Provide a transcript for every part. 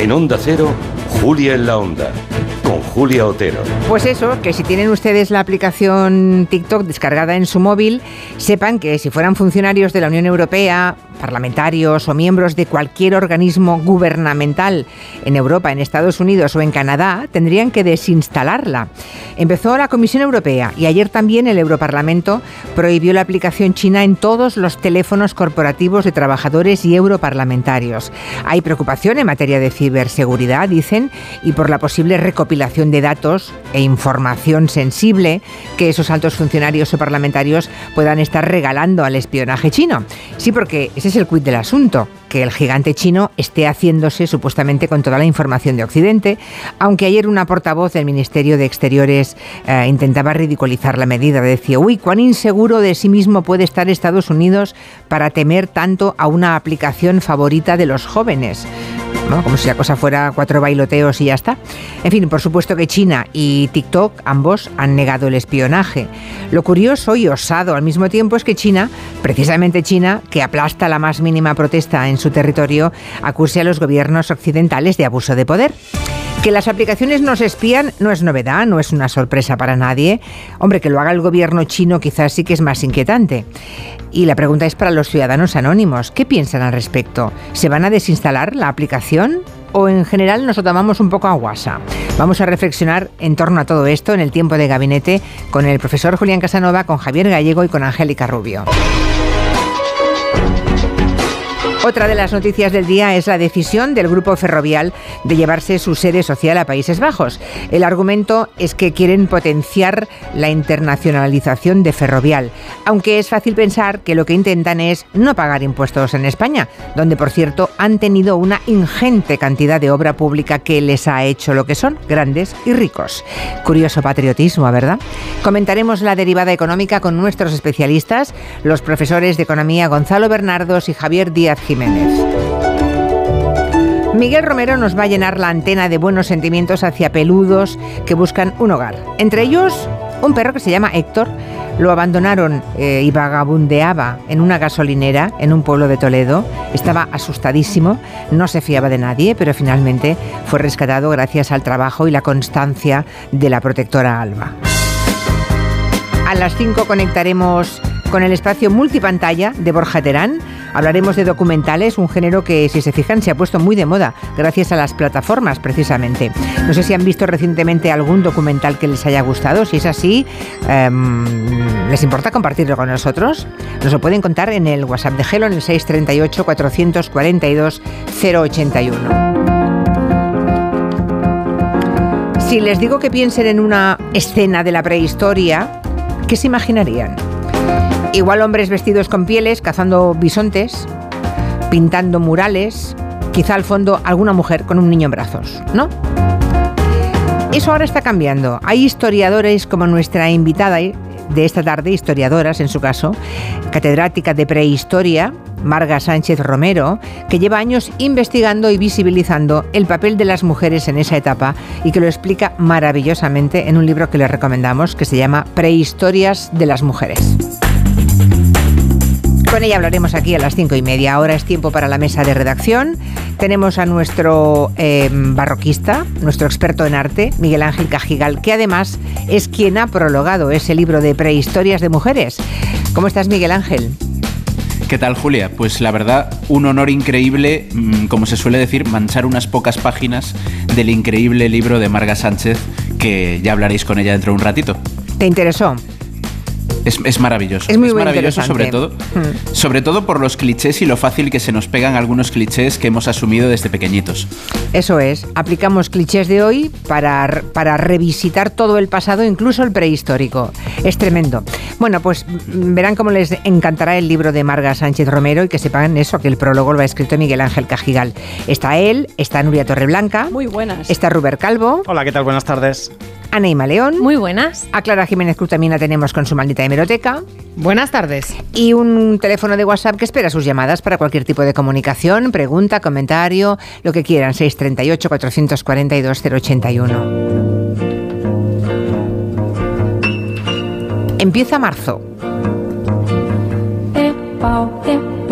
En Onda Cero, Julia en la Onda, con Julia Otero. Pues eso, que si tienen ustedes la aplicación TikTok descargada en su móvil, sepan que si fueran funcionarios de la Unión Europea, parlamentarios o miembros de cualquier organismo gubernamental en Europa, en Estados Unidos o en Canadá tendrían que desinstalarla. Empezó la Comisión Europea y ayer también el Europarlamento prohibió la aplicación china en todos los teléfonos corporativos de trabajadores y europarlamentarios. Hay preocupación en materia de ciberseguridad, dicen, y por la posible recopilación de datos e información sensible que esos altos funcionarios o parlamentarios puedan estar regalando al espionaje chino. Sí, porque ese es el quid del asunto, que el gigante chino esté haciéndose supuestamente con toda la información de Occidente, aunque ayer una portavoz del Ministerio de Exteriores eh, intentaba ridiculizar la medida. Decía, uy, cuán inseguro de sí mismo puede estar Estados Unidos para temer tanto a una aplicación favorita de los jóvenes como si la cosa fuera cuatro bailoteos y ya está. En fin, por supuesto que China y TikTok ambos han negado el espionaje. Lo curioso y osado al mismo tiempo es que China, precisamente China, que aplasta la más mínima protesta en su territorio, acuse a los gobiernos occidentales de abuso de poder. Que las aplicaciones nos espían no es novedad, no es una sorpresa para nadie. Hombre, que lo haga el gobierno chino quizás sí que es más inquietante. Y la pregunta es para los ciudadanos anónimos. ¿Qué piensan al respecto? ¿Se van a desinstalar la aplicación? ¿O en general nos lo un poco a guasa? Vamos a reflexionar en torno a todo esto en el tiempo de gabinete con el profesor Julián Casanova, con Javier Gallego y con Angélica Rubio. Otra de las noticias del día es la decisión del grupo ferrovial de llevarse su sede social a Países Bajos. El argumento es que quieren potenciar la internacionalización de Ferrovial, aunque es fácil pensar que lo que intentan es no pagar impuestos en España, donde por cierto han tenido una ingente cantidad de obra pública que les ha hecho lo que son, grandes y ricos. Curioso patriotismo, ¿verdad? Comentaremos la derivada económica con nuestros especialistas, los profesores de economía Gonzalo Bernardos y Javier Díaz Miguel Romero nos va a llenar la antena de buenos sentimientos hacia peludos que buscan un hogar. Entre ellos, un perro que se llama Héctor. Lo abandonaron eh, y vagabundeaba en una gasolinera en un pueblo de Toledo. Estaba asustadísimo, no se fiaba de nadie, pero finalmente fue rescatado gracias al trabajo y la constancia de la protectora Alba. A las 5 conectaremos con el espacio multipantalla de Borja Terán Hablaremos de documentales, un género que, si se fijan, se ha puesto muy de moda gracias a las plataformas, precisamente. No sé si han visto recientemente algún documental que les haya gustado. Si es así, em, ¿les importa compartirlo con nosotros? Nos lo pueden contar en el WhatsApp de Gelo en el 638 442 081. Si les digo que piensen en una escena de la prehistoria, ¿qué se imaginarían? Igual hombres vestidos con pieles, cazando bisontes, pintando murales, quizá al fondo alguna mujer con un niño en brazos, ¿no? Eso ahora está cambiando. Hay historiadores como nuestra invitada de esta tarde, historiadoras en su caso, catedrática de prehistoria, Marga Sánchez Romero, que lleva años investigando y visibilizando el papel de las mujeres en esa etapa y que lo explica maravillosamente en un libro que les recomendamos que se llama Prehistorias de las Mujeres. Con ella hablaremos aquí a las cinco y media. Ahora es tiempo para la mesa de redacción. Tenemos a nuestro em, barroquista, nuestro experto en arte, Miguel Ángel Cajigal, que además es quien ha prologado ese libro de prehistorias de mujeres. ¿Cómo estás, Miguel Ángel? ¿Qué tal, Julia? Pues la verdad, un honor increíble, mm, como se suele decir, manchar unas pocas páginas del increíble libro de Marga Sánchez, que ya hablaréis con ella dentro de un ratito. ¿Te interesó? Es, maravilloso. Es muy maravilloso sobre todo, hmm. sobre todo por los clichés y lo fácil que se nos pegan algunos clichés que hemos asumido desde pequeñitos. Eso es, aplicamos clichés de hoy para, para revisitar todo el pasado, incluso el prehistórico. Es tremendo. Bueno, pues mm, verán cómo les encantará el libro de Marga Sánchez Romero y que sepan eso, que el prólogo lo ha escrito Miguel Ángel Cajigal. Está él, está Nuria Torreblanca. Muy buenas. Está Ruber Calvo. Hola, ¿qué tal? Buenas tardes. Ana y León. Muy buenas. A Clara Jiménez Cruz también la tenemos con su maldita hemeroteca. Buenas tardes. Y un teléfono de WhatsApp que espera sus llamadas para cualquier tipo de comunicación, pregunta, comentario, lo que quieran. 638 442 081. Empieza marzo.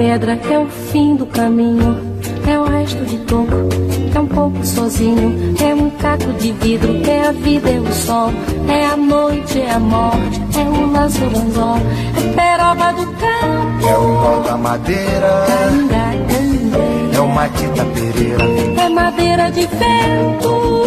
pedra é o fim do caminho, é o resto de toco, é um pouco sozinho, é um caco de vidro, é a vida, é o sol, é a noite, é a morte, é o laço anzol, é peroba do campo, é o nó da madeira, cangá, cangá, é o matita pereira, é madeira de vento,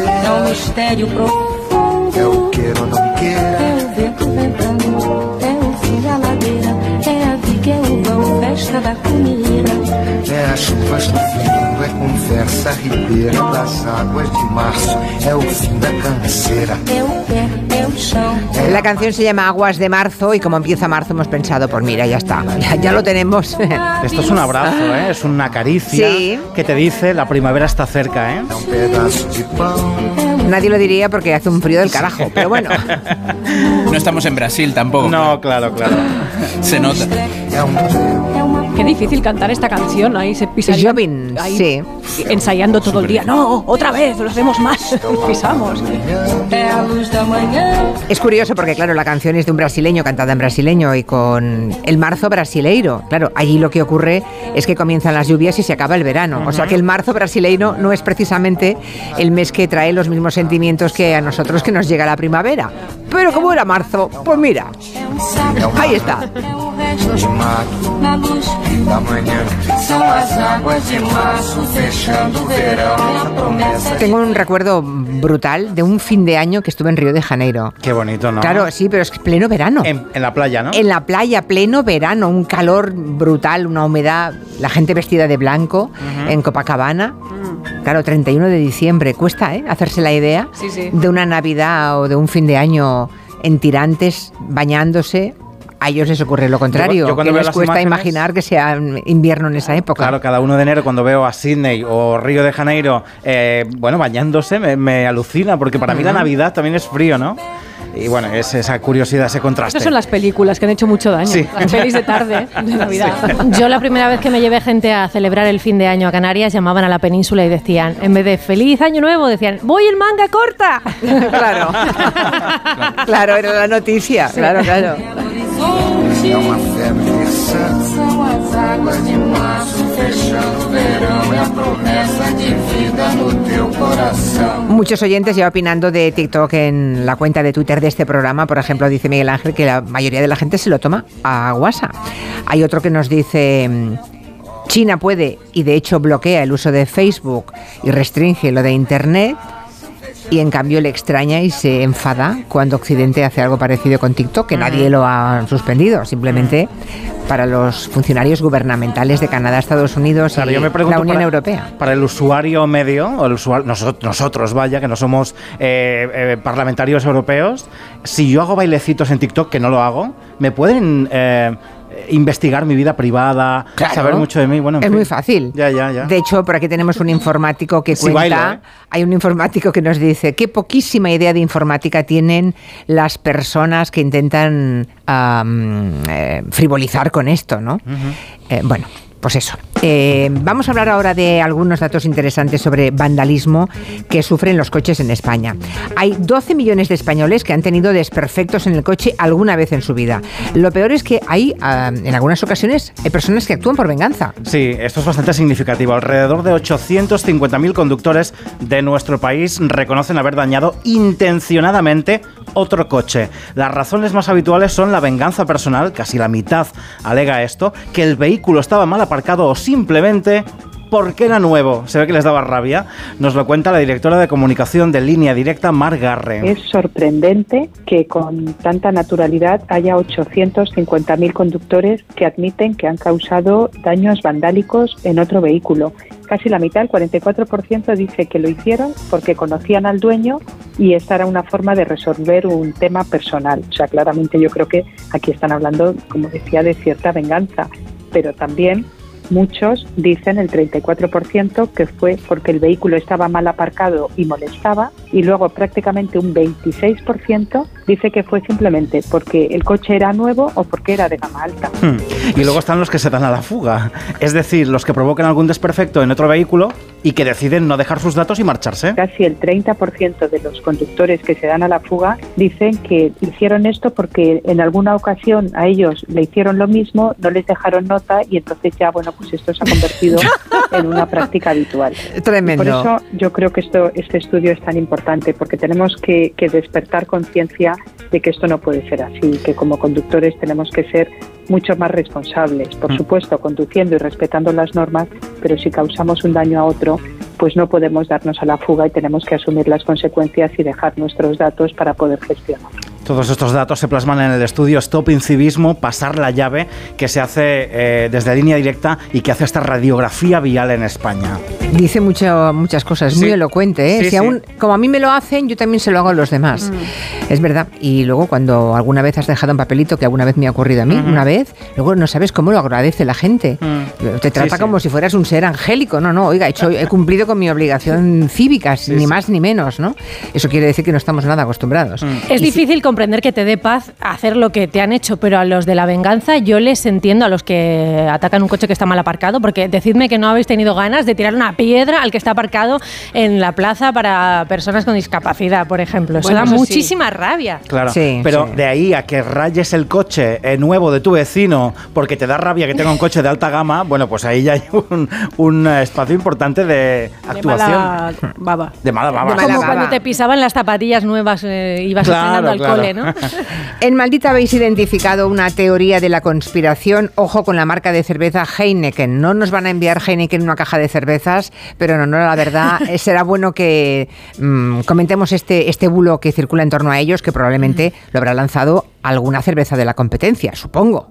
é um mistério profundo, é o queira ou não queira, é o vento ventando, é o fim da ladeira, é a viga, é o vão, festa da comida. É as chuvas do é conversa ribeira das águas de março, é o fim da canseira. É o pé, é o chão. La canción se llama Aguas de Marzo y como empieza marzo hemos pensado, pues mira, ya está, ya, ya lo tenemos. Esto es un abrazo, ¿eh? es una caricia Sí. que te dice la primavera está cerca. ¿eh? Nadie lo diría porque hace un frío del carajo, pero bueno. No estamos en Brasil tampoco. No, claro, claro. Se nota. Qué difícil cantar esta canción, ahí se pisaría. Jobin, ahí sí. Ensayando todo el día. No, otra vez, lo hacemos más. Pisamos. Es curioso porque, claro, la canción es de un brasileño, cantada en brasileño y con el marzo brasileiro. Claro, allí lo que ocurre es que comienzan las lluvias y se acaba el verano. O sea que el marzo brasileiro no es precisamente el mes que trae los mismos sentimientos que a nosotros que nos llega la primavera. Pero como era marzo, pues mira, ahí está. Tengo un recuerdo brutal de un fin de año que estuve en Río de Janeiro. Qué bonito, ¿no? Claro, sí, pero es que pleno verano. En, en la playa, ¿no? En la playa, pleno verano, un calor brutal, una humedad, la gente vestida de blanco en Copacabana. Claro, 31 de diciembre, cuesta ¿eh? hacerse la idea Sí, sí. de una Navidad o de un fin de año en tirantes, bañándose. A ellos les ocurre lo contrario, yo cuando que veo les cuesta imágenes- imaginar que sea invierno en esa época. Claro, cada 1 de enero cuando veo a Sydney o Río de Janeiro, eh, bueno, bañándose, me, me alucina, porque para mí la Navidad también es frío, ¿no? Y bueno, es esa curiosidad, ese contraste. Estas son las películas que han hecho mucho daño. Sí. Las pelis de tarde, de Navidad. Yo la primera vez que me llevé gente a celebrar el fin de año a Canarias llamaban a la península y decían, en vez de feliz año nuevo, decían, voy en manga corta. claro. claro, era la noticia. Claro, claro. Muchos oyentes ya opinando de TikTok en la cuenta de Twitter de este programa. Por ejemplo, dice Miguel Ángel que la mayoría de la gente se lo toma a guasa. Hay otro que nos dice... China puede y de hecho bloquea el uso de Facebook y restringe lo de Internet y en cambio le extraña y se enfada cuando Occidente hace algo parecido con TikTok, que nadie lo ha suspendido, simplemente para los funcionarios gubernamentales de Canadá, Estados Unidos Claro, y yo me pregunto la Unión para, Europea. Para el usuario medio, o el usuario, nosotros, nosotros, vaya, que no somos eh, eh, parlamentarios europeos, si yo hago bailecitos en TikTok, que no lo hago, ¿me pueden eh, investigar mi vida privada, Claro. saber mucho de mí? Bueno, en es fin. muy fácil. Ya, ya, ya. De hecho, por aquí tenemos un informático que Sí, cuenta. ¿eh? Hay un informático que nos dice qué poquísima idea de informática tienen las personas que intentan eh, frivolizar con esto, ¿no? Eh, bueno. Pues eso. Eh, vamos a hablar ahora de algunos datos interesantes sobre vandalismo que sufren los coches en España. Hay 12 millones de españoles que han tenido desperfectos en el coche alguna vez en su vida. Lo peor es que hay, ah, en algunas ocasiones, personas que actúan por venganza. Sí, esto es bastante significativo. Alrededor de 850.000 conductores de nuestro país reconocen haber dañado intencionadamente otro coche. Las razones más habituales son la venganza personal, casi la mitad alega esto, que el vehículo estaba mal aparcado o simplemente porque era nuevo. Se ve que les daba rabia. Nos lo cuenta la directora de comunicación de Línea Directa, Mar Garre. Es sorprendente que con tanta naturalidad haya 850.000 conductores que admiten que han causado daños vandálicos en otro vehículo. Casi la mitad, el 44%, dice que lo hicieron porque conocían al dueño y esta era una forma de resolver un tema personal. O sea, claramente yo creo que aquí están hablando, como decía, de cierta venganza, pero también Muchos dicen, el 34%, que fue porque el vehículo estaba mal aparcado y molestaba y luego prácticamente un 26% dice que fue simplemente porque el coche era nuevo o porque era de gama alta. Hmm. Y luego están los que se dan a la fuga, es decir, los que provocan algún desperfecto en otro vehículo y que deciden no dejar sus datos y marcharse. Casi el 30% de los conductores que se dan a la fuga dicen que hicieron esto porque en alguna ocasión a ellos le hicieron lo mismo, no les dejaron nota y entonces ya, bueno, pues esto se ha convertido en una práctica habitual. Tremendo. Por eso yo creo que esto, este estudio es tan importante porque tenemos que, que despertar conciencia de que esto no puede ser así, que como conductores tenemos que ser mucho más responsables, por supuesto, conduciendo y respetando las normas, pero si causamos un daño a otro, pues no podemos darnos a la fuga y tenemos que asumir las consecuencias y dejar nuestros datos para poder gestionar. Todos estos datos se plasman en el estudio Stop Incivismo, pasar la llave, que se hace eh, desde línea directa y que hace esta radiografía vial en España. Dice mucho, muchas cosas, Sí. muy elocuente. ¿eh? Sí, si sí. aún, como a mí me lo hacen, yo también se lo hago a los demás. Es verdad. Y luego cuando alguna vez has dejado un papelito, que alguna vez me ha ocurrido a mí, Ujú. una vez, luego no sabes cómo lo agradece la gente. Te trata sí. como si fueras un ser angélico. No, no, oiga, he, hecho- he cumplido con mi obligación cívica, ni más ni menos, ¿no? Eso quiere decir que no estamos nada acostumbrados. Es difícil comprender que te dé paz hacer lo que te han hecho, pero a los de la venganza yo les entiendo, a los que atacan un coche que está mal aparcado, porque decidme que no habéis tenido ganas de tirar una piedra al que está aparcado en la plaza para personas con discapacidad, por ejemplo. Eso Bueno, da eso sí. muchísima rabia. Claro, Sí, pero sí. de ahí a que rayes el coche eh, nuevo de tu vecino porque te da rabia que tenga un coche de alta gama, bueno, pues ahí ya hay un, un espacio importante de De actuación. mala baba. De mala baba. De mala Como baba. cuando te pisaban las zapatillas nuevas, eh, ibas Claro, estrenando al claro. cole, ¿no? En Maldita habéis identificado una teoría de la conspiración. Ojo con la marca de cerveza Heineken. No nos van a enviar Heineken una caja de cervezas, pero en honor a la verdad, eh, será bueno que mm, comentemos este, este bulo que circula en torno a ellos, que probablemente lo habrá lanzado alguna cerveza de la competencia, supongo.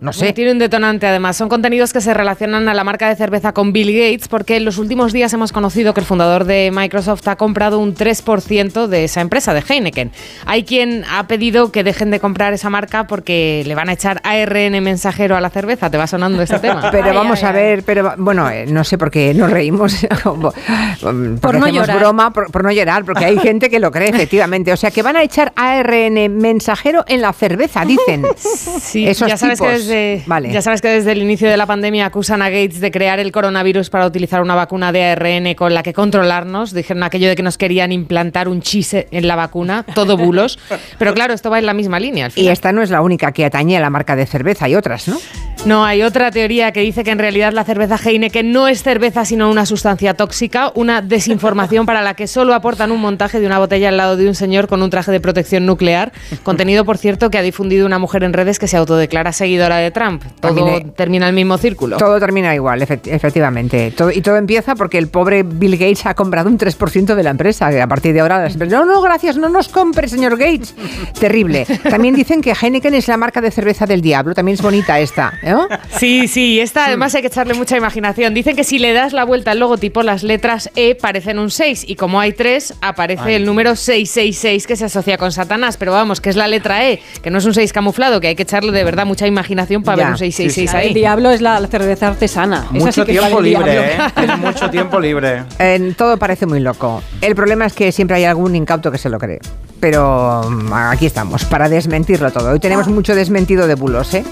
No sé. Tiene un detonante además. Son contenidos que se relacionan a la marca de cerveza con Bill Gates porque en los últimos días hemos conocido que el fundador de Microsoft ha comprado un 3% de esa empresa, de Heineken. Hay quien ha pedido que dejen de comprar esa marca porque le van a echar ARN mensajero a la cerveza. ¿Te va sonando este tema? Pero Ay, vamos ay, a ay. ver, pero bueno, eh, no sé por qué nos reímos, porque no hacemos llorar. broma, por, por no llorar, porque hay gente que lo cree efectivamente. O sea, que van a echar ARN mensajero en la cerveza, dicen. Sí, Esos ya sabes, que. Desde, Vale. ya sabes que desde el inicio de la pandemia acusan a Gates de crear el coronavirus para utilizar una vacuna de ARN con la que controlarnos. Dijeron aquello de que nos querían implantar un chise en la vacuna, todo bulos. Pero claro, esto va en la misma línea. Al Y esta no es la única que atañe a la marca de cerveza, hay otras, ¿no? No, hay otra teoría que dice que en realidad la cerveza Heineken no es cerveza sino una sustancia tóxica, una desinformación para la que solo aportan un montaje de una botella al lado de un señor con un traje de protección nuclear, contenido por cierto que ha difundido una mujer en redes que se autodeclara seguidora de Trump. Todo termina el mismo círculo. Todo termina igual, efect- efectivamente. Todo, y todo empieza porque el pobre Bill Gates ha comprado un 3% de la empresa. A partir de ahora, las empresas, no, no, gracias, no nos compre, señor Gates. Terrible. También dicen que Heineken es la marca de cerveza del diablo. También es bonita esta. ¿No? Sí, sí, esta además hay que echarle mucha imaginación. Dicen que si le das la vuelta al logotipo, las letras E parecen un 6 y como hay 3, aparece el número 666 que se asocia con Satanás. Pero vamos, que es la letra E, que no es un 6 camuflado, que hay que echarle de verdad mucha imaginación para Ya, ver un 666 La del ahí. diablo es la, cerveza artesana. Esa Mucho sí que tiempo libre. ¿eh? Mucho tiempo libre. En- todo parece muy loco. El problema es que siempre hay algún incauto que se lo cree. Pero mm, aquí estamos, para desmentirlo todo. Hoy tenemos mucho desmentido de bulos, ¿eh?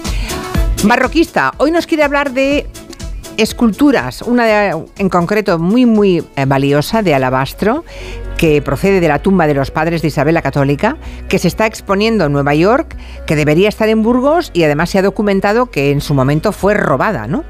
Barroquista, hoy nos quiere hablar de esculturas, una en concreto muy, muy eh, valiosa de alabastro, que procede de la tumba de los padres de Isabel la Católica, que se está exponiendo en Nueva York, que debería estar en Burgos y además se ha documentado que en su momento fue robada, ¿no?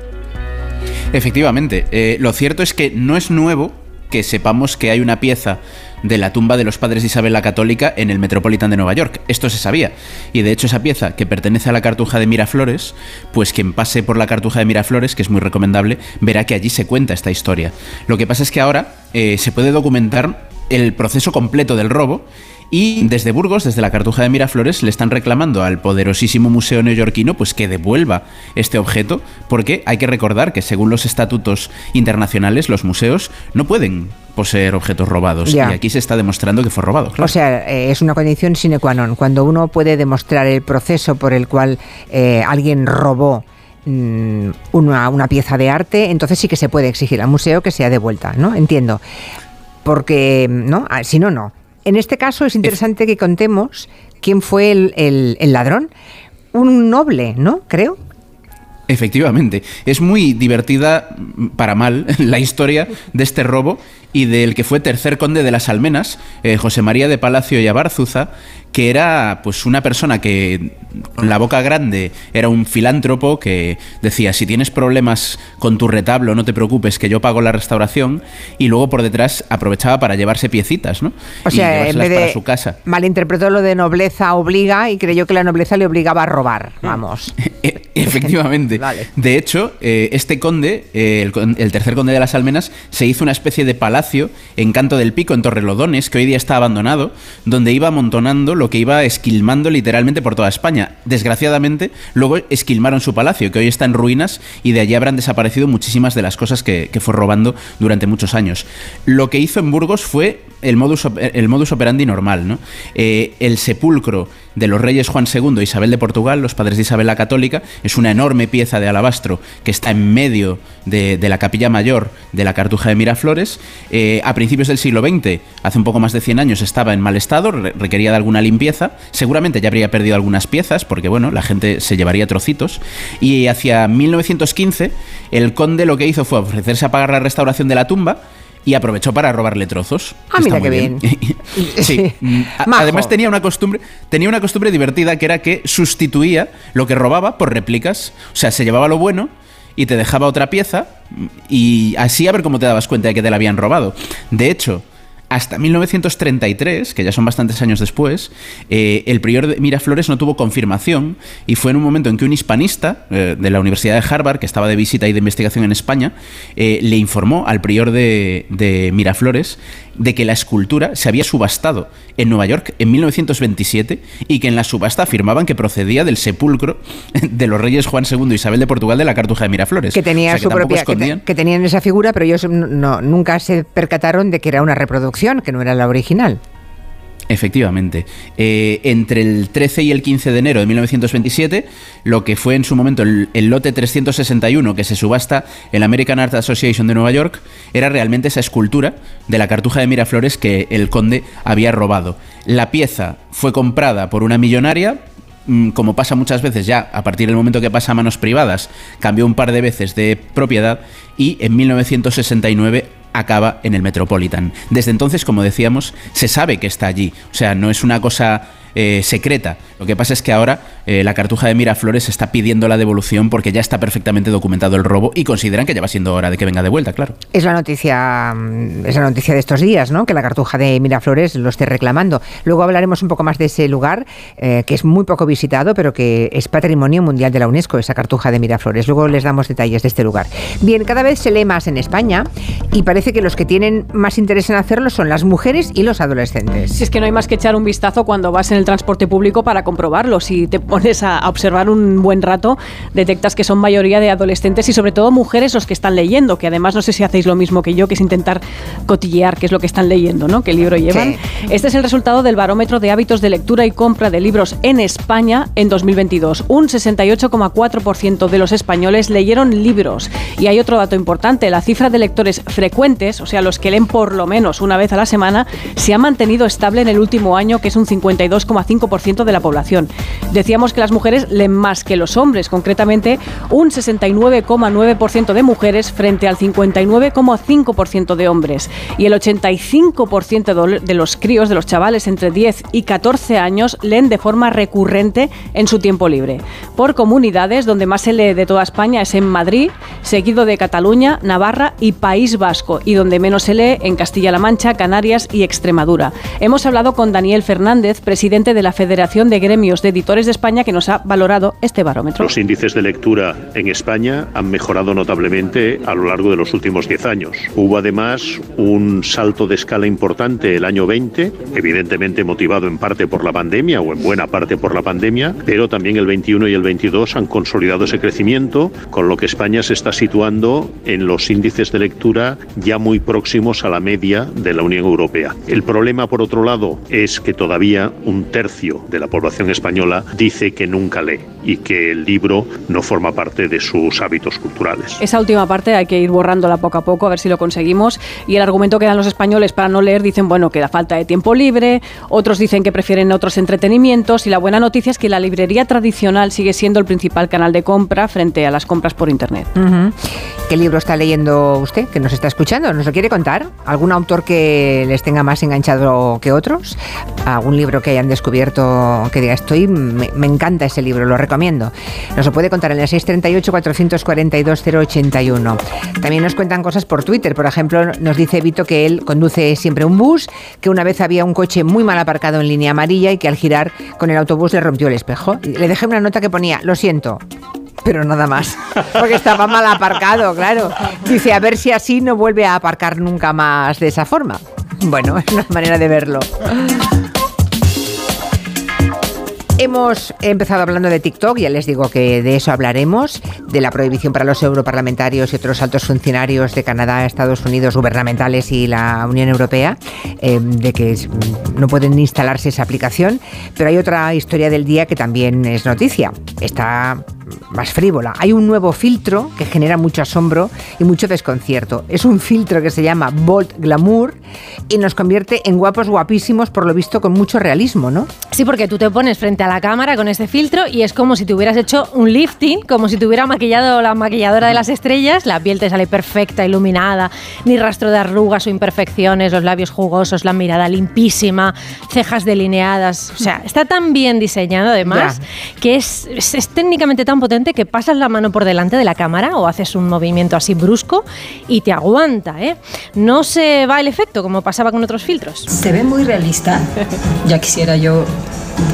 Efectivamente, eh, lo cierto es que no es nuevo que sepamos que hay una pieza de la tumba de los padres de Isabel la Católica en el Metropolitan de Nueva York. Esto se sabía. Y de hecho esa pieza, que pertenece a la Cartuja de Miraflores, pues quien pase por la Cartuja de Miraflores, que es muy recomendable, verá que allí se cuenta esta historia. Lo que pasa es que ahora eh, se puede documentar el proceso completo del robo y desde Burgos, desde la Cartuja de Miraflores, le están reclamando al poderosísimo museo neoyorquino pues que devuelva este objeto, porque hay que recordar que según los estatutos internacionales, los museos no pueden poseer objetos robados. Ya. Y aquí se está demostrando que fue robado. claro. O sea, eh, es una condición sine qua non. Cuando uno puede demostrar el proceso por el cual eh, alguien robó mm, una, una pieza de arte, entonces sí que se puede exigir al museo que sea devuelta, ¿no? Entiendo. Porque, ¿no? Ah, Si no, no. En este caso es interesante que contemos quién fue el, el- el ladrón. Un noble, ¿no? Creo. Efectivamente, es muy divertida, para mal, la historia de este robo y del que fue tercer conde de las Almenas, eh, José María de Palacio y Abarzuza, que era pues una persona que con la boca grande era un filántropo que decía si tienes problemas con tu retablo no te preocupes que yo pago la restauración y luego por detrás aprovechaba para llevarse piecitas, ¿no? O y sea, en vez para de su casa. malinterpretó lo de nobleza obliga y creyó que la nobleza le obligaba a robar. Vamos. E- Efectivamente. Vale. De hecho, eh, este conde, eh, el, con- el tercer conde de las Almenas, se hizo una especie de palacio en Canto del Pico, en Torrelodones, que hoy día está abandonado, donde iba amontonando lo que iba esquilmando literalmente por toda España. Desgraciadamente, luego esquilmaron su palacio, que hoy está en ruinas, y de allí habrán desaparecido muchísimas de las cosas que, que fue robando durante muchos años. Lo que hizo en Burgos fue el modus, el modus operandi normal, ¿no? Eh, el sepulcro de los reyes Juan II e Isabel de Portugal, los padres de Isabel la Católica, es una enorme pieza de alabastro que está en medio de, de la capilla mayor de la Cartuja de Miraflores. Eh, a principios del siglo XX, hace un poco más de 100 años, estaba en mal estado, re- requería de alguna limpieza. Seguramente ya habría perdido algunas piezas, porque bueno, la gente se llevaría trocitos. Y hacia 1915, el conde lo que hizo fue ofrecerse a pagar la restauración de la tumba y aprovechó para robarle trozos. Ah, mira qué muy sí. Mm. Además tenía una costumbre, tenía una costumbre divertida que era que sustituía lo que robaba por réplicas. O sea, se llevaba lo bueno y te dejaba otra pieza mm, y así a ver cómo te dabas cuenta de que te la habían robado. De hecho, hasta 1933, que ya son bastantes años después, eh, el prior de Miraflores no tuvo confirmación y fue en un momento en que un hispanista eh, de la Universidad de Harvard, que estaba de visita y de investigación en España, eh, le informó al prior de, de Miraflores de que la escultura se había subastado en Nueva York en 1927 y que en la subasta afirmaban que procedía del sepulcro de los reyes Juan II y Isabel de Portugal de la Cartuja de Miraflores. que tenía O sea, que su tampoco propia que, te- escondían. que tenían esa figura pero ellos no- nunca se percataron de que era una reproducción que no era la original Efectivamente. Eh, entre el 13 y el 15 de enero de 1927, lo que fue en su momento el, el lote 361 que se subasta en la American Art Association de Nueva York, era realmente esa escultura de la cartuja de Miraflores que el conde había robado. La pieza fue comprada por una millonaria. mm, Como pasa muchas veces ya, a partir del momento que pasa a manos privadas, cambió un par de veces de propiedad y en 1969 acaba en el Metropolitan. Desde entonces, como decíamos, se sabe que está allí. O sea, no es una cosa eh, secreta. Lo que pasa es que ahora eh, la Cartuja de Miraflores está pidiendo la devolución porque ya está perfectamente documentado el robo y consideran que ya va siendo hora de que venga de vuelta, claro. Es la noticia, mm, es la noticia de estos días, ¿no? Que la cartuja de Miraflores lo esté reclamando. Luego hablaremos un poco más de ese lugar, eh, que es muy poco visitado, pero que es patrimonio mundial de la UNESCO, esa cartuja de Miraflores. Luego les damos detalles de este lugar. Bien, cada vez se lee más en España y parece que los que tienen más interés en hacerlo son las mujeres y los adolescentes. Si es que no hay más que echar un vistazo cuando vas en el transporte público para comprobarlo. Si te pones a, a observar un buen rato, detectas que son mayoría de adolescentes y sobre todo mujeres los que están leyendo, que además no sé si hacéis lo mismo que yo, que es intentar cotillear qué es lo que están leyendo, ¿no? ¿Qué libro llevan? Este es el resultado del barómetro de hábitos de lectura y compra de libros en España en 2022. Un 68,4% de los españoles leyeron libros. Y hay otro dato importante, la cifra de lectores frecuentes, o sea, los que leen por lo menos una vez a la semana, se ha mantenido estable en el último año, que es un 52,5% de la población. Decíamos que las mujeres leen más que los hombres, concretamente un 69,9% de mujeres frente al 59,5% de hombres. Y el 85% de los críos, de los chavales entre 10 y 14 años, leen de forma recurrente en su tiempo libre. Por comunidades, donde más se lee de toda España es en Madrid, seguido de Cataluña, Navarra y País Vasco, y donde menos se lee en Castilla-La Mancha, Canarias y Extremadura. Hemos hablado con Daniel Fernández, presidente de la Federación de Gremios de Editores de España, que nos ha valorado este barómetro. Los índices de lectura en España han mejorado notablemente a lo largo de los últimos 10 años. Hubo además un salto de escala importante el año 20, evidentemente motivado en parte por la pandemia o en buena parte por la pandemia, pero también el 21 y el 22 han consolidado ese crecimiento, con lo que España se está situando en los índices de lectura ya muy próximos a la media de la Unión Europea. El problema, por otro lado, es que todavía un tercio de la población española dice dice que nunca lee y que el libro no forma parte de sus hábitos culturales. Esa última parte hay que ir borrándola poco a poco, a ver si lo conseguimos. Y el argumento que dan los españoles para no leer dicen, bueno, que da falta de tiempo libre, otros dicen que prefieren otros entretenimientos y la buena noticia es que la librería tradicional sigue siendo el principal canal de compra frente a las compras por Internet. Ujú. ¿Qué libro está leyendo usted que nos está escuchando? ¿Nos lo quiere contar? ¿Algún autor que les tenga más enganchado que otros? ¿Algún libro que hayan descubierto que diga, estoy, me, me encanta ese libro, lo recomiendo? Nos lo puede contar en el 638-442-081. También nos cuentan cosas por Twitter. Por ejemplo, nos dice Vito que él conduce siempre un bus, que una vez había un coche muy mal aparcado en línea amarilla y que al girar con el autobús le rompió el espejo. Le dejé una nota que ponía, lo siento, pero nada más. Porque estaba mal aparcado, claro. Dice, a ver si así no vuelve a aparcar nunca más de esa forma. Bueno, es una manera de verlo. Hemos empezado hablando de TikTok, ya les digo que de eso hablaremos, de la prohibición para los europarlamentarios y otros altos funcionarios de Canadá, Estados Unidos, gubernamentales y la Unión Europea, eh, de que es- no pueden instalarse esa aplicación. Pero hay otra historia del día que también es noticia. Está más frívola. Hay un nuevo filtro que genera mucho asombro y mucho desconcierto. Es un filtro que se llama Bold Glamour y nos convierte en guapos guapísimos, por lo visto con mucho realismo, ¿no? Sí, porque tú te pones frente a la cámara con este filtro y es como si te hubieras hecho un lifting, como si te hubiera maquillado la maquilladora de las estrellas, la piel te sale perfecta, iluminada, ni rastro de arrugas o imperfecciones, los labios jugosos, la mirada limpísima, cejas delineadas. O sea, está tan bien diseñado además que es, es- es técnicamente tan potente que pasas la mano por delante de la cámara o haces un movimiento así brusco y te aguanta, ¿eh? No se va el efecto como pasaba con otros filtros. Se ve muy realista. Ya quisiera yo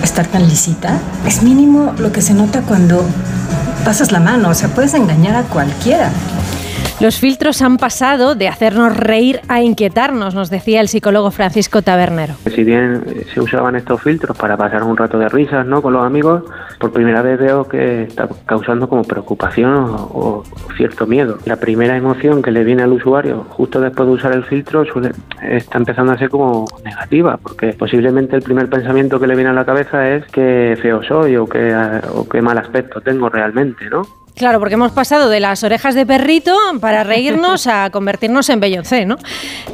estar tan lisita. Es mínimo lo que se nota cuando pasas la mano. O sea, puedes engañar a cualquiera. Los filtros han pasado de hacernos reír a inquietarnos, nos decía el psicólogo Francisco Tabernero. Si bien eh, se usaban estos filtros para pasar un rato de risas ¿no? con los amigos, por primera vez veo que está causando como preocupación o, cierto miedo. La primera emoción que le viene al usuario justo después de usar el filtro suele- está empezando a ser como negativa, porque posiblemente el primer pensamiento que le viene a la cabeza es que feo soy o que, o qué mal aspecto tengo realmente, ¿no? Claro, porque hemos pasado de las orejas de perrito para reírnos a convertirnos en Beyoncé, ¿no?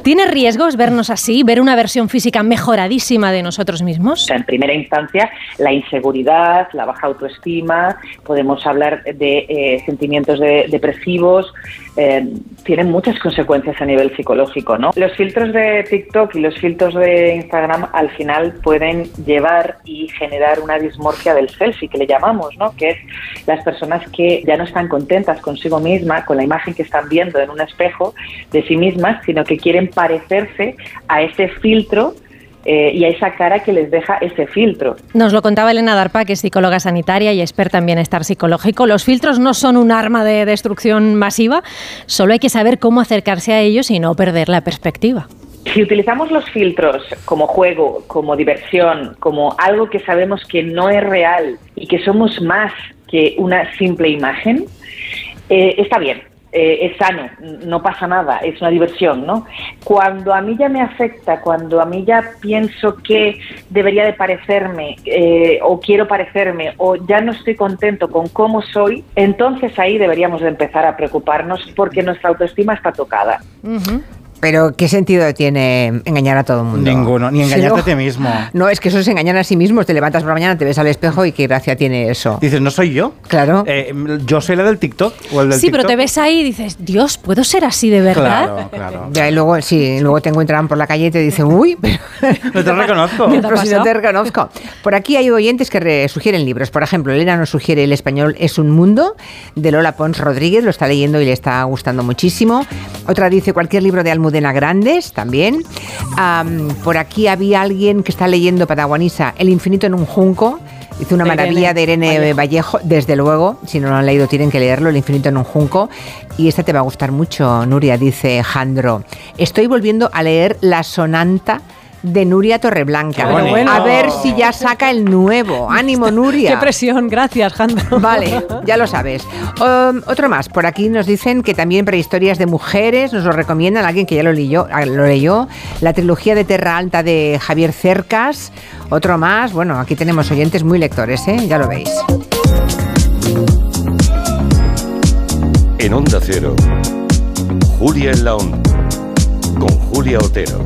¿Tiene riesgos vernos así, ver una versión física mejoradísima de nosotros mismos? En primera instancia, la inseguridad, la baja autoestima, podemos hablar de eh, sentimientos de- depresivos, eh, tienen muchas consecuencias a nivel psicológico, ¿no? Los filtros de TikTok y los filtros de Instagram al final pueden llevar y generar una dismorfia del selfie, que le llamamos, ¿no? Que es las personas que ya no están contentas consigo misma, con la imagen que están viendo en un espejo de sí mismas, sino que quieren parecerse a ese filtro eh, y a esa cara que les deja ese filtro. Nos lo contaba Elena Darpa, que es psicóloga sanitaria y experta en bienestar psicológico. Los filtros no son un arma de destrucción masiva, solo hay que saber cómo acercarse a ellos y no perder la perspectiva. Si utilizamos los filtros como juego, como diversión, como algo que sabemos que no es real y que somos más que una simple imagen, eh, está bien. Eh, es sano, no pasa nada, es una diversión, ¿no? Cuando a mí ya me afecta, cuando a mí ya pienso que debería de parecerme eh, o quiero parecerme o ya no estoy contento con cómo soy, entonces ahí deberíamos de empezar a preocuparnos porque nuestra autoestima está tocada. Pero ¿qué sentido tiene engañar a todo el mundo? Ninguno, ni engañarte No. a ti mismo. No, es que eso es engañar a sí mismo. Te levantas por la mañana, te ves al espejo y qué gracia tiene eso. Dices, ¿no soy yo? Claro. Eh, ¿Yo soy la del TikTok o el del Sí, pero TikTok? te ves ahí y dices, Dios, ¿puedo ser así de verdad? Claro, claro. Ya, y luego, sí, luego te encuentran por la calle y te dicen, uy, pero No te reconozco. Pero si no te reconozco. Por aquí hay oyentes que re- sugieren libros. Por ejemplo, Elena nos sugiere El español es un mundo, de Lola Pons Rodríguez, lo está leyendo y le está gustando muchísimo. Otra dice cualquier libro de Almudena Grandes, también. Am, por aquí había alguien que está leyendo Pataguanisa, El infinito en un junco. Dice una De maravilla Irene de Irene Vallejo. desde luego. Si no lo han leído, tienen que leerlo, El infinito en un junco. Y esta te va a gustar mucho, Nuria, dice Jandro. Estoy volviendo a leer La Sonanta de Nuria Torreblanca. Bueno. A ver si ya saca el nuevo. Ánimo, Nuria. Qué presión, gracias, Jandro. Vale, ya lo sabes. Um, otro más. Por aquí nos dicen que también prehistorias de mujeres nos lo recomiendan alguien que ya lo leyó, ah, lo leyó. La trilogía de Terra Alta de Javier Cercas. Otro más. Bueno, aquí tenemos oyentes muy lectores, ¿eh? Ya lo veis. En Onda Cero, Julia en la Onda, con Julia Otero.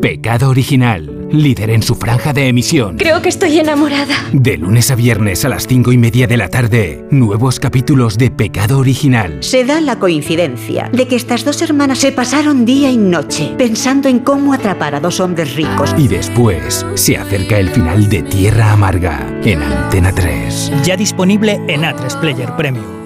Pecado Original, líder en su franja de emisión. Creo que estoy enamorada. De lunes a viernes a las 5 y media de la tarde, nuevos capítulos de Pecado Original. Se da la coincidencia de que estas dos hermanas se pasaron día y noche pensando en cómo atrapar a dos hombres ricos. Y después se acerca el final de Tierra Amarga en Antena 3. Ya disponible en A3 Player Premium.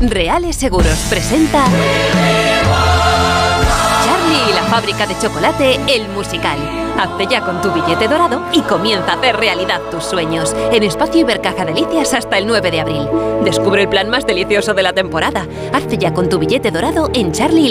Reales Seguros presenta Charlie y la fábrica de chocolate, el musical. Hazte ya con tu billete dorado y comienza a hacer realidad tus sueños. En Espacio Ibercaja Delicias hasta el 9 de abril. Descubre el plan más delicioso de la temporada. Hazte ya con tu billete dorado en charlie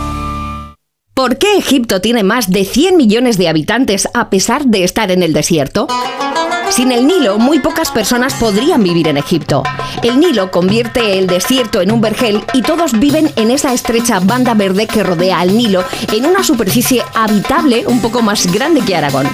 ¿Por qué Egipto tiene más de 100 millones de habitantes a pesar de estar en el desierto? Sin el Nilo, muy pocas personas podrían vivir en Egipto. El Nilo convierte el desierto en un vergel y todos viven en esa estrecha banda verde que rodea al Nilo en una superficie habitable un poco más grande que Aragón.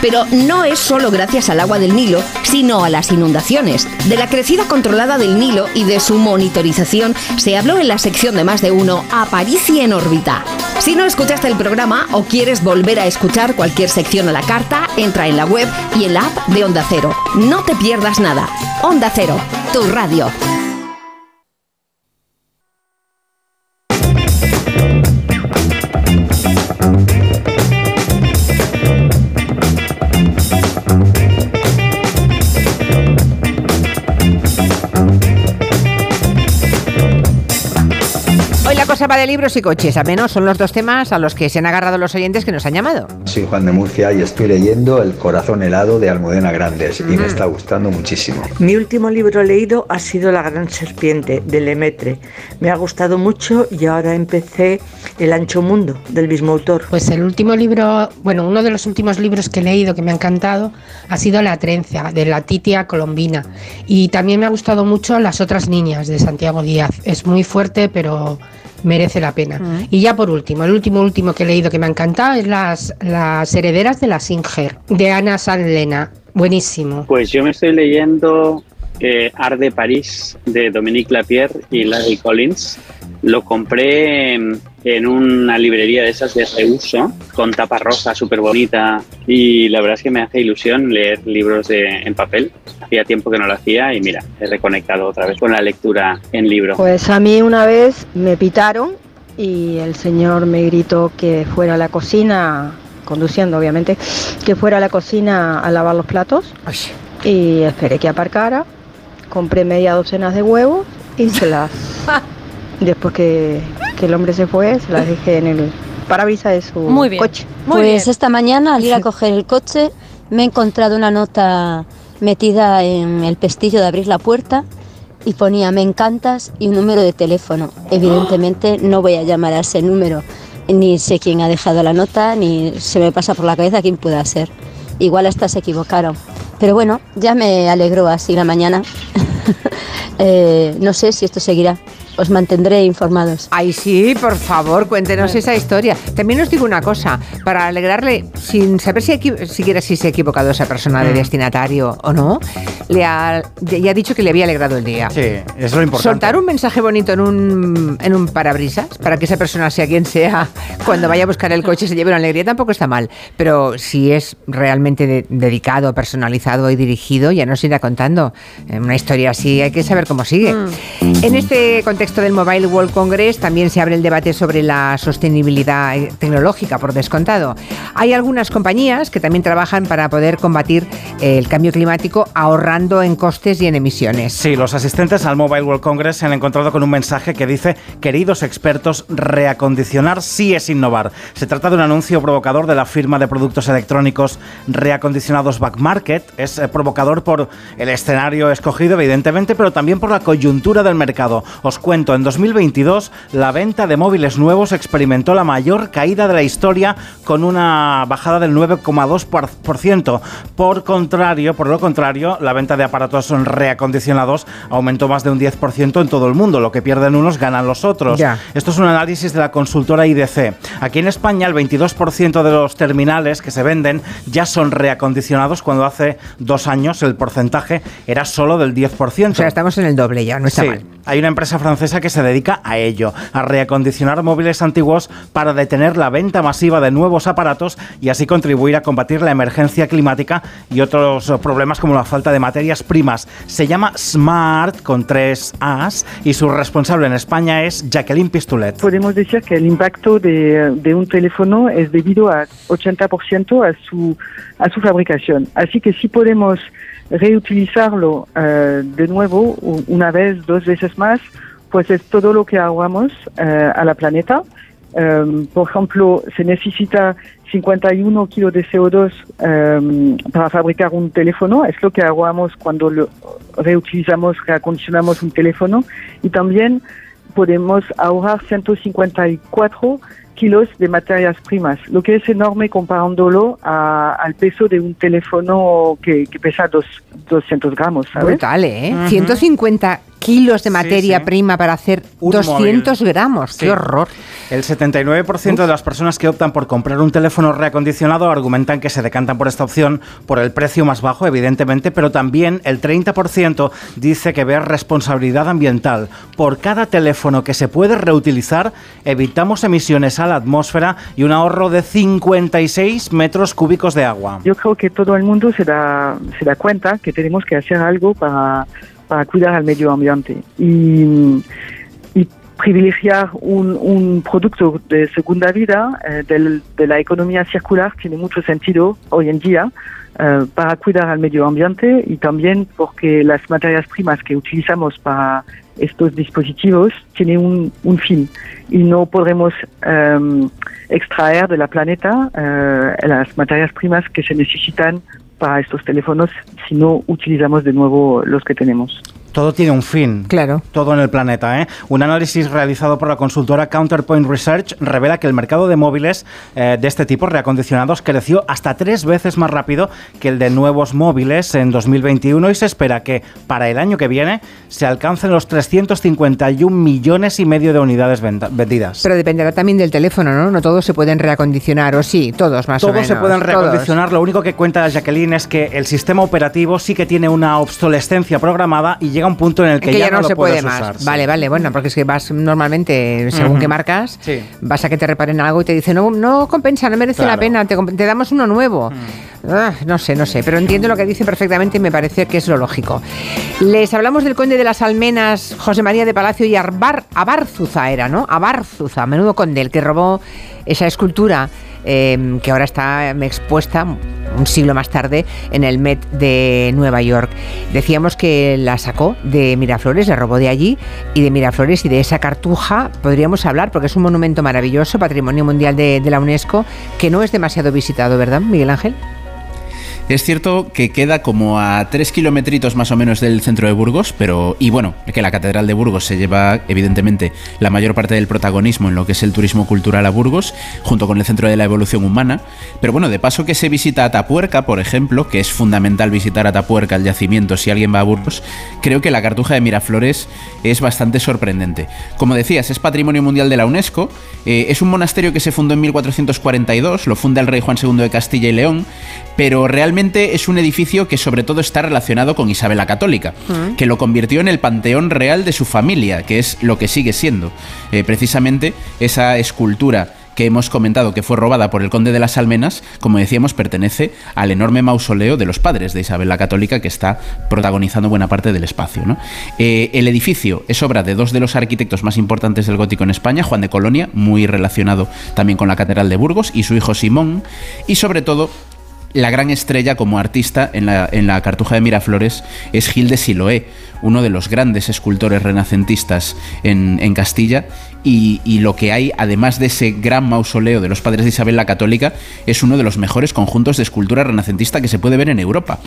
Pero no es solo gracias al agua del Nilo, sino a las inundaciones. De la crecida controlada del Nilo y de su monitorización se habló en la sección de más de uno Aparici en órbita. Si no escuchaste el programa o quieres volver a escuchar cualquier sección a la carta, entra en la web y en la app de Onda Cero. No te pierdas nada. Onda Cero, tu radio. De libros y coches, al menos son los dos temas a los que se han agarrado los oyentes que nos han llamado. Soy Juan de Murcia y estoy leyendo El corazón helado de Almudena Grandes y Mm. me está gustando muchísimo. Mi último libro leído ha sido La gran serpiente de Lemaitre. Me ha gustado mucho y ahora empecé El ancho mundo del mismo autor. Pues el último libro, bueno, uno de los últimos libros que he leído que me ha encantado ha sido La trenza de la Titia Colombina. Y también me ha gustado mucho Las otras niñas de Santiago Díaz. Es muy fuerte, pero merece la pena. Y ya por último, el último último que he leído que me ha encantado es Las, las herederas de la Singer de Ana Sanlena. Buenísimo. Pues yo me estoy leyendo eh, Art de París de Dominique Lapierre y Larry Collins. Lo compré en, una librería de esas de reuso, con tapa roja súper bonita. Y la verdad es que me hace ilusión leer libros de, en papel. Hacía tiempo que no lo hacía y mira, he reconectado otra vez con la lectura en libro. Pues a mí una vez me pitaron y el señor me gritó que fuera a la cocina, conduciendo obviamente, que fuera a la cocina a lavar los platos. Y esperé que aparcara, compré media docena de huevos y se las... Después que, que el hombre se fue, se las dejé en el parabrisas de su Muy bien. coche. pues esta mañana al ir a coger el coche me he encontrado una nota metida en el pestillo de abrir la puerta y ponía me encantas y un número de teléfono. Evidentemente no voy a llamar a ese número, ni sé quién ha dejado la nota, ni se me pasa por la cabeza quién pueda ser. Igual hasta se equivocaron. Pero bueno, ya me alegró así la mañana. Eh, no sé si esto seguirá. Os mantendré informados. Ay, sí, por favor, cuéntenos esa historia. También os digo una cosa, para alegrarle, sin saber si siquiera si se ha equivocado esa persona de Mm. destinatario o no, le ha, ya ha dicho que le había alegrado el día. Sí, es lo importante. Soltar un mensaje bonito en un, en un parabrisas para que esa persona, sea quien sea, cuando vaya a buscar el coche se lleve una alegría, tampoco está mal. Pero si es realmente de- dedicado, personalizado y dirigido, ya nos irá contando. Eh, Una historia así hay que saber cómo sigue. En este contexto del Mobile World Congress también se abre el debate sobre la sostenibilidad eh, tecnológica, por descontado. Hay algunas compañías que también trabajan para poder combatir eh, el cambio climático ahorrando en costes y en emisiones. Sí, los asistentes al Mobile World Congress se han encontrado con un mensaje que dice, queridos expertos, reacondicionar sí es innovar. Se trata de un anuncio provocador de la firma de productos electrónicos reacondicionados Back Market. Es eh, provocador por el escenario escogido, evidentemente, pero también por la coyuntura del mercado. Os cuento, en 2022 la venta de móviles nuevos experimentó la mayor caída de la historia con una bajada del 9,2%. Por contrario, por lo contrario, la venta de aparatos reacondicionados aumentó más de un 10% en todo el mundo. Lo que pierden unos ganan los otros. Esto es un análisis de la consultora IDC. Aquí en España el 22% de los terminales que se venden ya son reacondicionados cuando hace dos años el porcentaje era solo del 10%. O sea, estamos en el doble ya, no está Sí. mal. Hay una empresa francesa que se dedica a ello, a reacondicionar móviles antiguos para detener la venta masiva de nuevos aparatos y así contribuir a combatir la emergencia climática y otros problemas como la falta de materias primas. Se llama Smart con tres As y su responsable en España es Jacqueline Pistulet. Podemos decir que el impacto de, de un teléfono es debido a 80% a su, a su fabricación. Así que si podemos reutilizarlo eh, de nuevo una vez, dos veces más, pues es todo lo que ahorramos eh, a la planeta. Um, por ejemplo, se necesita 51 kilos de CO2 um, para fabricar un teléfono. Es lo que ahorramos cuando lo reutilizamos, reacondicionamos un teléfono. Y también podemos ahorrar 154 kilos de materias primas, lo que es enorme comparándolo a, al peso de un teléfono que, que pesa dos, 200 gramos. ¿sabes? Brutal, ¿eh? 150 kilos de materia prima para hacer 200 gramos. ¡Qué horror! El 79% de las personas que optan por comprar un teléfono reacondicionado argumentan que se decantan por esta opción por el precio más bajo, evidentemente, pero también el 30% dice que ve responsabilidad ambiental. Por cada teléfono que se puede reutilizar, evitamos emisiones a la atmósfera y un ahorro de 56 metros cúbicos de agua. Yo creo que todo el mundo se da, se da cuenta que tenemos que hacer algo para para cuidar al medio ambiente y, privilegiar un, producto de segunda vida eh, de la economía circular tiene mucho sentido hoy en día eh, para cuidar al medio ambiente y también porque las materias primas que utilizamos para estos dispositivos tienen un, un fin y no podremos eh, extraer de la planeta eh, las materias primas que se necesitan para estos teléfonos si no utilizamos de nuevo los que tenemos. Todo tiene un fin. Claro. Todo en el planeta. ¿eh? Un análisis realizado por la consultora Counterpoint Research revela que el mercado de móviles eh, de este tipo, reacondicionados, creció hasta tres veces más rápido que el de nuevos móviles en 2021 y se espera que para el año que viene se alcancen los 351 millones y medio de unidades vendidas. Pero dependerá también del teléfono, ¿no? No todos se pueden reacondicionar, o sí, todos más todos o menos. Todos se pueden reacondicionar. Todos. Lo único que cuenta Jacqueline es que el sistema operativo sí que tiene una obsolescencia programada y llega a un punto en el que, que ya, ya, no, no se puede más. usar. sí. Vale, vale, bueno, porque es que vas normalmente, según Ujú. qué marcas, Sí. vas a que te reparen algo y te dicen, no, no compensa, no merece la pena, te, damos uno nuevo. Ah, no sé, no sé, pero entiendo lo que dicen perfectamente y me parece que es lo lógico. Les hablamos del conde de las Almenas, José María de Palacio y Arbar, Abarzuza era, ¿no? Abarzuza, menudo conde, el que robó esa escultura eh, que ahora está em, expuesta un siglo más tarde en el Met de Nueva York. Decíamos que la sacó de Miraflores, la robó de allí y de Miraflores y de esa cartuja podríamos hablar porque es un monumento maravilloso, patrimonio mundial de, de la UNESCO, que no es demasiado visitado, ¿verdad, Miguel Ángel? Es cierto que queda como a 3 kilometritos más o menos del centro de Burgos, pero. Y bueno, que la Catedral de Burgos se lleva, evidentemente, la mayor parte del protagonismo en lo que es el turismo cultural a Burgos, junto con el Centro de la Evolución Humana. Pero bueno, de paso que se visita Atapuerca, por ejemplo, que es fundamental visitar Atapuerca, el yacimiento, si alguien va a Burgos, creo que la Cartuja de Miraflores es bastante sorprendente. Como decías, es Patrimonio Mundial de la UNESCO, eh, es un monasterio que se fundó en 1442, lo funda el rey Juan II de Castilla y León, pero realmente es un edificio que sobre todo está relacionado con Isabel la Católica, Mm. que lo convirtió en el panteón real de su familia, que es lo que sigue siendo. Eh, precisamente esa escultura que hemos comentado que fue robada por el conde de las Almenas, como decíamos, pertenece al enorme mausoleo de los padres de Isabel la Católica que está protagonizando buena parte del espacio. ¿no? Eh, el edificio es obra de dos de los arquitectos más importantes del gótico en España, Juan de Colonia, muy relacionado también con la Catedral de Burgos, y su hijo Simón, y sobre todo la gran estrella como artista en la, en la Cartuja de Miraflores es Gil de Siloé, uno de los grandes escultores renacentistas en, en Castilla. Y, y lo que hay, además de ese gran mausoleo de los padres de Isabel la Católica, es uno de los mejores conjuntos de escultura renacentista que se puede ver en Europa.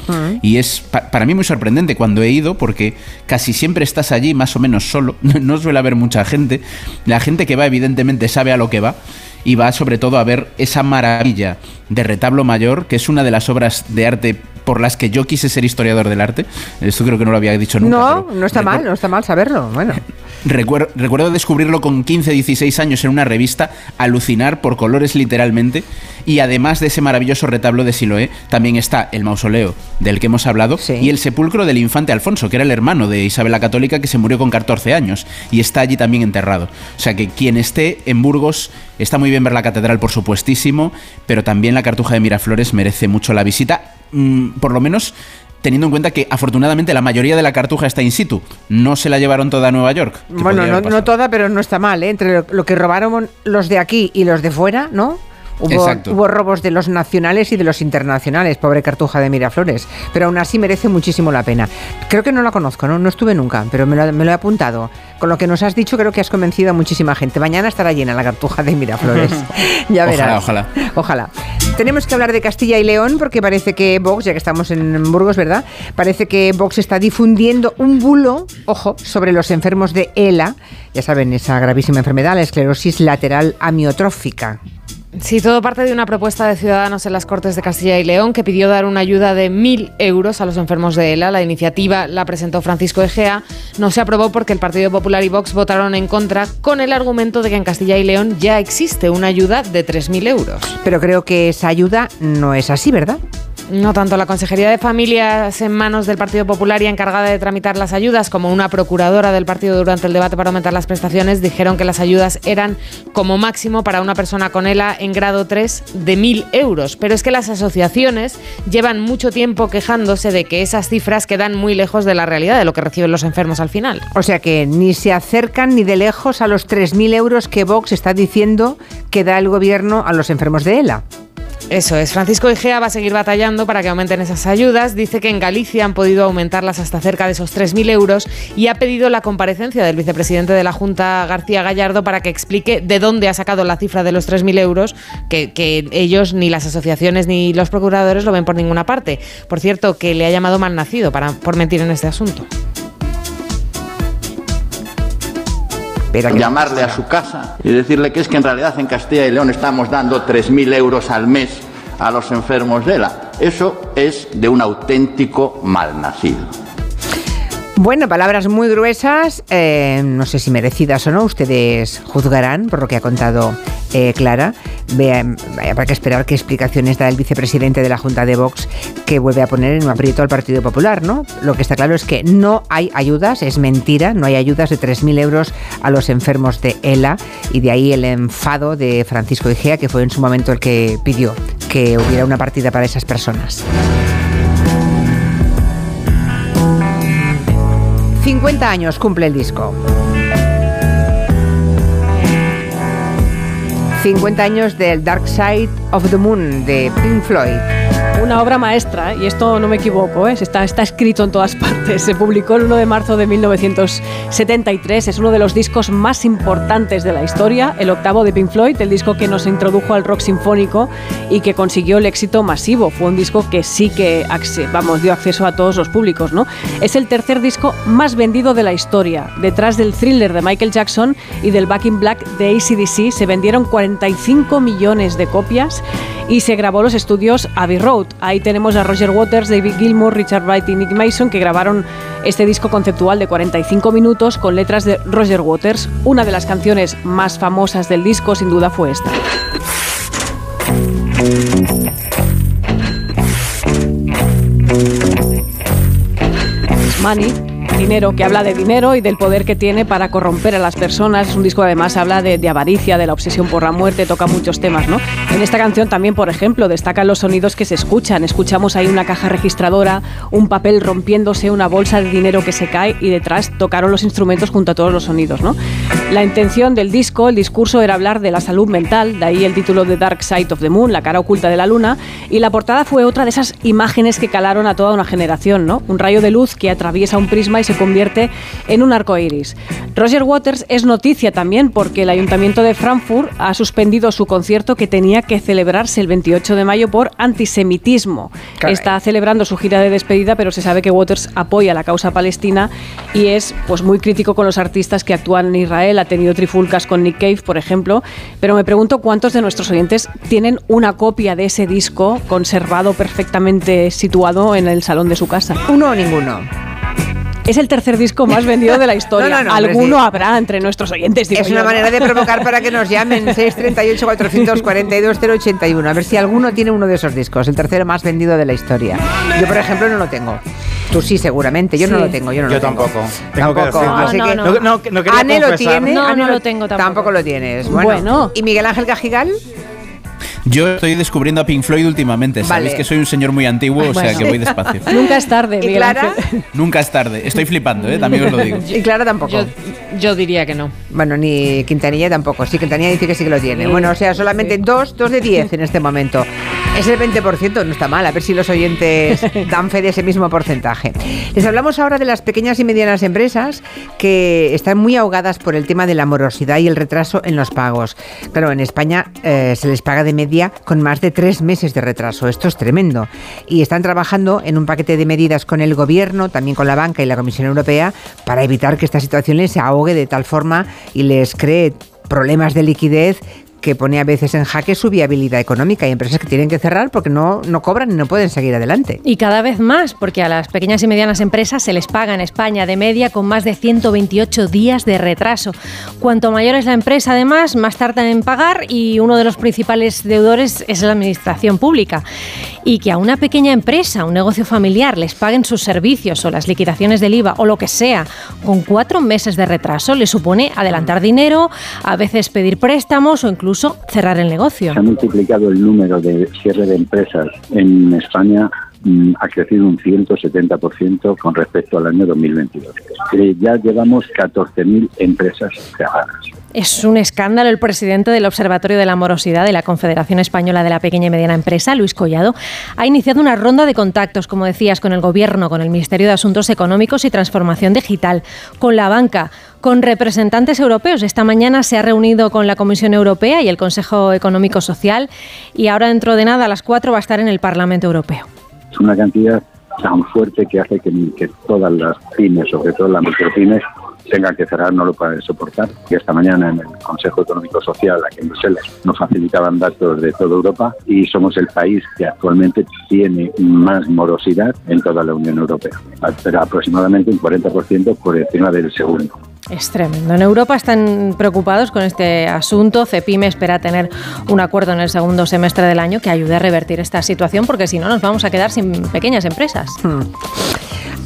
Y es pa- para mí muy sorprendente cuando he ido, porque casi siempre estás allí más o menos solo, no suele haber mucha gente. La gente que va, evidentemente, sabe a lo que va y va sobre todo a ver esa maravilla de retablo mayor, que es una de las obras de arte por las que yo quise ser historiador del arte. Esto creo que no lo había dicho nunca. No, no está mal, no está mal saberlo. Bueno, recuerdo descubrirlo con 15, 16 años en una revista, alucinar por colores literalmente, y además de ese maravilloso retablo de Siloé, también está el mausoleo del que hemos hablado y el sepulcro del infante Alfonso, que era el hermano de Isabel la Católica que se murió con 14 años y está allí también enterrado. O sea que quien esté en Burgos, está muy bien ver la catedral, por supuestísimo, pero también la Cartuja de Miraflores merece mucho la visita, mm, por lo menos teniendo en cuenta que afortunadamente la mayoría de la cartuja está in situ. No se la llevaron toda a Nueva York. Bueno, no, no, toda, pero no está mal, ¿eh? Entre lo, que robaron los de aquí y los de fuera, ¿no? Hubo, robos de los nacionales y de los internacionales, pobre Cartuja de Miraflores, pero aún así merece muchísimo la pena. Creo que no la conozco, no, no estuve nunca, pero me lo, he apuntado. Con lo que nos has dicho creo que has convencido a muchísima gente. Mañana estará llena la Cartuja de Miraflores. ya verás. Ojalá, ojalá. Ojalá. Tenemos que hablar de Castilla y León porque parece que Vox, ya que estamos en Burgos, ¿verdad? Parece que Vox está difundiendo un bulo, ojo, sobre los enfermos de ELA. Ya saben, esa gravísima enfermedad, la esclerosis lateral amiotrófica. Sí, todo parte de una propuesta de Ciudadanos en las Cortes de Castilla y León que pidió dar una ayuda de mil euros a los enfermos de ELA. La iniciativa la presentó Francisco Egea. No se aprobó porque el Partido Popular y Vox votaron en contra con el argumento de que en Castilla y León ya existe una ayuda de 3.000 euros. Pero creo que esa ayuda no es así, ¿verdad? No tanto la Consejería de Familias en manos del Partido Popular y encargada de tramitar las ayudas como una procuradora del partido durante el debate para aumentar las prestaciones dijeron que las ayudas eran como máximo para una persona con ELA en grado 3 de 1.000 euros. Pero es que las asociaciones llevan mucho tiempo quejándose de que esas cifras quedan muy lejos de la realidad de lo que reciben los enfermos al final. O sea que ni se acercan ni de lejos a los 3.000 euros que Vox está diciendo que da el gobierno a los enfermos de ELA. Eso es. Francisco Egea va a seguir batallando para que aumenten esas ayudas. Dice que en Galicia han podido aumentarlas hasta cerca de esos 3.000 euros y ha pedido la comparecencia del vicepresidente de la Junta, García Gallardo, para que explique de dónde ha sacado la cifra de los 3.000 euros, que, que ellos, ni las asociaciones, ni los procuradores lo ven por ninguna parte. Por cierto, que le ha llamado mal nacido para, por mentir en este asunto. Llamarle a su casa y decirle que es que en realidad en Castilla y León estamos dando 3.000 euros al mes a los enfermos de ELA. Eso es de un auténtico malnacido. Bueno, palabras muy gruesas, eh, no sé si merecidas o no, ustedes juzgarán por lo que ha contado eh, Clara. Habrá que esperar qué explicaciones da el vicepresidente de la Junta de Vox que vuelve a poner en un aprieto al Partido Popular, ¿no? Lo que está claro es que no hay ayudas, es mentira, no hay ayudas de 3.000 euros a los enfermos de ELA y de ahí el enfado de Francisco Igea, que fue en su momento el que pidió que hubiera una partida para esas personas. 50 años cumple el disco. 50 años del Dark Side of the Moon de Pink Floyd. Una obra maestra, y esto no me equivoco, ¿eh? está, está escrito en todas partes. Se publicó el 1 de marzo de 1973, es uno de los discos más importantes de la historia, el octavo de Pink Floyd, el disco que nos introdujo al rock sinfónico y que consiguió el éxito masivo. Fue un disco que sí que vamos, dio acceso a todos los públicos. ¿no? Es el tercer disco más vendido de la historia. Detrás del thriller de Michael Jackson y del Back in Black de ACDC se vendieron 45 millones de copias y se grabó los estudios Abbey Road. Ahí tenemos a Roger Waters, David Gilmour, Richard Wright y Nick Mason que grabaron este disco conceptual de 45 minutos con letras de Roger Waters. Una de las canciones más famosas del disco sin duda fue esta. Money Dinero, que habla de dinero y del poder que tiene para corromper a las personas. Es un disco además habla de, de, avaricia, de la obsesión por la muerte, toca muchos temas, ¿no? En esta canción también, por ejemplo, destacan los sonidos que se escuchan. Escuchamos ahí una caja registradora, un papel rompiéndose, una bolsa de dinero que se cae y detrás tocaron los instrumentos junto a todos los sonidos, ¿no? La intención del disco, el discurso era hablar de la salud mental, de ahí el título de Dark Side of the Moon, la cara oculta de la luna, y la portada fue otra de esas imágenes que calaron a toda una generación, ¿no? Un rayo de luz que atraviesa un prisma y se convierte en un arco iris. Roger Waters es noticia también porque el Ayuntamiento de Frankfurt ha suspendido su concierto que tenía que celebrarse el 28 de mayo por antisemitismo. Está celebrando su gira de despedida, pero se sabe que Waters apoya la causa palestina y es pues muy crítico con los artistas que actúan en Israel. Ha tenido trifulcas con Nick Cave, por ejemplo. Pero me pregunto cuántos de nuestros oyentes tienen una copia de ese disco conservado perfectamente situado en el salón de su casa. Uno o ninguno. Es el tercer disco más vendido de la historia. No, no, no, hombre, Alguno sí. habrá entre nuestros oyentes. digo Es una yo, ¿no? manera de provocar para que nos llamen 638 442 081 a ver si alguno tiene uno de esos discos, el tercero más vendido de la historia. Yo, por ejemplo, no lo tengo. Tú sí, seguramente. Yo no Sí. lo tengo. Yo, no Yo lo tengo. tampoco. Tengo que Tampoco. decirlo. Así No, que no, No, no, no quería Ane lo tiene. No, Ane no lo tengo tampoco. lo tienes. Bueno. Bueno. ¿Y Miguel Ángel Cajigal? Yo estoy descubriendo a Pink Floyd últimamente. Sabéis Vale. que soy un señor muy antiguo, o sea que voy despacio. Nunca es tarde, ¿Y Clara? Nunca es tarde. Estoy flipando, ¿eh? también os lo digo. Y Clara tampoco. Yo, yo diría que no. Bueno, ni Quintanilla tampoco. Sí, Quintanilla dice que sí que lo tiene. Bueno, o sea, solamente sí. dos, dos de diez en este momento. Es el 20%, no está mal. A ver si los oyentes dan fe de ese mismo porcentaje. Les hablamos ahora de las pequeñas y medianas empresas que están muy ahogadas por el tema de la morosidad y el retraso en los pagos. Claro, en España eh, se les paga de media con más de tres meses de retraso. Esto es tremendo. Y están trabajando en un paquete de medidas con el gobierno, también con la banca y la Comisión Europea, para evitar que esta situación les ahogue de tal forma y les cree problemas de liquidez que pone a veces en jaque su viabilidad económica. Hay empresas que tienen que cerrar porque no, no cobran y no pueden seguir adelante. Y cada vez más, porque a las pequeñas y medianas empresas se les paga en España de media con más de 128 días de retraso. Cuanto mayor es la empresa, además, más tardan en pagar y uno de los principales deudores es la administración pública. Y que a una pequeña empresa, un negocio familiar, les paguen sus servicios o las liquidaciones del IVA o lo que sea con cuatro meses de retraso le supone adelantar dinero, a veces pedir préstamos o incluso cerrar el negocio. Se ha multiplicado el número de cierre de empresas en España, mm, ha crecido un 170% con respecto al año 2022. Eh, ya llevamos 14.000 empresas cerradas. Es un escándalo. El presidente del Observatorio de la Morosidad de la Confederación Española de la Pequeña y Mediana Empresa, Luis Collado, ha iniciado una ronda de contactos, como decías, con el Gobierno, con el Ministerio de Asuntos Económicos y Transformación Digital, con la banca, con representantes europeos. Esta mañana se ha reunido con la Comisión Europea y el Consejo Económico Social y ahora dentro de nada a las cuatro va a estar en el Parlamento Europeo. Es una cantidad tan fuerte que hace que, todas las pymes, sobre todo las micropymes, tengan que cerrar, no lo pueden soportar. Y esta mañana en el Consejo Económico Social, aquí en Bruselas, nos facilitaban datos de toda Europa y somos el país que actualmente tiene más morosidad en toda la Unión Europea, pero aproximadamente un 40% por encima del segundo. Es tremendo. En Europa están preocupados con este asunto. CEPIME espera tener un acuerdo en el segundo semestre del año que ayude a revertir esta situación, porque si no nos vamos a quedar sin pequeñas empresas. Hmm.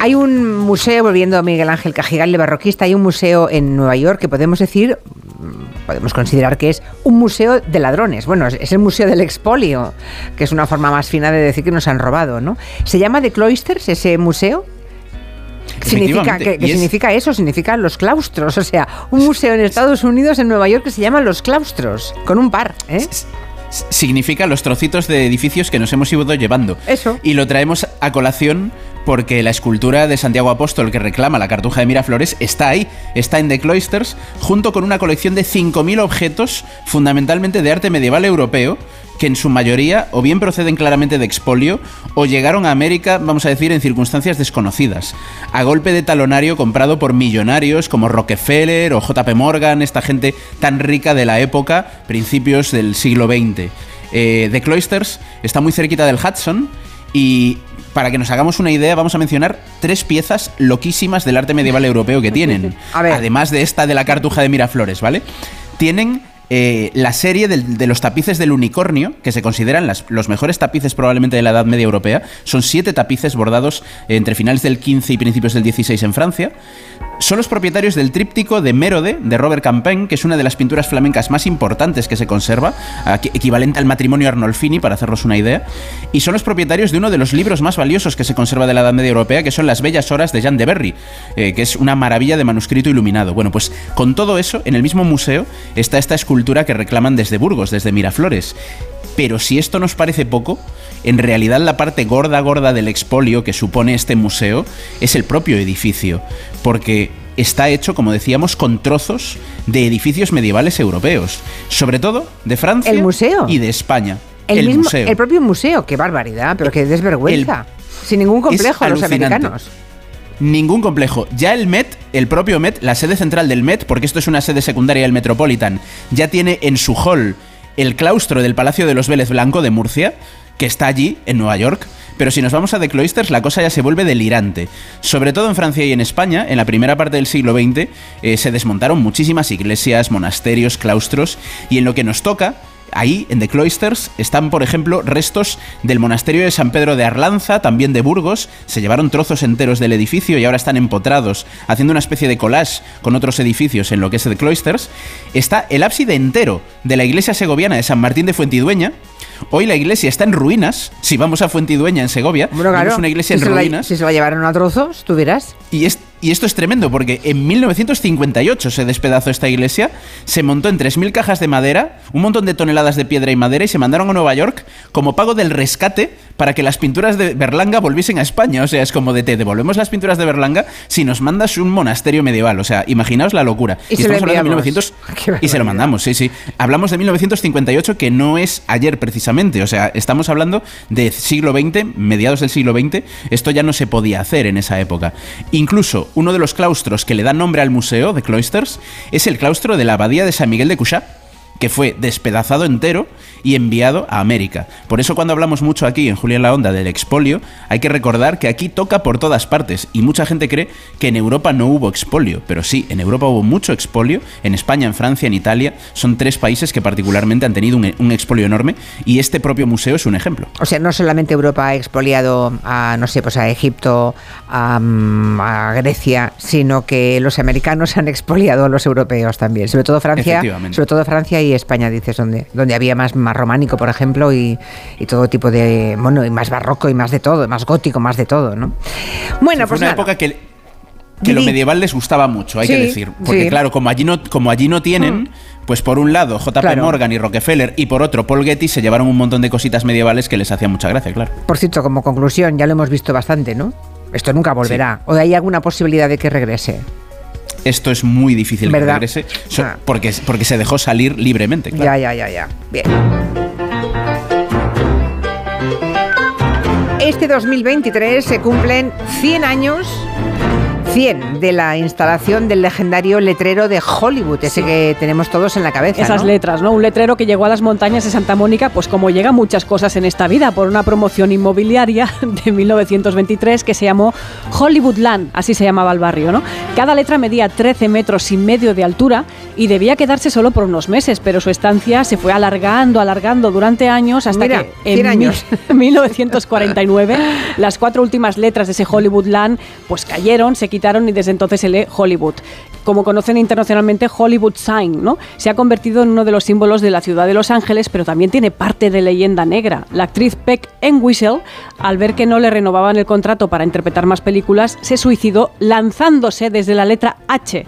Hay un museo, volviendo a Miguel Ángel Cajigal, de barroquista, hay un museo en Nueva York que podemos decir, mm, podemos considerar que es un museo de ladrones. Bueno, es, el museo del expolio, que es una forma más fina de decir que nos han robado, ¿no? ¿Se llama The Cloisters ese museo? Significa, Efectivamente, ¿Qué, qué y es- significa eso? Significa los claustros. O sea, un museo en Estados Unidos, en Nueva York, que se llama Los Claustros, con un par. ¿eh? significa los trocitos de edificios que nos hemos ido llevando. Eso. Y lo traemos a colación porque la escultura de Santiago Apóstol que reclama la cartuja de Miraflores está ahí, está en The Cloisters, junto con una colección de 5.000 objetos fundamentalmente de arte medieval europeo, que en su mayoría o bien proceden claramente de expolio o llegaron a América, vamos a decir, en circunstancias desconocidas, a golpe de talonario comprado por millonarios como Rockefeller o JP Morgan, esta gente tan rica de la época, principios del siglo XX. Eh, The Cloisters está muy cerquita del Hudson y para que nos hagamos una idea, vamos a mencionar tres piezas loquísimas del arte medieval europeo que tienen. A ver. Además de esta de la cartuja de Miraflores, ¿vale? Tienen eh, la serie de, los tapices del unicornio, que se consideran los mejores tapices probablemente de la Edad Media Europea. Son siete tapices bordados entre finales del 15 y principios del 16 en Francia. Son los propietarios del tríptico de Mérode, de Robert Campaign, que es una de las pinturas flamencas más importantes que se conserva, equivalente al matrimonio Arnolfini, para hacernos una idea. Y son los propietarios de uno de los libros más valiosos que se conserva de la Edad Media Europea, que son Las Bellas Horas de Jean de Berry, eh, que es una maravilla de manuscrito iluminado. Bueno, pues con todo eso, en el mismo museo está esta escultura que reclaman desde Burgos, desde Miraflores. Pero si esto nos parece poco, en realidad la parte gorda gorda del expolio que supone este museo es el propio edificio, porque está hecho, como decíamos, con trozos de edificios medievales europeos, sobre todo de Francia ¿El museo? y de España. El, mismo, museo. el propio museo, qué barbaridad, pero qué desvergüenza. Sin ningún complejo, los alucinante. americanos. Ningún complejo. Ya el Met, el propio Met, la sede central del Met, porque esto es una sede secundaria del Metropolitan, ya tiene en su hall el claustro del Palacio de los Vélez Blanco de Murcia, que está allí, en Nueva York. Pero si nos vamos a The Cloisters, la cosa ya se vuelve delirante. Sobre todo en Francia y en España, en la primera parte del siglo XX, eh, se desmontaron muchísimas iglesias, monasterios, claustros, y en lo que nos toca, Ahí, en The Cloisters, están, por ejemplo, restos del monasterio de San Pedro de Arlanza, también de Burgos. Se llevaron trozos enteros del edificio y ahora están empotrados, haciendo una especie de collage con otros edificios en lo que es The Cloisters. Está el ábside entero de la iglesia segoviana de San Martín de Fuentidueña. Hoy la iglesia está en ruinas. Si vamos a Fuentidueña, en Segovia, Bueno, claro, vemos una iglesia si en la- ruinas. si se la llevaron a trozos, tú verás. Y, es- y esto es tremendo porque en 1958 se despedazó esta iglesia, se montó en 3.000 cajas de madera, un montón de toneladas de piedra y madera y se mandaron a Nueva York como pago del rescate para que las pinturas de Berlanga volviesen a España. O sea, es como de te devolvemos las pinturas de Berlanga si nos mandas un monasterio medieval. O sea, imaginaos la locura. Y se estamos hablando de enviamos. 1900 Qué y se lo mandamos, sí, sí. Hablamos de 1958 que no es ayer precisamente. O sea, estamos hablando de siglo XX, mediados del siglo XX. Esto ya no se podía hacer en esa época. Incluso uno de los claustros que le da nombre al museo de Cloisters es el claustro de la abadía de San Miguel de Cuchá que fue despedazado entero y enviado a América. Por eso cuando hablamos mucho aquí en Julián la Onda del expolio, hay que recordar que aquí toca por todas partes y mucha gente cree que en Europa no hubo expolio, pero sí, en Europa hubo mucho expolio, en España, en Francia, en Italia, son tres países que particularmente han tenido un, un expolio enorme y este propio museo es un ejemplo. O sea, no solamente Europa ha expoliado a, no sé, pues a Egipto, a, mm, a Grecia, sino que los americanos han expoliado a los europeos también. Sobre todo Francia, sobre todo Francia y España, dices, donde, donde había más, más románico, por ejemplo, y, y todo tipo de, bueno, y más barroco y más de todo, más gótico, más de todo, ¿no? Bueno, Fue pues una nada. época que, que lo medieval les gustaba mucho, hay Sí, que decir. Porque sí. claro, como allí no, como allí no tienen, pues por un lado JP Claro. Morgan y Rockefeller y por otro Paul Getty se llevaron un montón de cositas medievales que les hacían mucha gracia, claro. Por cierto, como conclusión, ya lo hemos visto bastante, ¿no? Esto nunca volverá. ¿O hay alguna posibilidad de que regrese? Esto es muy difícil ¿Verdad? que regrese so- Ah. porque, porque se dejó salir libremente, claro. Ya, ya, ya, ya. Bien. Este 2023 se cumplen 100 años 100 de la instalación del legendario letrero de Hollywood, ese que tenemos todos en la cabeza. Esas ¿no? letras, ¿no? Un letrero que llegó a las montañas de Santa Mónica, pues como llegan muchas cosas en esta vida, por una promoción inmobiliaria de 1923 que se llamó Hollywoodland, así se llamaba el barrio, ¿no? Cada letra medía 13 metros y medio de altura y debía quedarse solo por unos meses, pero su estancia se fue alargando, alargando durante años hasta Mira, que 100 años. mil- 1949 las cuatro últimas letras de ese Hollywoodland pues cayeron, se quitaron y desde entonces se lee Hollywood. Como conocen internacionalmente Hollywood Sign, ¿no? Se ha convertido en uno de los símbolos de la ciudad de Los Ángeles, pero también tiene parte de leyenda negra. La actriz Peck Entwistle, al ver que no le renovaban el contrato para interpretar más películas, se suicidó lanzándose desde la letra H.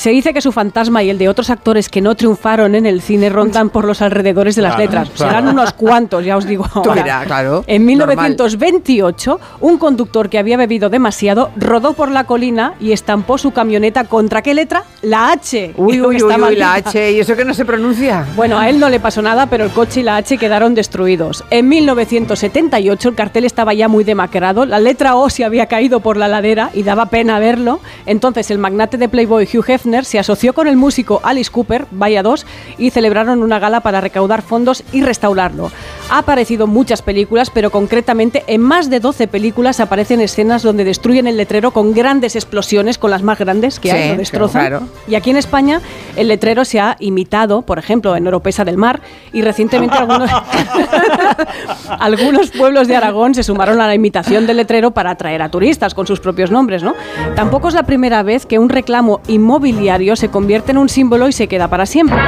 Se dice que su fantasma y el de otros actores que no triunfaron en el cine rondan por los alrededores de las Claro, letras. claro. Serán unos cuantos, ya os digo. Ahora. verás, claro. En normal. 1928, un conductor que había bebido demasiado rodó por la colina y estampó su camioneta contra qué letra? La H. Uy, uy, uy, uy, la. H, y eso que no se pronuncia. Bueno, a él no le pasó nada, pero el coche y la H quedaron destruidos. En 1978 el cartel estaba ya muy demacrado, la letra O se había caído por la ladera y daba pena verlo. Entonces el magnate de Playboy Hugh Hefner se asoció con el músico Alice Cooper, vaya dos, y celebraron una gala para recaudar fondos y restaurarlo. Ha aparecido en muchas películas, pero concretamente en más de 12 películas aparecen escenas donde destruyen el letrero con grandes explosiones, con las más grandes que Sí, hay, lo destrozan. claro. Y aquí en España el letrero se ha imitado, por ejemplo, en Oropesa del Mar y recientemente algunos, algunos pueblos de Aragón se sumaron a la imitación del letrero para atraer a turistas con sus propios nombres, ¿no? Tampoco es la primera vez que un reclamo inmobiliario se convierte en un símbolo y se queda para siempre.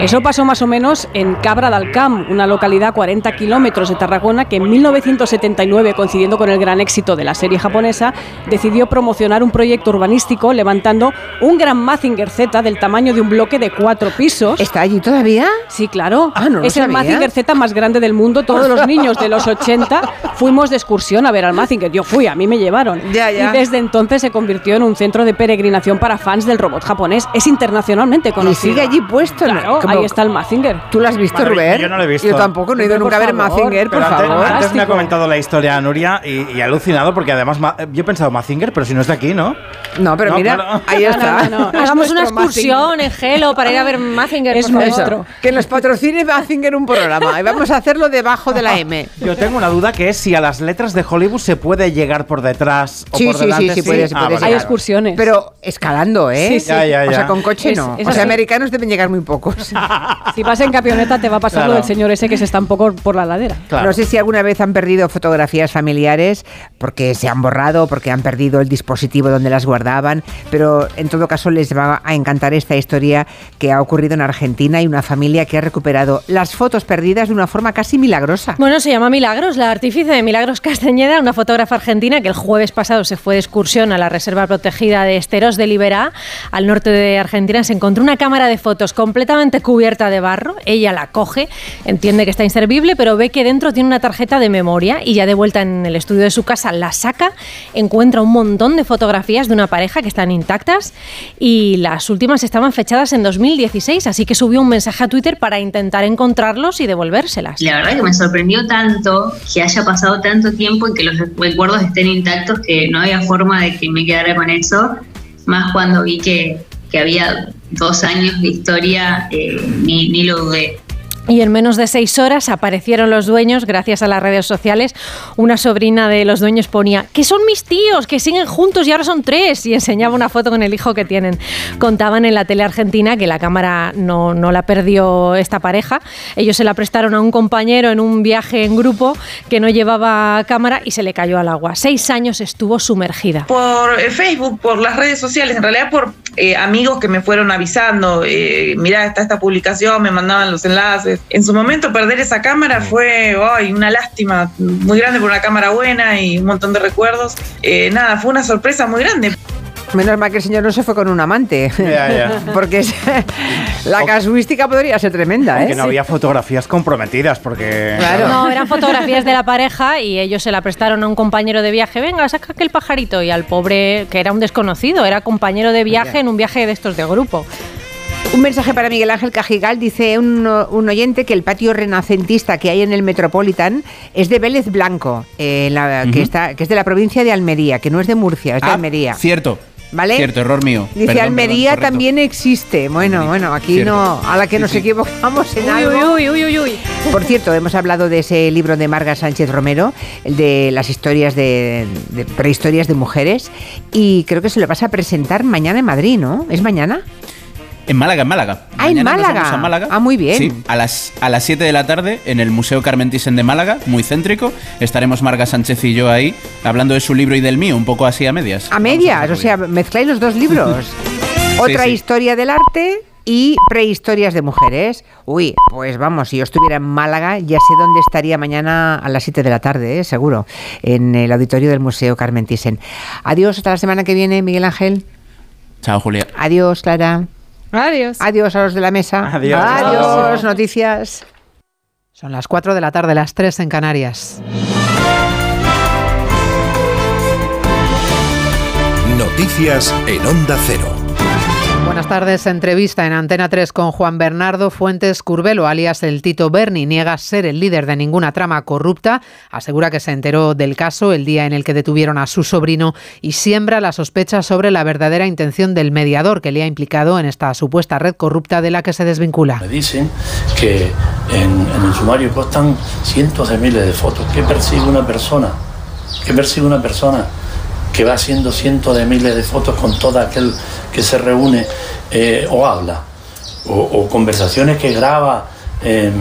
Eso pasó más o menos en Cabra del Camp, una localidad a 40 kilómetros de Tarragona que en 1979, coincidiendo con el gran éxito de la serie japonesa, decidió promocionar un proyecto urbanístico levantando un gran Mazinger Z del tamaño de un bloque de cuatro pisos. ¿Está allí todavía? Sí, claro. Ah, no lo es el. Mazinger Z más grande del mundo. Todos los niños de los 80 fuimos de excursión a ver al Mazinger. Yo fui, a mí me llevaron. Ya, ya. Y desde entonces se convirtió en un centro de peregrinación para fans del robot japonés. Es internacionalmente Y conocido. sigue allí puesto. ¿no? Ahí está el Mazinger. ¿Tú lo has visto, Madre, Rubén? yo no lo he visto. Yo tampoco, no he ido nunca a ver. Mazinger, por Pero antes, favor. antes me ha comentado la historia Nuria y, y he alucinado porque además yo he pensado Mazinger, pero si no es de aquí, ¿no? No, pero No, mira, claro. ahí está. No, no, no. Hagamos una excursión en Gelo para ir a ver Mazinger. Es nuestro. Que nos patrocine Mazinger un programa y vamos a hacerlo debajo de la M. Yo tengo una duda que es si a las letras de Hollywood se puede llegar por detrás o Sí, por sí, sí, delante. sí, Ah, puedes vale, Hay vale. excursiones. Pero escalando, ¿eh? Sí, sí. Ya, ya, O sea, con coche Es- no. es o sea, así. americanos deben llegar muy pocos. Si vas en camioneta te va a pasar Claro. lo del señor ese que se está un poco por la ladera. Claro. No sé si alguna vez han perdido fotografías familiares porque se han borrado, porque han perdido el dispositivo donde las guardaban, pero en todo caso les va a encantar esta historia que ha ocurrido en Argentina y una familia que ha recuperado las fotos perdidas de una forma casi milagrosa. Bueno, se llama Milagros, la artífice de Milagros Castañeda, una fotógrafa argentina que el jueves pasado se fue de excursión a la reserva protegida de Esteros de Liberá, al norte de Argentina. Se encontró una cámara de fotos completamente cubierta de barro. Ella la coge, entiende que está inservible, pero ve que dentro tiene una tarjeta de memoria y ya de vuelta en el estudio de su casa la saca, encuentra un montón de fotografías de una que están intactas y las últimas estaban fechadas en 2016, así que subió un mensaje a Twitter para intentar encontrarlos y devolvérselas. La verdad que me sorprendió tanto que haya pasado tanto tiempo y que los recuerdos estén intactos que no había forma de que me quedara con eso, más cuando vi que, que había dos años de historia, eh, ni, ni lo dudé. Y en menos de seis horas aparecieron los dueños gracias a las redes sociales. Una sobrina de los dueños ponía que son mis tíos, que siguen juntos y ahora son tres. Y enseñaba una foto con el hijo que tienen. Contaban en la tele argentina que la cámara no, no la perdió esta pareja. Ellos se la prestaron a un compañero en un viaje en grupo que no llevaba cámara y se le cayó al agua. Seis años estuvo sumergida. Por eh, Facebook, por las redes sociales, en realidad por eh, amigos que me fueron avisando, eh, mirá, está esta publicación, me mandaban los enlaces. En su momento perder esa cámara fue ay, una lástima muy grande por una cámara buena y un montón de recuerdos. Eh, nada, fue una sorpresa muy grande. Menos mal que el señor no se fue con un amante. Ya, ya. Porque la casuística podría ser tremenda, ¿eh? Que no había fotografías comprometidas porque... Claro. No, eran fotografías de la pareja y ellos se la prestaron a un compañero de viaje. Venga, saca aquel pajarito. Y al pobre, que era un desconocido, era compañero de viaje en un viaje de estos de grupo. Un mensaje para Miguel Ángel Cajigal. Dice un, un oyente que el patio renacentista que hay en el Metropolitan es de Vélez Blanco, eh, la- que, está, que es de la provincia de Almería, que no es de Murcia, es de Ah, Almería. Cierto. ¿Vale? Cierto, error mío. Dice Perdón, Almería perdón, también existe. Bueno, bueno, aquí Cierto. no, a la que Sí, nos sí. equivocamos en Uy, algo. uy, uy, uy, uy. Por cierto, hemos hablado de ese libro de Marga Sánchez Romero, el de las historias de, de prehistorias de mujeres, y creo que se lo vas a presentar mañana en Madrid, ¿no? ¿Es mañana? En Málaga, en Málaga. Ah, en Mañana nos Málaga. vamos a Málaga. Ah, muy bien. Sí, a las, a las 7 de la tarde en el Museo Carmen Thyssen de Málaga, muy céntrico. Estaremos Marga Sánchez y yo ahí hablando de su libro y del mío, un poco así a medias. A medias, o sea, mezcláis los dos libros. Otra sí. historia del arte y prehistorias de mujeres. Uy, pues vamos, si yo estuviera en Málaga, ya sé dónde estaría mañana a las 7 de la tarde, ¿eh? seguro, en el auditorio del Museo Carmen Thyssen. Adiós, hasta la semana que viene, Miguel Ángel. Chao, Julia. Adiós, Clara. Adiós. Adiós a los de la mesa. Adiós. Adiós, noticias. Son las 4 de la tarde, las 3 en Canarias. Noticias en Onda Cero. Buenas tardes. Entrevista en Antena 3 con Juan Bernardo Fuentes Curbelo, alias el Tito Berni. Niega ser el líder de ninguna trama corrupta. Asegura que se enteró del caso el día en el que detuvieron a su sobrino y siembra la sospecha sobre la verdadera intención del mediador que le ha implicado en esta supuesta red corrupta de la que se desvincula. Me dicen que en, en el sumario constan cientos de miles de fotos. ¿Qué persigue una persona? ¿Qué persigue una persona que va haciendo cientos de miles de fotos con todo aquel que se reúne eh, o habla? O, conversaciones que graba. eh,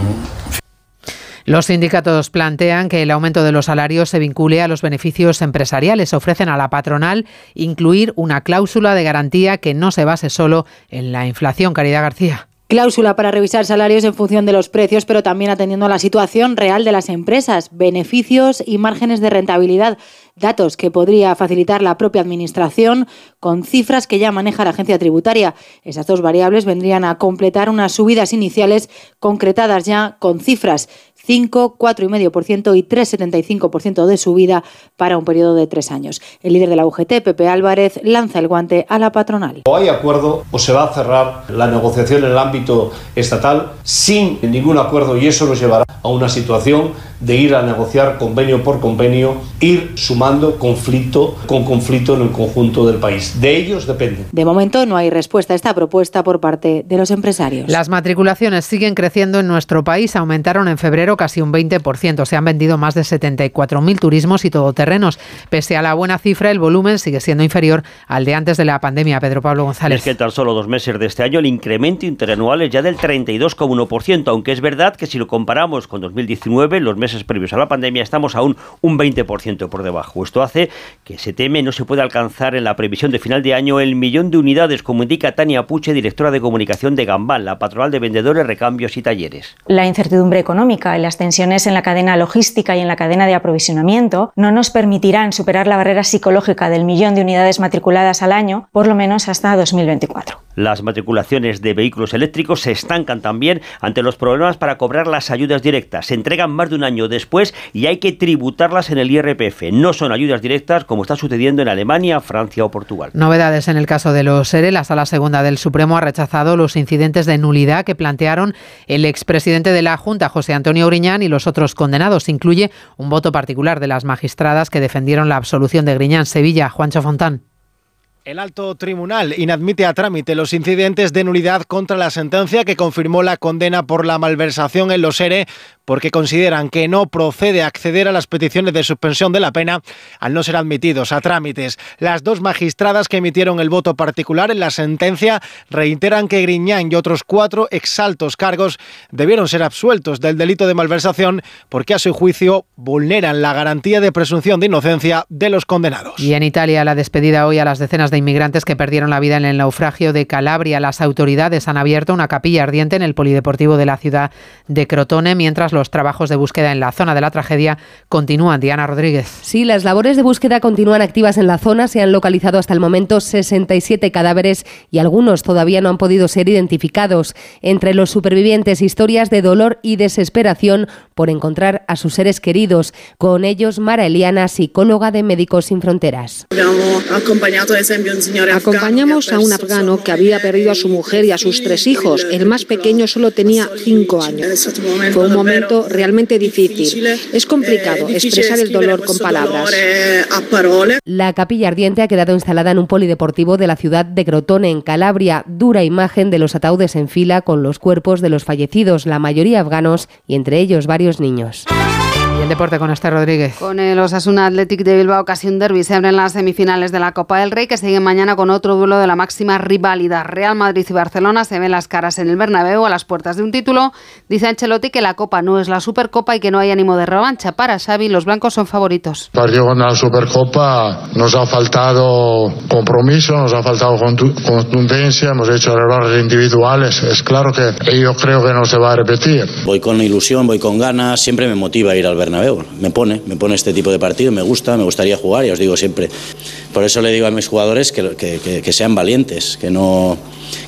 Los sindicatos plantean que el aumento de los salarios se vincule a los beneficios empresariales. Ofrecen a la patronal incluir una cláusula de garantía que no se base solo en la inflación. Caridad García. Cláusula para revisar salarios en función de los precios, pero también atendiendo a la situación real de las empresas, beneficios y márgenes de rentabilidad. Datos que podría facilitar la propia Administración con cifras que ya maneja la agencia tributaria. Esas dos variables vendrían a completar unas subidas iniciales concretadas ya con cifras. 5, 4,5% y 3,75% de subida para un periodo de tres años. El líder de la UGT, Pepe Álvarez, lanza el guante a la patronal. O hay acuerdo o se va a cerrar la negociación en el ámbito estatal sin ningún acuerdo y eso nos llevará a una situación de ir a negociar convenio por convenio, ir sumando conflicto con conflicto en el conjunto del país. De ellos depende. De momento no hay respuesta a esta propuesta por parte de los empresarios. Las matriculaciones siguen creciendo en nuestro país, aumentaron en febrero casi un 20%, se han vendido más de 74.000 turismos y todoterrenos. Pese a la buena cifra, el volumen sigue siendo inferior al de antes de la pandemia. Pedro Pablo González. Es que en tan solo dos meses de este año el incremento interanual es ya del 32,1%, aunque es verdad que si lo comparamos con 2019, los meses previos a la pandemia, estamos aún un 20% por debajo. Esto hace que se teme no se pueda alcanzar en la previsión de final de año el millón de unidades, como indica Tania Puche, directora de comunicación de Gambán, la patronal de vendedores, recambios y talleres. La incertidumbre económica y las tensiones en la cadena logística y en la cadena de aprovisionamiento no nos permitirán superar la barrera psicológica del millón de unidades matriculadas al año, por lo menos hasta 2024. Las matriculaciones de vehículos eléctricos se estancan también ante los problemas para cobrar las ayudas directas. Se entregan más de un año después y hay que tributarlas en el IRPF. No son ayudas directas como está sucediendo en Alemania, Francia o Portugal. Novedades en el caso de los SERE. La Sala Segunda del Supremo ha rechazado los incidentes de nulidad que plantearon el expresidente de la Junta, José Antonio Griñán, y los otros condenados. Incluye un voto particular de las magistradas que defendieron la absolución de Griñán. Sevilla, Juancho Fontán. El alto tribunal inadmite a trámite los incidentes de nulidad contra la sentencia que confirmó la condena por la malversación en los ERE porque consideran que no procede acceder a las peticiones de suspensión de la pena al no ser admitidos a trámites. Las dos magistradas que emitieron el voto particular en la sentencia reiteran que Griñán y otros cuatro exaltos cargos debieron ser absueltos del delito de malversación porque a su juicio vulneran la garantía de presunción de inocencia de los condenados. Y en Italia la despedida hoy a las decenas de inmigrantes que perdieron la vida en el naufragio de Calabria. Las autoridades han abierto una capilla ardiente en el polideportivo de la ciudad de Crotone mientras los trabajos de búsqueda en la zona de la tragedia continúan. Diana Rodríguez. Sí, las labores de búsqueda continúan activas en la zona. Se han localizado hasta el momento 67 cadáveres y algunos todavía no han podido ser identificados. Entre los supervivientes, historias de dolor y desesperación por encontrar a sus seres queridos. Con ellos, Mara Eliana, psicóloga de Médicos Sin Fronteras. Acompañamos a un afgano que había perdido a su mujer y a sus tres hijos. El más pequeño solo tenía cinco años. Fue un momento realmente difícil. Es complicado expresar el dolor con palabras. La capilla ardiente ha quedado instalada en un polideportivo de la ciudad de Crotone, en Calabria. Dura imagen de los ataúdes en fila con los cuerpos de los fallecidos, la mayoría afganos y entre ellos varios niños. El deporte con Esther Rodríguez. Con el Osasuna Athletic de Bilbao, casi un derby, se abren las semifinales de la Copa del Rey, que siguen mañana con otro duelo de la máxima rivalidad. Real Madrid y Barcelona se ven las caras en el Bernabéu a las puertas de un título. Dice Ancelotti que la Copa no es la Supercopa y que no hay ánimo de revancha. Para Xavi, los blancos son favoritos. Partido con la Supercopa nos ha faltado compromiso, nos ha faltado contundencia, hemos hecho errores individuales. Es claro que yo creo que no se va a repetir. Voy con ilusión, voy con ganas, siempre me motiva ir al Bernabéu. Me pone, me pone este tipo de partido, me gusta, me gustaría jugar, y os digo siempre. Por eso le digo a mis jugadores que, que, que sean valientes, que no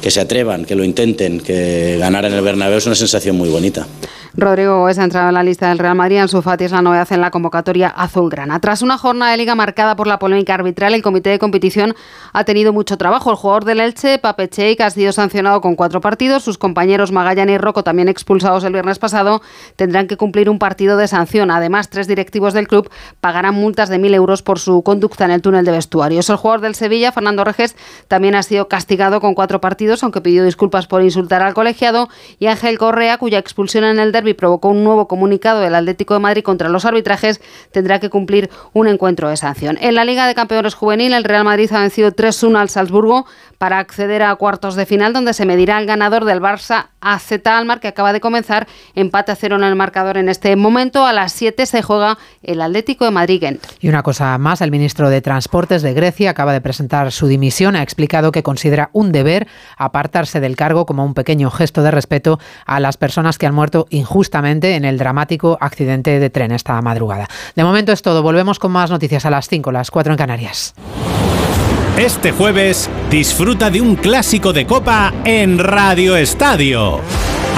que se atrevan, que lo intenten, que ganar en el Bernabéu es una sensación muy bonita. Rodrigo Gómez ha entrado en la lista del Real Madrid. En su Fati es la novedad en la convocatoria azulgrana. Tras una jornada de liga marcada por la polémica arbitral, el comité de competición ha tenido mucho trabajo. El jugador del Elche, Pape Cheik, ha sido sancionado con cuatro partidos. Sus compañeros Magallanes y Rocco, también expulsados el viernes pasado, tendrán que cumplir un partido de sanción. Además, tres directivos del club pagarán multas de mil euros por su conducta en el túnel de vestuarios. El jugador del Sevilla, Fernando Reges, también ha sido castigado con cuatro partidos, aunque pidió disculpas por insultar al colegiado. Y Ángel Correa, cuya expulsión en el derby provocó un nuevo comunicado del Atlético de Madrid contra los arbitrajes, tendrá que cumplir un encuentro de sanción. En la Liga de Campeones Juvenil, el Real Madrid ha vencido 3-1 al Salzburgo para acceder a cuartos de final, donde se medirá el ganador del Barça AZ Almar, que acaba de comenzar empate a cero en el marcador en este momento. A las 7 se juega el Atlético de Madrid. -Gent. Y una cosa más, el ministro de Transportes de Grecia acaba de presentar su dimisión. Ha explicado que considera un deber apartarse del cargo como un pequeño gesto de respeto a las personas que han muerto injustamente en el dramático accidente de tren esta madrugada. De momento es todo. Volvemos con más noticias a las 5, las 4 en Canarias. Este jueves disfruta de un clásico de copa en Radio Estadio.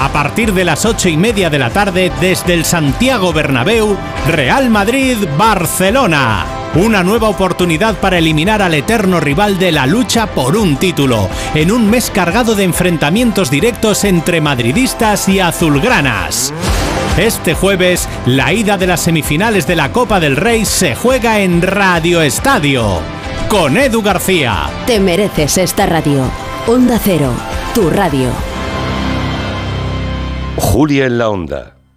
A partir de las ocho y media de la tarde, desde el Santiago Bernabéu, Real Madrid-Barcelona. Una nueva oportunidad para eliminar al eterno rival de la lucha por un título, en un mes cargado de enfrentamientos directos entre madridistas y azulgranas. Este jueves, la ida de las semifinales de la Copa del Rey se juega en Radio Estadio, con Edu García. Te mereces esta radio. Onda Cero, tu radio. Julia en la Onda.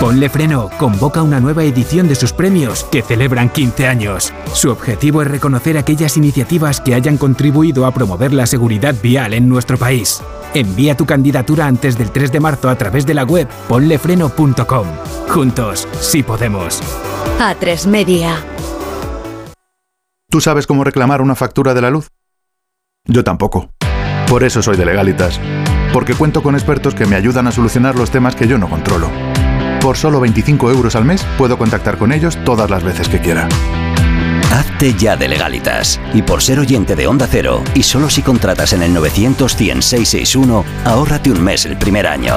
Ponle Freno convoca una nueva edición de sus premios que celebran 15 años. Su objetivo es reconocer aquellas iniciativas que hayan contribuido a promover la seguridad vial en nuestro país. Envía tu candidatura antes del 3 de marzo a través de la web ponlefreno.com. Juntos, sí podemos. A3 Media. ¿Tú sabes cómo reclamar una factura de la luz? Yo tampoco. Por eso soy de Legalitas. Porque cuento con expertos que me ayudan a solucionar los temas que yo no controlo. Por solo 25 euros al mes puedo contactar con ellos todas las veces que quiera. Hazte ya de legalitas. Y por ser oyente de Onda Cero, y solo si contratas en el 900 100 661, ahórrate un mes el primer año.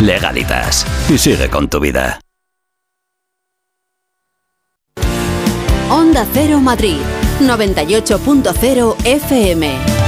Legalitas. Y sigue con tu vida. Onda Cero Madrid, 98.0 FM.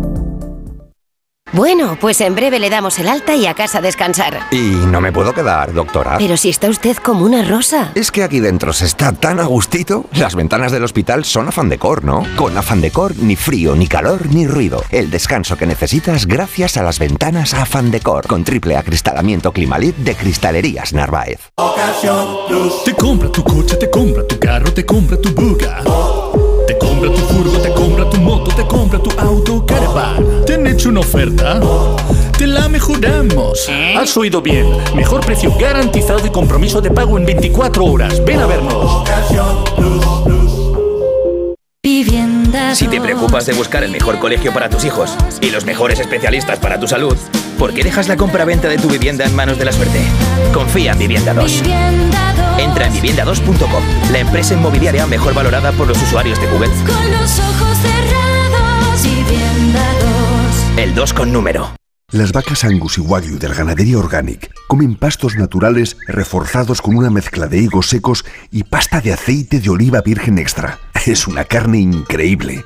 Bueno, pues en breve le damos el alta y a casa a descansar. Y no me puedo quedar, doctora. Pero si está usted como una rosa. Es que aquí dentro se está tan a gustito. Las ventanas del hospital son afán decor, ¿no? Con afán decor, ni frío, ni calor, ni ruido. El descanso que necesitas gracias a las ventanas afán decor. Con triple acristalamiento Climalit de Cristalerías Narváez. Te compra tu coche, te compra tu carro, te compra tu buga. Te compra tu furgo, te compra tu moto, te compra tu auto, caravan. ¿Te han hecho una oferta? Te la mejoramos. Has oído bien. Mejor precio garantizado y compromiso de pago en 24 horas. Ven a vernos. Si te preocupas de buscar el mejor colegio para tus hijos y los mejores especialistas para tu salud, ¿por qué dejas la compra-venta de tu vivienda en manos de la suerte? Confía en Vivienda 2. Entra en vivienda2.com, la empresa inmobiliaria mejor valorada por los usuarios de Google. Con los ojos cerrados, Vivienda 2. El 2 con número. Las vacas Angus y Wagyu del Ganadería Organic comen pastos naturales reforzados con una mezcla de higos secos y pasta de aceite de oliva virgen extra. Es una carne increíble.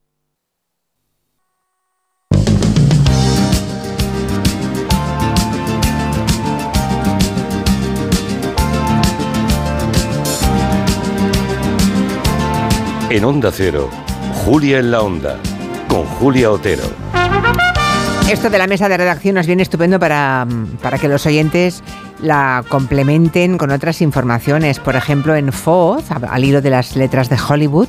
En Onda Cero, Julia en la Onda, con Julia Otero. Esto de la mesa de redacción nos viene estupendo para, para que los oyentes la complementen con otras informaciones. Por ejemplo, en Foz, al hilo de las letras de Hollywood,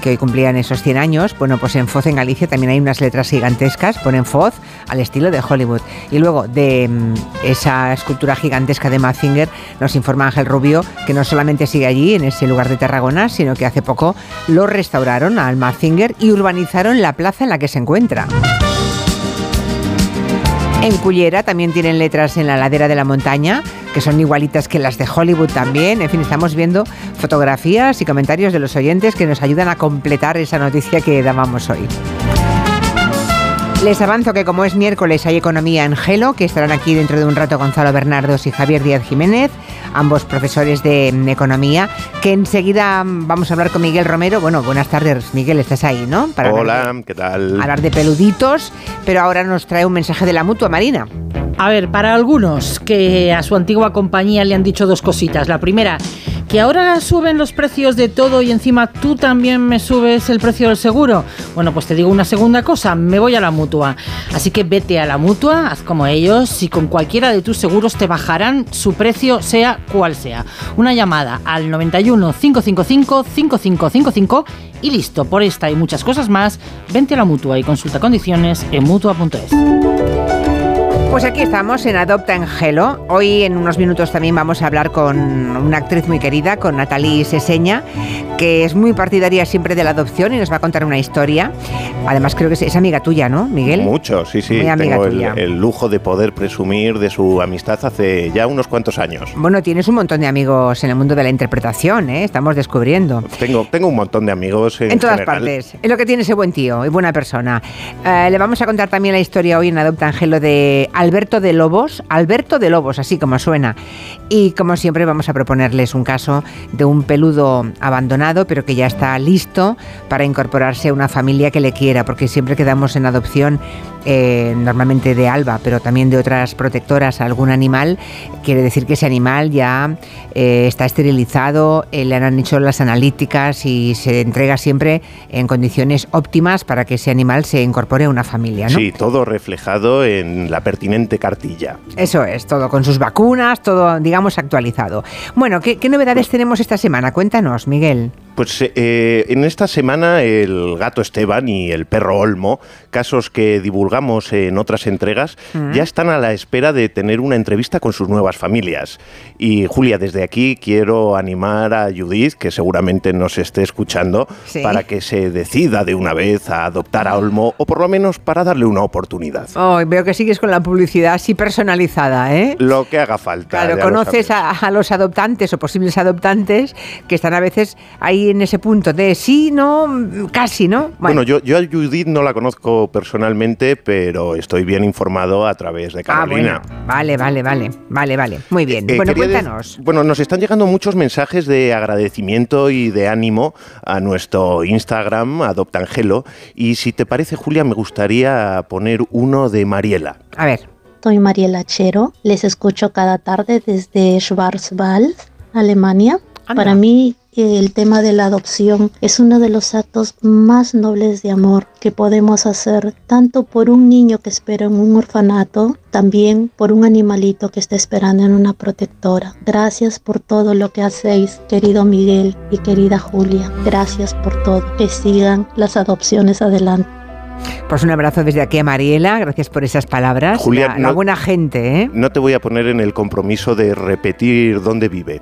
que hoy cumplían esos 100 años, bueno, pues en Foz, en Galicia, también hay unas letras gigantescas, ponen Foz al estilo de Hollywood. Y luego de mm, esa escultura gigantesca de Mazinger, nos informa Ángel Rubio que no solamente sigue allí, en ese lugar de Tarragona, sino que hace poco lo restauraron al Mazinger y urbanizaron la plaza en la que se encuentra. En Cullera también tienen letras en la ladera de la montaña, que son igualitas que las de Hollywood también. En fin, estamos viendo fotografías y comentarios de los oyentes que nos ayudan a completar esa noticia que dábamos hoy. Les avanzo que como es miércoles hay economía en Gelo, que estarán aquí dentro de un rato Gonzalo Bernardos y Javier Díaz Jiménez, ambos profesores de economía, que enseguida vamos a hablar con Miguel Romero. Bueno, buenas tardes, Miguel, estás ahí, ¿no? Hola, ¿qué tal? Hablar de peluditos, pero ahora nos trae un mensaje de la mutua Marina. A ver, para algunos que a su antigua compañía le han dicho dos cositas. La primera, que ahora suben los precios de todo y encima tú también me subes el precio del seguro. Bueno, pues te digo una segunda cosa, me voy a la mutua. Así que vete a la mutua, haz como ellos y con cualquiera de tus seguros te bajarán su precio, sea cual sea. Una llamada al 91 555 5555 y listo. Por esta y muchas cosas más, vente a la mutua y consulta condiciones en mutua.es. Pues aquí estamos en Adopta en Gelo. Hoy en unos minutos también vamos a hablar con una actriz muy querida, con Natalie Seseña, que es muy partidaria siempre de la adopción y nos va a contar una historia. Además creo que es, amiga tuya, ¿no, Miguel? Mucho, sí, sí. Tengo el, lujo de poder presumir de su amistad hace ya unos cuantos años. Bueno, tienes un montón de amigos en el mundo de la interpretación, ¿eh? Estamos descubriendo. Tengo, tengo un montón de amigos en, en todas partes. Es lo que tiene ese buen tío y buena persona. Eh, le vamos a contar también la historia hoy en Adopta en Gelo de Alberto de Lobos, Alberto de Lobos, así como suena. Y como siempre vamos a proponerles un caso de un peludo abandonado, pero que ya está listo para incorporarse a una familia que le quiera, porque siempre quedamos en adopción eh, normalmente de Alba, pero también de otras protectoras a algún animal, quiere decir que ese animal ya eh, está esterilizado, eh, le han hecho las analíticas y se entrega siempre en condiciones óptimas para que ese animal se incorpore a una familia. Sí, todo reflejado en la cartilla. Eso es, todo con sus vacunas, todo, digamos, actualizado. Bueno, ¿qué, qué novedades tenemos esta semana? Cuéntanos, Miguel. Pues eh, en esta semana el gato Esteban y el perro Olmo, casos que divulgamos en otras entregas, mm. ya están a la espera de tener una entrevista con sus nuevas familias. Y Julia, desde aquí quiero animar a Judith, que seguramente nos esté escuchando, para que se decida de una vez a adoptar a Olmo, o por lo menos para darle una oportunidad. Oh, veo que sigues con la publicidad así personalizada, ¿eh? Lo que haga falta. Claro, conoces a, a los adoptantes o posibles adoptantes que están a veces ahí en ese punto de sí, no, casi, ¿no? Bueno, yo, yo a Judith no la conozco personalmente, pero estoy bien informado a través de ah, Carolina. Vale, vale, vale, vale, vale. Muy bien. Eh, bueno, cuéntanos. bueno, nos están llegando muchos mensajes de agradecimiento y de ánimo a nuestro Instagram, Adoptangelo. Y si te parece, Julia, me gustaría poner uno de Mariela. A ver. Soy Mariela Chero, les escucho cada tarde desde Schwarzwald, Alemania. Para mí el tema de la adopción es uno de los actos más nobles de amor que podemos hacer, tanto por un niño que espera en un orfanato, también por un animalito que está esperando en una protectora. Gracias por todo lo que hacéis, querido Miguel y querida Julia. Gracias por todo. Que sigan las adopciones adelante. Pues un abrazo desde aquí a Mariela, gracias por esas palabras. Julia, la, buena gente, ¿eh? No te voy a poner en el compromiso de repetir dónde vive.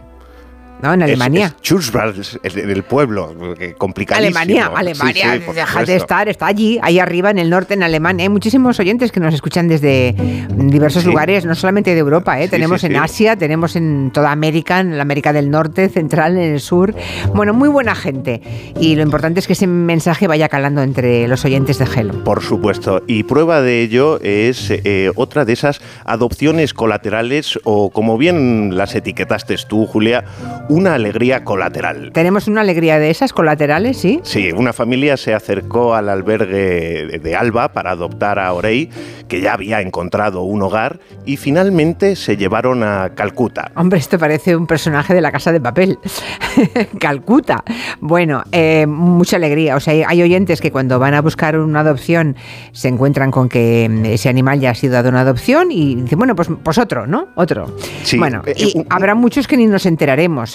¿No? En Alemania. Es, en el pueblo, complicadísimo. Alemania, Alemania, deja de estar, está allí, ahí arriba en el norte, en Alemania. Hay muchísimos oyentes que nos escuchan desde diversos lugares, no solamente de Europa, ¿eh? tenemos en Asia, tenemos en toda América, en la América del Norte, Central, en el Sur. Bueno, muy buena gente. Y lo importante es que ese mensaje vaya calando entre los oyentes de Gelo. Por supuesto. Y prueba de ello es eh, otra de esas adopciones colaterales o, como bien las etiquetaste tú, Julia, una alegría colateral. ¿Tenemos una alegría de esas colaterales, sí? Sí, una familia se acercó al albergue de Alba para adoptar a Orey, que ya había encontrado un hogar, y finalmente se llevaron a Calcuta. Hombre, esto parece un personaje de la casa de papel. Calcuta. Bueno, eh, mucha alegría. O sea, hay oyentes que cuando van a buscar una adopción se encuentran con que ese animal ya ha sido dado una adopción y dicen, bueno, pues, pues otro, ¿no? Otro. Sí, bueno, eh, y un- habrá muchos que ni nos enteraremos,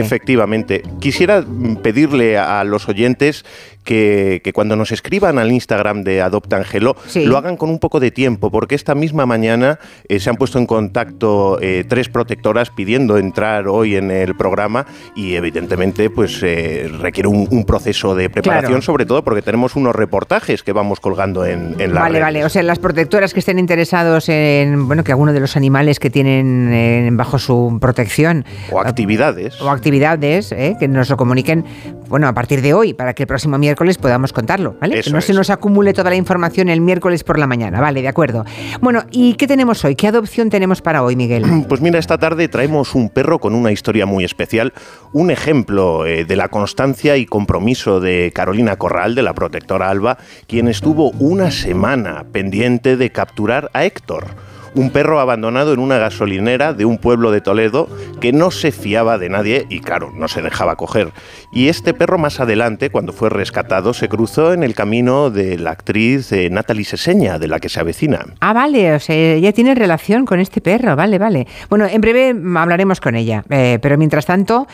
Efectivamente. Quisiera mm, pedirle a los oyentes que, que cuando nos escriban al Instagram de Adopta Angelo Sí. lo hagan con un poco de tiempo, porque esta misma mañana eh, se han puesto en contacto eh, tres protectoras pidiendo entrar hoy en el programa y evidentemente pues eh, requiere un, un proceso de preparación, Claro. sobre todo porque tenemos unos reportajes que vamos colgando en, en la Vale, vale. O sea, las protectoras que estén interesados en, bueno, que alguno de los animales que tienen bajo su protección O actividades. o actividades, que nos lo comuniquen, bueno, a partir de hoy, para que el próximo miércoles podamos contarlo, ¿vale? Eso que no se nos acumule toda la información el miércoles por la mañana, vale, de acuerdo. Bueno, ¿y qué tenemos hoy? ¿Qué adopción tenemos para hoy, Miguel? Pues mira, esta tarde traemos un perro con una historia muy especial, un ejemplo eh, de la constancia y compromiso de Carolina Corral, de la protectora Alba, quien estuvo una semana pendiente de capturar a Héctor. Un perro abandonado en una gasolinera de un pueblo de Toledo que no se fiaba de nadie y, claro, no se dejaba coger. Y este perro más adelante, cuando fue rescatado, se cruzó en el camino de la actriz eh, Natalie Seseña, de la que se avecina. Ah, vale, o sea, ya tiene relación con este perro, vale, vale. Bueno, en breve hablaremos con ella, eh, pero mientras tanto,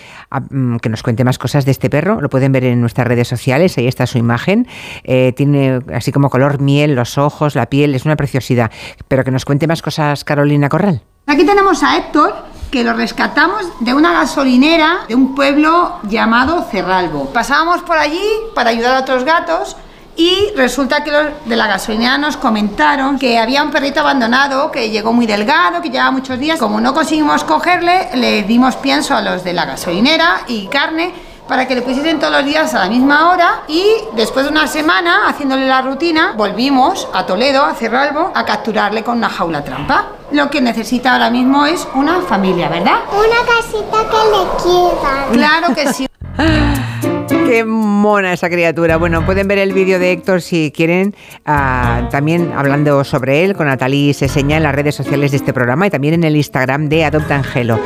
mm, que nos cuente más cosas de este perro, lo pueden ver en nuestras redes sociales, ahí está su imagen, Eh, tiene así como color miel, los ojos, la piel, es una preciosidad, pero que nos cuente más cosas Carolina Corral. Aquí tenemos a Héctor, que lo rescatamos de una gasolinera de un pueblo llamado Cerralbo. Pasábamos por allí para ayudar a otros gatos y resulta que los de la gasolinera nos comentaron que había un perrito abandonado que llegó muy delgado, que llevaba muchos días. Como no conseguimos cogerle, le dimos pienso a los de la gasolinera y carne para que le pusiesen todos los días a la misma hora y después de una semana haciéndole la rutina volvimos a Toledo, a Cerralbo, a capturarle con una jaula trampa. Lo que necesita ahora mismo es una familia, ¿verdad? Una casita que le quieran. Claro que sí. Qué mona esa criatura. Bueno, pueden ver el vídeo de Héctor si quieren, ah, también hablando sobre él con Natalie Seseña en las redes sociales de este programa y también en el Instagram de Adopta Angelo.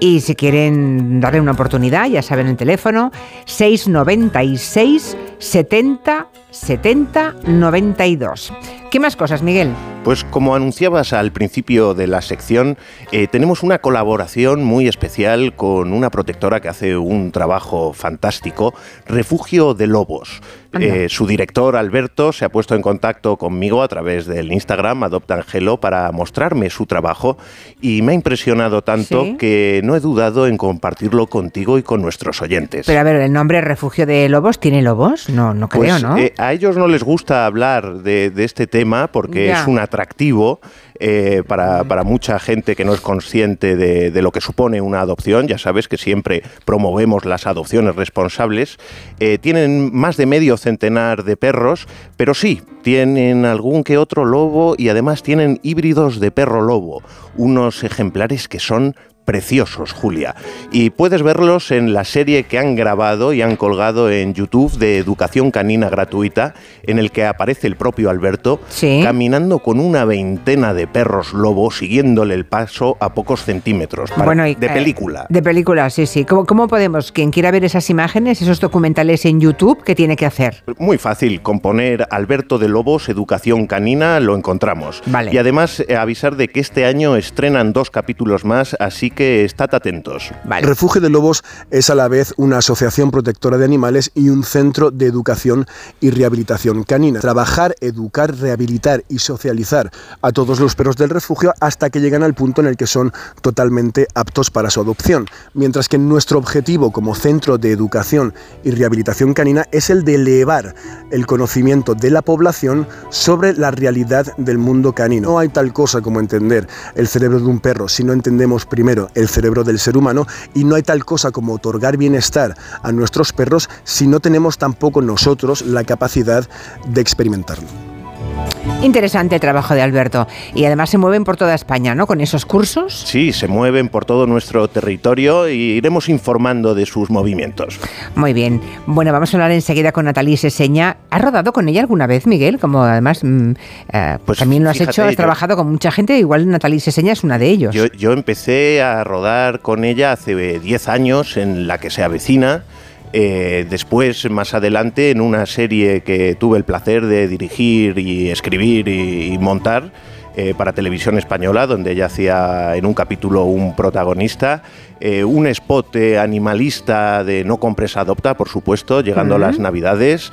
Y si quieren darle una oportunidad, ya saben el teléfono 696 70 70 92. ¿Qué más cosas, Miguel? Pues como anunciabas al principio de la sección, eh, tenemos una colaboración muy especial con una protectora que hace un trabajo fantástico, Refugio de Lobos. Eh, su director, Alberto, se ha puesto en contacto conmigo a través del Instagram Adopta Angelo para mostrarme su trabajo y me ha impresionado tanto Sí. que no he dudado en compartirlo contigo y con nuestros oyentes. Pero a ver, el nombre Refugio de Lobos, ¿tiene lobos? No, no creo, Pues, ¿no? eh, a ellos no les gusta hablar de, de este tema porque Ya. es un atractivo eh, para, para mucha gente que no es consciente de, de lo que supone una adopción. Ya sabes que siempre promovemos las adopciones responsables. Tienen más de medio centenar de perros, pero sí, tienen algún que otro lobo y además tienen híbridos de perro lobo, unos ejemplares que son preciosos, Julia. Y puedes verlos en la serie que han grabado y han colgado en YouTube de Educación Canina Gratuita, en el que aparece el propio Alberto caminando con una veintena de perros lobos, siguiéndole el paso a pocos centímetros. para- Bueno, y, de eh, película. De película, sí, sí. ¿Cómo, ¿Cómo podemos, quien quiera ver esas imágenes, esos documentales en YouTube, qué tiene que hacer? Muy fácil, con poner Alberto de Lobos, Educación Canina, lo encontramos. Vale. Y además eh, avisar de que este año estrenan dos capítulos más, así que estad atentos. Refugio de Lobos es a la vez una asociación protectora de animales y un centro de educación y rehabilitación canina. Trabajar, educar, rehabilitar y socializar a todos los perros del refugio hasta que llegan al punto en el que son totalmente aptos para su adopción. Mientras que nuestro objetivo como centro de educación y rehabilitación canina es el de elevar el conocimiento de la población sobre la realidad del mundo canino. No hay tal cosa como entender el cerebro de un perro si no entendemos primero el cerebro del ser humano y no hay tal cosa como otorgar bienestar a nuestros perros si no tenemos tampoco nosotros la capacidad de experimentarlo. Interesante el trabajo de Alberto. Y además se mueven por toda España, ¿no? Con esos cursos. Sí, se mueven por todo nuestro territorio y iremos informando de sus movimientos. Muy bien. Bueno, vamos a hablar enseguida con Natalie Seseña. ¿Has rodado con ella alguna vez, Miguel? Como además mm, eh, pues también lo has hecho, has trabajado con mucha gente, igual Natalie Seseña es una de ellos. Yo, yo empecé a rodar con ella hace 10 años en La que se avecina eh, después, más adelante, en una serie que tuve el placer de dirigir y escribir y, montar, eh, para televisión española, donde ella hacía en un capítulo un protagonista, eh, un spot animalista de No compres adopta, por supuesto, llegando a las navidades,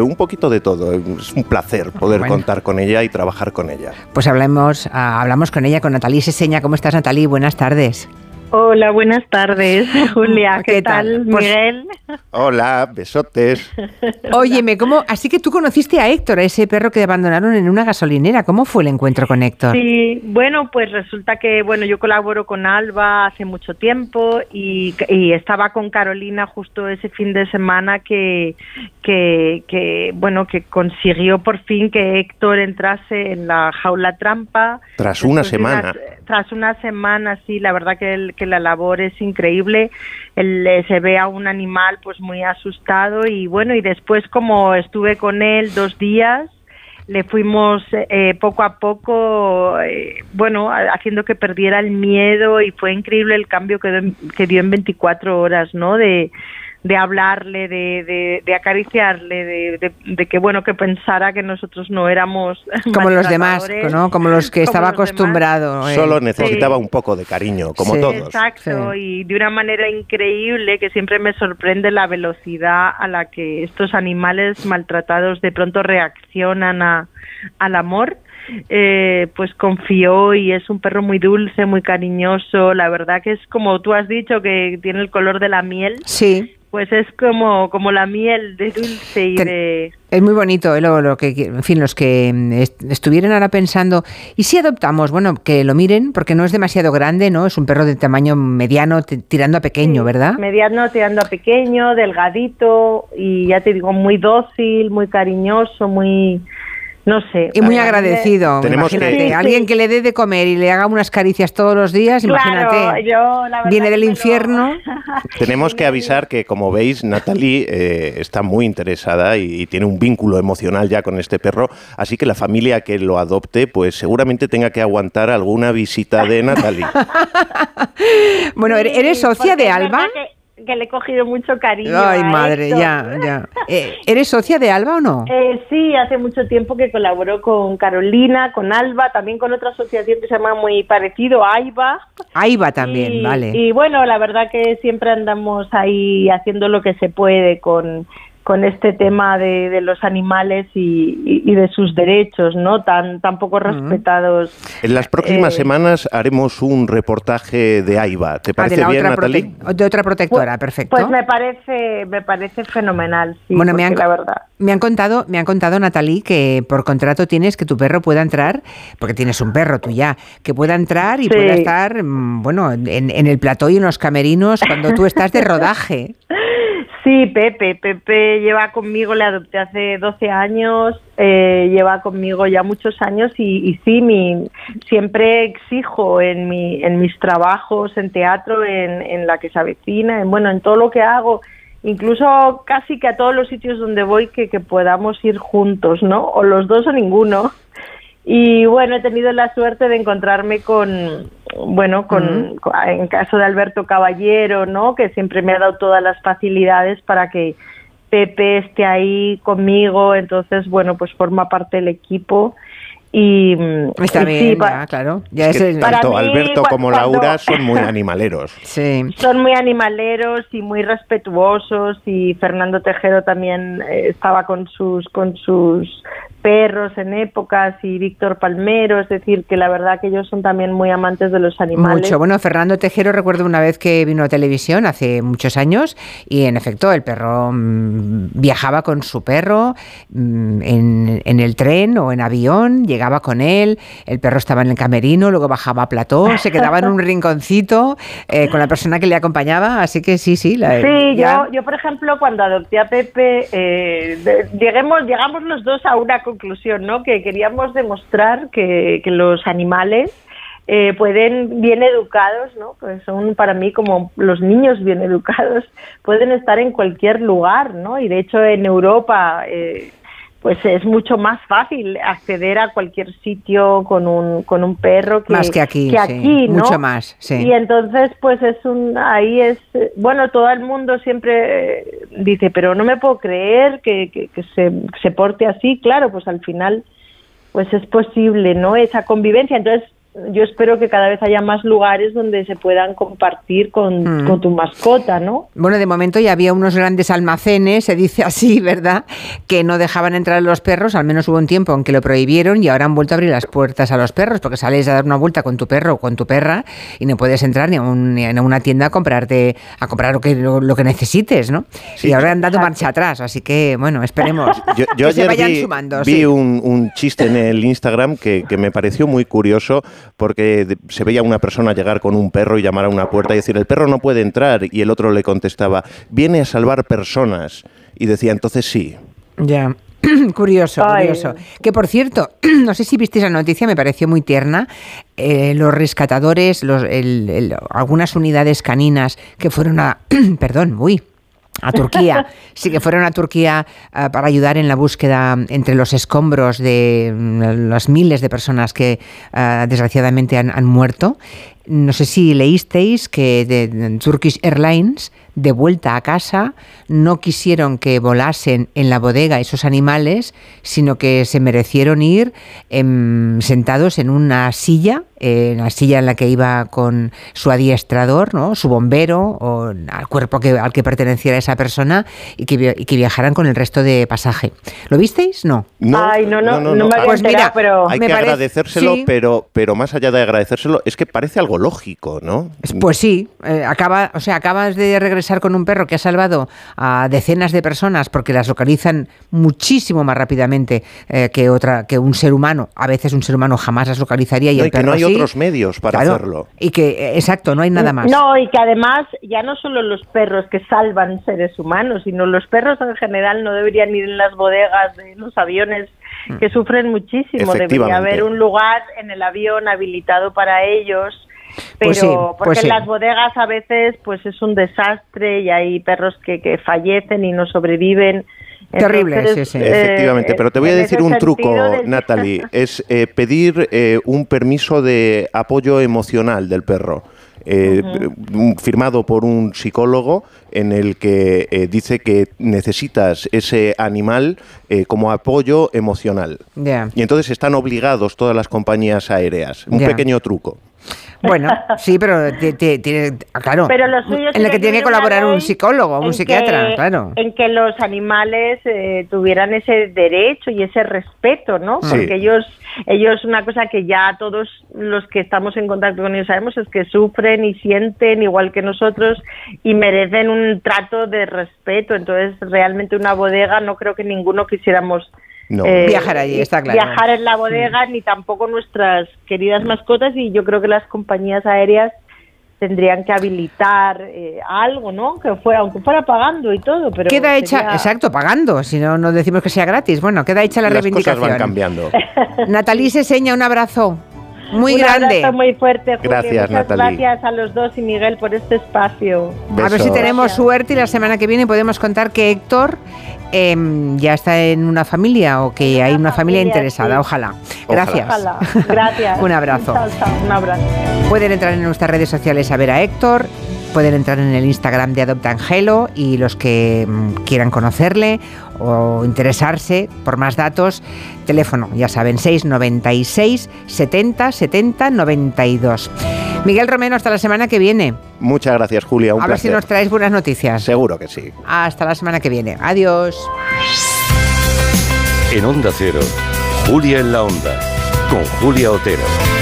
un poquito de todo. Es un placer poder contar con ella y trabajar con ella. Pues hablamos, ah, hablamos con ella, con Natalie Seseña. ¿Cómo estás, Natalie? Buenas tardes. Hola, buenas tardes, Julia. ¿Qué, tal, pues Miguel? Hola, besotes. Óyeme, ¿cómo? Así que tú conociste a Héctor, a ese perro que abandonaron en una gasolinera. ¿Cómo fue el encuentro con Héctor? Sí, bueno, pues resulta que, bueno, yo colaboro con Alba hace mucho tiempo y, estaba con Carolina justo ese fin de semana que, que, bueno, que consiguió por fin que Héctor entrase en la jaula trampa. Tras una semana. Tras una semana, sí, la verdad que el la labor es increíble. Eh, se ve a un animal pues muy asustado y bueno, y después como estuve con él dos días, le fuimos eh, poco a poco, eh, bueno, haciendo que perdiera el miedo y fue increíble el cambio que, que dio en 24 horas, ¿no? De, de hablarle, de, de, acariciarle, de, de, que bueno que pensara que nosotros no éramos como los demás, ¿no? Como los que estaba acostumbrado. Solo necesitaba un poco de cariño, como todos. Exacto, y de una manera increíble que siempre me sorprende la velocidad a la que estos animales maltratados de pronto reaccionan a, al amor. Eh, pues confió y es un perro muy dulce, muy cariñoso. La verdad que es como tú has dicho que tiene el color de la miel. Sí pues es como, como la miel de dulce y de... Es muy bonito, ¿eh? lo, que, en fin, los que mm, estuvieran ahora pensando, ¿y si adoptamos? Bueno, que lo miren, porque no es demasiado grande, ¿no? Es un perro de tamaño mediano, tirando a pequeño, ¿verdad? Mediano, tirando a pequeño, delgadito, y ya te digo, muy dócil, muy cariñoso, muy no sé. Y muy agradecido, imagínate. Alguien que le dé de comer y le haga unas caricias todos los días, imagínate. viene del infierno. Tenemos que avisar que, como veis, Natalie eh, está muy interesada y, tiene un vínculo emocional ya con este perro, así que la familia que lo adopte, pues seguramente tenga que aguantar alguna visita de Natalie. bueno, ¿eres socia de Alba? que le he cogido mucho cariño. Ay, madre, ya, ya. Eh, ¿Eres socia de Alba o no? Eh, sí, hace mucho tiempo que colaboró con Carolina, con Alba, también con otra asociación que se llama muy parecido, AIBA. AIBA también, vale. Y bueno, la verdad que siempre andamos ahí haciendo lo que se puede con con este tema de, los animales y, de sus derechos, ¿no? Tan, tan poco respetados. En las próximas eh, semanas haremos un reportaje de AIBA. ¿Te ah, parece bien, Natalie? De otra protectora, pues, perfecto. Pues me parece, me parece fenomenal, sí, bueno, me han, la verdad. Me han contado, me han contado, Natalie, que por contrato tienes que tu perro pueda entrar, porque tienes un perro tú ya, que pueda entrar y pueda estar, mm, bueno, en, en el plató y en los camerinos cuando tú estás de rodaje. Sí, Pepe. Pepe lleva conmigo, le adopté hace 12 años, eh, lleva conmigo ya muchos años y, y sí, mi, siempre exijo en, mi, en mis trabajos, en teatro, en, en la que se avecina, en, bueno, en todo lo que hago, incluso casi que a todos los sitios donde voy que, que podamos ir juntos, ¿no? O los dos o ninguno. Y bueno, he tenido la suerte de encontrarme con, bueno, con, en caso de Alberto Caballero, ¿no? Que siempre me ha dado todas las facilidades para que Pepe esté ahí conmigo, entonces, bueno, pues forma parte del equipo. Y, Está bien, claro. tanto Alberto como Laura son muy animaleros. Sí. Son muy animaleros y muy respetuosos y Fernando Tejero también eh, estaba con sus con sus perros en épocas y Víctor Palmero, es decir, que la verdad que ellos son también muy amantes de los animales. Mucho. Bueno, Fernando Tejero recuerdo una vez que vino a televisión hace muchos años y en efecto el perro mm, viajaba con su perro mm, en, el tren o en avión, llegaba con él, el perro estaba en el camerino, luego bajaba a plató, se quedaba en un rinconcito eh, con la persona que le acompañaba, así que sí, sí. La, sí, yo, yo por ejemplo cuando adopté a Pepe, eh, lleguemos, llegamos los dos a una conclusión, ¿no? Que queríamos demostrar que, los animales eh, pueden, bien educados, ¿no? Pues son para mí como los niños bien educados, pueden estar en cualquier lugar, ¿no? Y de hecho en Europa, eh, pues es mucho más fácil acceder a cualquier sitio con un, con un perro que, más que aquí, sí, ¿no? mucho más, sí. Y entonces, pues es un, ahí es, bueno, todo el mundo siempre eh, dice, pero no me puedo creer que, que, que se, se porte así, claro, pues al final, pues es posible, ¿no? Esa convivencia, entonces yo espero que cada vez haya más lugares donde se puedan compartir con, Mm. con tu mascota, ¿no? Bueno, de momento ya había unos grandes almacenes, se dice así, ¿verdad? Que no dejaban entrar a los perros, al menos hubo un tiempo en que lo prohibieron y ahora han vuelto a abrir las puertas a los perros, porque sales a dar una vuelta con tu perro o con tu perra y no puedes entrar ni a, un- ni a una tienda a comprarte, a comprar lo que, lo, lo que necesites, ¿no? y ahora han dado marcha atrás, así que, bueno, esperemos Yo, yo que se ayer vayan vi, sumando. vi sí. un, un chiste en el Instagram que, que me pareció muy curioso porque se veía una persona llegar con un perro y llamar a una puerta y decir, el perro no puede entrar. Y el otro le contestaba, viene a salvar personas. Y decía, entonces sí. Ya. curioso, Ay. curioso. Que por cierto, no sé si visteis la noticia, me pareció muy tierna. eh, los rescatadores, los, el- el- algunas unidades caninas que fueron a. perdón, uy. A Turquía, sí que fueron a Turquía ah, para ayudar en la búsqueda entre los escombros de mm, las miles de personas que ah, desgraciadamente han, han muerto. No sé si leísteis que de, de Turkish Airlines, de vuelta a casa, no quisieron que volasen en la bodega esos animales, sino que se merecieron ir em, sentados en una silla, eh, en la silla en la que iba con su adiestrador, ¿no? su bombero, o al cuerpo que, al que perteneciera esa persona, y que, y que viajaran con el resto de pasaje. ¿Lo visteis? No. Ay, no, no, no, me había Pues enterado, mira, pero... Hay Me que parece- agradecérselo, sí. pero, pero más allá de agradecérselo, es que parece algo lógico, ¿no? Pues sí, eh, acaba, o sea, acabas de regresar con un perro que ha salvado a decenas de personas porque las localizan muchísimo más rápidamente eh, que otra, que un ser humano. A veces un ser humano jamás las localizaría y No, el y que perro no hay sí. Otros medios para Claro, hacerlo. Y que, eh, exacto, no hay nada más. No, y que además ya no solo los perros que salvan seres humanos, sino los perros en general no deberían ir en las bodegas de los aviones que sufren muchísimo. Debería haber un lugar en el avión habilitado para ellos. Pero Pues sí, porque pues sí. en las bodegas a veces pues es un desastre y hay perros que, que fallecen y no sobreviven. Terrible, Entonces, sí, sí. eh, Efectivamente, pero te voy a decir un truco, de- Natalie. Es eh, pedir eh, un permiso de apoyo emocional del perro. eh, firmado por un psicólogo en el que eh, dice que necesitas ese animal eh, como apoyo emocional. Ya. Y entonces están obligados todas las compañías aéreas. Un pequeño truco. Bueno, sí, pero ti- ti- tiene, ah, claro, Pero lo suyo en la que tiene que colaborar un psicólogo, un psiquiatra, que- claro. En que los animales eh, tuvieran ese derecho y ese respeto, ¿no? Sí. Porque ellos, ellos una cosa que ya todos los que estamos en contacto con ellos sabemos es que sufren y sienten igual que nosotros y merecen un trato de respeto. Entonces, realmente una bodega no creo que ninguno quisiéramos No. eh, Viajar allí, está claro. Viajar en la bodega, ni tampoco nuestras queridas mascotas, y yo creo que las compañías aéreas tendrían que habilitar eh, algo, ¿no? Que fuera, aunque fuera pagando y todo, pero queda hecha, sería- exacto, pagando, si no, no decimos que sea gratis. Bueno, queda hecha la Las reivindicación. cosas van cambiando. Natalie Seseña, un abrazo muy Un grande. abrazo muy fuerte, Julio. Gracias, Muchas gracias a los dos y Miguel por este espacio. A ver si Besos. tenemos suerte y la semana que viene podemos contar que Héctor em, ya está en una familia o que hay una familia, familia, interesada. sí. Ojalá. Gracias. Ojalá. Gracias. Un abrazo. Chao, chao. Un abrazo. Pueden entrar en nuestras redes sociales a ver a Héctor, pueden entrar en el Instagram de Adopta Angelo y los que mm, quieran conocerle o interesarse por más datos, teléfono, ya saben, 696 70 70 92. Miguel Romero, hasta la semana que viene. Muchas gracias, Julia. Un a ver si nos traes buenas noticias. Seguro que sí. Hasta la semana que viene. Adiós. En Onda Cero, Julia en la Onda, con Julia Otero.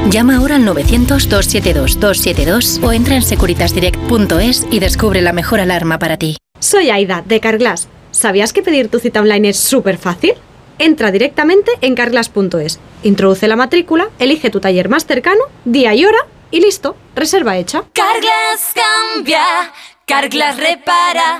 Llama ahora al 900-272-272 o entra en securitasdirect.es y descubre la mejor alarma para ti. Soy Aida, de Carglass. ¿Sabías que pedir tu cita online es súper fácil? Entra directamente en carglass.es, introduce la matrícula, elige tu taller más cercano, día y hora y listo, reserva hecha. Carglass cambia, Carglass repara.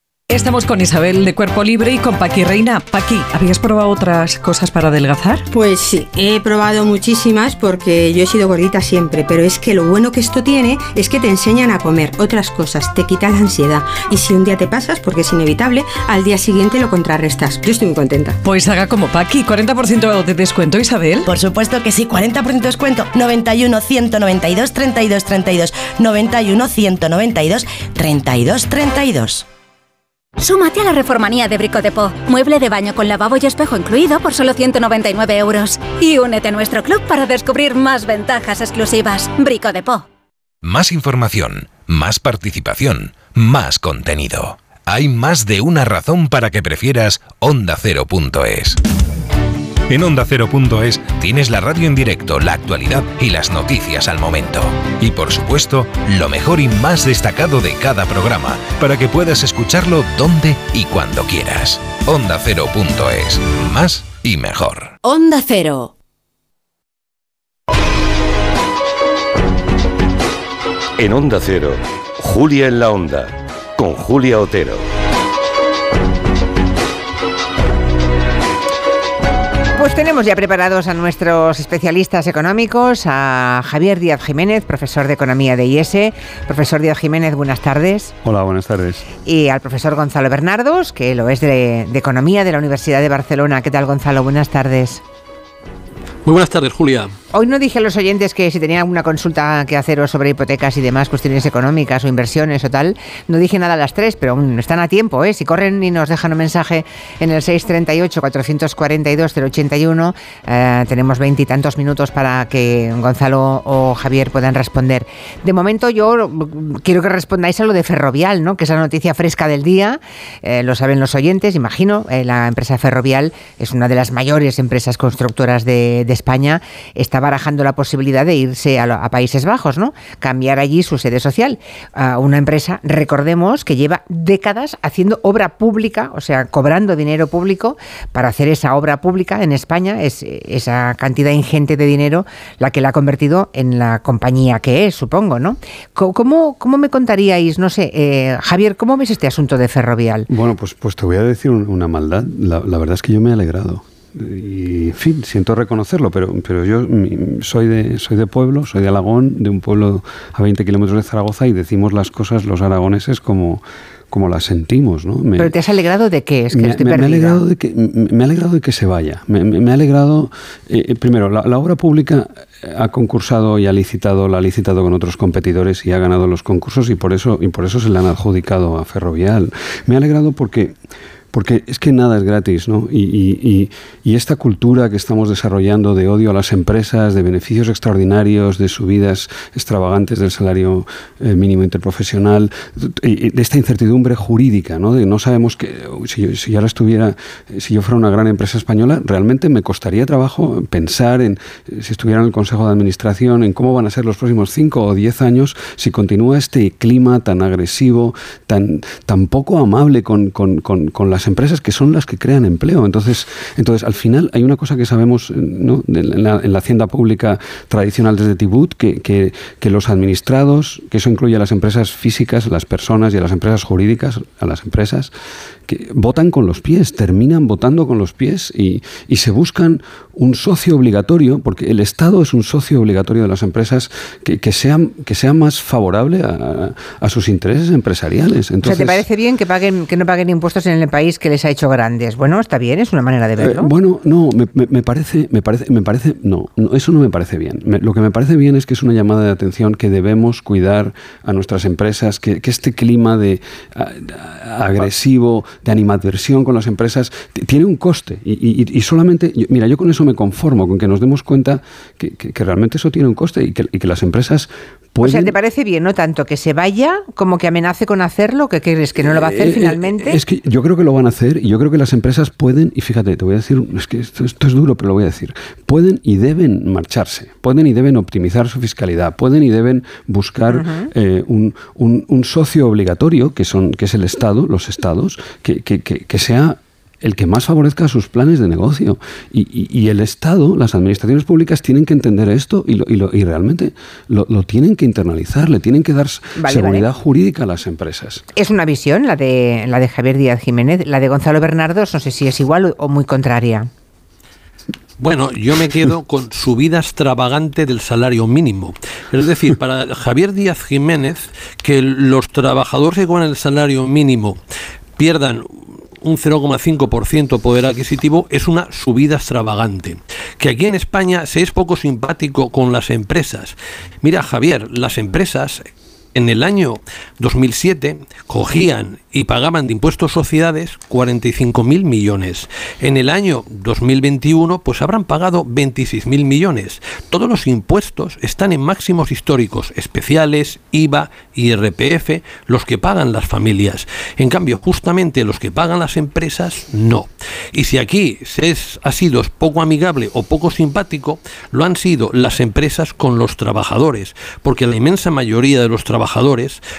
Estamos con Isabel de Cuerpo Libre y con Paqui Reina. Paqui, ¿habías probado otras cosas para adelgazar? Pues sí, he probado muchísimas porque yo he sido gordita siempre, pero es que lo bueno que esto tiene es que te enseñan a comer otras cosas, te quita la ansiedad y si un día te pasas, porque es inevitable, al día siguiente lo contrarrestas. Yo estoy muy contenta. Pues haga como Paqui, 40% de descuento, Isabel. Por supuesto que sí, 40% de descuento, 91 192 32 32, 91 192 32 32. Súmate a la reformanía de Brico de Po. Mueble de baño con lavabo y espejo incluido por solo 199 euros. Y únete a nuestro club para descubrir más ventajas exclusivas. Brico de Po. Más información, más participación, más contenido. Hay más de una razón para que prefieras ondacero.es. En ondacero.es tienes la radio en directo, la actualidad y las noticias al momento. Y por supuesto, lo mejor y más destacado de cada programa, para que puedas escucharlo donde y cuando quieras. Ondacero.es. Más y mejor. Onda Cero. En Onda Cero, Julia en la Onda, con Julia Otero. Pues tenemos ya preparados a nuestros especialistas económicos, a Javier Díaz Jiménez, profesor de Economía de IES. Profesor Díaz Jiménez, buenas tardes. Hola, buenas tardes. Y al profesor Gonzalo Bernardos, que lo es de, de Economía de la Universidad de Barcelona. ¿Qué tal, Gonzalo? Buenas tardes. Muy buenas tardes, Julia. Hoy no dije a los oyentes que si tenían alguna consulta que haceros sobre hipotecas y demás cuestiones económicas o inversiones o tal, no dije nada a las tres, pero aún están a tiempo, ¿eh? Si corren y nos dejan un mensaje en el 638-442-081, eh, tenemos veintitantos minutos para que Gonzalo o Javier puedan responder. De momento yo quiero que respondáis a lo de Ferrovial, ¿no? Que es la noticia fresca del día, eh, lo saben los oyentes, imagino, eh, la empresa Ferrovial es una de las mayores empresas constructoras de, de España, está barajando la posibilidad de irse a, a, Países Bajos, ¿no? Cambiar allí su sede social. a una empresa, recordemos, que lleva décadas haciendo obra pública, o sea, cobrando dinero público para hacer esa obra pública en España, es esa cantidad ingente de dinero la que la ha convertido en la compañía que es, supongo, ¿no? ¿Cómo, me contaríais, no sé, eh, Javier, cómo ves este asunto de Ferrovial? Bueno, pues, pues te voy a decir una maldad. La verdad es que yo me he alegrado y en fin, siento reconocerlo, pero, pero yo soy de, soy de pueblo, soy de Alagón, de un pueblo a 20 kilómetros de Zaragoza y decimos las cosas los aragoneses como, como las sentimos. ¿no? Me, ¿Pero te has alegrado de qué? Es que me, estoy me, me, alegrado de que, me he alegrado de que se vaya. Me, ha alegrado, eh, primero, la, la, obra pública ha concursado y ha licitado, la ha licitado con otros competidores y ha ganado los concursos y por eso, y por eso se le han adjudicado a Ferrovial. Me ha alegrado porque porque es que nada es gratis, ¿no? Y, y, y, esta cultura que estamos desarrollando de odio a las empresas, de beneficios extraordinarios, de subidas extravagantes del salario eh, mínimo interprofesional, de esta incertidumbre jurídica, ¿no? De no sabemos que si yo, si yo ahora estuviera, si yo fuera una gran empresa española, realmente me costaría trabajo pensar en si estuviera en el Consejo de Administración, en cómo van a ser los próximos cinco o diez años si continúa este clima tan agresivo, tan, tan poco amable con, con, con, con las empresas que son las que crean empleo. Entonces, entonces al final hay una cosa que sabemos ¿no? en, la, en, la, hacienda pública tradicional desde Tibut, que, que, que, los administrados, que eso incluye a las empresas físicas, a las personas y a las empresas jurídicas, a las empresas, que votan con los pies, terminan votando con los pies y, y se buscan un socio obligatorio, porque el Estado es un socio obligatorio de las empresas que, que sea, que sea más favorable a, a sus intereses empresariales. Entonces, o sea, ¿te parece bien que, paguen, que no paguen impuestos en el país que les ha hecho grandes? Bueno, está bien, es una manera de verlo. Eh, bueno, no, me, me, me, parece, me parece, me parece, no, no, eso no me parece bien. Me, lo que me parece bien es que es una llamada de atención que debemos cuidar a nuestras empresas, que, que este clima de a, agresivo, de animadversión con las empresas, tiene un coste y, y, y solamente, mira, yo con eso me conformo, con que nos demos cuenta que, que, que realmente eso tiene un coste y que, y que las empresas Pueden... O sea, ¿te parece bien, no tanto que se vaya como que amenace con hacerlo? ¿Que crees que no lo va a hacer eh, finalmente? Es que yo creo que lo van a hacer y yo creo que las empresas pueden, y fíjate, te voy a decir, es que esto, esto es duro, pero lo voy a decir, pueden y deben marcharse, pueden y deben optimizar su fiscalidad, pueden y deben buscar uh -huh. eh, un, un, un, socio obligatorio, que, son, que es el Estado, los Estados, que, que, que, que sea el que más favorezca sus planes de negocio. Y, y, y, el Estado, las administraciones públicas tienen que entender esto y, lo, y, lo, y realmente lo, lo, tienen que internalizar, le tienen que dar vale, seguridad vale. jurídica a las empresas. Es una visión, la de, la de Javier Díaz Jiménez, la de Gonzalo Bernardos, no sé si es igual o muy contraria. Bueno, yo me quedo con subida extravagante del salario mínimo. Es decir, para Javier Díaz Jiménez, que los trabajadores que cobran el salario mínimo pierdan un 0,5% poder adquisitivo es una subida extravagante. Que aquí en España se es poco simpático con las empresas. Mira, Javier, las empresas en el año 2007 cogían y pagaban de impuestos sociedades 45.000 millones. En el año 2021 pues habrán pagado 26.000 millones. Todos los impuestos están en máximos históricos, especiales, IVA, IRPF, los que pagan las familias. En cambio, justamente los que pagan las empresas, no. Y si aquí se ha sido poco amigable o poco simpático, lo han sido las empresas con los trabajadores, porque la inmensa mayoría de los trabajadores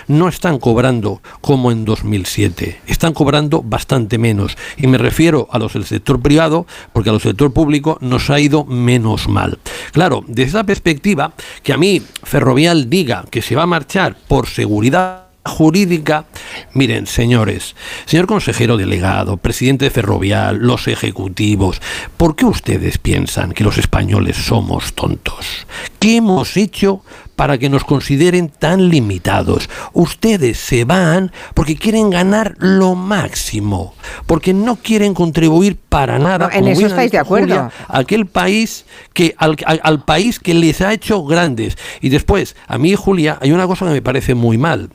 no están cobrando como en 2000 2007. Están cobrando bastante menos. Y me refiero a los del sector privado, porque a los del sector público nos ha ido menos mal. Claro, desde esa perspectiva, que a mí Ferrovial diga que se va a marchar por seguridad jurídica Miren, señores, señor consejero delegado, presidente de Ferrovial, los ejecutivos, ¿por qué ustedes piensan que los españoles somos tontos? ¿Qué hemos hecho para que nos consideren tan limitados? Ustedes se van porque quieren ganar lo máximo, porque no quieren contribuir para nada. No, en como eso estáis de Julia, acuerdo. a aquel país que al, al- al país que les ha hecho grandes. Y después, a mí, Julia, hay una cosa que me parece muy mal.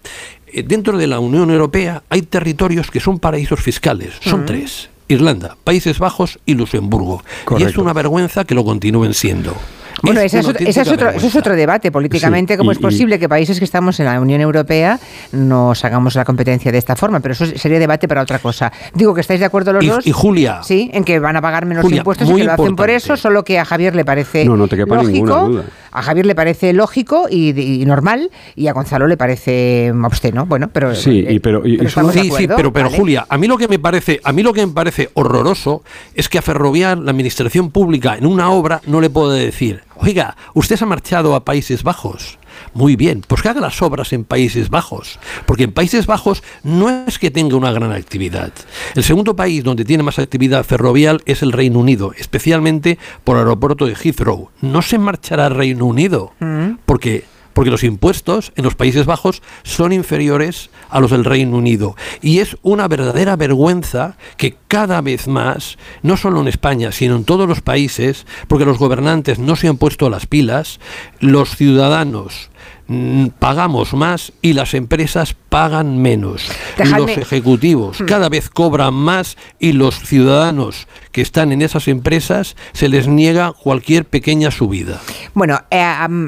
Eh, Dentro de la Unión Europea hay territorios que son paraísos fiscales. Son Mm. tres. Irlanda, Países Bajos y Luxemburgo. Y es una vergüenza que lo continúen siendo. Bueno, Es ese es, otro, es eso es otro debate políticamente. Sí, ¿Cómo y- es posible que países que estamos en la Unión Europea nos hagamos la competencia de esta forma? Pero eso sería debate para otra cosa. Digo que estáis de acuerdo los Y- dos. y Julia. Sí, en que van a pagar menos Julia, impuestos y que lo hacen por eso, solo que a Javier le parece No, no te quepa lógico. ninguna duda. A Javier le parece lógico y, normal, y a Gonzalo le parece obsceno. Bueno, pero. Sí, eh, pero, de Sí, sí, pero, pero ¿vale? Julia, a mí lo que me parece, a mí lo que me parece horroroso es que a Ferrovial, la administración pública, en una obra no le puede decir, oiga, usted se ha marchado a Países Bajos. Muy bien, pues que haga las obras en Países Bajos, porque en Países Bajos no es que tenga una gran actividad. El segundo país donde tiene más actividad ferrovial es el Reino Unido, especialmente por el aeropuerto de Heathrow. No se marchará al Reino Unido, Mm. porque porque los impuestos en los Países Bajos son inferiores a los del Reino Unido. Y es una verdadera vergüenza que cada vez más, no solo en España, sino en todos los países, porque los gobernantes no se han puesto las pilas, los ciudadanos mm, pagamos más y las empresas pagan menos. Dejadme- Los ejecutivos Hmm. cada vez cobran más y los ciudadanos que están en esas empresas se les niega cualquier pequeña subida. Bueno, eh,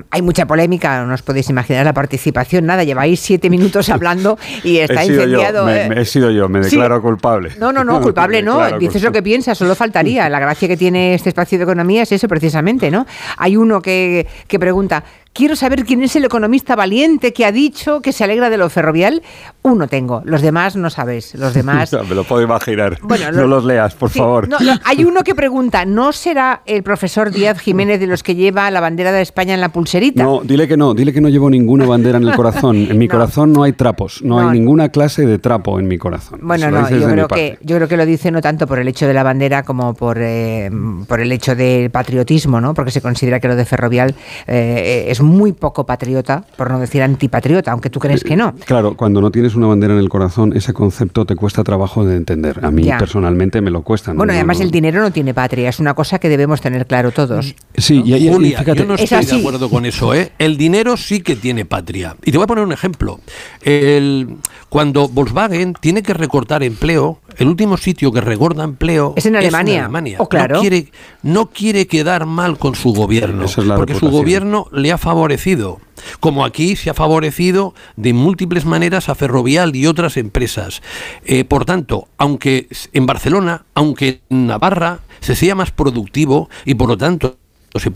hay mucha polémica, no os podéis imaginar la participación. Nada, lleváis siete minutos hablando y está he incendiado. yo, me, eh. me- he sido yo, me Sí. declaro culpable. No, no, no, culpable no. Dices lo que piensas, solo faltaría. La gracia que tiene este espacio de economía es eso precisamente, ¿no? Hay uno que, que pregunta, quiero saber quién es el economista valiente que ha dicho que se alegra de lo ferrovial. Uno tengo, los demás no sabes. Los demás... Me lo puedo imaginar. Bueno, no lo- los leas, por Sí, favor. no, no, hay uno que pregunta, ¿no será el profesor Díaz Jiménez de los que lleva la bandera de España en la pulserita? No, dile que no, dile que no llevo ninguna bandera en el corazón. En mi corazón no hay trapos, no, No. hay ninguna clase de trapo en mi corazón. Bueno, no, yo creo, que, yo creo que lo dice no tanto por el hecho de la bandera como por, eh, por el hecho del patriotismo, ¿no? Porque se considera que lo de Ferrovial eh, es muy poco patriota, por no decir antipatriota, aunque tú crees que no. Claro, cuando no tienes una bandera en el corazón, ese concepto te cuesta trabajo de entender. A mí Ya. personalmente me lo cuesta. ¿no? Bueno, No, además el dinero no tiene patria, es una cosa que debemos tener claro todos. Sí, y, y- y Julia, fíjate, yo no Es estoy de acuerdo con eso. ¿eh? El dinero sí que tiene patria. Y te voy a poner un ejemplo. El- cuando Volkswagen tiene que recortar empleo, el último sitio que recorta empleo Es en Alemania. Oh, claro. No, quiere, no quiere quedar mal con su gobierno, es porque su gobierno le ha favorecido. Como aquí se ha favorecido de múltiples maneras a Ferrovial y otras empresas. Eh, por tanto, aunque en Barcelona, aunque en Navarra se sea más productivo y por lo tanto se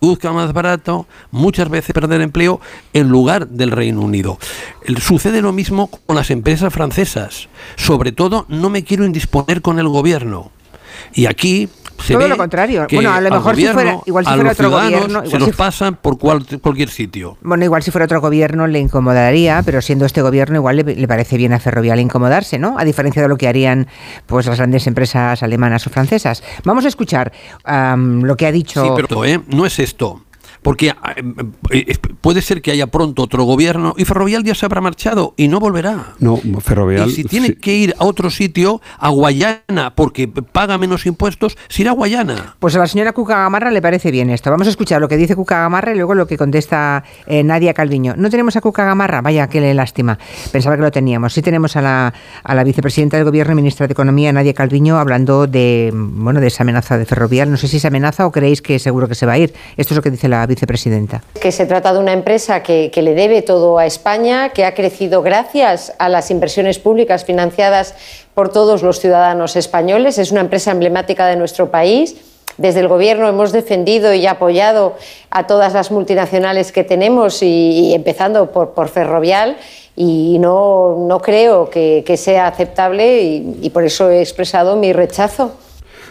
produzca más barato, muchas veces perder empleo en lugar del Reino Unido. Sucede lo mismo con las empresas francesas. Sobre todo, no me quiero indisponer con el gobierno. Y aquí se Todo lo contrario. Bueno, a lo mejor si fuera- igual si fuera otro gobierno, se los si- pasan por cual- cualquier sitio. Bueno, igual si fuera otro gobierno le incomodaría, pero siendo este gobierno igual le, le parece bien a Ferrovial incomodarse, ¿no? A diferencia de lo que harían pues las grandes empresas alemanas o francesas. Vamos a escuchar am, lo que ha dicho... Sí, pero ¿eh? no es esto. Porque eh, eh, puede ser que haya pronto otro gobierno y Ferrovial ya se habrá marchado y no volverá. no, Ferrovial. Y si tiene sí. que ir a otro sitio, a Guayana, porque paga menos impuestos, se irá a Guayana. Pues a la señora Cuca Gamarra le parece bien esto. Vamos a escuchar lo que dice Cuca Gamarra y luego lo que contesta eh, Nadia Calviño. ¿No tenemos a Cuca Gamarra? Vaya, qué lástima. Pensaba que lo teníamos. Sí tenemos a la, a la vicepresidenta del Gobierno y ministra de Economía, Nadia Calviño, hablando de, bueno, de esa amenaza de Ferrovial. No sé si es amenaza o creéis que seguro que se va a ir. Esto es lo que dice la vicepresidenta. que se trata de una empresa que, le debe todo a España, que ha crecido gracias a las inversiones públicas financiadas por todos los ciudadanos españoles. Es una empresa emblemática de nuestro país. Desde el Gobierno hemos defendido y apoyado a todas las multinacionales que tenemos, y, empezando por, Ferrovial, y no, no creo que, sea aceptable y por eso he expresado mi rechazo.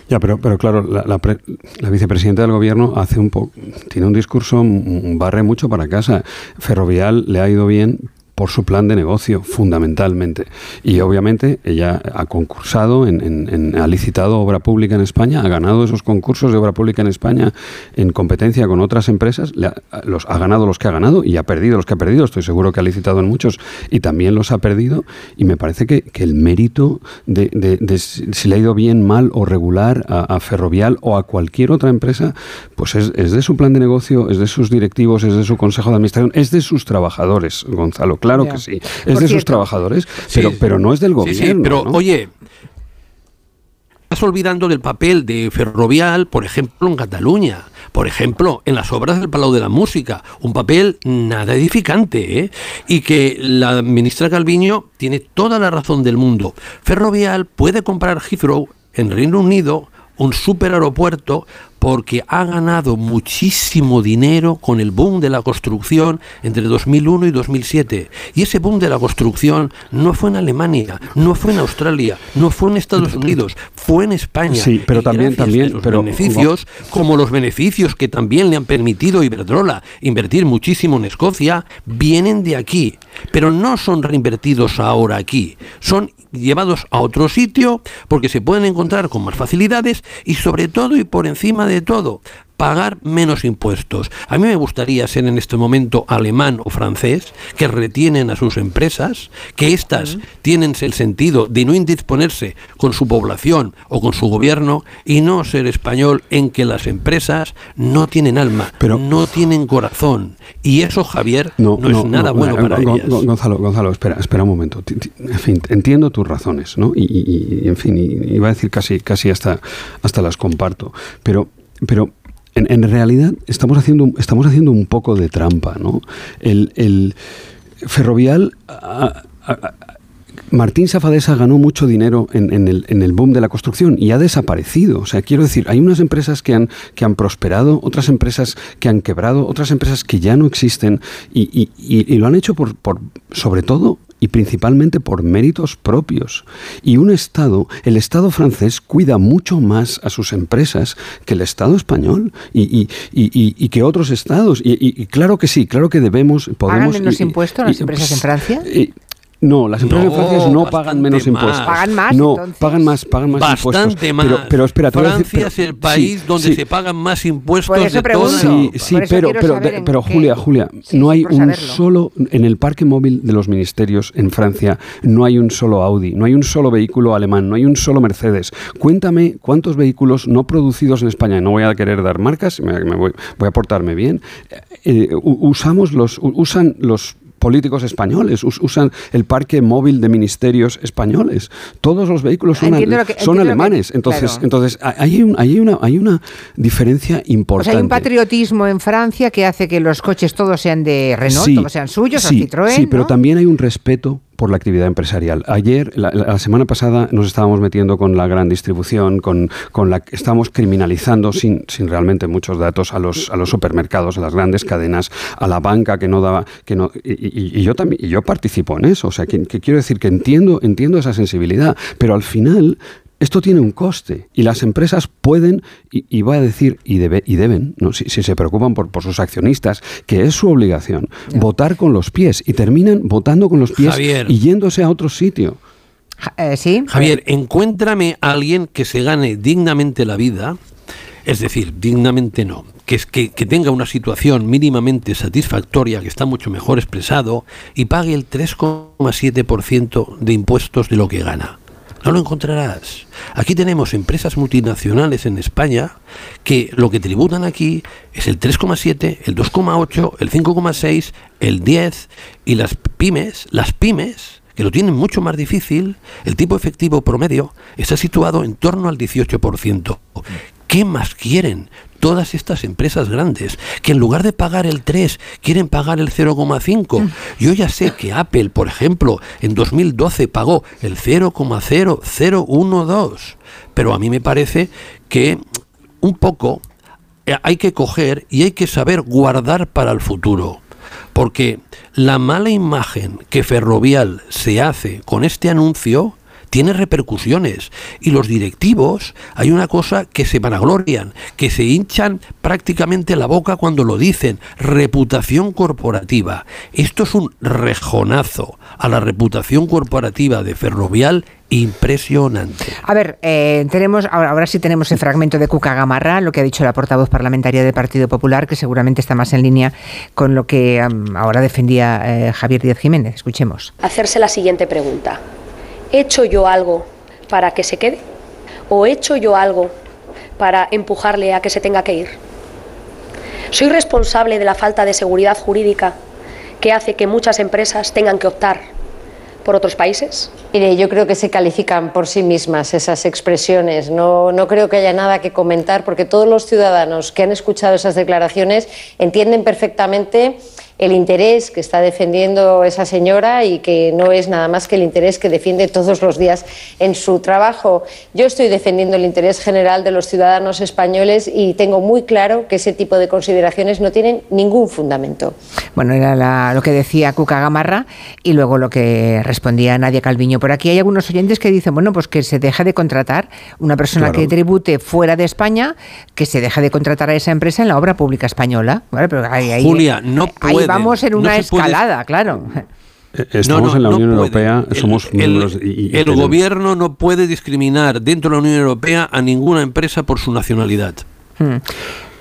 Ya, pero, pero claro, la, la pre- la vicepresidenta del gobierno hace un poco, tiene un discurso, mm, barre mucho para casa. Ferrovial le ha ido bien por su plan de negocio, fundamentalmente. Y obviamente ella ha concursado, en, ha licitado obra pública en España, ha ganado esos concursos de obra pública en España en competencia con otras empresas, ha, los, ha ganado los que ha ganado y ha perdido los que ha perdido. Estoy seguro que ha licitado en muchos y también los ha perdido. Y me parece que, el mérito de, si le ha ido bien, mal o regular a, Ferrovial o a cualquier otra empresa, pues es, es de su plan de negocio, es de sus directivos, es de su consejo de administración, es de sus trabajadores, Gonzalo. Claro que sí. Es de sus trabajadores, pero, pero no es del gobierno. pero oye, estás olvidando del papel de Ferrovial, por ejemplo, en Cataluña. Por ejemplo, en las obras del Palau de la Música, un papel nada edificante, ¿eh? y que la ministra Calviño tiene toda la razón del mundo. Ferrovial puede comprar Heathrow en Reino Unido, un superaeropuerto porque ha ganado muchísimo dinero con el boom de la construcción entre 2001 y 2007. Y ese boom de la construcción no fue en Alemania, no fue en Australia, no fue en Estados Unidos, fue en España. Sí, pero también, también, los beneficios, como los beneficios que también le han permitido a Iberdrola invertir muchísimo en Escocia, vienen de aquí, pero no son reinvertidos ahora aquí, son llevados a otro sitio porque se pueden encontrar con más facilidades y sobre todo y por encima de todo pagar menos impuestos. A mí me gustaría ser en este momento alemán o francés, que retienen a sus empresas, que éstas tienen el sentido de no indisponerse con su población o con su gobierno, y no ser español en que las empresas no tienen alma, Pero, no tienen corazón. Y eso, Javier, no, es nada bueno para ellas. Gonzalo, Gonzalo, espera, espera un momento. En fin, entiendo tus razones, ¿no? Y, y en fin, iba a decir casi, casi hasta, hasta las comparto. Pero, pero en, realidad estamos haciendo, estamos haciendo un poco de trampa, ¿no? El, Ferrovial... Martín Safadesa ganó mucho dinero en, el, en, el, boom de la construcción y ha desaparecido. O sea, quiero decir, hay unas empresas que han, que han prosperado, otras empresas que han quebrado, otras empresas que ya no existen y, y lo han hecho por, por, sobre todo y principalmente por méritos propios. Y un Estado, el Estado francés, cuida mucho más a sus empresas que el Estado español y, y, que otros Estados. Y, claro que sí, claro que debemos... Podemos, ¿Pagan menos impuestos las empresas en Francia? No, las empresas francesas no pagan menos impuestos. Pagan más. No, pagan más, pagan más bastante Más. Pero, pero espera, Francia es el país donde se pagan más impuestos de todos. Sí, sí, pero, pero, pero Julia, Julia, no hay un solo en el parque móvil de los ministerios en Francia no hay un solo Audi, no hay un solo vehículo alemán, no hay un solo Mercedes. Cuéntame cuántos vehículos no producidos en España. No voy a querer dar marcas, me, voy, a portarme bien. Eh, usamos los usan los políticos españoles, usan el parque móvil de ministerios españoles. Todos los vehículos son, son alemanes. entonces, entonces hay, hay, una, hay una diferencia importante. hay un patriotismo en Francia que hace que los coches todos sean de Renault, todos sean suyos, sí, Citroën. Sí, pero también hay un respeto por la actividad empresarial. Ayer, la, semana pasada, nos estábamos metiendo con la gran distribución, con, con la estamos criminalizando sin, sin realmente muchos datos a los, a los supermercados, a las grandes cadenas, a la banca que no daba, que no, y, yo también, y yo participo en eso. O sea, que, que, quiero decir que entiendo, entiendo esa sensibilidad, pero al final esto tiene un coste y las empresas pueden, y, voy a decir, y, debe, y deben, ¿no? si, se preocupan por, por, sus accionistas, que es su obligación, votar con los pies y terminan votando con los pies y yéndose a otro sitio. Eh, ¿Sí? Javier, encuéntrame a alguien que se gane dignamente la vida, es decir, dignamente no, que, es que, que tenga una situación mínimamente satisfactoria, que está mucho mejor expresado, y pague el 3,7% de impuestos de lo que gana. No lo encontrarás. Aquí tenemos empresas multinacionales en España que lo que tributan aquí es el 3,7, el 2,8, el 5,6, el 10 y las pymes, las pymes que lo tienen mucho más difícil, el tipo efectivo promedio está situado en torno al 18%. ¿Qué más quieren todas estas empresas grandes? Que en lugar de pagar el 3, quieren pagar el 0,5. Mm. Yo ya sé que Apple, por ejemplo, en 2012 pagó el 0,0012, pero a mí me parece que un poco eh, hay que coger y hay que saber guardar para el futuro. Porque la mala imagen que Ferrovial se hace con este anuncio tiene repercusiones. Y los directivos, hay una cosa que se vanaglorian, que se hinchan prácticamente la boca cuando lo dicen, reputación corporativa. Esto es un rejonazo a la reputación corporativa de Ferrovial impresionante. A ver, eh, tenemos ahora, ahora sí tenemos el fragmento de Cuca Gamarra, lo que ha dicho la portavoz parlamentaria del Partido Popular, que seguramente está más en línea con lo que am, ahora defendía eh, Javier Díaz Jiménez. Escuchemos. hacerse la siguiente pregunta. ¿He hecho yo algo para que se quede? ¿O he hecho yo algo para empujarle a que se tenga que ir? ¿Soy responsable de la falta de seguridad jurídica que hace que muchas empresas tengan que optar por otros países? Mire, yo creo que se califican por sí mismas esas expresiones. No, no creo que haya nada que comentar porque todos los ciudadanos que han escuchado esas declaraciones entienden perfectamente el interés que está defendiendo esa señora y que no es nada más que el interés que defiende todos los días en su trabajo. Yo estoy defendiendo el interés general de los ciudadanos españoles y tengo muy claro que ese tipo de consideraciones no tienen ningún fundamento. Bueno, era la- lo que decía Cuca Gamarra y luego lo que respondía Nadia Calviño. Por aquí hay algunos oyentes que dicen, bueno, pues que se deje de contratar una persona Claro. que tribute fuera de España, que se deje de contratar a esa empresa en la obra pública española. Julia, no ahí puede, vamos en no una puede- escalada, claro. Eh, Estamos No, no, en la no Unión puede. Europea, somos miembros y, y El tenemos- gobierno no puede discriminar dentro de la Unión Europea a ninguna empresa por su nacionalidad. Hmm.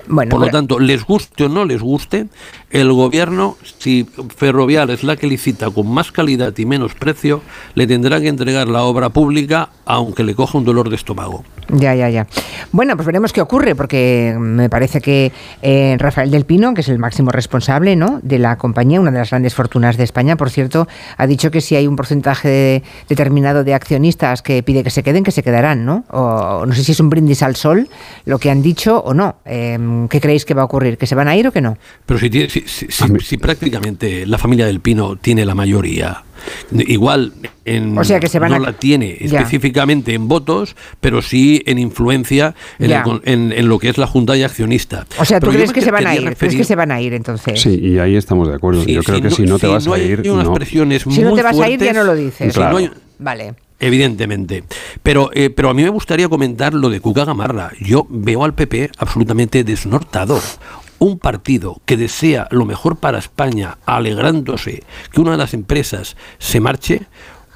Bueno, Por lo pero- tanto, les guste o no les guste, el gobierno, si Ferrovial es la que licita con más calidad y menos precio, le tendrá que entregar la obra pública aunque le coja un dolor de estómago. Ya, ya, ya. Bueno, pues veremos qué ocurre, porque me parece que eh, Rafael del Pino, que es el máximo responsable ¿no? de la compañía, una de las grandes fortunas de España, por cierto, ha dicho que si hay un porcentaje de- determinado de accionistas que pide que se queden, que se quedarán, ¿no? O no sé si es un brindis al sol lo que han dicho o no. Eh, ¿Qué creéis que va a ocurrir? ¿Que se van a ir o que no? Pero si, tiene- si, si- si- si prácticamente la familia del Pino tiene la mayoría, igual en, O sea que se van no a- la tiene Ya. específicamente en votos, pero sí en influencia en, el con- en- en lo que es la junta y accionista. O sea, ¿tú Pero crees que se van a ir? ¿Crees referir- que se van a ir entonces? Sí, y ahí estamos de acuerdo. Sí, Yo creo si que no- si no te si vas no a hay ir, unas no. presiones Si no muy te vas a ir, ya no lo dices. si no Claro. hay- Vale. Evidentemente. Pero, eh, pero a mí me gustaría comentar lo de Cuca Gamarra. Yo veo al PP absolutamente desnortado. Un partido que desea lo mejor para España, alegrándose que una de las empresas se marche,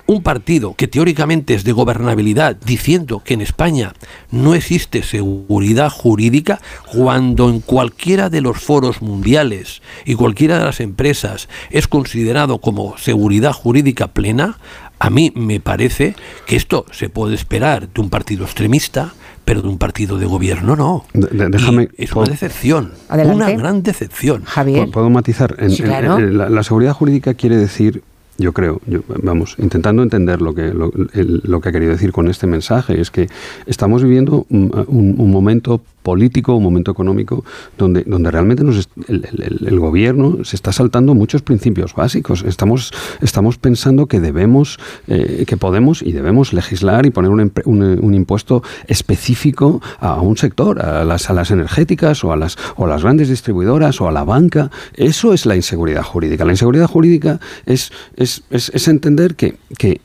un partido que teóricamente es de gobernabilidad, diciendo que en España no existe seguridad jurídica, cuando en cualquiera de los foros mundiales y cualquiera de las empresas es considerado como seguridad jurídica plena, a mí me parece que esto se puede esperar de un partido extremista, pero de un partido de gobierno no. De- de- déjame. Y es una decepción, Adelante. una gran decepción. Javier. ¿Puedo matizar? En- Sí, en- claro. en- la, la seguridad jurídica quiere decir, yo creo, yo- vamos, intentando entender lo que, lo, el- lo que ha querido decir con este mensaje, es que estamos viviendo un, un- un momento político, un momento económico, donde, donde realmente nos el, gobierno se está saltando muchos principios básicos. Estamos, estamos pensando que debemos, eh, que podemos y debemos legislar y poner un, un impuesto específico a un sector, a las, a las energéticas o a las, o a las grandes distribuidoras o a la banca. Eso es la inseguridad jurídica. La inseguridad jurídica es, es, es- es entender que, que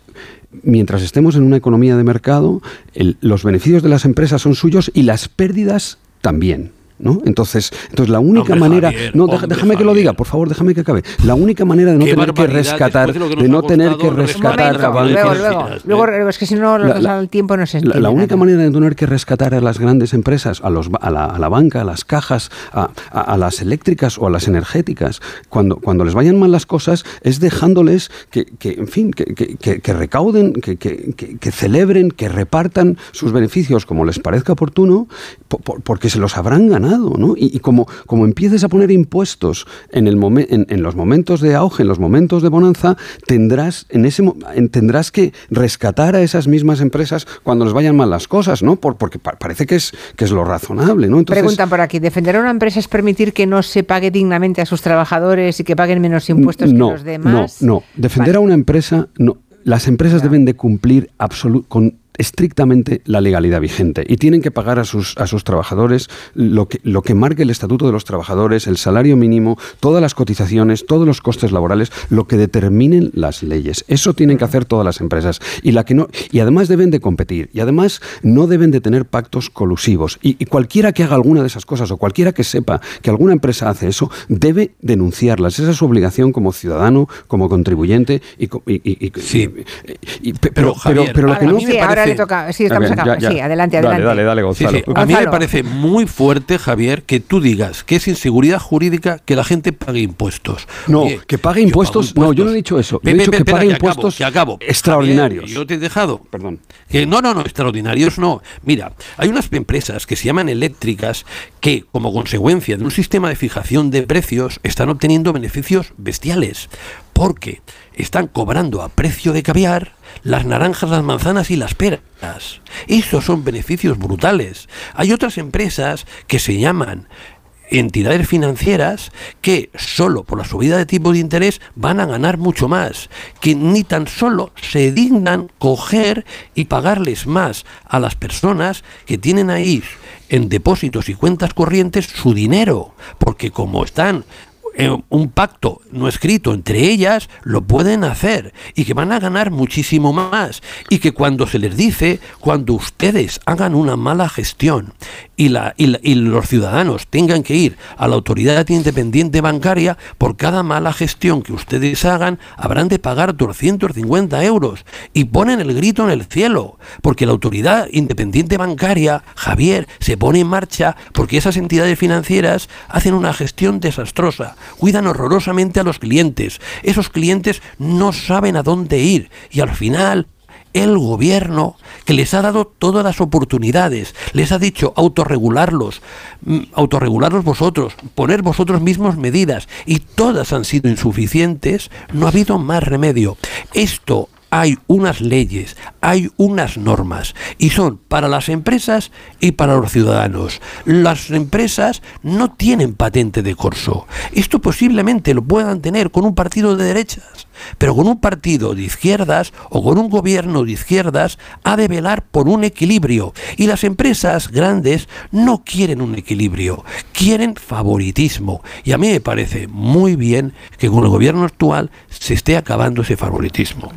mientras estemos en una economía de mercado, el- los beneficios de las empresas son suyos y las pérdidas también. ¿No? Entonces, entonces la única Hombre, manera, Javier, no, hombre, déjame que lo diga, por favor, déjame que acabe. La única manera de no Qué tener que rescatar, de que no tener que rescatar a Luego, ¿eh? luego, luego, es que si no La- al tiempo no se La, entiende la única nada. manera de no tener que rescatar a las grandes empresas, a, los, ba- a, la, a la banca, a las cajas, a, a- a las eléctricas o a las energéticas, cuando, cuando les vayan mal las cosas, es dejándoles que, que, en fin, que, que- que- que recauden, que, que- que- que celebren, que repartan sus beneficios como les parezca oportuno, po- por- porque se los habrán ganado, ¿no? Y, y como, como empieces a poner impuestos en, el momen- en, en los momentos de auge, en los momentos de bonanza, tendrás, en ese, en- tendrás que rescatar a esas mismas empresas cuando les vayan mal las cosas, ¿no? Por- porque pa- parece que es, que es lo razonable, ¿no? Entonces, Preguntan por aquí, ¿defender a una empresa es permitir que no se pague dignamente a sus trabajadores y que paguen menos impuestos no, que los demás? No, no. Defender a una empresa, no. Las empresas deben de cumplir con estrictamente la legalidad vigente y tienen que pagar a sus, a sus trabajadores lo que, lo que marque el Estatuto de los Trabajadores, el salario mínimo, todas las cotizaciones, todos los costes laborales, lo que determinen las leyes. Eso tienen que hacer todas las empresas. Y, la que no, y además deben de competir. Y además no deben de tener pactos colusivos. Y, y cualquiera que haga alguna de esas cosas o cualquiera que sepa que alguna empresa hace eso, debe denunciarlas. Esa es su obligación como ciudadano, como contribuyente y, co- y- y- y- y- y- pe- pero, pero, pero lo que no Sí, ahora le toca. Sí, estamos Venga, acá. ya, ya. Sí, adelante, Dale, adelante. dale, dale, Sí, Gonzalo. sí. A mí me parece muy fuerte, Javier, que tú digas que es inseguridad jurídica que la gente pague impuestos. No, Oye, que pague yo impuestos. No, yo no he dicho eso. Yo Pe- he dicho pe- que pague que acabo, impuestos que acabo. extraordinarios. Javier, yo te he dejado. Perdón. Que no, no, no, extraordinarios no. Mira, hay unas empresas que se llaman eléctricas que, como consecuencia de un sistema de fijación de precios, están obteniendo beneficios bestiales. Porque están cobrando a precio de caviar las naranjas, las manzanas y las peras. Esos son beneficios brutales. Hay otras empresas que se llaman entidades financieras que solo por la subida de tipo de interés van a ganar mucho más, que ni tan solo se dignan coger y pagarles más a las personas que tienen ahí en depósitos y cuentas corrientes su dinero, porque como están un pacto no escrito entre ellas, lo pueden hacer y que van a ganar muchísimo más. Y que cuando se les dice, cuando ustedes hagan una mala gestión y, la, y, la- y los ciudadanos tengan que ir a la autoridad independiente bancaria, por cada mala gestión que ustedes hagan, habrán de pagar 250 euros. Y ponen el grito en el cielo, porque la autoridad independiente bancaria, Javier, se pone en marcha porque esas entidades financieras hacen una gestión desastrosa, cuidan horrorosamente a los clientes, esos clientes no saben a dónde ir. Y al final el gobierno que les ha dado todas las oportunidades, les ha dicho autorregularlos, mm, autorregularlos vosotros, poner vosotros mismos medidas y todas han sido insuficientes, no ha habido más remedio. Esto hay unas leyes, hay unas normas y son para las empresas y para los ciudadanos. Las empresas no tienen patente de corso. Esto posiblemente lo puedan tener con un partido de derechas, pero con un partido de izquierdas o con un gobierno de izquierdas ha de velar por un equilibrio y las empresas grandes no quieren un equilibrio, quieren favoritismo y a mí me parece muy bien que con el gobierno actual se esté acabando ese favoritismo.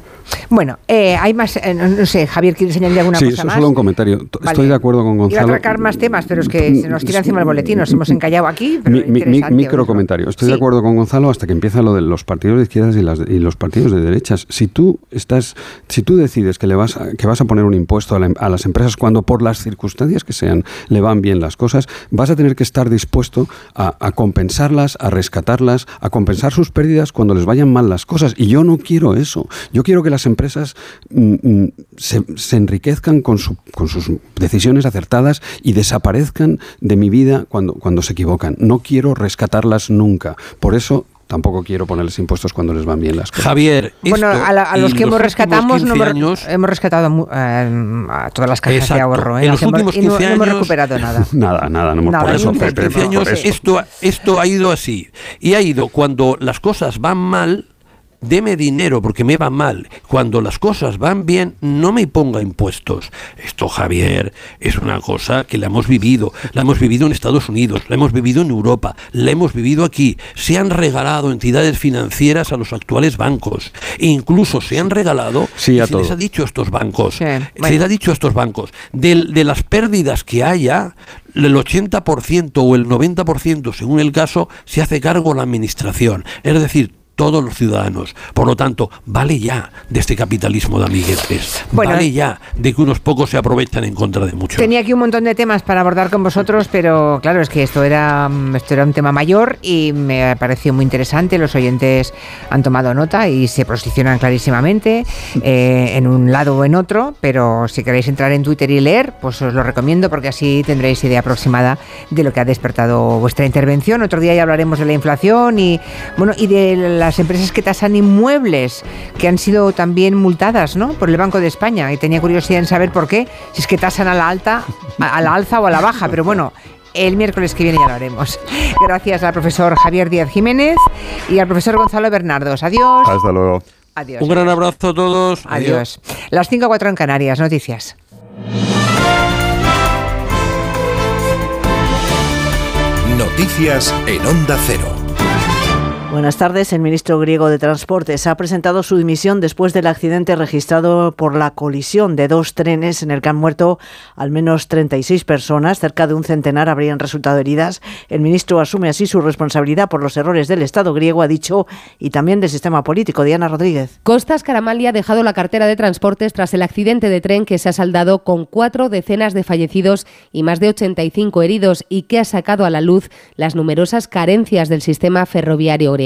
Bueno, eh, hay más. eh, no, no sé, Javier, ¿quieres añadir alguna Sí, cosa más? solo un comentario. Vale. Estoy de acuerdo con Iba a Gonzalo. atracar más temas, pero es que se nos tira encima el boletín, nos hemos encallado aquí. Pero Mi, mi- mi- interesante micro comentario. Estoy Sí. de acuerdo con Gonzalo hasta que empieza lo de los partidos de izquierdas y, las, y los partidos de derechas. Si tú estás, si tú decides que le vas a, que vas a poner un impuesto a, la- a las empresas cuando por las circunstancias que sean le van bien las cosas, vas a tener que estar dispuesto a, compensarlas, a rescatarlas, a compensar sus pérdidas cuando les vayan mal las cosas. Y yo no quiero eso. Yo quiero que las empresas mm, mm, se, se enriquezcan con, su- con sus decisiones acertadas y desaparezcan de mi vida cuando, cuando se equivocan. No quiero rescatarlas nunca. Por eso tampoco quiero ponerles impuestos cuando les van bien las cosas. Javier, Bueno, esto a, la- a los que hemos rescatamos, no 15 hemos, años- hemos rescatado eh, a todas las cajas de Exacto. ahorro. ¿eh? En los hemos- últimos y no- 15 no hemos años- recuperado nada. Nada, nada, no, Nada, por eso, Pepe, céntimo. 15 años por eso. esto, esto ha ido así. Y ha ido cuando las cosas van mal, deme dinero porque me va mal. Cuando las cosas van bien, no me ponga impuestos. Esto, Javier, es una cosa que la hemos vivido. La hemos vivido en Estados Unidos, la hemos vivido en Europa, la hemos vivido aquí. Se han regalado entidades financieras a los actuales bancos. E incluso se han regalado, Sí, a se les ha dicho a estos bancos, Sí, se les ha dicho a estos bancos, del- de, las pérdidas que haya, el 80% o el 90%, según el caso, se hace cargo la administración. Es decir, todos los ciudadanos. Por lo tanto, vale ya de este capitalismo de amiguetes. Bueno, vale ya de que unos pocos se aprovechan en contra de muchos. Tenía aquí un montón de temas para abordar con vosotros, pero claro, es que esto era, mm, esto era un tema mayor y me pareció muy interesante. Los oyentes han tomado nota y se posicionan clarísimamente eh, en un lado o en otro, pero si queréis entrar en Twitter y leer, pues os lo recomiendo porque así tendréis idea aproximada de lo que ha despertado vuestra intervención. Otro día ya hablaremos de la inflación y bueno y de las empresas que tasan inmuebles que han sido también multadas, ¿no? Por el Banco de España y tenía curiosidad en saber por qué, si es que tasan a la alta, a a la alza o a la baja, pero bueno. El miércoles que viene ya lo haremos. Gracias al profesor Javier Díaz Jiménez y al profesor Gonzalo Bernardos. Adiós. Hasta luego. Adiós. Un gran abrazo a todos. Adiós. Las 5 a 4 en Canarias. Noticias. Noticias en Onda Cero. Buenas tardes. El ministro griego de Transportes ha presentado su dimisión después del accidente registrado por la colisión de dos trenes en el que han muerto al menos 36 personas. Cerca de un centenar habrían resultado heridas. El ministro asume así su responsabilidad por los errores del Estado griego, ha dicho, y también del sistema político. Diana Rodríguez. Costas Caramalli ha dejado la cartera de transportes tras el accidente de tren que se ha saldado con cuatro decenas de fallecidos y más de 85 heridos y que ha sacado a la luz las numerosas carencias del sistema ferroviario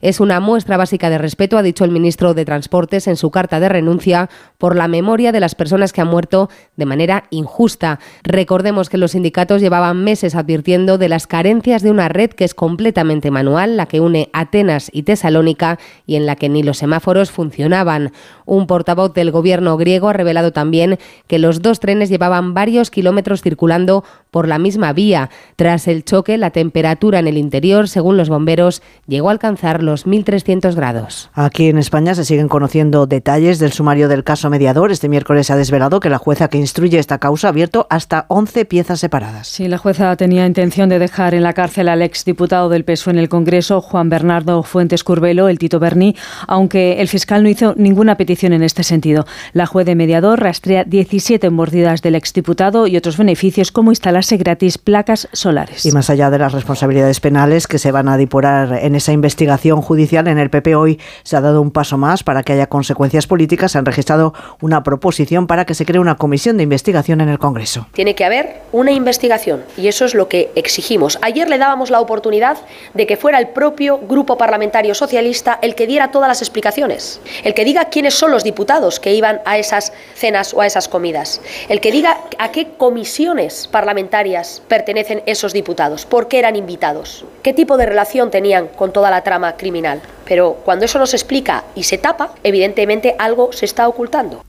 es una muestra básica de respeto, ha dicho el ministro de Transportes en su carta de renuncia, por la memoria de las personas que han muerto de manera injusta. Recordemos que los sindicatos llevaban meses advirtiendo de las carencias de una red que es completamente manual, la que une Atenas y Tesalónica y en la que ni los semáforos funcionaban. Un portavoz del gobierno griego ha revelado también que los dos trenes llevaban varios kilómetros circulando por la misma vía. Tras el choque, la temperatura en el interior, según los bomberos, llegó alcanzar los 1.300 grados. Aquí en España se siguen conociendo detalles del sumario del caso mediador. Este miércoles se ha desvelado que la jueza que instruye esta causa ha abierto hasta 11 piezas separadas. Sí, la jueza tenía intención de dejar en la cárcel al exdiputado del PSOE en el Congreso, Juan Bernardo Fuentes Curbelo, el Tito Berni, aunque el fiscal no hizo ninguna petición en este sentido. La juez de mediador rastrea 17 mordidas del exdiputado y otros beneficios como instalarse gratis placas solares. Y más allá de las responsabilidades penales que se van a depurar en esa investigación judicial en el PP hoy se ha dado un paso más para que haya consecuencias políticas. Se han registrado una proposición para que se cree una comisión de investigación en el Congreso. Tiene que haber una investigación y eso es lo que exigimos. Ayer le dábamos la oportunidad de que fuera el propio Grupo Parlamentario Socialista el que diera todas las explicaciones, el que diga quiénes son los diputados que iban a esas cenas o a esas comidas, el que diga a qué comisiones parlamentarias pertenecen esos diputados, por qué eran invitados, qué tipo de relación tenían con toda la trama criminal. Pero cuando eso no se explica y se tapa, evidentemente algo se está ocultando.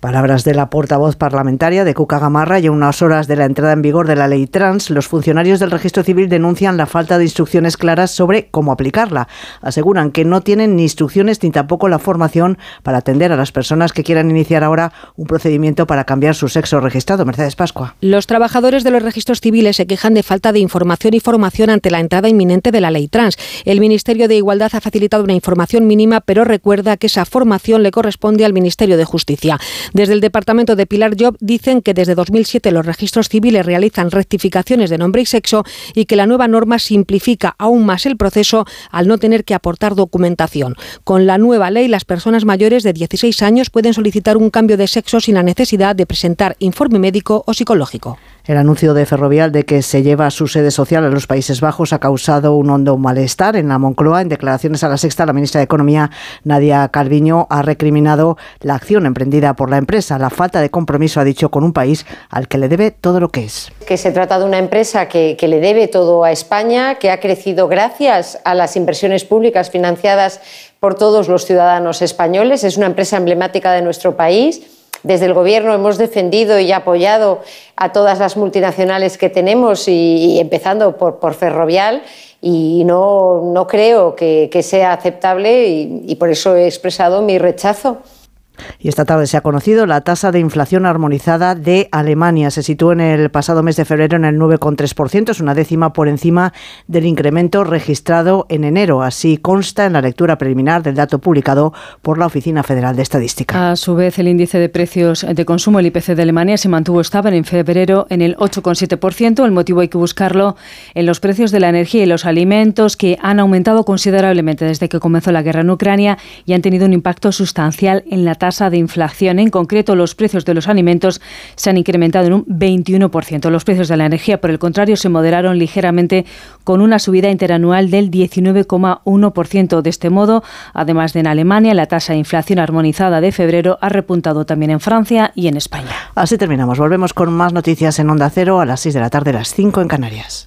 Palabras de la portavoz parlamentaria de Cuca Gamarra y a unas horas de la entrada en vigor de la ley trans, los funcionarios del registro civil denuncian la falta de instrucciones claras sobre cómo aplicarla. Aseguran que no tienen ni instrucciones ni tampoco la formación para atender a las personas que quieran iniciar ahora un procedimiento para cambiar su sexo registrado. Mercedes Pascua. Los trabajadores de los registros civiles se quejan de falta de información y formación ante la entrada inminente de la ley trans. El Ministerio de Igualdad ha facilitado una información mínima, pero recuerda que esa formación le corresponde al Ministerio de Justicia. Desde el departamento de Pilar Job dicen que desde 2007 los registros civiles realizan rectificaciones de nombre y sexo y que la nueva norma simplifica aún más el proceso al no tener que aportar documentación. Con la nueva ley, las personas mayores de 16 años pueden solicitar un cambio de sexo sin la necesidad de presentar informe médico o psicológico. El anuncio de Ferrovial de que se lleva su sede social a los Países Bajos ha causado un hondo malestar en la Moncloa. En declaraciones a la sexta, la ministra de Economía, Nadia Calviño, ha recriminado la acción emprendida por la empresa, la falta de compromiso, ha dicho, con un país al que le debe todo lo que es. Que se trata de una empresa que, le debe todo a España, que ha crecido gracias a las inversiones públicas financiadas por todos los ciudadanos españoles. Es una empresa emblemática de nuestro país desde el Gobierno hemos defendido y apoyado a todas las multinacionales que tenemos, y, empezando por, Ferrovial, y no, creo que, sea aceptable y por eso he expresado mi rechazo. Y esta tarde se ha conocido la tasa de inflación armonizada de Alemania. Se situó en el pasado mes de febrero en el 9,3%, es una décima por encima del incremento registrado en enero. Así consta en la lectura preliminar del dato publicado por la Oficina Federal de Estadística. A su vez, el índice de precios de consumo, el IPC de Alemania, se mantuvo estable en febrero en el 8,7%. El motivo hay que buscarlo en los precios de la energía y los alimentos, que han aumentado considerablemente desde que comenzó la guerra en Ucrania y han tenido un impacto sustancial en la tasa tasa de inflación. En concreto, los precios de los alimentos se han incrementado en un 21%. Los precios de la energía, por el contrario, se moderaron ligeramente con una subida interanual del 19,1%. De este modo, además de en Alemania, la tasa de inflación armonizada de febrero ha repuntado también en Francia y en España. Así terminamos. Volvemos con más noticias en Onda Cero a las 6 de la tarde, a las 5 en Canarias.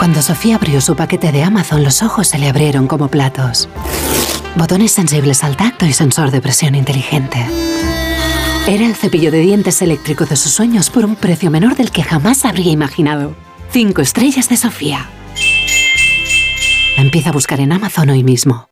Cuando Sofía abrió su paquete de Amazon, los ojos se le abrieron como platos. Botones sensibles al tacto y sensor de presión inteligente. Era el cepillo de dientes eléctrico de sus sueños por un precio menor del que jamás habría imaginado. Cinco estrellas de Sofía. Empieza a buscar en Amazon hoy mismo.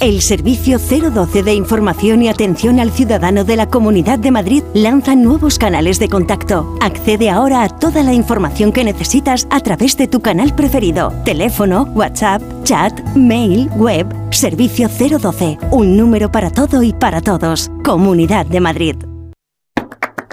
El Servicio 012 de Información y Atención al Ciudadano de la Comunidad de Madrid lanza nuevos canales de contacto. Accede ahora a toda la información que necesitas a través de tu canal preferido. Teléfono, WhatsApp, chat, mail, web. Servicio 012. Un número para todo y para todos. Comunidad de Madrid.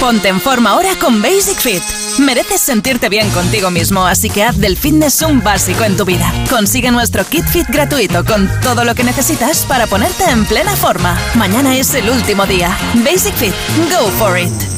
Ponte en forma ahora con Basic Fit. Mereces sentirte bien contigo mismo, así que haz del fitness un básico en tu vida. Consigue nuestro kit fit gratuito con todo lo que necesitas para ponerte en plena forma. Mañana es el último día. Basic Fit, go for it.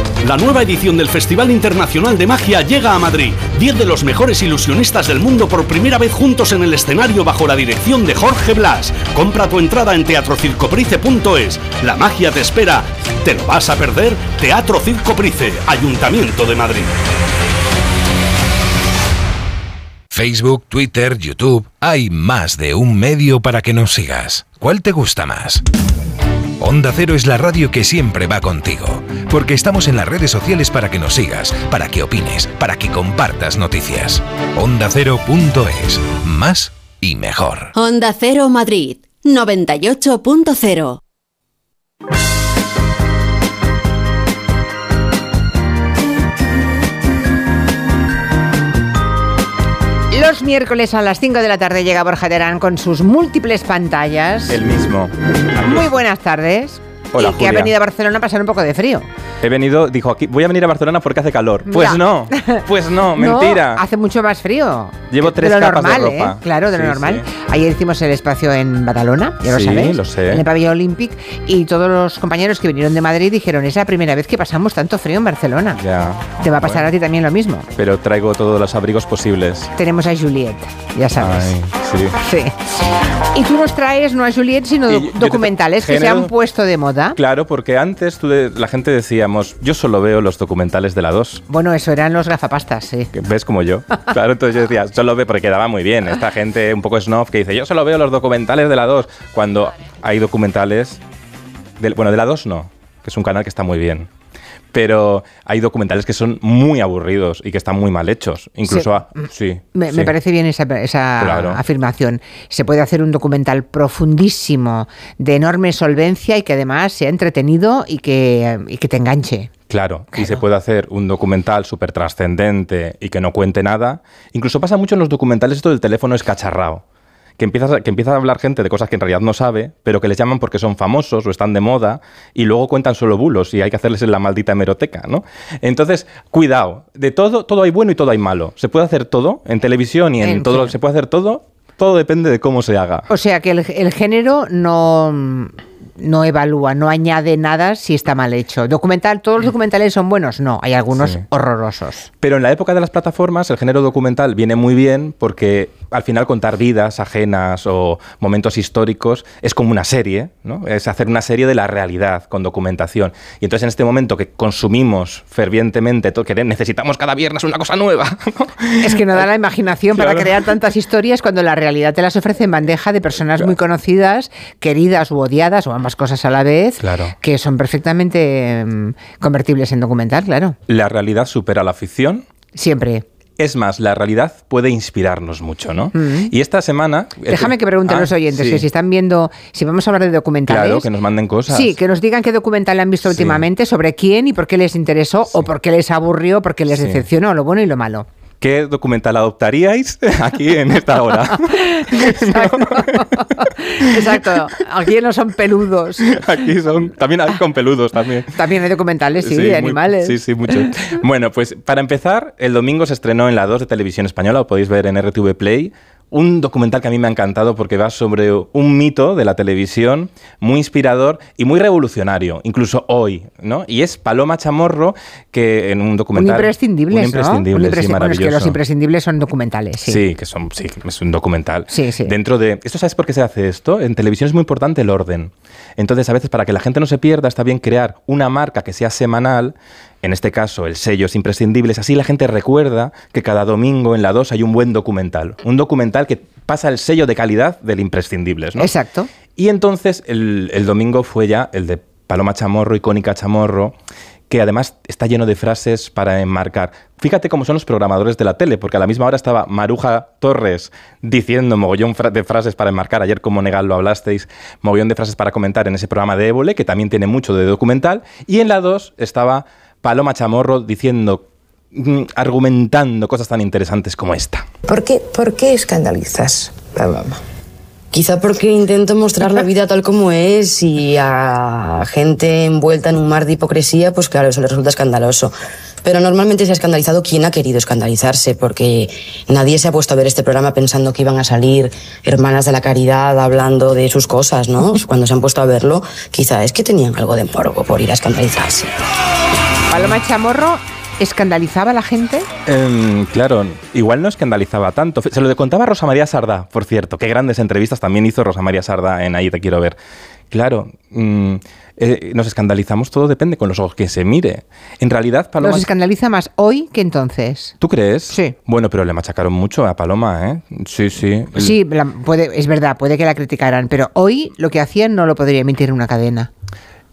La nueva edición del Festival Internacional de Magia llega a Madrid. Diez de los mejores ilusionistas del mundo por primera vez juntos en el escenario bajo la dirección de Jorge Blas. Compra tu entrada en teatrocircoprice.es. La magia te espera. ¿Te lo vas a perder? Teatro Circo Price, Ayuntamiento de Madrid. Facebook, Twitter, YouTube. Hay más de un medio para que nos sigas. ¿Cuál te gusta más? Onda Cero es la radio que siempre va contigo, porque estamos en las redes sociales para que nos sigas, para que opines, para que compartas noticias. OndaCero.es, más y mejor. Onda Cero Madrid, 98.0. Los miércoles a las 5 de la tarde llega Borja Terán con sus múltiples pantallas. El mismo. Muy buenas tardes. Hola, y que ha venido a Barcelona a pasar un poco de frío. He venido, dijo aquí, voy a venir a Barcelona porque hace calor. Ya. Pues no, pues no, mentira. No, hace mucho más frío. Llevo tres de lo capas de normal, ropa. ¿eh? Claro, de lo Sí, normal. sí. Ayer hicimos el espacio en Badalona, ya lo Sí, sabéis. lo sé. En el pabellón Olympic. Y todos los compañeros que vinieron de Madrid dijeron, es la primera vez que pasamos tanto frío en Barcelona. Ya. Te va a pasar a ti también lo mismo. Pero traigo todos los abrigos posibles. Tenemos a Juliet, ya sabes. Ay, sí. Sí. Y tú nos traes no a Juliet, sino Y documentales que se han puesto de moda. Claro, porque antes tú de- la gente decíamos, yo solo veo los documentales de la 2. Bueno, eso eran los gafapastas, sí. que ¿Ves como yo? Claro, entonces yo decía, solo veo, porque quedaba muy bien. Esta gente un poco snob que dice, yo solo veo los documentales de la 2. Cuando hay documentales. del- bueno, de la 2 no, que es un canal que está muy bien. Pero hay documentales que son muy aburridos y que están muy mal hechos. Incluso. Sí. a- sí, Me, sí. me parece bien esa, esa Claro. afirmación. Se puede hacer un documental profundísimo, de enorme solvencia y que además sea entretenido y que, y que te enganche. Claro, y se puede hacer un documental súper trascendente y que no cuente nada. Incluso pasa mucho en los documentales esto del teléfono escacharrado. Que empiezas a, que empieza a hablar gente de cosas que en realidad no sabe, pero que les llaman porque son famosos o están de moda y luego cuentan solo bulos y hay que hacerles en la maldita hemeroteca, ¿no? Entonces, cuidado, de todo, todo hay bueno y todo hay malo. Se puede hacer todo en televisión y en, En todo, fin. se puede hacer todo, todo depende de cómo se haga. O sea que el, el género no, no evalúa, no añade nada si está mal hecho. Documental, ¿todos los documentales son buenos? No, hay algunos Sí. horrorosos. Pero en la época de las plataformas, el género documental viene muy bien porque al final contar vidas ajenas o momentos históricos es como una serie, ¿no? Es hacer una serie de la realidad con documentación. Y entonces en este momento que consumimos fervientemente, to- que necesitamos cada viernes una cosa nueva, Es que no da la imaginación para crear tantas historias cuando la realidad te las ofrece en bandeja de personas muy conocidas, queridas u odiadas, o ambas cosas a la vez, Claro. que son perfectamente mm, convertibles en documental, claro. la realidad supera la ficción. Siempre. Es más, la realidad puede inspirarnos mucho, ¿no? Mm. Y esta semana... Déjame que pregunten Ah, los oyentes sí. que si están viendo, si vamos a hablar de documentales. Claro, que nos manden cosas. Sí, que nos digan qué documental han visto Sí. últimamente, sobre quién y por qué les interesó, o por qué les aburrió, por qué les decepcionó, lo bueno y lo malo. ¿Qué documental adoptaríais aquí en esta hora? Exacto. Aquí no son peludos. Aquí son, también hay con peludos también. También hay documentales, sí, Sí, de muy- animales. sí, sí, mucho. Bueno, pues para empezar, el domingo se estrenó en la 2 de Televisión Española, lo podéis ver en RTV Play, un documental que a mí me ha encantado porque va sobre un mito de la televisión muy inspirador y muy revolucionario, incluso hoy, ¿no? Y es Paloma Chamorro, que en un Un documental... imprescindible, un ¿no? imprescindible, Un sí, imprescindible. Bueno, es que maravilloso. los imprescindibles son documentales, sí. Sí, que son, sí, es un documental. Sí, sí. Dentro de. ¿Esto sabes por qué se hace esto? En televisión es muy importante el orden. Entonces, a veces, para que la gente no se pierda, está bien crear una marca que sea semanal. En este caso, el sello es imprescindible. Así la gente recuerda que cada domingo en la 2 hay un buen documental. Un documental que pasa el sello de calidad del imprescindibles, ¿no? Exacto. Y entonces el, el domingo fue ya el de Paloma Chamorro, icónica Chamorro, que además está lleno de frases para enmarcar. Fíjate cómo son los programadores de la tele, porque a la misma hora estaba Maruja Torres diciendo mogollón de frases para enmarcar. Ayer, como Negal lo hablasteis, mogollón de frases para comentar en ese programa de Évole, que también tiene mucho de documental. Y en la 2 estaba Paloma Chamorro diciendo, mm, argumentando cosas tan interesantes como esta. ¿Por qué, por qué escandalizas, Paloma? Quizá porque intento mostrar la vida tal como es y a gente envuelta en un mar de hipocresía, pues claro, eso le resulta escandaloso. Pero normalmente se ha escandalizado quien ha querido escandalizarse, porque nadie se ha puesto a ver este programa pensando que iban a salir hermanas de la caridad hablando de sus cosas, ¿no? Cuando se han puesto a verlo, quizá es que tenían algo de morbo por ir a escandalizarse. Paloma Chamorro ¿Escandalizaba a la gente? Em, claro, igual no escandalizaba tanto. Se lo contaba Rosa María Sarda, por cierto. Qué grandes entrevistas también hizo Rosa María Sarda en Ahí te quiero ver. Claro, mm, eh, nos escandalizamos, todo depende con los ojos que se mire. En realidad, Paloma... Nos escandaliza más hoy que entonces. ¿Tú crees? Sí. Bueno, pero le machacaron mucho a Paloma, ¿eh? Sí, sí. Sí, puede, es verdad, puede que la criticaran, pero hoy lo que hacían no lo podría emitir en una cadena.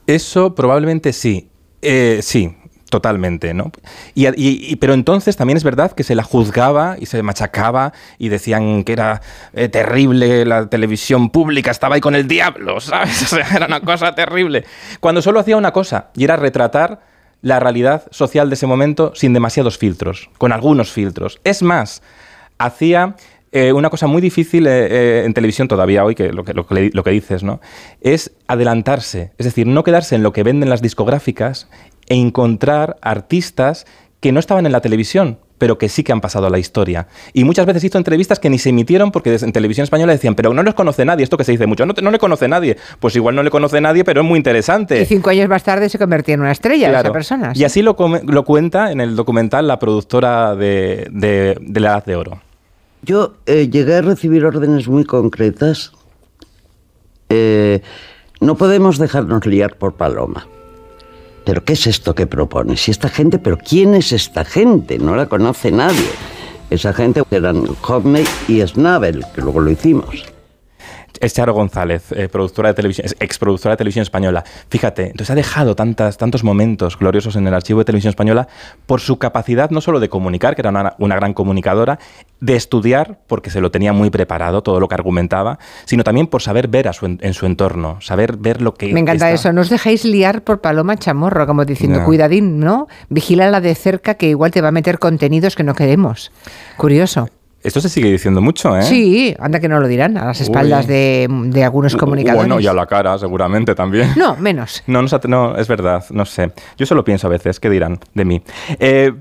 Eso probablemente sí. Eh, sí, Totalmente, ¿no? Y, pero entonces también es verdad que se la juzgaba y se machacaba y decían que era eh, terrible la televisión pública, estaba ahí con el diablo, ¿sabes? O sea, era una cosa terrible. Cuando solo hacía una cosa y era retratar la realidad social de ese momento sin demasiados filtros, con algunos filtros. Es más, hacía eh, una cosa muy difícil eh, en televisión todavía hoy, que lo que, lo que dices, ¿no? Es adelantarse, es decir, no quedarse en lo que venden las discográficas e encontrar artistas que no estaban en la televisión, pero que sí que han pasado a la historia. Y muchas veces hizo entrevistas que ni se emitieron porque en televisión española decían, pero no les conoce nadie, esto que se dice mucho, no, no le conoce nadie. Pues igual no le conoce nadie, pero es muy interesante. Y cinco años más tarde se convertía en una estrella esa persona. Y así lo, lo, cuenta en el documental la productora de, de, La Edad de Oro. Yo eh, llegué a recibir órdenes muy concretas. Eh, no podemos dejarnos liar por Paloma. ¿Pero qué es esto que propone? Si esta gente, ¿pero quién es esta gente? No la conoce nadie. Esa gente eran Hockney y Snabel, que luego lo hicimos es Charo González, eh, productora de televisión, ex productora de televisión española. Fíjate, entonces ha dejado tantas, tantos momentos gloriosos en el archivo de televisión española por su capacidad no solo de comunicar, que era una, gran comunicadora, de estudiar, porque se lo tenía muy preparado todo lo que argumentaba, sino también por saber ver a su, en su entorno, saber ver lo que... Me encanta eso, no os dejéis liar por Paloma Chamorro, como diciendo, cuidadín, ¿no? Vigílala de cerca que igual te va a meter contenidos que no queremos. Curioso. Esto se sigue diciendo mucho, ¿eh? Sí, anda que no lo dirán, a las espaldas de, algunos comunicadores. Bueno, y a la cara, seguramente también. No, menos. No, no, es verdad, no sé. Yo solo pienso a veces, ¿qué dirán de mí? Eh,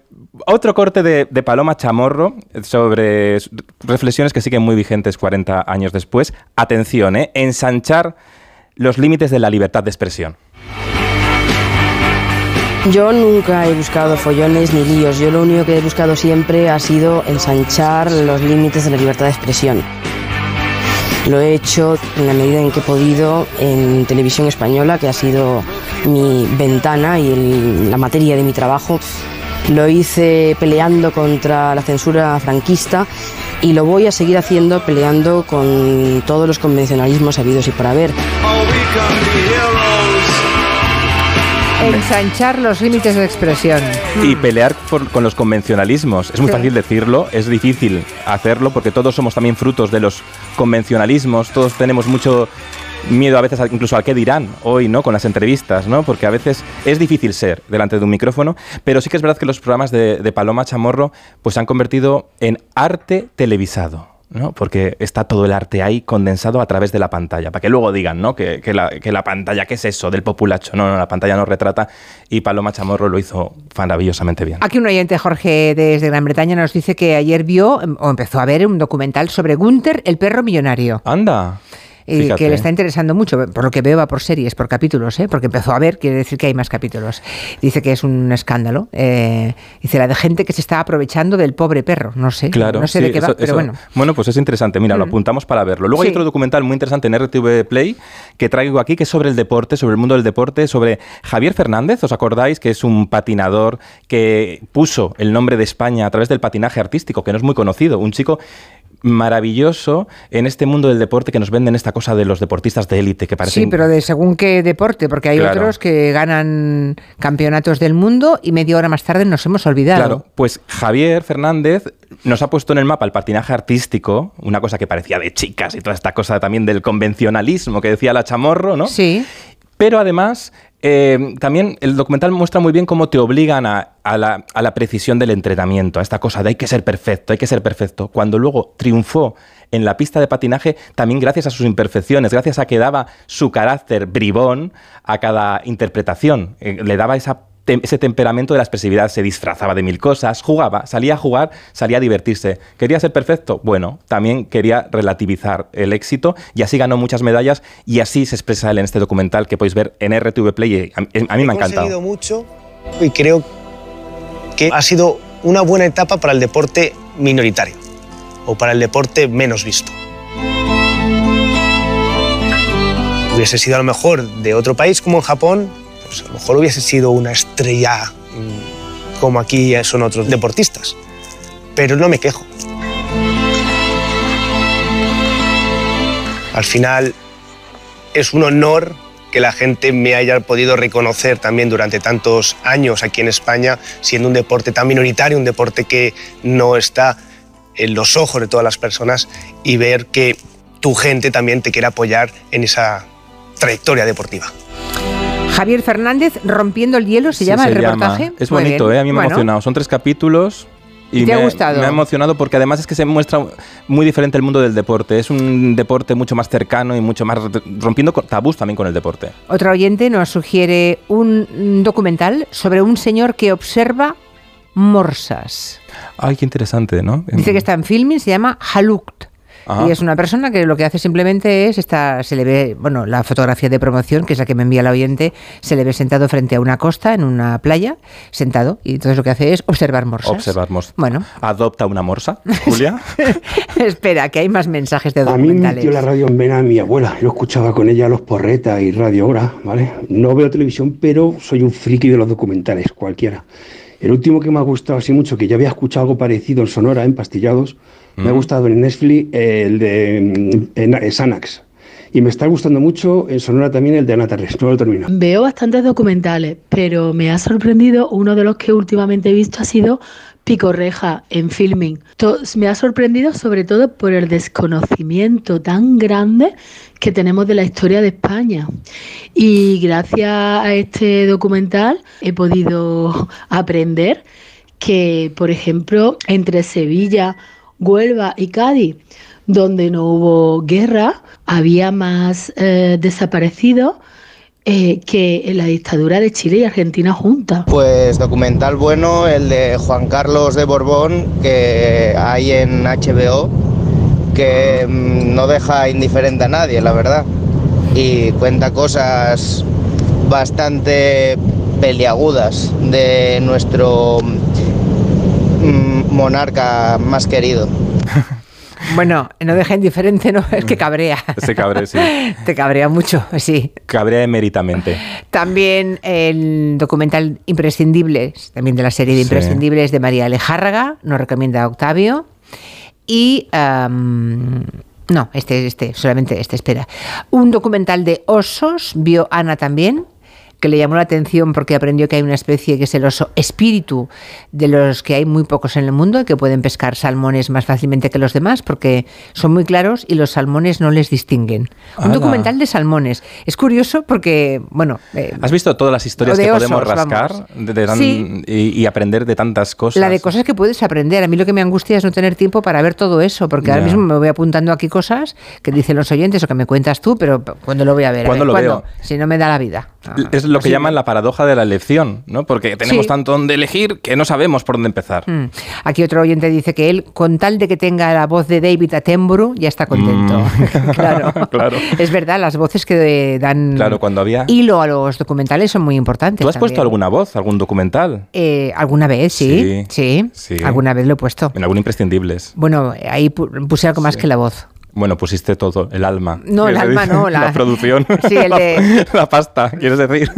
otro corte de, Paloma Chamorro sobre reflexiones que siguen muy vigentes 40 años después. Atención, ¿eh? Ensanchar los límites de la libertad de expresión. Yo nunca he buscado follones ni líos. Yo lo único que he buscado siempre ha sido ensanchar los límites de la libertad de expresión. Lo he hecho en la medida en que he podido en televisión española, que ha sido mi ventana y la materia de mi trabajo. Lo hice peleando contra la censura franquista y lo voy a seguir haciendo peleando con todos los convencionalismos habidos y por haber. Ensanchar los límites de expresión. Y pelear con los convencionalismos. Es muy fácil decirlo, es difícil hacerlo porque todos somos también frutos de los convencionalismos, todos tenemos mucho miedo a veces incluso al qué dirán hoy, ¿no? Con las entrevistas, ¿no? Porque a veces es difícil ser delante de un micrófono, pero sí que es verdad que los programas de, de Paloma Chamorro pues se han convertido en arte televisado. ¿No? porque está todo el arte ahí condensado a través de la pantalla, para que luego digan ¿no? que, la, pantalla, ¿qué es eso del populacho? No, no, la pantalla no retrata y Paloma Chamorro lo hizo maravillosamente bien. Aquí un oyente, Jorge, desde Gran Bretaña, nos dice que ayer vio o empezó a ver un documental sobre Gunther, el perro millonario. Anda y que le está interesando mucho, por lo que veo va por series, por capítulos, ¿eh? porque empezó a ver, quiere decir que hay más capítulos. Dice que es un escándalo. Eh, dice la de gente que se está aprovechando del pobre perro, no sé, claro, no sé de qué va, pero bueno. Bueno, pues es interesante, mira, lo apuntamos para verlo. Luego hay otro documental muy interesante en RTV Play que traigo aquí, que es sobre el deporte, sobre el mundo del deporte, sobre Javier Fernández, ¿os acordáis? Que es un patinador que puso el nombre de España a través del patinaje artístico, que no es muy conocido, un chico maravilloso en este mundo del deporte que nos venden esta cosa de los deportistas de élite que parecen... Sí, pero de según qué deporte, porque hay otros que ganan campeonatos del mundo y media hora más tarde nos hemos olvidado. Claro, pues Javier Fernández nos ha puesto en el mapa el patinaje artístico, una cosa que parecía de chicas y toda esta cosa también del convencionalismo que decía la chamorro, ¿no? Sí. Pero además eh, también el documental muestra muy bien cómo te obligan a, la, precisión del entrenamiento, a esta cosa de hay que ser perfecto, hay que ser perfecto. Cuando luego triunfó en la pista de patinaje también gracias a sus imperfecciones, gracias a que daba su carácter bribón a cada interpretación. Eh, le daba esa ese temperamento de la expresividad, se disfrazaba de mil cosas, jugaba, salía a jugar, salía a divertirse. ¿Quería ser perfecto? Bueno, también quería relativizar el éxito y así ganó muchas medallas y así se expresa él en este documental que podéis ver en RTV Play. A, a mí me ha encantado. He mucho y creo que ha sido una buena etapa para el deporte minoritario o para el deporte menos visto. Hubiese sido a lo mejor de otro país como en Japón, pues a lo mejor hubiese sido una estrella mm, como aquí son otros deportistas. Pero no me quejo. Al final es un honor que la gente me haya podido reconocer también durante tantos años aquí en España, siendo un deporte tan minoritario, un deporte que no está en los ojos de todas las personas y ver que tu gente también te quiere apoyar en esa trayectoria deportiva. Javier Fernández, Rompiendo el hielo, se llama el reportaje. Es bonito, ¿eh? a mí me ha emocionado. Son tres capítulos. Y, te me, ha gustado? Me ha emocionado porque además es que se muestra muy diferente el mundo del deporte. Es un deporte mucho más cercano y mucho más rompiendo tabús también con el deporte. Otro oyente nos sugiere un documental sobre un señor que observa morsas. Ay, qué interesante, ¿no? Dice que está en filming, se llama Halukt. Y es una persona que lo que hace simplemente es, está, se le ve, bueno, la fotografía de promoción, que es la que me envía el oyente, se le ve sentado frente a una costa, en una playa, sentado, y entonces lo que hace es observar morsas. Observar morsas. Bueno. ¿Adopta una morsa, Julia? Espera, que hay más mensajes de A mí documentales. me metió la radio en vena mi abuela. Yo escuchaba con ella los porretas y Radio Hora, ¿vale? No veo televisión, pero soy un friki de los documentales, cualquiera. El último que me ha gustado así mucho, que ya había escuchado algo parecido en Sonora, en Pastillados, me ha gustado en Netflix el de mm, en- Xanax. Y me está gustando mucho en Sonora también el de Ana Terres. No lo termino. Veo bastantes documentales, pero me ha sorprendido, uno de los que últimamente he visto ha sido Picorreja en filming. To- me ha sorprendido sobre todo por el desconocimiento tan grande que tenemos de la historia de España. Y gracias a este documental he podido aprender que, por ejemplo, entre Sevilla, Huelva y Cádiz, donde no hubo guerra, había más eh, desaparecidos eh, que en la dictadura de Chile y Argentina juntas. Pues documental bueno, el de Juan Carlos de Borbón, que hay en HBO, que mm, no deja indiferente a nadie, la verdad. Y cuenta cosas bastante peliagudas de nuestro mm, monarca más querido. Bueno, no deja indiferente, no, es que cabrea. Se sí. Te cabrea mucho, sí. Cabrea emeritamente. También el documental Imprescindibles, también de la serie de Sí. Imprescindibles de María Alejárraga, nos recomienda Octavio. Y. no, este, este, solamente este, espera. Un documental de osos, vio Ana también, que le llamó la atención porque aprendió que hay una especie que es el oso espíritu, de los que hay muy pocos en el mundo y que pueden pescar salmones más fácilmente que los demás porque son muy claros y los salmones no les distinguen. Un documental de salmones. Es curioso porque, bueno, eh, ¿Has visto todas las historias que podemos osos, rascar de- de tan- Sí. y, y aprender de tantas cosas? la de cosas que puedes aprender. A mí lo que me angustia es no tener tiempo para ver todo eso, porque ahora mismo me voy apuntando aquí cosas que dicen los oyentes o que me cuentas tú, pero ¿cuándo lo voy a ver? A ¿Cuándo ver, lo veo? Si no me da la vida. Es lo que llaman la paradoja de la elección, ¿no? Porque tenemos Sí. tanto donde elegir que no sabemos por dónde empezar. Mm. Aquí otro oyente dice que él, con tal de que tenga la voz de David Attenborough, ya está contento. claro. claro. Es verdad, las voces que dan Claro, cuando había... hilo a los documentales son muy importantes. ¿Tú has puesto alguna voz, algún documental? Eh, ¿Alguna vez? Sí, sí. sí. Alguna vez lo he puesto. En algún imprescindibles. Bueno, ahí pu- puse algo más que la voz. Bueno, pusiste todo, el alma. No, el ¿Quieres alma no, la- producción. Sí, el de- la, la pasta, ¿quieres decir?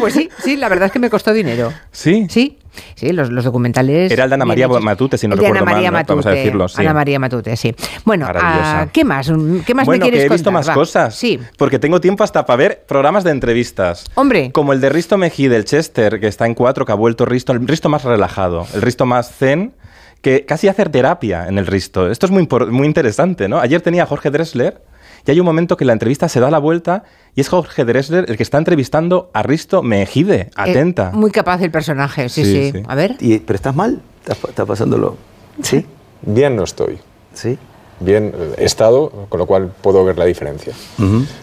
Pues sí, sí, la verdad es que me costó dinero. ¿Sí? Sí, sí, los, los documentales. Era el de Ana María hechos. Matute, si no El de recuerdo Ana María mal, ¿no? Vamos a Matute, decirlo, sí. Ana María Matute, sí. Bueno, ah, ¿qué más? ¿Qué más bueno, me quieres que he visto contar? más Va. cosas. Sí. Porque tengo tiempo hasta para ver programas de entrevistas. Hombre. Como el de Risto Mejía del Chester, que está en cuatro, que ha vuelto Risto, el Risto más relajado, el Risto más zen, que casi hacer terapia en el Risto. Esto es muy, muy interesante, ¿no? Ayer tenía a Jorge Dressler y hay un momento que la entrevista se da la vuelta y es Jorge Dressler el que está entrevistando a Risto Mejide. Eh, Atenta. muy capaz el personaje, sí, sí. Sí, sí. A ver. Y- ¿Pero estás mal? ¿Estás, estás pasándolo? ¿Sí? bien no estoy. Sí. Bien he estado, con lo cual puedo ver la diferencia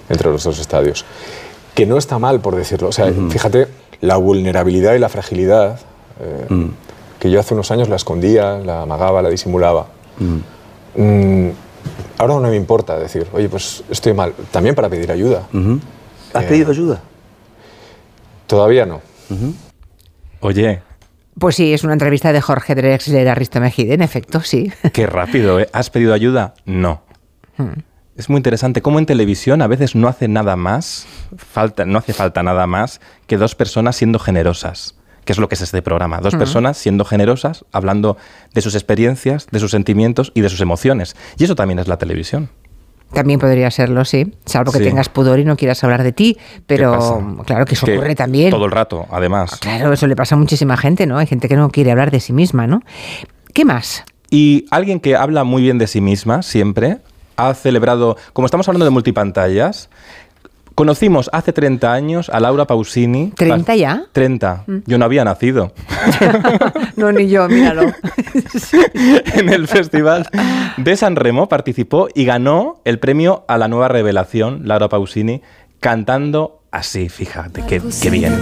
entre los dos estadios. Que no está mal, por decirlo. O sea, fíjate, la vulnerabilidad y la fragilidad, eh, que yo hace unos años la escondía, la amagaba, la disimulaba. Mm, ahora no me importa decir, oye, pues estoy mal. También para pedir ayuda. ¿Has Eh, pedido ayuda? Todavía no. Oye, Pues sí, es una entrevista de Jorge Drexler a Risto Mejide, en efecto, sí. qué rápido, ¿eh? ¿Has pedido ayuda? No. Hmm. Es muy interesante cómo en televisión a veces no hace nada más, falta, no hace falta nada más que dos personas siendo generosas, que es lo que es este programa. Dos personas siendo generosas, hablando de sus experiencias, de sus sentimientos y de sus emociones. Y eso también es la televisión. También podría serlo, sí. Salvo que Sí. tengas pudor y no quieras hablar de ti. Pero claro que eso Que ocurre también. Todo el rato, además. Claro, eso le pasa a muchísima gente, ¿no? Hay gente que no quiere hablar de sí misma, ¿no? ¿Qué más? Y alguien que habla muy bien de sí misma, siempre, ha celebrado, como estamos hablando de multipantallas, conocimos hace 30 años a Laura Pausini. ¿30 ya? 30. Mm. Yo no había nacido. No, ni yo, míralo. en el Festival de San Remo participó y ganó el premio a la nueva revelación, Laura Pausini, cantando así, fíjate, qué, qué bien.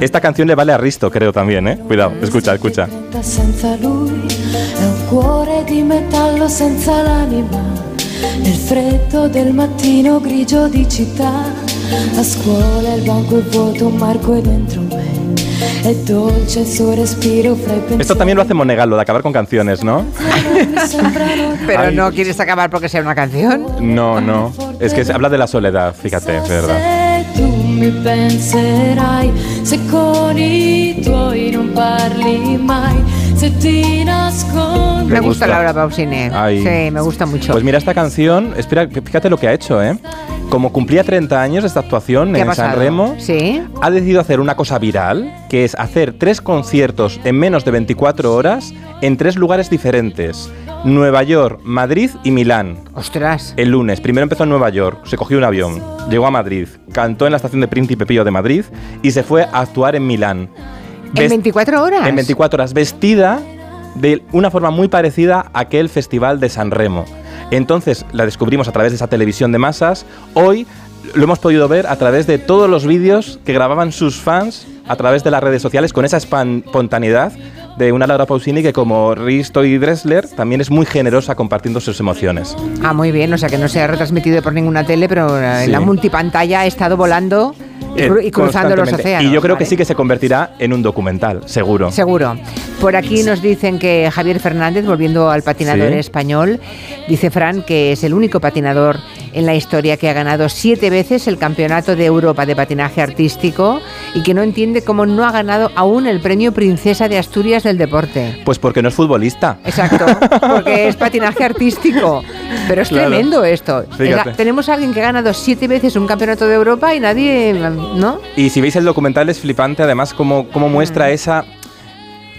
Esta canción le vale a Risto, creo también, ¿eh? Cuidado, escucha, escucha. Nel freddo del mattino grigio di città a scuola il banco è vuoto un marco è dentro me è dolce il suo respiro fra i Esto también lo hace Monegal, lo de acabar con canciones, ¿no? Pero Ay. no quieres acabar porque sea una canción. No, no. Es que se habla de la soledad, fíjate, es verdad. tu mi penserai se con i tuoi non parli mai Me gusta Laura Pausini. Ay. Sí, me gusta mucho. Pues mira, esta canción, espera, fíjate lo que ha hecho, ¿eh? Como cumplía 30 años esta actuación ¿Qué ha en San? Remo, Sí. ha decidido hacer una cosa viral, que es hacer tres conciertos en menos de 24 horas en tres lugares diferentes. Nueva York, Madrid y Milán. Ostras. El lunes. Primero empezó en Nueva York, se cogió un avión, llegó a Madrid, cantó en la estación de Príncipe Pío de Madrid y se fue a actuar en Milán. ¿En Ves- 24 horas? en 24 horas, vestida de una forma muy parecida a aquel festival de San Remo. Entonces la descubrimos a través de esa televisión de masas. Hoy lo hemos podido ver a través de todos los vídeos que grababan sus fans a través de las redes sociales con esa espontaneidad de una Laura Pausini que como Risto y Dressler también es muy generosa compartiendo sus emociones. Ah, muy bien, o sea que no se ha retransmitido por ninguna tele, pero eh, en Sí. la multipantalla ha estado volando y, cru- y cruzando los océanos. Y yo creo que sí que se convertirá en un documental, seguro. Seguro. Por aquí nos dicen que Javier Fernández, volviendo al patinador Sí. español, dice Fran que es el único patinador en la historia que ha ganado siete veces el Campeonato de Europa de Patinaje Artístico y que no entiende cómo no ha ganado aún el premio Princesa de Asturias del Deporte. Pues porque no es futbolista. Exacto, porque es patinaje artístico. Pero es Claro. tremendo esto. Fíjate. tenemos a alguien que ha ganado siete veces un campeonato de Europa y nadie, ¿no? Y si veis el documental es flipante, además, cómo, cómo Mm. muestra esa.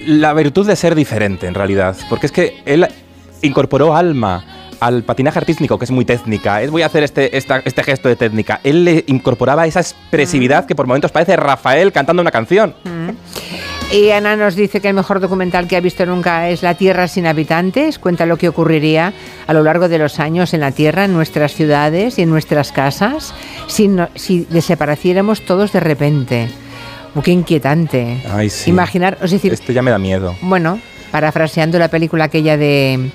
la virtud de ser diferente, en realidad. Porque es que él incorporó alma al patinaje artístico, que es muy técnica. Es voy a hacer este, esta- este gesto de técnica. Él le incorporaba esa expresividad que por momentos parece Rafael cantando una canción. Y Ana nos dice que el mejor documental que ha visto nunca es La Tierra sin habitantes. Cuenta lo que ocurriría a lo largo de los años en la Tierra, en nuestras ciudades y en nuestras casas, si, no- si desapareciéramos todos de repente. Qué inquietante. Ay, sí. Imaginar, es decir, Esto ya me da miedo. bueno, parafraseando la película aquella de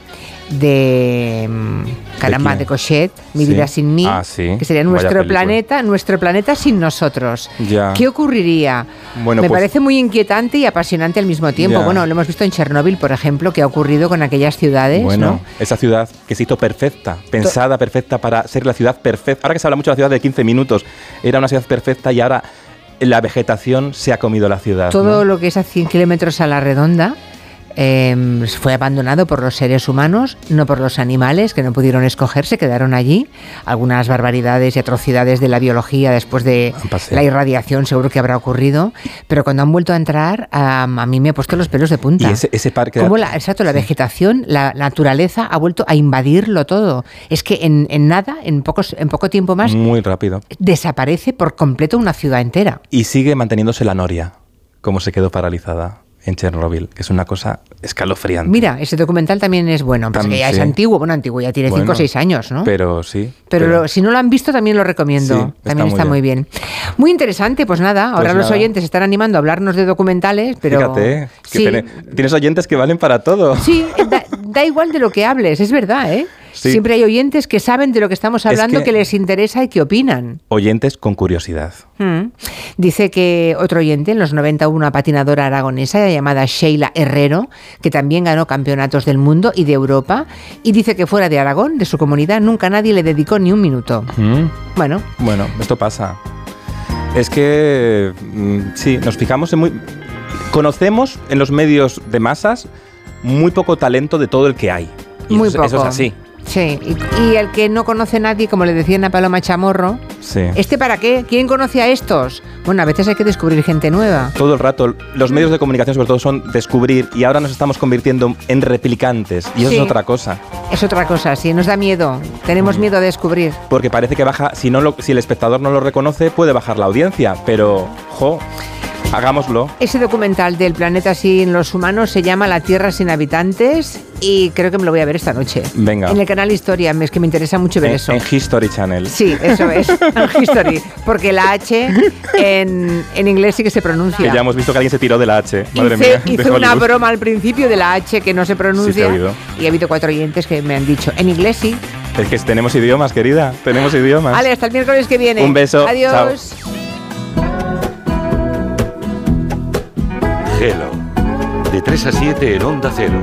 de mm, caramba quién? de Cochet, Mi Sí. vida sin mí, Ah, sí. que sería nuestro planeta, nuestro planeta sin nosotros. Ya. ¿Qué ocurriría? Bueno, Me pues- parece muy inquietante y apasionante al mismo tiempo. Ya. Bueno, lo hemos visto en Chernóbil, por ejemplo, que ha ocurrido con aquellas ciudades, Bueno, ¿no? esa ciudad que se hizo perfecta, pensada perfecta para ser la ciudad perfecta. Ahora que se habla mucho de la ciudad de 15 minutos, era una ciudad perfecta y ahora la vegetación se ha comido la ciudad. Todo ¿no? lo que es a 100 kilómetros a la redonda eh, fue abandonado por los seres humanos, no por los animales que no pudieron escoger, se quedaron allí. Algunas barbaridades y atrocidades de la biología después de la irradiación seguro que habrá ocurrido, pero cuando han vuelto a entrar a mí me ha puesto los pelos de punta. Y ese, ese parque... La, exacto, la vegetación, la naturaleza ha vuelto a invadirlo todo. Es que en, en nada, en, pocos, en poco tiempo más, Muy rápido. desaparece por completo una ciudad entera. Y sigue manteniéndose la noria, como se quedó paralizada. En Chernobyl, que es una cosa escalofriante. Mira, ese documental también es bueno, porque ya es antiguo, bueno, antiguo, ya tiene 5 Bueno, o 6 años, ¿no? Pero sí. Pero, lo- si no lo han visto, también lo recomiendo. Sí, está también muy está muy bien. Muy interesante, pues nada, ahora Pues los nada. oyentes están animando a hablarnos de documentales, pero. Fíjate, ¿eh? que sí, tiene- tienes oyentes que valen para todo. sí, da, da igual de lo que hables, es verdad, ¿eh? Sí. Siempre hay oyentes que saben de lo que estamos hablando, que- que... les interesa y que opinan. Oyentes con curiosidad. Mm. Dice que otro oyente, en los 90 hubo una patinadora aragonesa llamada Sheila Herrero, que también ganó campeonatos del mundo y de Europa, y dice que fuera de Aragón, de su comunidad, nunca nadie le dedicó ni un minuto. Mm. Bueno, Bueno, esto pasa. Es que mm, sí, nos fijamos en muy. Conocemos en los medios de masas muy poco talento de todo el que hay. Y muy eso, poco. eso es así. Sí, y, y el que no conoce a nadie, como le decían a Paloma Chamorro, Sí. ¿este para qué? ¿Quién conoce a estos? Bueno, a veces hay que descubrir gente nueva. Todo el rato, los medios de comunicación sobre todo son descubrir y ahora nos estamos convirtiendo en replicantes y eso Sí. es otra cosa. Es otra cosa, sí, nos da miedo. Tenemos Mm. miedo a descubrir. Porque parece que baja, si, no lo- si el espectador no lo reconoce, puede bajar la audiencia, pero, jo, hagámoslo. Ese documental del planeta sin los humanos se llama La Tierra sin habitantes y creo que me lo voy a ver esta noche. Venga. En el canal Historia, es que me interesa mucho ver En, eso. en History Channel. Sí, eso es, en History, porque la H en, en inglés sí que se Que pronuncia. ya hemos visto que alguien se tiró de la H. Madre hice mía. hice una Hollywood. broma al principio de la H que no se pronuncia Sí, se ha oído. y ha habido cuatro oyentes que me han dicho, en inglés sí. Es que tenemos idiomas, querida. Tenemos idiomas. Vale, hasta el miércoles que viene. Un beso, Adiós. Gelo. De 3 a 7 en Onda Cero.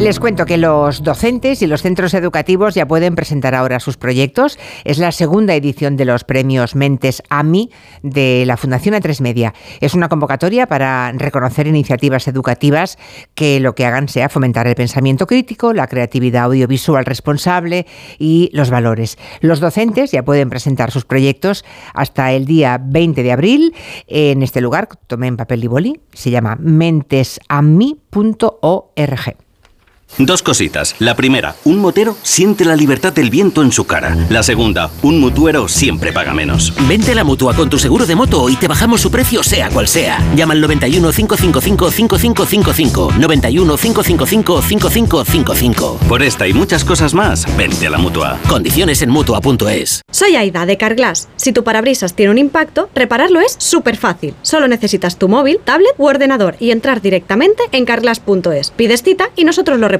Les cuento que los docentes y los centros educativos ya pueden presentar ahora sus proyectos. Es la segunda edición de los premios Mentes AMI de la Fundación A3 Media. Es una convocatoria para reconocer iniciativas educativas que lo que hagan sea fomentar el pensamiento crítico, la creatividad audiovisual responsable y los valores. Los docentes ya pueden presentar sus proyectos hasta el día 20 de abril en este lugar. Tomen papel y boli. Se llama mentesami.org. Dos cositas. La primera, un motero siente la libertad del viento en su cara. La segunda, un mutuero siempre paga menos. Vente a la mutua con tu seguro de moto y te bajamos su precio sea cual sea. Llama al 91 555 5555. 91 555 5555. Por esta y muchas cosas más, vente a la mutua. Condiciones en mutua.es. Soy Aida de Carglass. Si tu parabrisas tiene un impacto, repararlo es súper fácil. Solo necesitas tu móvil, tablet u ordenador y entrar directamente en carglass.es. Pides cita y nosotros lo reparamos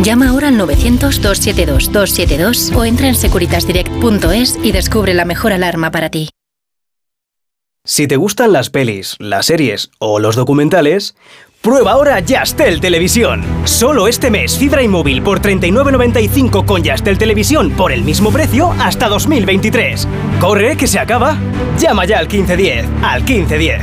Llama ahora al 900-272-272 o entra en securitasdirect.es y descubre la mejor alarma para ti. Si te gustan las pelis, las series o los documentales, prueba ahora Yastel Televisión. Solo este mes fibra y móvil por 39.95 con Yastel Televisión por el mismo precio hasta 2023. Corre que se acaba. Llama ya al 1510, al 1510.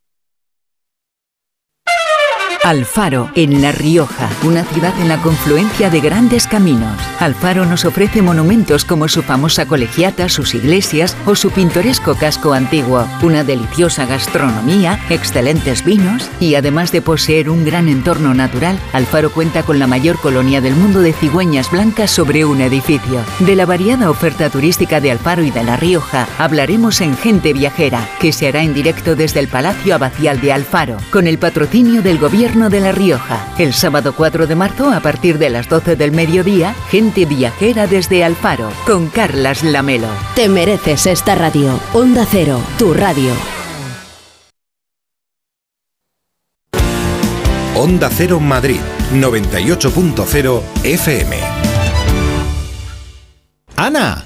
Alfaro, en La Rioja, una ciudad en la confluencia de grandes caminos. Alfaro nos ofrece monumentos como su famosa colegiata, sus iglesias o su pintoresco casco antiguo, una deliciosa gastronomía, excelentes vinos y además de poseer un gran entorno natural, Alfaro cuenta con la mayor colonia del mundo de cigüeñas blancas sobre un edificio. De la variada oferta turística de Alfaro y de La Rioja hablaremos en Gente Viajera, que se hará en directo desde el Palacio Abacial de Alfaro, con el patrocinio del Gobierno de La Rioja. El sábado 4 de marzo, a partir de las 12 del mediodía, gente viajera desde Alfaro, con Carlas Lamelo. Te mereces esta radio. Onda Cero, tu radio. Onda Cero Madrid, 98.0 FM. Ana,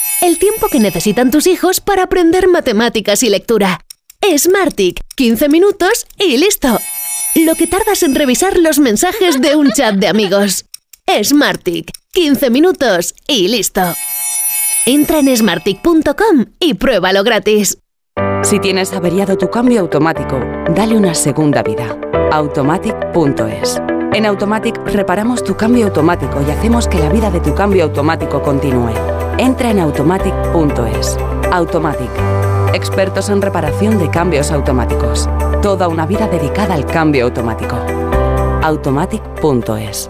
El tiempo que necesitan tus hijos para aprender matemáticas y lectura. Smartick, 15 minutos y listo. Lo que tardas en revisar los mensajes de un chat de amigos. Smartick, 15 minutos y listo. Entra en smartick.com y pruébalo gratis. Si tienes averiado tu cambio automático, dale una segunda vida. Automatic.es. En Automatic reparamos tu cambio automático y hacemos que la vida de tu cambio automático continúe. Entra en automatic.es. Automatic. Expertos en reparación de cambios automáticos. Toda una vida dedicada al cambio automático. Automatic.es.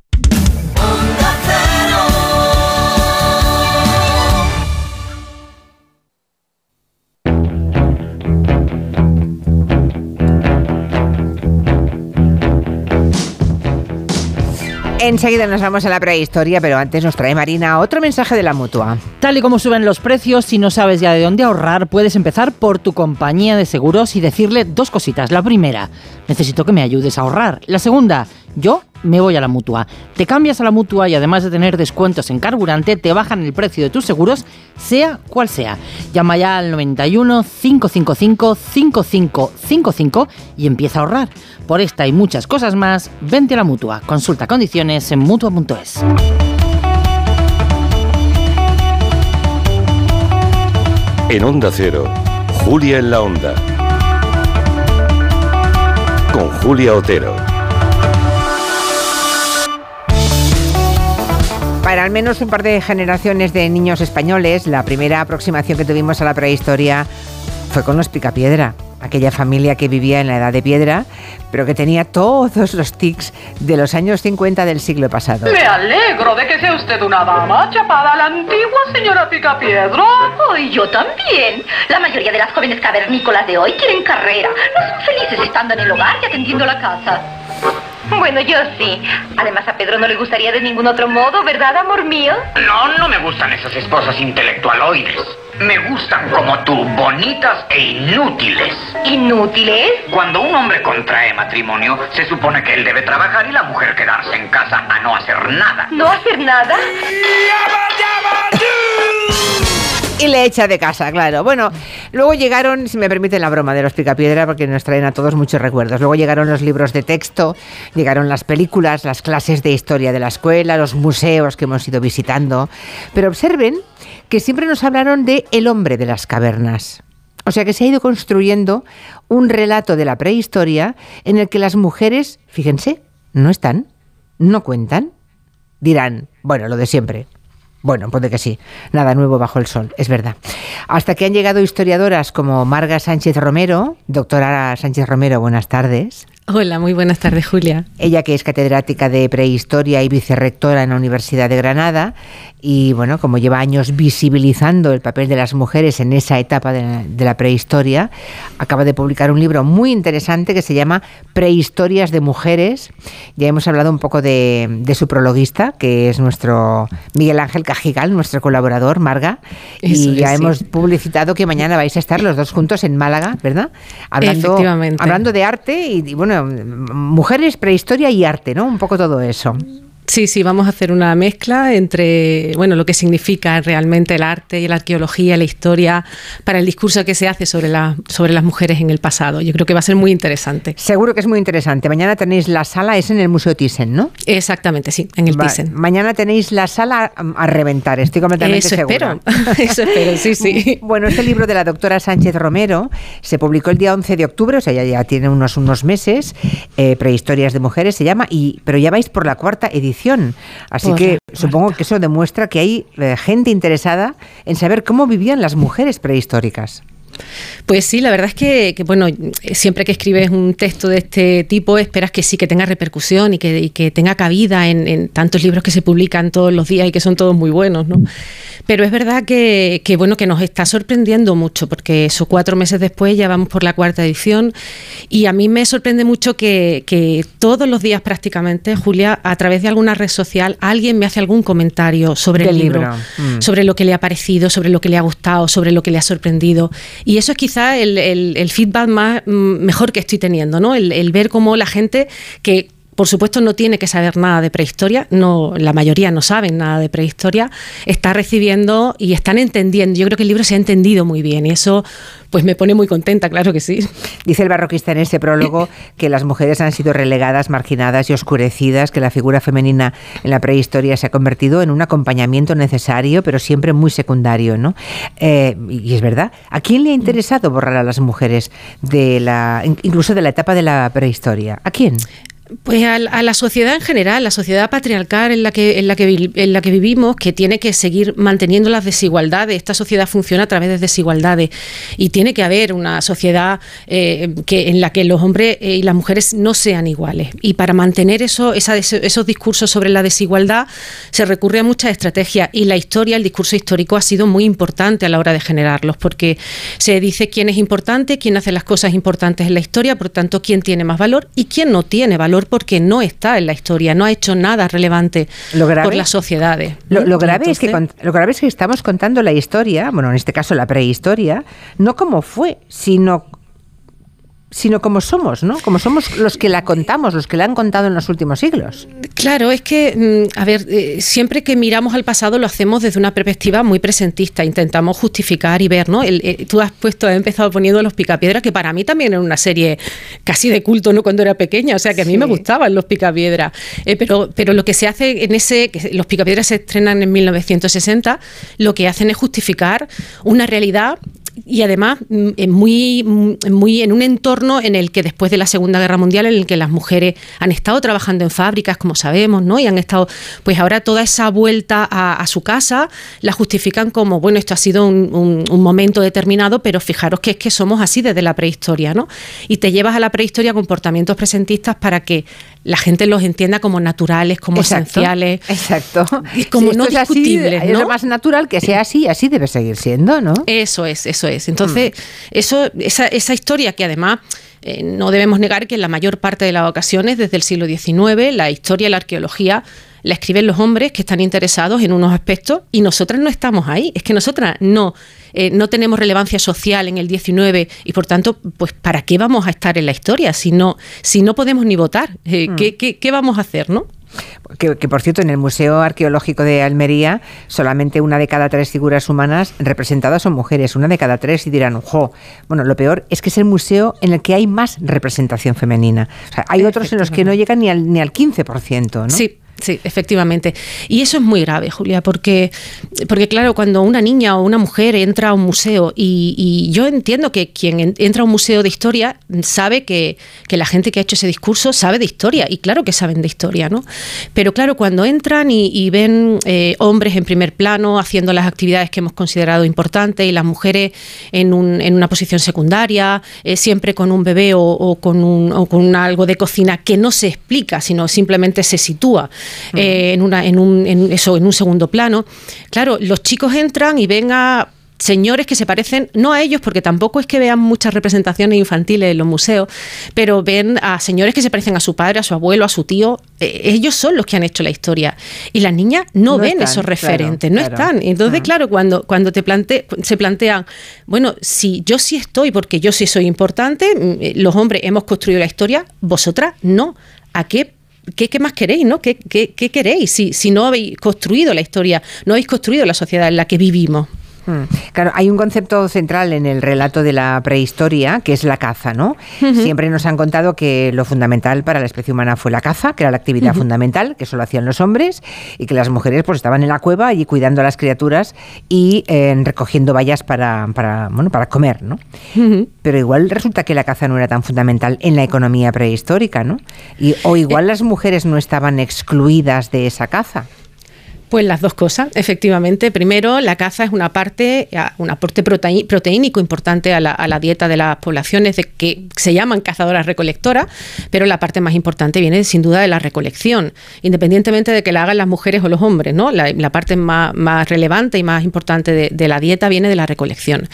Enseguida nos vamos a la prehistoria, pero antes nos trae Marina otro mensaje de la mutua. Tal y como suben los precios, si no sabes ya de dónde ahorrar, puedes empezar por tu compañía de seguros y decirle dos cositas. La primera, necesito que me ayudes a ahorrar. La segunda, yo me voy a la mutua. Te cambias a la mutua y además de tener descuentos en carburante, te bajan el precio de tus seguros, sea cual sea. Llama ya al 91 555 5555 y empieza a ahorrar. Por esta y muchas cosas más, vente a la mutua. Consulta condiciones en mutua.es. En Onda Cero, Julia en la Onda. Con Julia Otero. Para al menos un par de generaciones de niños españoles, la primera aproximación que tuvimos a la prehistoria fue con los picapiedra. aquella familia que vivía en la edad de piedra, pero que tenía todos los tics de los años 50 del siglo pasado. Me alegro de que sea usted una dama chapada a la antigua señora Picapiedra. y yo también. La mayoría de las jóvenes cavernícolas de hoy quieren carrera. No son felices estando en el hogar y atendiendo la casa. Bueno, yo sí. Además, a Pedro no le gustaría de ningún otro modo, ¿verdad, amor mío? No, no me gustan esas esposas intelectualoides. Me gustan como tú, bonitas e inútiles. ¿Inútiles? Cuando un hombre contrae matrimonio, se supone que él debe trabajar y la mujer quedarse en casa a no hacer nada. ¿No hacer nada? Y le echa de casa, claro. Bueno, luego llegaron, si me permiten la broma de los Picapiedra, porque nos traen a todos muchos recuerdos. Luego llegaron los libros de texto, llegaron las películas, las clases de historia de la escuela, los museos que hemos ido visitando. Pero observen que siempre nos hablaron de el hombre de las cavernas. O sea que se ha ido construyendo un relato de la prehistoria en el que las mujeres, fíjense, no están, no cuentan. Dirán, bueno, lo de siempre, bueno, puede que sí. Nada nuevo bajo el sol, es verdad. Hasta que han llegado historiadoras como Marga Sánchez Romero. Doctora Sánchez Romero, buenas tardes. Hola, muy buenas tardes, Julia. Ella que es catedrática de prehistoria y vicerrectora en la Universidad de Granada y bueno, como lleva años visibilizando el papel de las mujeres en esa etapa de, la prehistoria, acaba de publicar un libro muy interesante que se llama Prehistorias de Mujeres. Ya hemos hablado un poco de, su prologuista, que es nuestro Miguel Ángel Cajigal, nuestro colaborador, Marga. y ya hemos publicitado que mañana vais a estar los dos juntos en Málaga, ¿verdad? Hablando, hablando de arte y, y bueno, mujeres, prehistoria y arte, ¿no? Un poco todo eso. Sí, sí, vamos a hacer una mezcla entre bueno, lo que significa realmente el arte y la arqueología, la historia, para el discurso que se hace sobre, la, sobre las mujeres en el pasado. Yo creo que va a ser muy interesante. Seguro que es muy interesante. Mañana tenéis la sala, es en el Museo Thyssen, ¿no? Exactamente, sí, en el Thyssen. Mañana tenéis la sala a reventar, estoy completamente Eso segura. Espero. Eso espero, sí, sí. Bueno, este libro de la doctora Sánchez Romero se publicó el día 11 de octubre, o sea, ya, ya tiene unos, unos meses, eh, Prehistorias de Mujeres se llama, y, pero ya vais por la cuarta edición Así que supongo que eso demuestra que hay eh, gente interesada en saber cómo vivían las mujeres prehistóricas. Pues sí, la verdad es que, bueno, siempre que escribes un texto de este tipo esperas que sí, que tenga repercusión y que, tenga cabida en, en, tantos libros que se publican todos los días y que son todos muy buenos, ¿no? Pero es verdad que, bueno, que nos está sorprendiendo mucho, porque eso cuatro meses después ya vamos por la cuarta edición. Y a mí me sorprende mucho que, todos los días prácticamente, Julia, a través de alguna red social, alguien me hace algún comentario sobre el libro, mm. sobre lo que le ha parecido, sobre lo que le ha gustado, sobre lo que le ha sorprendido. Y eso es quizá el, feedback más mm, mejor que estoy teniendo, ¿no? El, el ver cómo la gente que por supuesto no tiene que saber nada de prehistoria, no, la mayoría no saben nada de prehistoria, está recibiendo y están entendiendo. Yo creo que el libro se ha entendido muy bien y eso pues me pone muy contenta, claro que sí. Dice el barroquista en ese prólogo que las mujeres han sido relegadas, marginadas y oscurecidas, que la figura femenina en la prehistoria se ha convertido en un acompañamiento necesario, pero siempre muy secundario, ¿no? Eh, y es verdad. ¿A quién le ha interesado borrar a las mujeres de la, incluso de la etapa de la prehistoria? ¿A quién? Pues a, la sociedad en general, la sociedad patriarcal en la, que, en, la que, en la que vivimos, que tiene que seguir manteniendo las desigualdades. Esta sociedad funciona a través de desigualdades y tiene que haber una sociedad eh, que, en la que los hombres eh, y las mujeres no sean iguales. Y para mantener eso, esos discursos sobre la desigualdad se recurre a muchas estrategias y la historia, el discurso histórico ha sido muy importante a la hora de generarlos porque se dice quién es importante, quién hace las cosas importantes en la historia, por tanto, quién tiene más valor y quién no tiene valor porque no está en la historia, no ha hecho nada relevante por las sociedades. Lo, grave es que, lo grave es que estamos contando la historia, bueno, en este caso la prehistoria, no como fue, sino sino como somos, ¿no? Como somos los que la contamos, los que la han contado en los últimos siglos. Claro, es que, mm, a ver, eh, siempre que miramos al pasado lo hacemos desde una perspectiva muy presentista, intentamos justificar y ver, ¿no? Eh, tú has puesto, has empezado poniendo Los Picapiedras, que para mí también era una serie casi de culto, ¿no? Cuando era pequeña, o sea, que a mí me gustaban Los Picapiedras, eh, pero, pero lo que se hace en ese, que Los Picapiedras se estrenan en 1960, lo que hacen es justificar una realidad y además mm, muy, mm, muy en un entorno en el que después de la Segunda Guerra Mundial, en el que las mujeres han estado trabajando en fábricas, como sabemos, ¿no? Y han estado, pues ahora toda esa vuelta a, su casa la justifican como, bueno, esto ha sido un, momento determinado, pero fijaros que es que somos así desde la prehistoria, ¿no? Y te llevas a la prehistoria comportamientos presentistas para que la gente los entienda como naturales, como esenciales. Exacto. Como no discutibles. Es lo más natural que sea así, así debe seguir siendo, ¿no? Eso es, eso es. Entonces, mm. eso, esa, esa historia que además eh, no debemos negar que en la mayor parte de las ocasiones, desde el siglo XIX, la historia y la arqueología la escriben los hombres que están interesados en unos aspectos y nosotras no estamos ahí. Es que nosotras no, eh, no tenemos relevancia social en el XIX y por tanto, pues ¿para qué vamos a estar en la historia si no, si no podemos ni votar? Eh, mm. ¿qué, qué, qué vamos a hacer, no? Que, por cierto, en el Museo Arqueológico de Almería, solamente una de cada tres figuras humanas representadas son mujeres, una de cada tres, y dirán, ojo, bueno, lo peor es que es el museo en el que hay más representación femenina. hay otros en los que no llegan ni al, ni al 15%, ¿no? Sí, Sí, efectivamente. Y eso es muy grave, Julia, porque, porque claro, cuando una niña o una mujer entra a un museo, y, yo entiendo que quien entra a un museo de historia sabe que, la gente que ha hecho ese discurso sabe de historia, y claro que saben de historia, ¿no? Pero claro, cuando entran y, ven eh, hombres en primer plano haciendo las actividades que hemos considerado importantes y las mujeres en, un, en una posición secundaria, eh, siempre con un bebé o, con, un, o con algo de cocina que no se explica, sino simplemente se sitúa eh, en, una, en, un, en, eso, en un segundo plano. Claro, los chicos entran y ven a señores que se parecen, no a ellos, porque tampoco es que vean muchas representaciones infantiles en los museos, pero ven a señores que se parecen a su padre, a su abuelo, a su tío. Eh, ellos son los que han hecho la historia. Y las niñas no, ven esos referentes, no están. Entonces, claro, cuando, cuando te plante, se plantean, bueno, si yo sí estoy, porque yo sí soy importante, mm, eh, los hombres hemos construido la historia, vosotras no. ¿A qué ¿Qué, más queréis? ¿no? ¿Qué, queréis si, si no habéis construido la historia, no habéis construido la sociedad en la que vivimos? Hmm. Claro, hay un concepto central en el relato de la prehistoria, que es la caza, ¿no? Siempre nos han contado que lo fundamental para la especie humana fue la caza, que era la actividad fundamental, que solo hacían los hombres, y que las mujeres pues estaban en la cueva allí cuidando a las criaturas y eh, recogiendo bayas para, para, bueno, para comer, ¿no? Pero igual resulta que la caza no era tan fundamental en la economía prehistórica, ¿no? Y, o igual eh. las mujeres no estaban excluidas de esa caza. Pues las dos cosas, efectivamente. Primero, la caza es una parte, un aporte proteínico importante a la, dieta de las poblaciones de que se llaman cazadoras recolectoras, pero la parte más importante viene sin duda de la recolección, independientemente de que la hagan las mujeres o los hombres, ¿no? La, parte más, relevante y más importante de, la dieta viene de la recolección.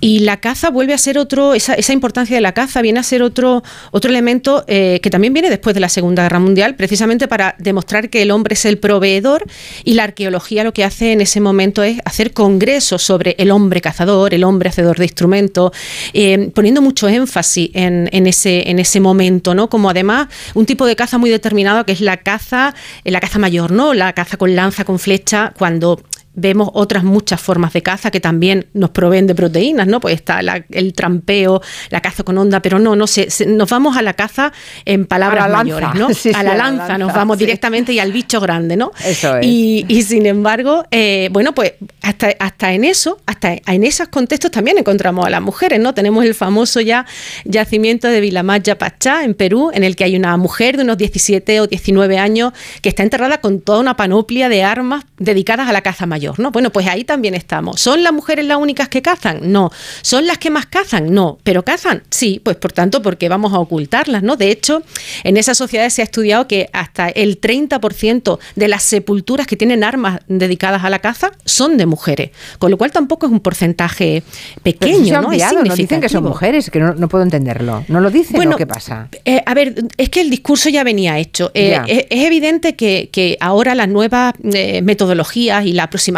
Y la caza vuelve a ser otro, esa, importancia de la caza viene a ser otro, otro elemento eh, que también viene después de la Segunda Guerra Mundial, precisamente para demostrar que el hombre es el proveedor y la la arqueología lo que hace en ese momento es hacer congresos sobre el hombre cazador, el hombre hacedor de instrumentos, eh, poniendo mucho énfasis en, ese, en ese momento, ¿no? Como además un tipo de caza muy determinado que es la caza, la caza mayor, ¿no? La caza con lanza, con flecha, cuando vemos otras muchas formas de caza que también nos proveen de proteínas, ¿no? Pues está el trampeo, la caza con onda, pero no, no sé, nos vamos a la caza en palabras mayores, ¿no? a, la lanza, nos vamos directamente y al bicho grande, ¿no? Eso es. Y, sin embargo, eh, bueno, pues hasta, hasta en eso, hasta en esos contextos también encontramos a las mujeres, ¿no? Tenemos el famoso ya yacimiento de Vilamaya Pachá en Perú, en el que hay una mujer de unos 17 o 19 años que está enterrada con toda una panoplia de armas dedicadas a la caza mayor. ¿No? Bueno, pues ahí también estamos. ¿Son las mujeres las únicas que cazan? No. ¿Son las que más cazan? No. ¿Pero cazan? Sí, pues por tanto, porque vamos a ocultarlas, ¿no? De hecho, en esas sociedades se ha estudiado que hasta el 30% de las sepulturas que tienen armas dedicadas a la caza son de mujeres, con lo cual tampoco es un porcentaje pequeño, ¿no? Es no dicen que son mujeres, que no, puedo entenderlo. ¿No lo dicen bueno, qué pasa? Eh, a ver, es que el discurso ya venía hecho. Eh, es, evidente que, ahora las nuevas eh, metodologías y la aproximación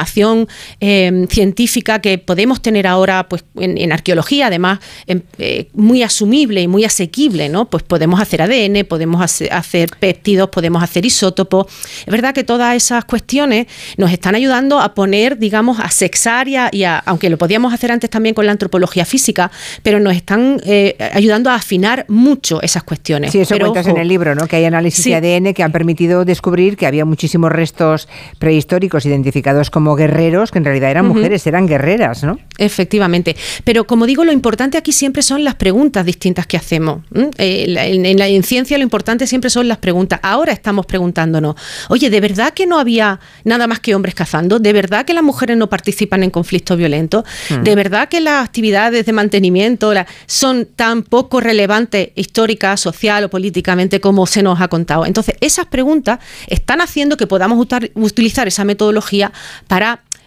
Em, científica que podemos tener ahora pues, en, arqueología, además em, eh, muy asumible y muy asequible, ¿no? Pues podemos hacer ADN, podemos hacer, péptidos, podemos hacer isótopos. Es verdad que todas esas cuestiones nos están ayudando a poner, digamos, a sexar y a, aunque lo podíamos hacer antes también con la antropología física, pero nos están eh, ayudando a afinar mucho esas cuestiones. Sí, eso pero, cuentas en el libro, ¿no? Que hay análisis de ADN que han permitido descubrir que había muchísimos restos prehistóricos identificados como como guerreros, que en realidad eran mujeres, eran guerreras, ¿no? Efectivamente. Pero como digo, lo importante aquí siempre son las preguntas distintas que hacemos. Eh, en, en, en, ciencia lo importante siempre son las preguntas. Ahora estamos preguntándonos, oye, ¿de verdad que no había nada más que hombres cazando? ¿De verdad que las mujeres no participan en conflictos violentos? Hmm. ¿De verdad que las actividades de mantenimiento son tan poco relevantes histórica, social o políticamente como se nos ha contado? Entonces, esas preguntas están haciendo que podamos utilizar esa metodología para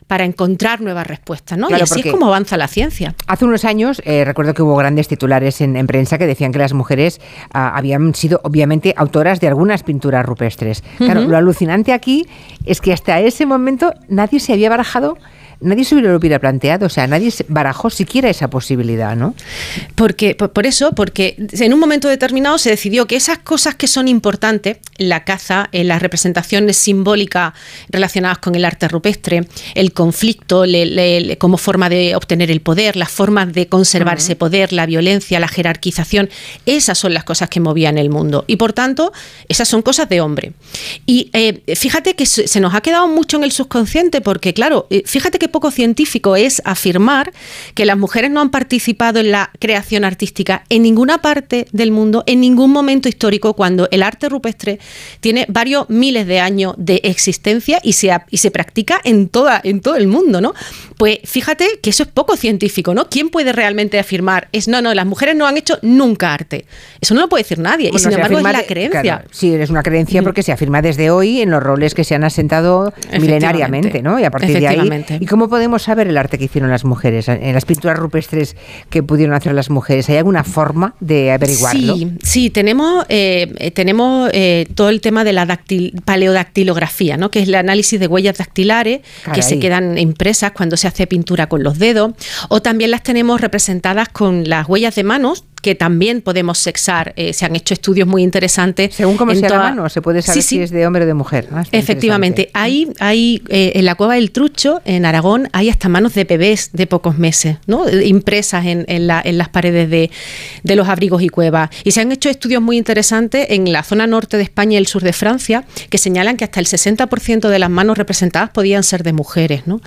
para encontrar nuevas respuestas, ¿no? y así es como avanza la ciencia. Hace unos años eh, recuerdo que hubo grandes titulares en, prensa que decían que las mujeres ah, habían sido obviamente autoras de algunas pinturas rupestres. Claro, lo alucinante aquí es que hasta ese momento nadie se había barajado nadie se lo hubiera planteado, o sea, nadie barajó siquiera esa posibilidad, ¿no? Porque, por, eso, porque en un momento determinado se decidió que esas cosas que son importantes, la caza, en las representaciones simbólicas relacionadas con el arte rupestre, el conflicto como forma de obtener el poder, las formas de conservar ese poder, la violencia, la jerarquización, esas son las cosas que movían el mundo. Y por tanto, esas son cosas de hombre. Y eh, fíjate que se nos ha quedado mucho en el subconsciente, porque claro, eh, fíjate que poco científico es afirmar que las mujeres no han participado en la creación artística en ninguna parte del mundo, en ningún momento histórico, cuando el arte rupestre tiene varios miles de años de existencia y se, y se practica en, toda, en todo el mundo, ¿no? Pues fíjate que eso es poco científico, ¿no? ¿Quién puede realmente afirmar? Es no, no, las mujeres no han hecho nunca arte. Eso no lo puede decir nadie. y sin embargo es la creencia. sí, es una creencia porque se afirma desde hoy en los roles que se han asentado milenariamente, ¿no? Y a partir de ahí. ¿Cómo podemos saber el arte que hicieron las mujeres? En las pinturas rupestres que pudieron hacer las mujeres, ¿hay alguna forma de averiguarlo? Sí, sí tenemos, eh, tenemos eh, todo el tema de la paleodactilografía, ¿no? que es el análisis de huellas dactilares que se quedan impresas cuando se hace pintura con los dedos, o también las tenemos representadas con las huellas de manos que también podemos sexar. Eh, se han hecho estudios muy interesantes. Según cómo sea la mano, se puede saber si es de hombre o de mujer. Efectivamente. Hay, hay eh, en la cueva del Trucho, en Aragón, hay hasta manos de bebés de pocos meses, ¿no? impresas en, en, las paredes de, de, los abrigos y cuevas. Y se han hecho estudios muy interesantes en la zona norte de España y el sur de Francia, que señalan que hasta el 60% de las manos representadas podían ser de mujeres. ¿no?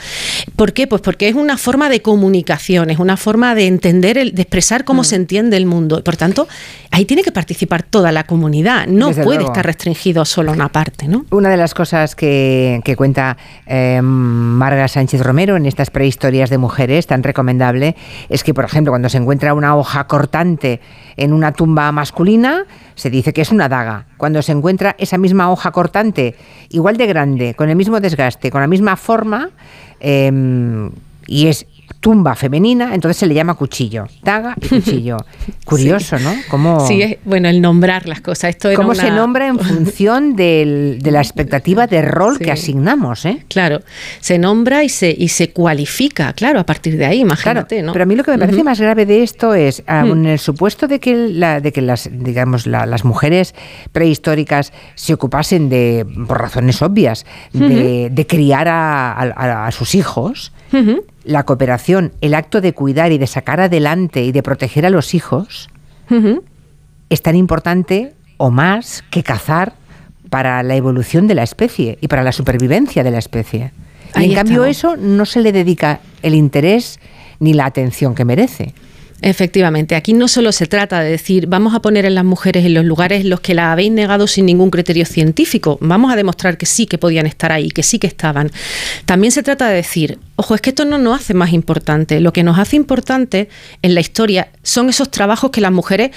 ¿Por qué? Pues porque es una forma de comunicación, es una forma de entender, el, de expresar cómo mm. se entiende el mundo. Por tanto, ahí tiene que participar toda la comunidad, no puede estar restringido solo a una parte. ¿no? Una de las cosas que, cuenta eh, Marga Sánchez Romero en estas prehistorias de mujeres, tan recomendable, es que, por ejemplo, cuando se encuentra una hoja cortante en una tumba masculina, se dice que es una daga. Cuando se encuentra esa misma hoja cortante, igual de grande, con el mismo desgaste, con la misma forma, eh, y es tumba femenina, entonces se le llama cuchillo, daga y cuchillo. Curioso, ¿no? ¿Cómo, sí, es, bueno, el nombrar las cosas. Esto ¿Cómo se nombra en función de la expectativa de rol que asignamos? ¿eh? Claro, se nombra y se, y se cualifica, claro, a partir de ahí, imagínate, ¿no? Pero a mí lo que me parece más grave de esto es, en el supuesto de que, la, de que las, digamos, las mujeres prehistóricas se ocupasen de, por razones obvias, de, criar a, a sus hijos, la cooperación, el acto de cuidar y de sacar adelante y de proteger a los hijos, es tan importante o más que cazar para la evolución de la especie y para la supervivencia de la especie. Y en cambio eso no se le dedica el interés ni la atención que merece. Efectivamente, aquí no solo se trata de decir vamos a poner en las mujeres en los lugares los que la habéis negado sin ningún criterio científico, vamos a demostrar que sí que podían estar ahí, que sí que estaban. También se trata de decir, ojo, es que esto no nos hace más importante, lo que nos hace importante en la historia son esos trabajos que las mujeres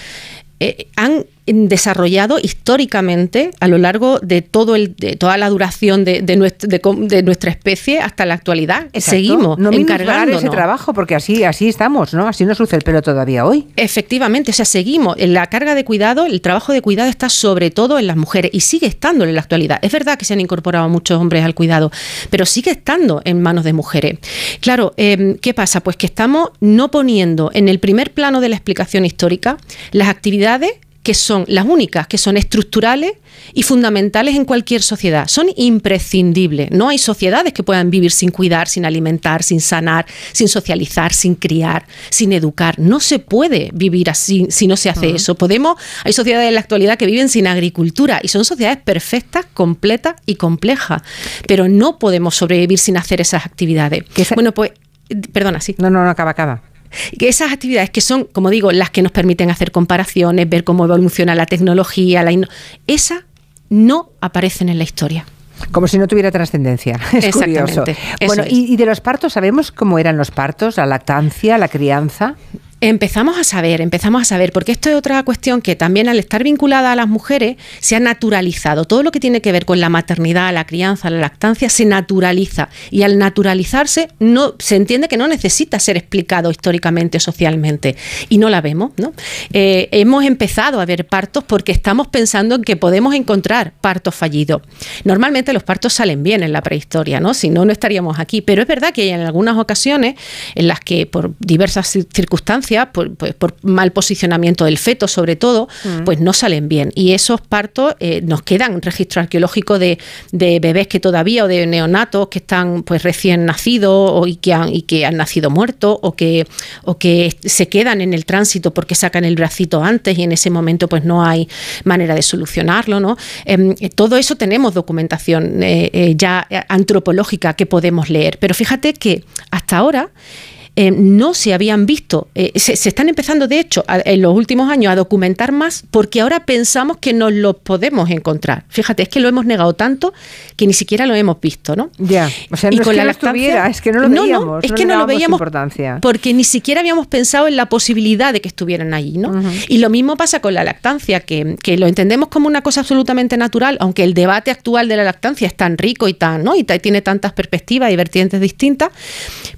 eh, han desarrollado históricamente a lo largo de todo el de toda la duración de, de, nuestra especie hasta la actualidad. Seguimos no encargando ese trabajo porque así así estamos, ¿no? Así nos luce el pelo todavía hoy. Efectivamente, o sea, seguimos. En la carga de cuidado, el trabajo de cuidado está sobre todo en las mujeres y sigue estando en la actualidad. Es verdad que se han incorporado muchos hombres al cuidado, pero sigue estando en manos de mujeres. Claro, em, ¿qué pasa? Pues que estamos no poniendo en el primer plano de la explicación histórica las actividades que son las únicas, que son estructurales y fundamentales en cualquier sociedad. Son imprescindibles. No hay sociedades que puedan vivir sin cuidar, sin alimentar, sin sanar, sin socializar, sin criar, sin educar. No se puede vivir así si no se hace eso. Podemos, hay sociedades en la actualidad que viven sin agricultura y son sociedades perfectas, completas y complejas, pero no podemos sobrevivir sin hacer esas actividades. Bueno, pues, perdona, sí. No, no, no, acaba, acaba que esas actividades que son, como digo, las que nos permiten hacer comparaciones, ver cómo evoluciona la tecnología, la esas no aparecen en la historia. Como si no tuviera trascendencia. Es curioso. Bueno, y, y, de los partos, ¿sabemos cómo eran los partos? ¿La lactancia, la crianza? Empezamos a saber, empezamos a saber, porque esto es otra cuestión que también al estar vinculada a las mujeres se ha naturalizado. Todo lo que tiene que ver con la maternidad, la crianza, la lactancia se naturaliza y al naturalizarse no se entiende que no necesita ser explicado históricamente, socialmente y no la vemos. ¿no? Eh, hemos empezado a ver partos porque estamos pensando en que podemos encontrar partos fallidos. Normalmente los partos salen bien en la prehistoria, ¿no? Si no, no estaríamos aquí. Pero es verdad que hay en algunas ocasiones en las que por diversas circunstancias por, pues, por, mal posicionamiento del feto sobre todo, mm. pues no salen bien. Y esos partos eh, nos quedan registro arqueológico de, de, bebés que todavía o de neonatos que están pues recién nacidos o y que han, y que han nacido muertos o que, o que se quedan en el tránsito porque sacan el bracito antes y en ese momento pues no hay manera de solucionarlo. ¿no? Em, todo eso tenemos documentación eh, eh, ya antropológica que podemos leer. Pero fíjate que hasta ahora eh, no se habían visto. Eh, se, están empezando, de hecho, en los últimos años a documentar más porque ahora pensamos que nos lo podemos encontrar. Fíjate, es que lo hemos negado tanto que ni siquiera lo hemos visto, ¿no? Ya, o sea, no es que la estuviera, es que no lo veíamos. es que no lo veíamos porque ni siquiera habíamos pensado en la posibilidad de que estuvieran allí, ¿no? Y lo mismo pasa con la lactancia, que, que, lo entendemos como una cosa absolutamente natural, aunque el debate actual de la lactancia es tan rico y tan, ¿no? Y tiene tantas perspectivas y vertientes distintas,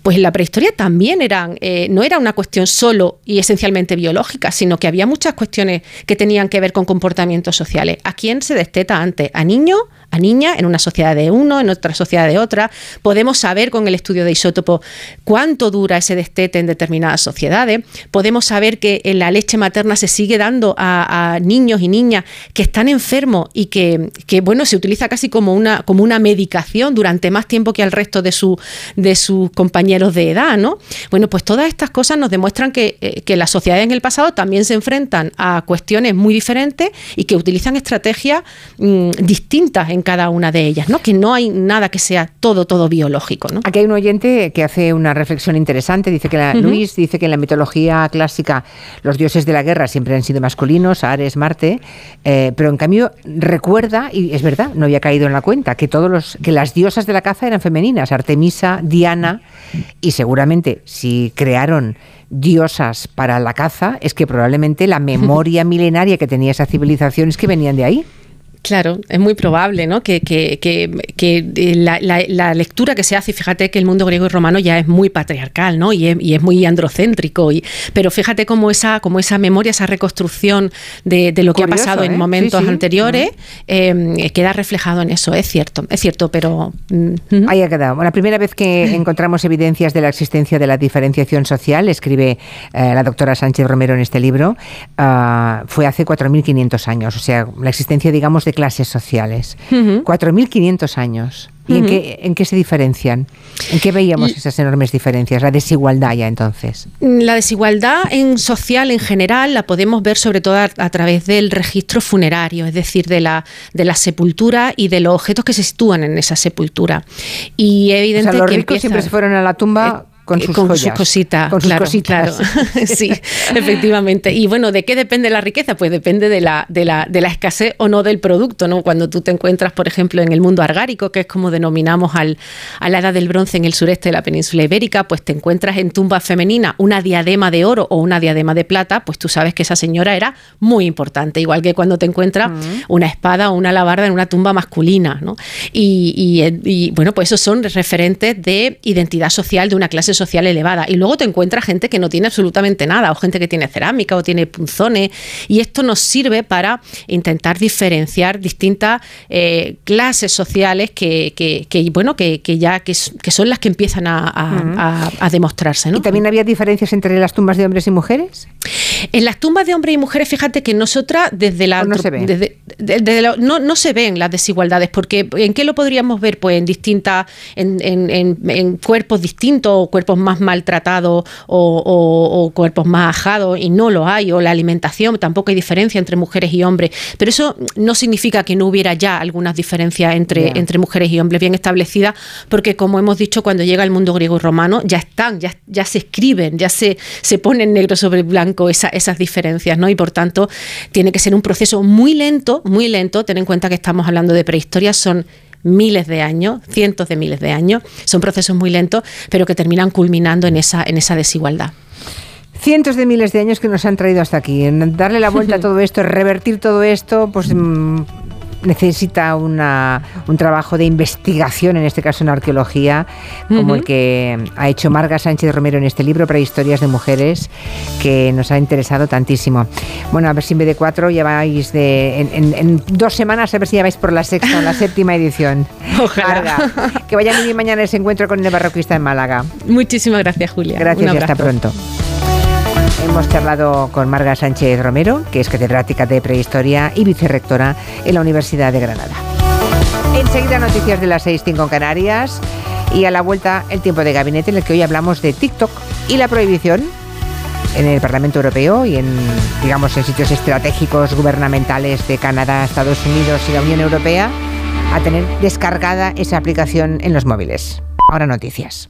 pues en la prehistoria también eran, eh, no era una cuestión solo y esencialmente biológica, sino que había muchas cuestiones que tenían que ver con comportamientos sociales. ¿A quién se desteta antes? ¿A niños? A niña, en una sociedad de uno, en otra sociedad de otra. Podemos saber con el estudio de isótopo cuánto dura ese destete en determinadas sociedades. Podemos saber que en la leche materna se sigue dando a, niños y niñas que están enfermos y que, bueno, se utiliza casi como una, como una medicación durante más tiempo que al resto de, su, de sus compañeros de edad, ¿no? Bueno, pues todas estas cosas nos demuestran que, eh, que las sociedades en el pasado también se enfrentan a cuestiones muy diferentes y que utilizan estrategias mm, distintas en cada una de ellas, ¿no? Que no hay nada que sea todo, todo biológico, ¿no? Aquí hay un oyente que hace una reflexión interesante, dice que la, Luis dice que en la mitología clásica los dioses de la guerra siempre han sido masculinos, Ares, Marte, eh, pero en cambio recuerda, y es verdad, no había caído en la cuenta, que todos los, que las diosas de la caza eran femeninas, Artemisa, Diana, y seguramente si crearon diosas para la caza, es que probablemente la memoria milenaria que tenía esa civilización es que venían de ahí. Claro, es muy probable ¿no? que, que, que, eh, la, la, lectura que se hace, fíjate que el mundo griego y romano ya es muy patriarcal ¿no? y, es, y es muy androcéntrico, y, pero fíjate cómo esa, cómo esa memoria, esa reconstrucción de, de lo que ha pasado en ¿eh? momentos anteriores em, queda reflejado en eso, es cierto, es cierto, pero... Mm, Ahí ha quedado. la primera vez que encontramos evidencias de la existencia de la diferenciación social, escribe eh, la doctora Sánchez Romero en este libro, ah, fue hace 4.500 años, o sea, la existencia, digamos, de clases sociales. 4.500 años. ¿Y en, qué, en, qué, se diferencian? ¿En qué veíamos esas enormes diferencias? La desigualdad ya entonces. La desigualdad en social en general la podemos ver sobre todo a, través del registro funerario, es decir, de la, de la sepultura y de los objetos que se sitúan en esa sepultura. Y evidentemente los ricos siempre se fueron a la tumba. Eh, con sus, cositas. Con sus claro, cositas. sí, efectivamente. Y bueno, ¿de qué depende la riqueza? Pues depende de la, de la, de la escasez o no del producto, ¿no? Cuando tú te encuentras, por ejemplo, en el mundo argárico, que es como denominamos al, a la edad del bronce en el sureste de la península ibérica, pues te encuentras en tumba femenina una diadema de oro o una diadema de plata, pues tú sabes que esa señora era muy importante, igual que cuando te encuentras una espada o una alabarda en una tumba masculina, ¿no? Y, y, y bueno, pues esos son referentes de identidad social de una clase social elevada. Y luego te encuentras gente que no tiene absolutamente nada, o gente que tiene cerámica o tiene punzones. Y esto nos sirve para intentar diferenciar distintas eh, clases sociales que, que, bueno, que, que ya que, son las que empiezan a, a, demostrarse. ¿no? ¿Y también había diferencias entre las tumbas de hombres y mujeres? En las tumbas de hombres y mujeres, fíjate que nosotras desde la... no se ve. desde- desde la- no, no se ven las desigualdades, porque ¿en qué lo podríamos ver? Pues en distintas, en, en- en- en cuerpos distintos, o cuerpos más maltratados, o, o- o cuerpos más ajados, y no lo hay, o la alimentación, tampoco hay diferencia entre mujeres y hombres. Pero eso no significa que no hubiera ya algunas diferencias entre, entre mujeres y hombres bien establecidas, porque como hemos dicho, cuando llega el mundo griego y romano, ya están, ya, ya se escriben, ya se, se ponen negro sobre blanco esa- esas diferencias, ¿no? Y por tanto, tiene que ser un proceso muy lento, muy lento. Ten en cuenta que estamos hablando de prehistoria, son miles de años, cientos de miles de años, son procesos muy lentos, pero que terminan culminando en esa, en esa desigualdad. Cientos de miles de años que nos han traído hasta aquí. En darle la vuelta a todo esto, revertir todo esto, pues mm, necesita una, un trabajo de investigación, en este caso en arqueología, como el que ha hecho Marga Sánchez Romero en este libro, Prehistorias de Mujeres, que nos ha interesado tantísimo. Bueno, a ver si en vez de cuatro ya vais de, en, en- en dos semanas, a ver si ya vais por la sexta o la séptima edición. Ojalá. Marga, que vaya muy bien mañana ese encuentro con el barroquista en Málaga. Muchísimas gracias, Julia. Gracias y hasta pronto. Hemos charlado con Marga Sánchez Romero, que es catedrática de prehistoria y vicerrectora en la Universidad de Granada. Enseguida noticias de las 6.05 en Canarias y a la vuelta el tiempo de gabinete en el que hoy hablamos de TikTok y la prohibición en el Parlamento Europeo y en, digamos, en sitios estratégicos gubernamentales de Canadá, Estados Unidos y la Unión Europea a tener descargada esa aplicación en los móviles. Ahora noticias.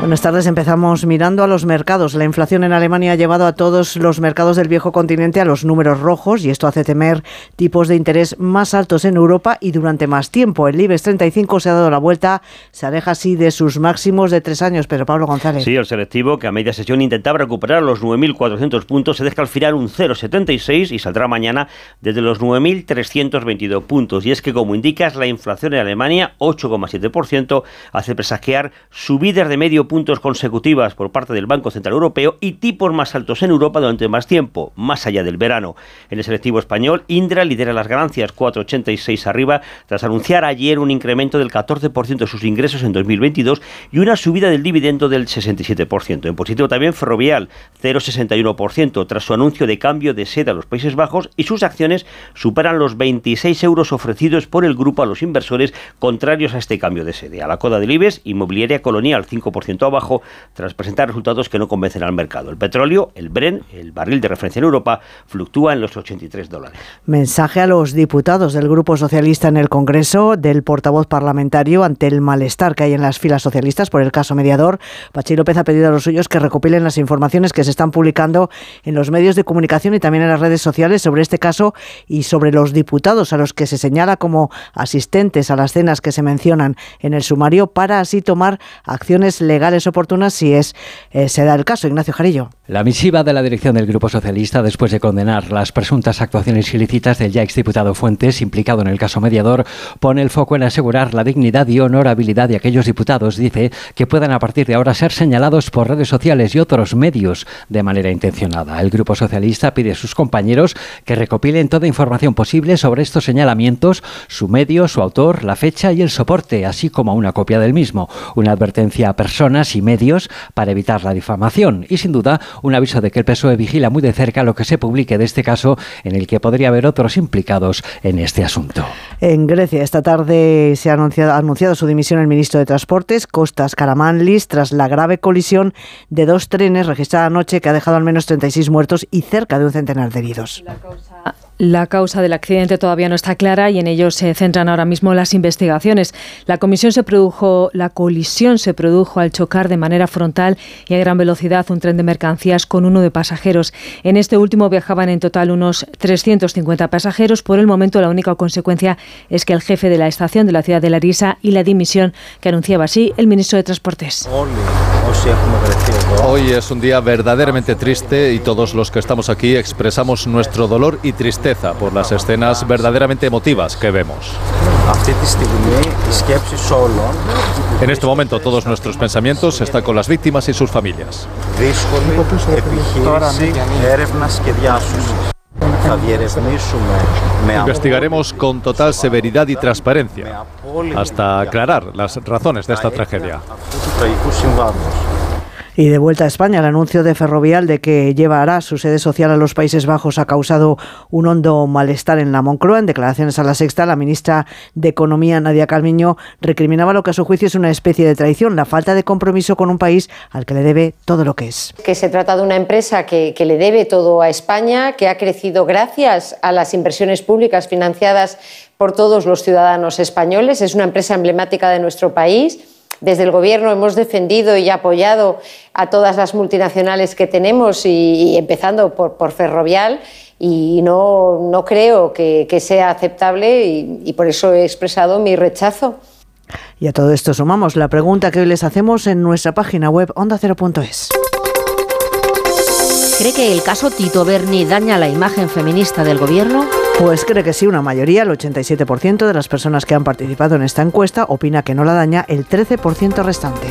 Buenas tardes. Empezamos mirando a los mercados. La inflación en Alemania ha llevado a todos los mercados del viejo continente a los números rojos y esto hace temer tipos de interés más altos en Europa y durante más tiempo. El IBEX 35 se ha dado la vuelta, se aleja así de sus máximos de tres años. Pero Pablo González. Sí, el selectivo, que a media sesión intentaba recuperar los 9.400 puntos, se deja al final un 0,76 y saldrá mañana desde los 9.322 puntos. Y es que, como indicas, la inflación en Alemania, 8,7%, hace presagiar subidas de medio puntos consecutivas por parte del Banco Central Europeo y tipos más altos en Europa durante más tiempo, más allá del verano. En el selectivo español, Indra lidera las ganancias, 4,86 arriba, tras anunciar ayer un incremento del 14% de sus ingresos en 2022 y una subida del dividendo del 67%. En positivo también Ferrovial, 0,61%, tras su anuncio de cambio de sede a los Países Bajos y sus acciones superan los 26 euros ofrecidos por el grupo a los inversores contrarios a este cambio de sede. A la coda del IBEX, Inmobiliaria Colonial, 5% abajo, tras presentar resultados que no convencen al mercado. El petróleo, el Bren, el barril de referencia en Europa, fluctúa en los 83 dólares. Mensaje a los diputados del Grupo Socialista en el Congreso, del portavoz parlamentario ante el malestar que hay en las filas socialistas por el caso mediador. Pachi López ha pedido a los suyos que recopilen las informaciones que se están publicando en los medios de comunicación y también en las redes sociales sobre este caso y sobre los diputados a los que se señala como asistentes a las cenas que se mencionan en el sumario para así tomar acciones legales oportunas si es eh, se da el caso. Ignacio Jarillo. La misiva de la dirección del Grupo Socialista, después de condenar las presuntas actuaciones ilícitas del ya exdiputado Fuentes, implicado en el caso mediador, pone el foco en asegurar la dignidad y honorabilidad de aquellos diputados, dice, que puedan a partir de ahora ser señalados por redes sociales y otros medios de manera intencionada. El Grupo Socialista pide a sus compañeros que recopilen toda información posible sobre estos señalamientos, su medio, su autor, la fecha y el soporte, así como una copia del mismo. Una advertencia a personas y medios para evitar la difamación y, sin duda, un aviso de que el PSOE vigila muy de cerca lo que se publique de este caso en el que podría haber otros implicados en este asunto. En Grecia, esta tarde se ha anunciado, ha anunciado su dimisión el ministro de Transportes, Costas Karamanlis, tras la grave colisión de dos trenes registrada anoche que ha dejado al menos 36 muertos y cerca de un centenar de heridos. La causa del accidente todavía no está clara y en ello se centran ahora mismo las investigaciones. La comisión se produjo, la colisión se produjo al chocar de manera frontal y a gran velocidad un tren de mercancías con uno de pasajeros. En este último viajaban en total unos 350 pasajeros. Por el momento la única consecuencia es que el jefe de la estación de la ciudad de Larisa y la dimisión que anunciaba así el ministro de Transportes. Hoy es un día verdaderamente triste y todos los que estamos aquí expresamos nuestro dolor y tristeza por las escenas verdaderamente emotivas que vemos. En este momento todos nuestros pensamientos están con las víctimas y sus familias. Investigaremos con total severidad y transparencia hasta aclarar las razones de esta tragedia. Y de vuelta a España, el anuncio de Ferrovial de que llevará su sede social a los Países Bajos ha causado un hondo malestar en la Moncloa. En declaraciones a la Sexta, la ministra de Economía, Nadia Calviño, recriminaba lo que a su juicio es una especie de traición, la falta de compromiso con un país al que le debe todo lo que es. Que se trata de una empresa que, que le debe todo a España, que ha crecido gracias a las inversiones públicas financiadas por todos los ciudadanos españoles. Es una empresa emblemática de nuestro país desde el Gobierno hemos defendido y apoyado a todas las multinacionales que tenemos, y, empezando por, Ferrovial, y no, no creo que, sea aceptable y, y por eso he expresado mi rechazo. Y a todo esto sumamos la pregunta que hoy les hacemos en nuestra página web ondacero.es. ¿Cree que el caso Tito Berni daña la imagen feminista del gobierno? Pues cree que sí, una mayoría, el 87% de las personas que han participado en esta encuesta opina que no la daña el 13% restante.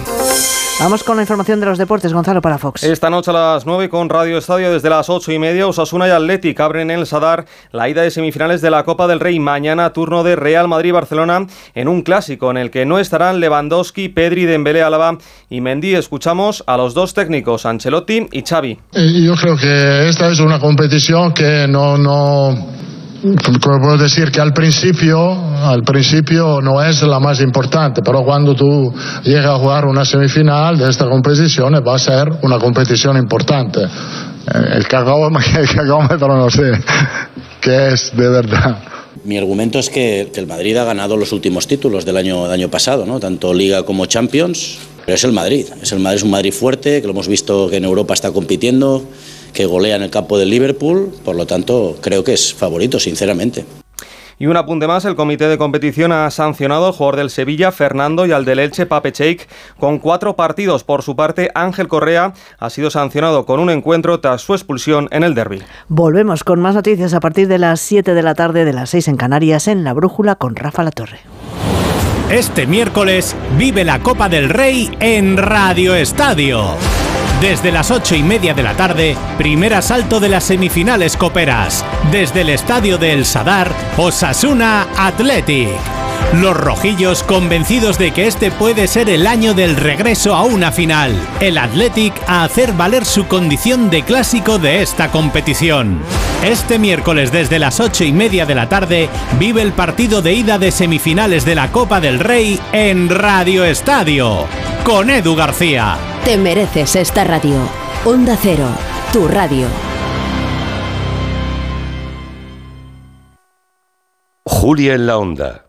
Vamos con la información de los deportes, Gonzalo para Fox. Esta noche a las 9 con Radio Estadio desde las 8 y media, Osasuna y Athletic abren en el Sadar la ida de semifinales de la Copa del Rey. Mañana turno de Real Madrid-Barcelona en un clásico en el que no estarán Lewandowski, Pedri, Dembélé, Álava y Mendy. Escuchamos a los dos técnicos, Ancelotti y Xavi. Eh, yo creo que esta es una competición que no... no puedo decir que al principio, al principio no es la más importante, pero cuando tú llegas a jugar una semifinal de esta competición va a ser una competición importante. Eh, el cagómetro no sé qué es de verdad. Mi argumento es que, el Madrid ha ganado los últimos títulos del año, del año pasado, ¿no? tanto Liga como Champions, pero es el Madrid. Es el Madrid, es un Madrid fuerte, que lo hemos visto que en Europa está compitiendo que golea en el campo del Liverpool, por lo tanto creo que es favorito, sinceramente. Y un apunte más, el comité de competición ha sancionado al jugador del Sevilla, Fernando, y al del Elche, Pape Cheik, con cuatro partidos. Por su parte, Ángel Correa ha sido sancionado con un encuentro tras su expulsión en el derby. Volvemos con más noticias a partir de las 7 de la tarde de las 6 en Canarias en La Brújula con Rafa La Torre. Este miércoles vive la Copa del Rey en Radio Estadio. Desde las ocho y media de la tarde, primer asalto de las semifinales coperas. Desde el estadio de El Sadar, Osasuna Athletic. Los rojillos convencidos de que este puede ser el año del regreso a una final. El Athletic a hacer valer su condición de clásico de esta competición. Este miércoles desde las ocho y media de la tarde vive el partido de ida de semifinales de la Copa del Rey en Radio Estadio. Con Edu García. Te mereces esta radio. Onda Cero, tu radio. Julia en la Onda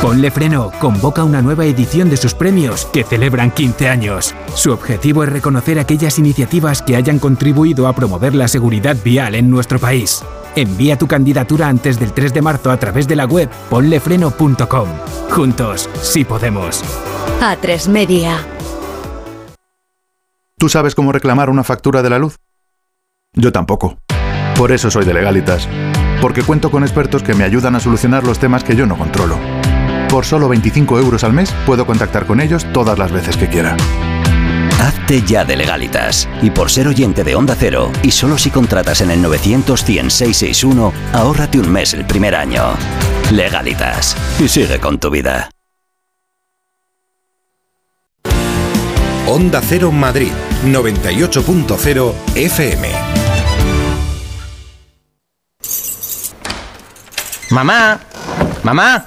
Ponle Freno convoca una nueva edición de sus premios que celebran 15 años. Su objetivo es reconocer aquellas iniciativas que hayan contribuido a promover la seguridad vial en nuestro país. Envía tu candidatura antes del 3 de marzo a través de la web ponlefreno.com. Juntos, sí podemos. A tres media. ¿Tú sabes cómo reclamar una factura de la luz? Yo tampoco. Por eso soy de Legalitas. Porque cuento con expertos que me ayudan a solucionar los temas que yo no controlo por solo 25 euros al mes puedo contactar con ellos todas las veces que quiera. Hazte ya de legalitas. Y por ser oyente de Onda Cero, y solo si contratas en el 900 100 ahórrate un mes el primer año. Legalitas. Y sigue con tu vida. Onda Cero Madrid, 98.0 FM. Mamá, mamá.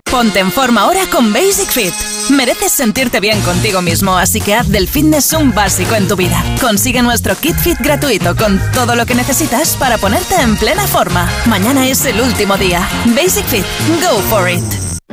Ponte en forma ahora con Basic Fit. Mereces sentirte bien contigo mismo, así que haz del fitness un básico en tu vida. Consigue nuestro kit fit gratuito con todo lo que necesitas para ponerte en plena forma. Mañana es el último día. Basic Fit, go for it.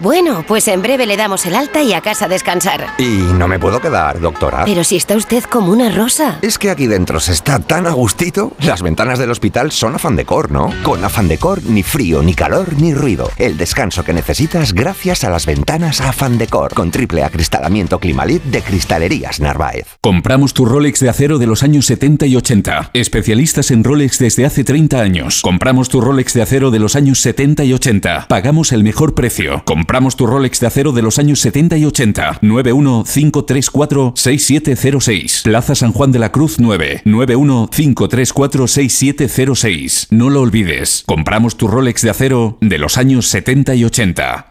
Bueno, pues en breve le damos el alta y a casa a descansar. Y no me puedo quedar, doctora. Pero si está usted como una rosa. Es que aquí dentro se está tan a gustito. Las ventanas del hospital son afán decor, ¿no? Con afán decor, ni frío, ni calor, ni ruido. El descanso que necesitas gracias a las ventanas afán decor. Con triple acristalamiento Climalit de Cristalerías Narváez. Compramos tu Rolex de acero de los años 70 y 80. Especialistas en Rolex desde hace 30 años. Compramos tu Rolex de acero de los años 70 y 80. Pagamos el mejor precio. Compramos tu Rolex de acero de los años 70 y 80. 915346706. Plaza San Juan de la Cruz 9. 915346706. No lo olvides. Compramos tu Rolex de acero de los años 70 y 80.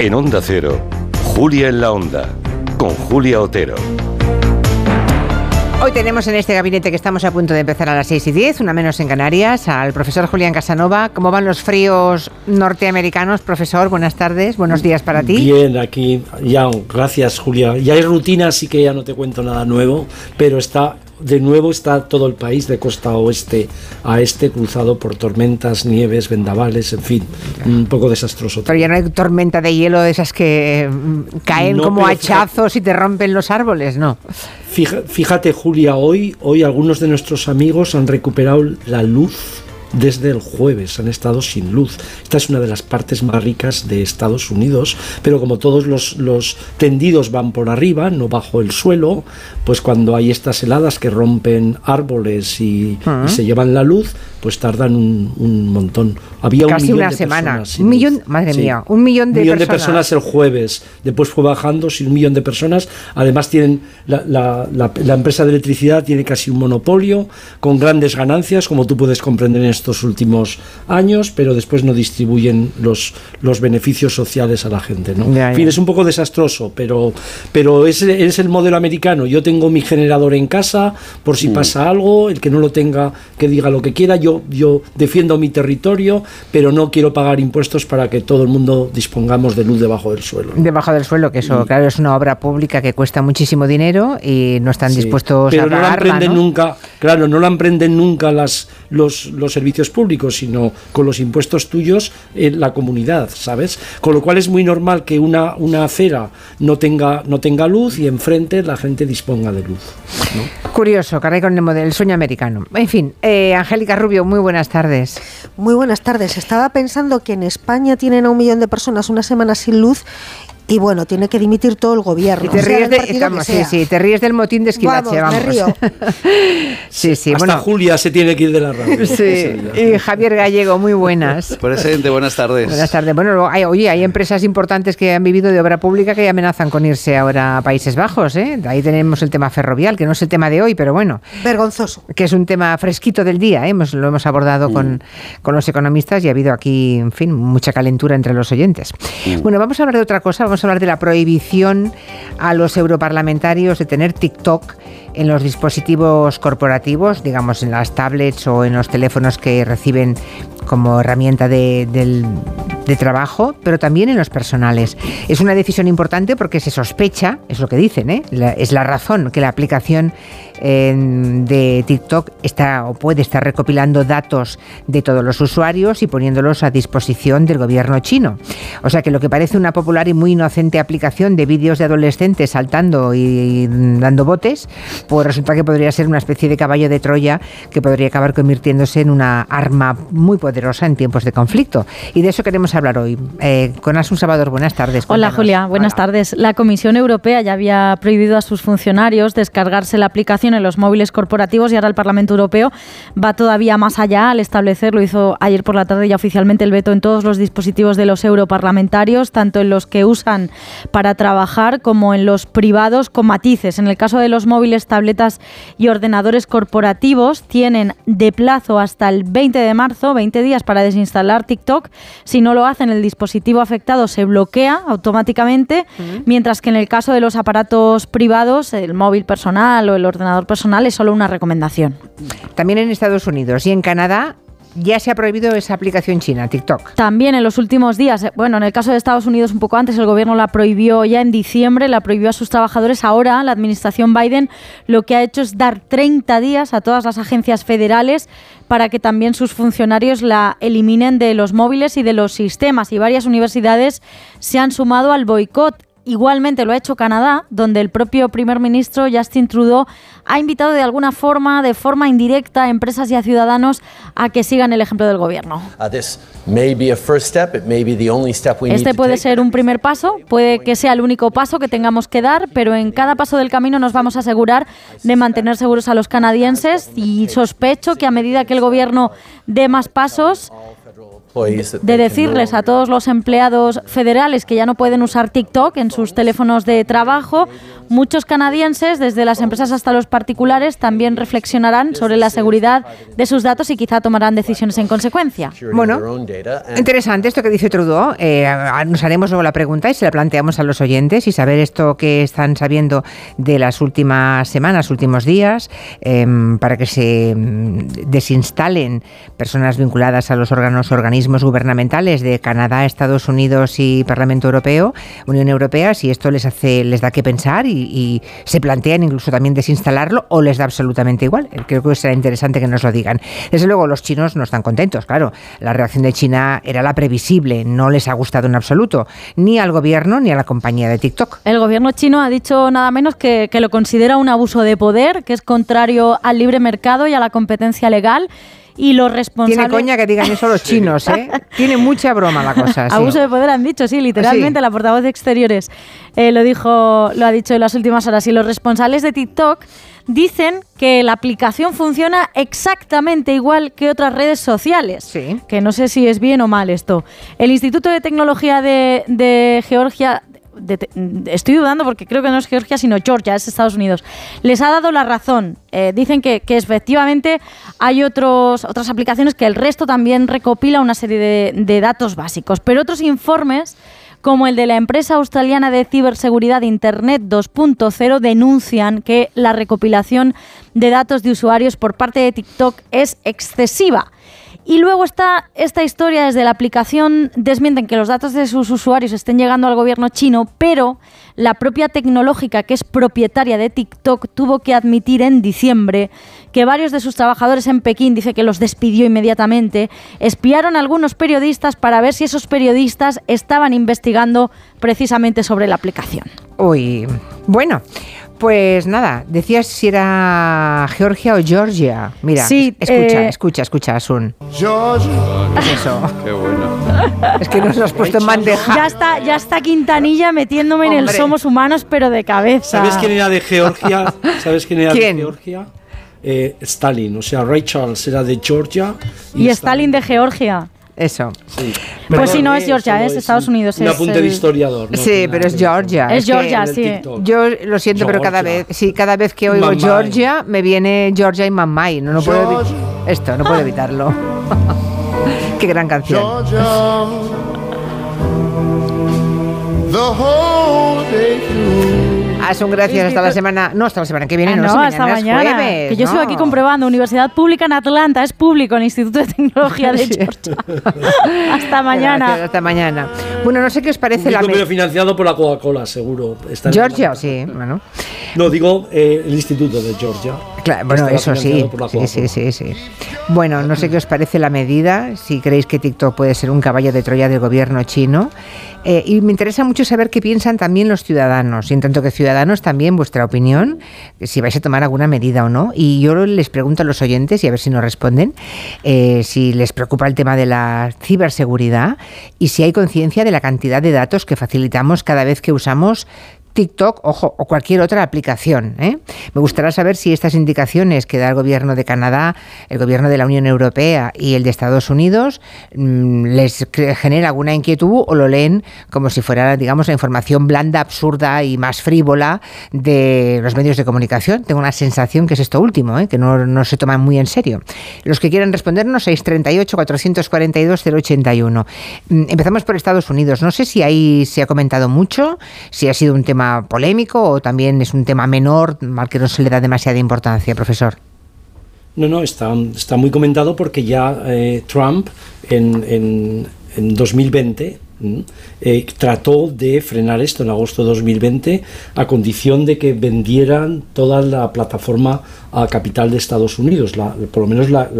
En Onda Cero, Julia en la Onda, con Julia Otero. Hoy tenemos en este gabinete que estamos a punto de empezar a las 6 y 10, una menos en Canarias, al profesor Julián Casanova. ¿Cómo van los fríos norteamericanos? Profesor, buenas tardes, buenos días para ti. Bien, aquí ya, gracias Julia. Ya hay rutina, así que ya no te cuento nada nuevo, pero está de nuevo está todo el país de costa oeste a este cruzado por tormentas, nieves, vendavales, en fin, un poco desastroso. Pero ya no hay tormenta de hielo de esas que mm, caen No, como hachazos y te rompen los árboles, ¿no? Fíjate, Julia, hoy, hoy algunos de nuestros amigos han recuperado la luz desde el jueves, han estado sin luz. Esta es una de las partes más ricas de Estados Unidos, pero como todos los, los tendidos van por arriba, no bajo el suelo, pues cuando hay estas heladas que rompen árboles y, Ah. y se llevan la luz, pues tardan un, un montón. Había un Casi millón una de semana. personas Un millón, madre Sí. mía, un millón de Un millón de personas. personas el jueves, después fue bajando sin un millón de personas. Además tienen la, la- la- la empresa de electricidad tiene casi un monopolio con grandes ganancias, como tú puedes comprender en estos últimos años, pero después no distribuyen los, los beneficios sociales a la gente. ¿no? Ya, En fin, es un poco desastroso, pero, pero es, es el modelo americano. Yo tengo mi generador en casa por si pasa algo, el que no lo tenga que diga lo que quiera. Yo, yo defiendo mi territorio, pero no quiero pagar impuestos para que todo el mundo dispongamos de luz debajo del suelo. Debajo del suelo, que eso, claro, es una obra pública que cuesta muchísimo dinero y no están Sí, dispuestos pero a no la pagarla, emprenden ¿no? nunca, claro, no la emprenden nunca las, los, los servicios públicos, sino con los impuestos tuyos en la comunidad, ¿sabes? Con lo cual es muy normal que una, una acera no tenga, no tenga luz y enfrente la gente disponga de luz. ¿no? Curioso, caray con el modelo, el sueño americano. En fin, eh, Angélica Rubio, muy buenas tardes. Muy buenas tardes. Estaba pensando que en España tienen a un millón de personas una semana sin luz y bueno, tiene que dimitir todo el gobierno. Y te ríes del de, partido que estamos, sí, sea. sí, te ríes del motín de Esquivache, Vamos, vamos. me río. sí, sí, Hasta bueno. Julia se tiene que ir de la radio. Sí, y Javier Gallego, muy buenas. Presidente, buenas tardes. Buenas tardes. Bueno, luego hay- oye, hay empresas importantes que han vivido de obra pública que amenazan con irse ahora a Países Bajos. ¿eh? Ahí tenemos el tema ferrovial, que no es el tema de hoy, pero bueno. Vergonzoso. Que es un tema fresquito del día. ¿eh? Hemos- lo hemos abordado con, con los economistas y ha habido aquí, en fin, mucha calentura entre los oyentes. Bueno, vamos a hablar de otra cosa. Vamos a hablar de la prohibición a los europarlamentarios de tener TikTok en los dispositivos corporativos, digamos en las tablets o en los teléfonos que reciben como herramienta de, del- de trabajo, pero también en los personales. Es una decisión importante porque se sospecha, es lo que dicen, ¿eh? Es la razón que la aplicación eh, de TikTok está o puede estar recopilando datos de todos los usuarios y poniéndolos a disposición del gobierno chino. O sea que lo que parece una popular y muy inocente aplicación de vídeos de adolescentes saltando y dando botes, pues resulta que podría ser una especie de caballo de Troya que podría acabar convirtiéndose en una arma muy poderosa en tiempos de conflicto. Y de eso queremos hablar hoy. Eh, con Asun Salvador, buenas tardes. Hola. Julia, buenas tardes. La Comisión Europea ya había prohibido a sus funcionarios descargarse la aplicación en los móviles corporativos y ahora el Parlamento Europeo va todavía más allá al establecer, lo hizo ayer por la tarde ya oficialmente el veto en todos los dispositivos de los europarlamentarios, tanto en los que usan para trabajar como en los privados con matices. En el caso de los móviles, tabletas y ordenadores corporativos tienen de plazo hasta el 20 de marzo, 20 días para desinstalar TikTok. Si no lo hacen, el dispositivo afectado se bloquea automáticamente, mientras que en el caso de los aparatos privados, el móvil personal o el ordenador personal es solo una recomendación. También en Estados Unidos y en Canadá ya se ha prohibido esa aplicación china, TikTok. También en los últimos días, eh, bueno, en el caso de Estados Unidos un poco antes, el gobierno la prohibió ya en diciembre, la prohibió a sus trabajadores. Ahora la administración Biden lo que ha hecho es dar 30 días a todas las agencias federales para que también sus funcionarios la eliminen de los móviles y de los sistemas. Y varias universidades se han sumado al boicot. Igualmente lo ha hecho Canadá, donde el propio primer ministro Justin Trudeau ha invitado de alguna forma, de forma indirecta, a empresas y a ciudadanos a que sigan el ejemplo del gobierno. Uh, Este puede ser un primer paso, puede que sea el único paso que tengamos que dar, pero en cada paso del camino nos vamos a asegurar de mantener seguros a los canadienses y sospecho que a medida que el gobierno dé más pasos, de decirles a todos los empleados federales que ya no pueden usar TikTok en sus teléfonos de trabajo, muchos canadienses, desde las empresas hasta los particulares, también reflexionarán sobre la seguridad de sus datos y quizá tomarán decisiones en consecuencia. Bueno, Interesante esto que dice Trudeau. Eh, nos haremos luego la pregunta y se la planteamos a los oyentes y saber esto que están sabiendo de las últimas semanas, últimos días, em, para que se mm, desinstalen personas vinculadas a los órganos organismos gubernamentales de Canadá, Estados Unidos y Parlamento Europeo, Unión Europea, si esto les hace, les da que pensar y, y se plantean incluso también desinstalarlo o les da absolutamente igual. Creo que será interesante que nos lo digan. Desde luego, los chinos no están contentos, claro. La reacción de China era la previsible, no les ha gustado en absoluto, ni al gobierno ni a la compañía de TikTok. El gobierno chino ha dicho nada menos que, que lo considera un abuso de poder, que es contrario al libre mercado y a la competencia legal. Y los responsables... Tiene coña que digan eso los chinos, ¿eh? Tiene mucha broma la cosa. sí. Abuso de poder han dicho, sí, literalmente Sí. la portavoz de Exteriores eh, lo dijo, lo ha dicho en las últimas horas. Y los responsables de TikTok dicen que la aplicación funciona exactamente igual que otras redes sociales. Que no sé si es bien o mal esto. El Instituto de Tecnología de, de Georgia estoy dudando porque creo que no es Georgia, sino Georgia, es Estados Unidos, les ha dado la razón. Eh, dicen que, que efectivamente hay otros, otras aplicaciones que el resto también recopila una serie de, de datos básicos, pero otros informes como el de la empresa australiana de ciberseguridad Internet 2.0 denuncian que la recopilación de datos de usuarios por parte de TikTok es excesiva. Y luego está esta historia desde la aplicación, desmienten que los datos de sus usuarios estén llegando al gobierno chino, pero la propia tecnológica que es propietaria de TikTok tuvo que admitir en diciembre que varios de sus trabajadores en Pekín, dice que los despidió inmediatamente, espiaron a algunos periodistas para ver si esos periodistas estaban investigando precisamente sobre la aplicación. Uy, bueno. Pues nada, decías si era Georgia o Georgia. Mira, Sí, escucha, eh, escucha, escucha, Asun. Georgia. ¿Qué es eso? Qué bueno. Es que nos lo has puesto en bandeja. Ya está, ya está Quintanilla metiéndome en el. Somos Humanos, pero de cabeza. ¿Sabes quién era de Georgia? ¿Sabes quién era ¿Quién? de Georgia? Eh, Stalin, o sea, Ray Charles era de Georgia. Y Stalin de Georgia. Eso. Sí. Pues sí, no es Georgia, solo es Estados Unidos. Un es apunte el- de historiador. ¿no? Sí, pero es Georgia. Es que Georgia, sí. Yo lo siento, pero cada Georgia. vez, sí, cada vez que oigo Mamai. Georgia me viene Georgia y Mamai. No, no puedo Georgia. esto, no puedo evitarlo. Qué gran canción. Georgia. The whole day through. Asun, gracias. Hasta la semana. No, hasta la semana que viene. Ah, no, no, hasta mañana es mañana. jueves, que yo sigo no. aquí comprobando. Universidad Pública en Atlanta es público, el Instituto de Tecnología de Georgia. hasta mañana. Gracias, hasta mañana. Bueno, no sé qué os parece la. Público, pero me- financiado por la Coca-Cola, seguro. Está Georgia, la- sí, bueno. No, digo eh, el Instituto de Georgia. Claro, bueno, eso sí. sí, sí, sí. Bueno, no sé qué os parece la medida, si creéis que TikTok puede ser un caballo de Troya del gobierno chino. Eh, y me interesa mucho saber qué piensan también los ciudadanos, y en tanto que ciudadanos también vuestra opinión, si vais a tomar alguna medida o no. Y yo les pregunto a los oyentes, y a ver si nos responden, eh, si les preocupa el tema de la ciberseguridad y si hay conciencia de la cantidad de datos que facilitamos cada vez que usamos TikTok, ojo, o cualquier otra aplicación. ¿eh? Me gustaría saber si estas indicaciones que da el gobierno de Canadá, el gobierno de la Unión Europea y el de Estados Unidos mm, les genera alguna inquietud o lo leen como si fuera, digamos, la información blanda, absurda y más frívola de los medios de comunicación. Tengo una sensación que es esto último, ¿eh? que no, no se toman muy en serio. Los que quieran respondernos, 638-442-081. Mm, Empezamos por Estados Unidos. No sé si ahí se ha comentado mucho, si ha sido un tema polémico o también es un tema menor al que no se le da demasiada importancia, profesor. No, no, está, está muy comentado porque ya eh, Trump en, en, en 2020 ¿m? Eh, trató de frenar esto en agosto de 2020 a condición de que vendieran toda la plataforma a capital de Estados Unidos, por lo menos la,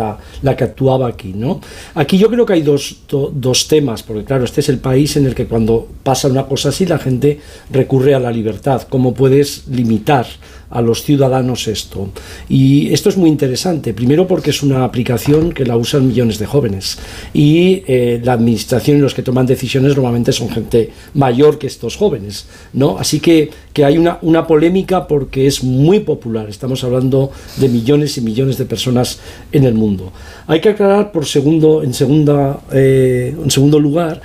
la- que actuaba aquí. ¿no? Aquí yo creo que hay dos, do- dos temas, porque claro, este es el país en el que cuando pasa una cosa así la gente recurre a la libertad. ¿Cómo puedes limitar a los ciudadanos esto. Y esto es muy interesante, primero porque es una aplicación que la usan millones de jóvenes y eh, la administración y los que toman decisiones normalmente son gente mayor que estos jóvenes, ¿no? Así que, que hay una, una polémica porque es muy popular, estamos hablando de millones y millones de personas en el mundo. Hay que aclarar por segundo, en, segunda, eh, en segundo lugar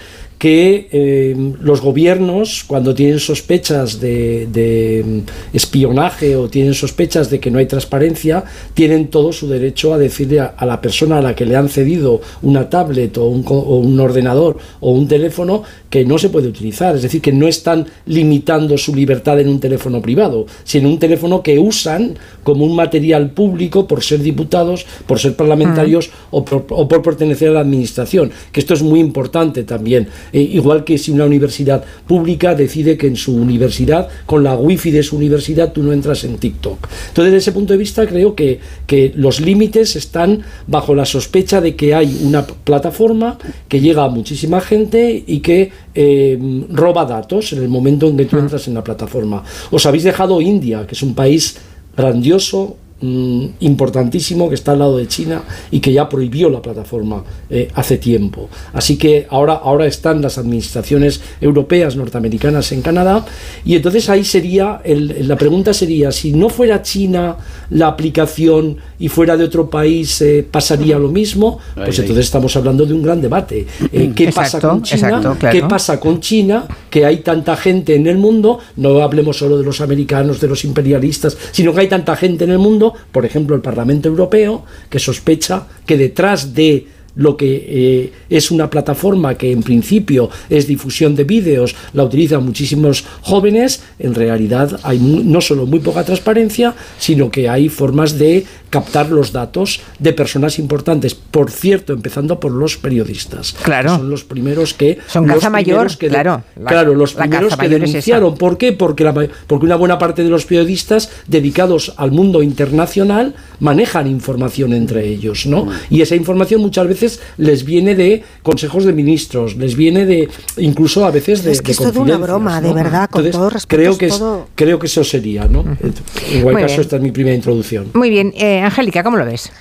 que eh, los gobiernos, cuando tienen sospechas de, de, mm, espionaje o tienen sospechas de que no hay transparencia, tienen todo su derecho a decirle a, a la persona a la que le han cedido una tablet o un, co- o un ordenador o un teléfono que no se puede utilizar. Es decir, que no están limitando su libertad en un teléfono privado, sino en un teléfono que usan como un material público por ser diputados, por ser parlamentarios o, por, o por pertenecer a la administración. Que esto es muy importante también. Eh, igual que si una universidad pública decide que en su universidad, con la wifi de su universidad, tú no entras en TikTok. Entonces, desde ese punto de vista, creo que, que los límites están bajo la sospecha de que hay una plataforma que llega a muchísima gente y que eh, roba datos en el momento en que tú entras en la plataforma. Os habéis dejado India, que es un país grandioso, mm, importantísimo, que está al lado de China y que ya prohibió la plataforma eh, hace tiempo. Así que ahora, ahora están las administraciones europeas, norteamericanas en Canadá y entonces ahí sería, el- la pregunta sería, si no fuera China la aplicación y fuera de otro país, eh, ¿pasaría lo mismo? Pues Ahí, ahí. entonces estamos hablando de un gran debate. Eh, ¿Qué pasa con China? exacto, claro. ¿Qué pasa con China? Que hay tanta gente en el mundo, no hablemos solo de los americanos, de los imperialistas, sino que hay tanta gente en el mundo, por ejemplo el Parlamento Europeo, que sospecha que detrás de lo que eh, es una plataforma que en principio es difusión de vídeos, la utilizan muchísimos jóvenes, en realidad hay no solo muy poca transparencia, sino que hay formas de captar los datos de personas importantes. Por cierto, empezando por los periodistas. Claro. Son los primeros que... Son los caza mayor, que claro. La- claro, los primeros que es denunciaron. ¿Por qué? Porque, la porque una buena parte de los periodistas dedicados al mundo internacional manejan información entre ellos, ¿no? Y esa información muchas veces les viene de consejos de ministros, les viene de incluso a veces de Es que de es toda una broma, de verdad, con Entonces, todo respeto, Creo que, es- todo- creo que eso sería, ¿no? En Muy cualquier caso, bien. esta es mi primera introducción. Muy bien, eh, Angélica, ¿cómo lo ves?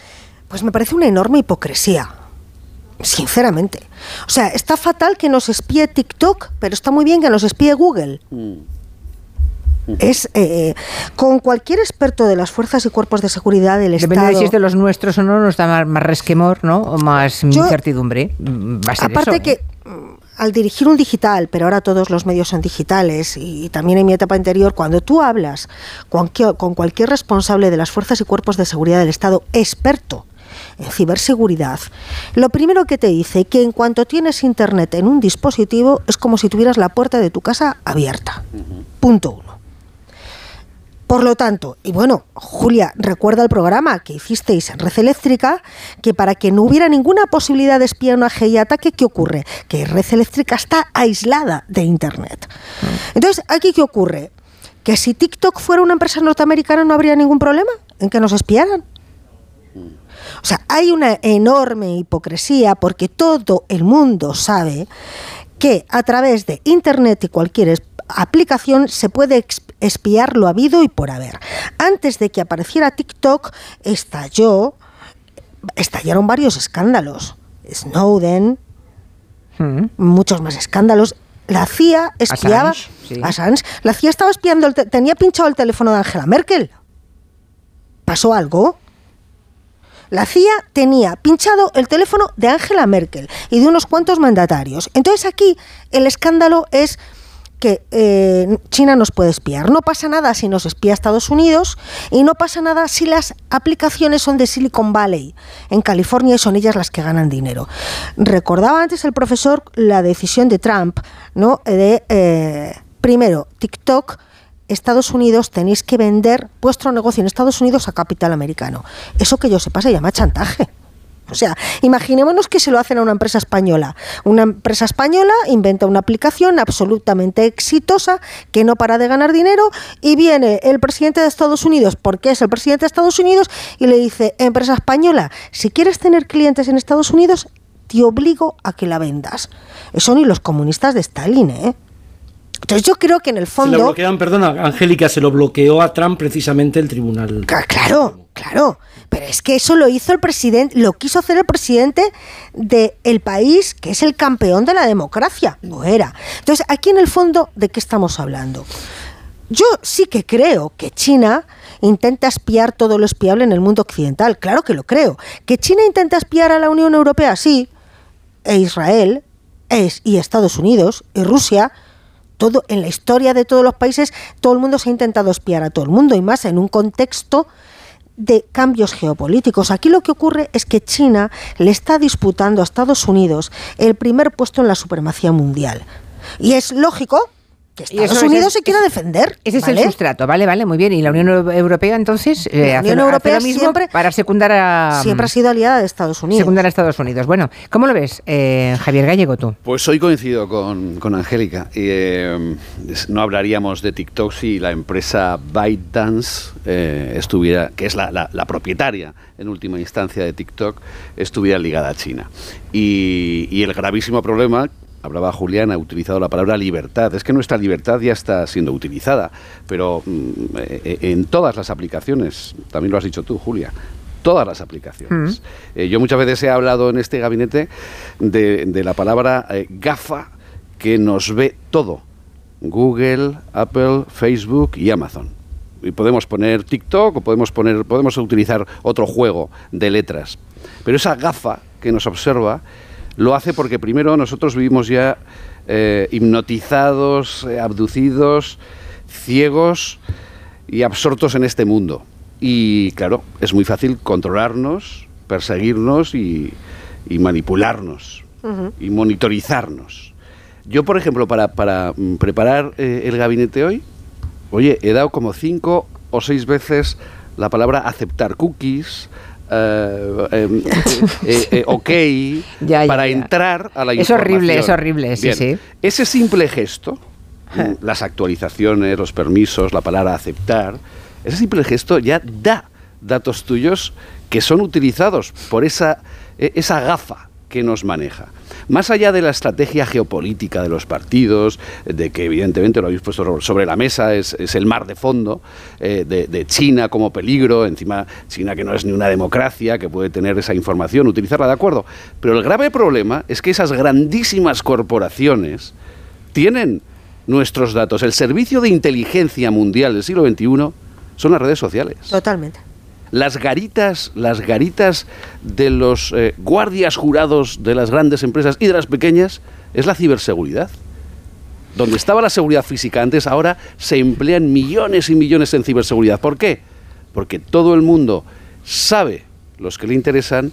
Pues me parece una enorme hipocresía. Sinceramente. O sea, está fatal que nos espíe TikTok, pero está muy bien que nos espíe Google. Es eh, con cualquier experto de las fuerzas y cuerpos de seguridad del Depende Estado. de si es de los nuestros o no, nos da más, más resquemor, ¿no? O más Yo- incertidumbre. Mm, Va a ser Aparte eso, ¿eh? que mm, al dirigir un digital, pero ahora todos los medios son digitales y, también en mi etapa anterior, cuando tú hablas con, cualquier responsable de las fuerzas y cuerpos de seguridad del Estado, experto en ciberseguridad, lo primero que te dice que en cuanto tienes internet en un dispositivo es como si tuvieras la puerta de tu casa abierta. Punto uno. Por lo tanto, y bueno, Julia, recuerda el programa que hicisteis en Red Eléctrica, que para que no hubiera ninguna posibilidad de espionaje y ataque, ¿qué ocurre? Que Red Eléctrica está aislada de Internet. Entonces, ¿aquí qué ocurre? Que si TikTok fuera una empresa norteamericana no habría ningún problema en que nos espiaran. O sea, hay una enorme hipocresía porque todo el mundo sabe que a través de Internet y cualquier aplicación se puede espiar lo habido y por haber. Antes de que apareciera TikTok, estalló, estallaron varios escándalos. Snowden, muchos más escándalos. La CIA espiaba. Assange, sí. Assange. La CIA estaba espiando, el te- tenía pinchado el teléfono de Angela Merkel. ¿Pasó algo? La CIA tenía pinchado el teléfono de Angela Merkel y de unos cuantos mandatarios. Entonces aquí el escándalo es eh, China nos puede espiar. No pasa nada si nos espía Estados Unidos y no pasa nada si las aplicaciones son de Silicon Valley, en California, y son ellas las que ganan dinero. Recordaba antes el profesor la decisión de Trump, ¿no? De, eh, primero, TikTok Estados Unidos tenéis que vender vuestro negocio en Estados Unidos a capital americano. Eso que yo sepa se llama chantaje. O sea, imaginémonos que se lo hacen a una empresa española. Una empresa española inventa una aplicación absolutamente exitosa que no para de ganar dinero y viene el presidente de Estados Unidos, porque es el presidente de Estados Unidos, y le dice, empresa española, si quieres tener clientes en Estados Unidos, te obligo a que la vendas. Eso ni los comunistas de Stalin, ¿eh? Entonces yo creo que en el Se lo fondo... bloquean, perdona, Angélica, se lo bloqueó a Trump precisamente el tribunal. Claro, claro. Pero es que eso lo hizo el presidente, lo quiso hacer el presidente del país que es el campeón de la democracia. Lo era. Entonces, aquí en el fondo, ¿de qué estamos hablando? Yo sí que creo que China intenta espiar todo lo espiable en el mundo occidental. Claro que lo creo. Que China intenta espiar a la Unión Europea, sí. E Israel, es, y Estados Unidos, y Rusia, todo en la historia de todos los países todo el mundo se ha intentado espiar a todo el mundo y más en un contexto de cambios geopolíticos. Aquí lo que ocurre es que China le está disputando a Estados Unidos el primer puesto en la supremacía mundial. Y es lógico que Y eso Estados es- Unidos es- se quiera defender. Ese es el sustrato, vale, vale, muy bien. ¿Y la Unión Euro- Europea entonces eh, La hace, Unión hace Europea lo mismo siempre- para secundar a... Siempre ha sido aliada de Estados Unidos. Secundar a Estados Unidos. Bueno, ¿cómo lo ves, eh, Javier Gallego, tú? Pues hoy coincido con, con Angélica. Y, eh, no hablaríamos de TikTok si la empresa ByteDance eh, estuviera, que es la, la- la propietaria en última instancia de TikTok, estuviera ligada a China. Y, y el gravísimo problema, hablaba Julián, ha utilizado la palabra libertad. Es que nuestra libertad ya está siendo utilizada, pero mm, eh, en todas las aplicaciones, también lo has dicho tú, Julia, todas las aplicaciones. Eh, yo muchas veces he hablado en este gabinete de, de la palabra eh, gafa que nos ve todo. Google, Apple, Facebook y Amazon. Y podemos poner TikTok o podemos poner, podemos utilizar otro juego de letras. Pero esa gafa que nos observa lo hace porque primero nosotros vivimos ya eh, hipnotizados, eh, abducidos, ciegos y absortos en este mundo. Y claro, es muy fácil controlarnos, perseguirnos y, y manipularnos y monitorizarnos. Yo, por ejemplo, para, para mm, preparar eh, el gabinete hoy, oye, he dado como cinco o seis veces la palabra aceptar cookies, eh, eh, eh, eh, ok, Ya, ya, para ya. entrar a la Es información. horrible, es horrible, sí, Bien, sí. Ese simple gesto, las actualizaciones, los permisos, la palabra aceptar, ese simple gesto ya da datos tuyos que son utilizados por esa, e- esa gafa que nos maneja. Más allá de la estrategia geopolítica de los partidos, de que evidentemente lo habéis puesto sobre la mesa, es, es el mar de fondo, eh, de, de China como peligro, encima China que no es ni una democracia, que puede tener esa información, utilizarla de acuerdo. Pero el grave problema es que esas grandísimas corporaciones tienen nuestros datos. El servicio de inteligencia mundial del siglo XXI son las redes sociales. Totalmente. Las garitas, las garitas de los eh, guardias jurados de las grandes empresas y de las pequeñas es la ciberseguridad. Donde estaba la seguridad física antes, ahora se emplean millones y millones en ciberseguridad. ¿Por qué? Porque todo el mundo sabe, los que le interesan,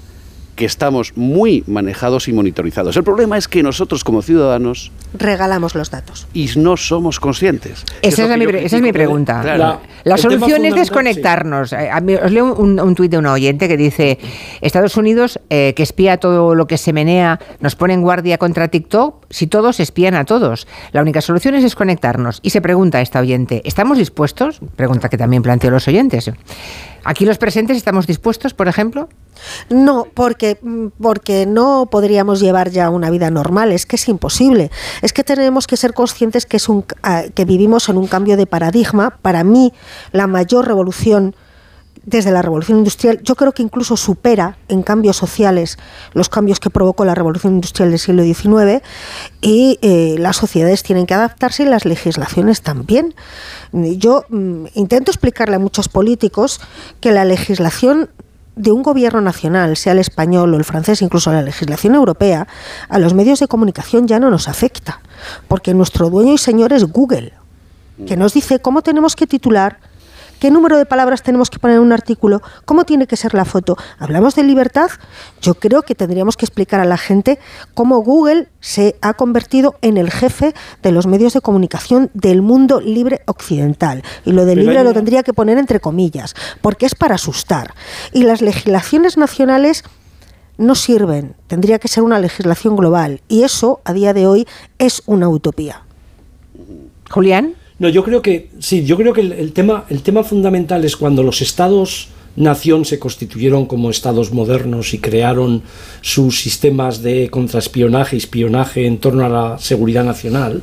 que estamos muy manejados y monitorizados. El problema es que nosotros como ciudadanos Regalamos los datos. y no somos conscientes. Esa es, lo mi, esa es mi pregunta. Claro. La, la solución es desconectarnos. Eh, a mí- os leo un, un tuit de un oyente que dice, Estados Unidos, eh, que espía todo lo que se menea, nos pone en guardia contra TikTok, si todos espían a todos. La única solución es desconectarnos. Y se pregunta a esta oyente, ¿estamos dispuestos? Pregunta que también planteó los oyentes. ¿Aquí los presentes estamos dispuestos, por ejemplo? No, porque, mm, porque no podríamos llevar ya una vida normal, es que es imposible. Es que tenemos que ser conscientes que, es un, ah, que vivimos en un cambio de paradigma. Para mí, la mayor revolución desde la revolución industrial, yo creo que incluso supera en cambios sociales los cambios que provocó la revolución industrial del siglo XIX y eh, las sociedades tienen que adaptarse y las legislaciones también. Yo mm, intento explicarle a muchos políticos que la legislación de un gobierno nacional, sea el español o el francés, incluso la legislación europea, a los medios de comunicación ya no nos afecta, porque nuestro dueño y señor es Google, que nos dice cómo tenemos que titular, qué número de palabras tenemos que poner en un artículo, cómo tiene que ser la foto. Hablamos de libertad, yo creo que tendríamos que explicar a la gente cómo Google se ha convertido en el jefe de los medios de comunicación del mundo libre occidental. Y lo de libre lo tendría que poner entre comillas, porque es para asustar. Y las legislaciones nacionales no sirven, tendría que ser una legislación global. Y eso, a día de hoy, es una utopía. Julián. No, yo creo que sí, yo creo que el, tema, el tema fundamental es cuando los estados nación se constituyeron como estados modernos y crearon sus sistemas de contraespionaje y espionaje en torno a la seguridad nacional,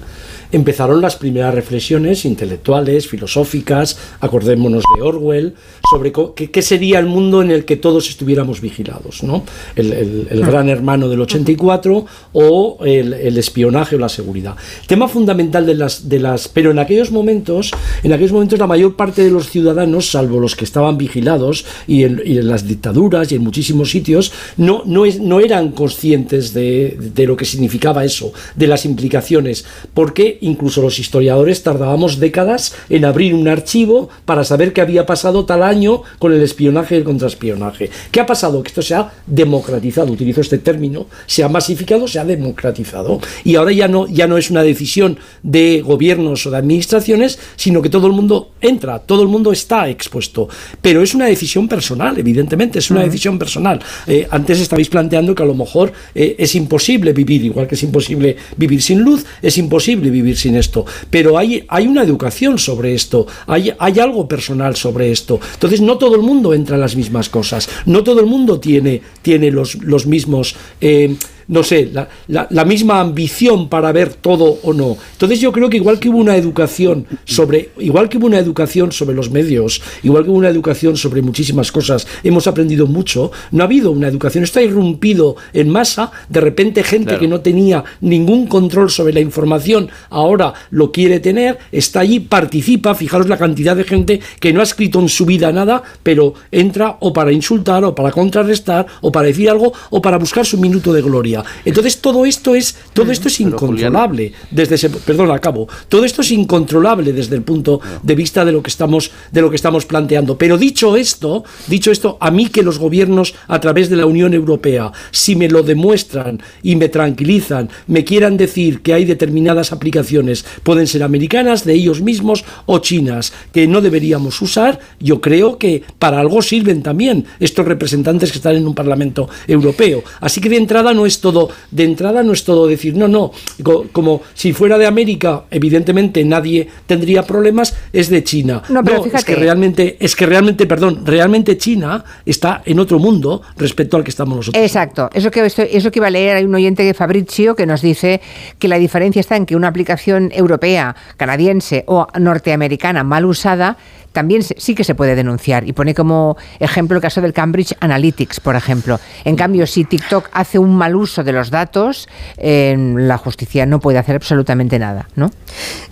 empezaron las primeras reflexiones intelectuales, filosóficas, acordémonos de Orwell, sobre qué, qué sería el mundo en el que todos estuviéramos vigilados, ¿no? El, el- el gran hermano del 84 o el, el espionaje o la seguridad. Tema fundamental de las, de las... Pero en aquellos momentos, en aquellos momentos la mayor parte de los ciudadanos, salvo los que estaban vigilados y en, y en las dictaduras y en muchísimos sitios, no, no, es- no eran conscientes de, de lo que significaba eso, de las implicaciones, porque incluso los historiadores tardábamos décadas en abrir un archivo para saber qué había pasado tal año con el espionaje y el contraespionaje. ¿Qué ha pasado? Que esto se ha democratizado, utilizo este término, se ha masificado, se ha democratizado. Y ahora ya no, ya no es una decisión de gobiernos o de administraciones, sino que todo el mundo entra, todo el mundo está expuesto. Pero es una decisión personal, evidentemente, es una decisión personal. Eh, antes estabais planteando que a lo mejor eh, es imposible vivir, igual que es imposible vivir sin luz, es imposible vivir sin esto. Pero hay, hay una educación sobre esto, hay, hay algo personal sobre esto. Entonces no todo el mundo entra en las mismas cosas, no todo el mundo tiene, tiene los, los mismos... eh, no sé, la, la- la misma ambición para ver todo o no. Entonces yo creo que igual que hubo una educación sobre, igual que hubo una educación sobre los medios, igual que hubo una educación sobre muchísimas cosas, hemos aprendido mucho, no ha habido una educación, esto ha irrumpido en masa, de repente gente Claro. que no tenía ningún control sobre la información, ahora lo quiere tener, está allí, participa, fijaros la cantidad de gente que no ha escrito en su vida nada, pero entra o para insultar, o para contrarrestar, o para decir algo, o para buscar su minuto de gloria. Entonces todo esto es todo esto es incontrolable desde ese perdón, acabo. Todo esto es incontrolable desde el punto de vista de lo que estamos de lo que estamos planteando. Pero dicho esto, dicho esto, a mí que los gobiernos a través de la Unión Europea, si me lo demuestran y me tranquilizan, me quieran decir que hay determinadas aplicaciones, pueden ser americanas, de ellos mismos o chinas, que no deberíamos usar, yo creo que para algo sirven también estos representantes que están en un Parlamento Europeo. Así que de entrada no es todo, de entrada no es todo decir, no, no, co- como si fuera de América, evidentemente nadie tendría problemas, es de China. No, pero es fíjate. que realmente, es que realmente, perdón, realmente China está en otro mundo respecto al que estamos nosotros. Exacto, eso que, estoy- eso que iba a leer, hay un oyente de Fabrizio que nos dice que la diferencia está en que una aplicación europea, canadiense o norteamericana mal usada también se- sí que se puede denunciar y pone como ejemplo el caso del Cambridge Analytics, por ejemplo. En cambio, si TikTok hace un mal uso de los datos, eh, la justicia no puede hacer absolutamente nada, ¿no?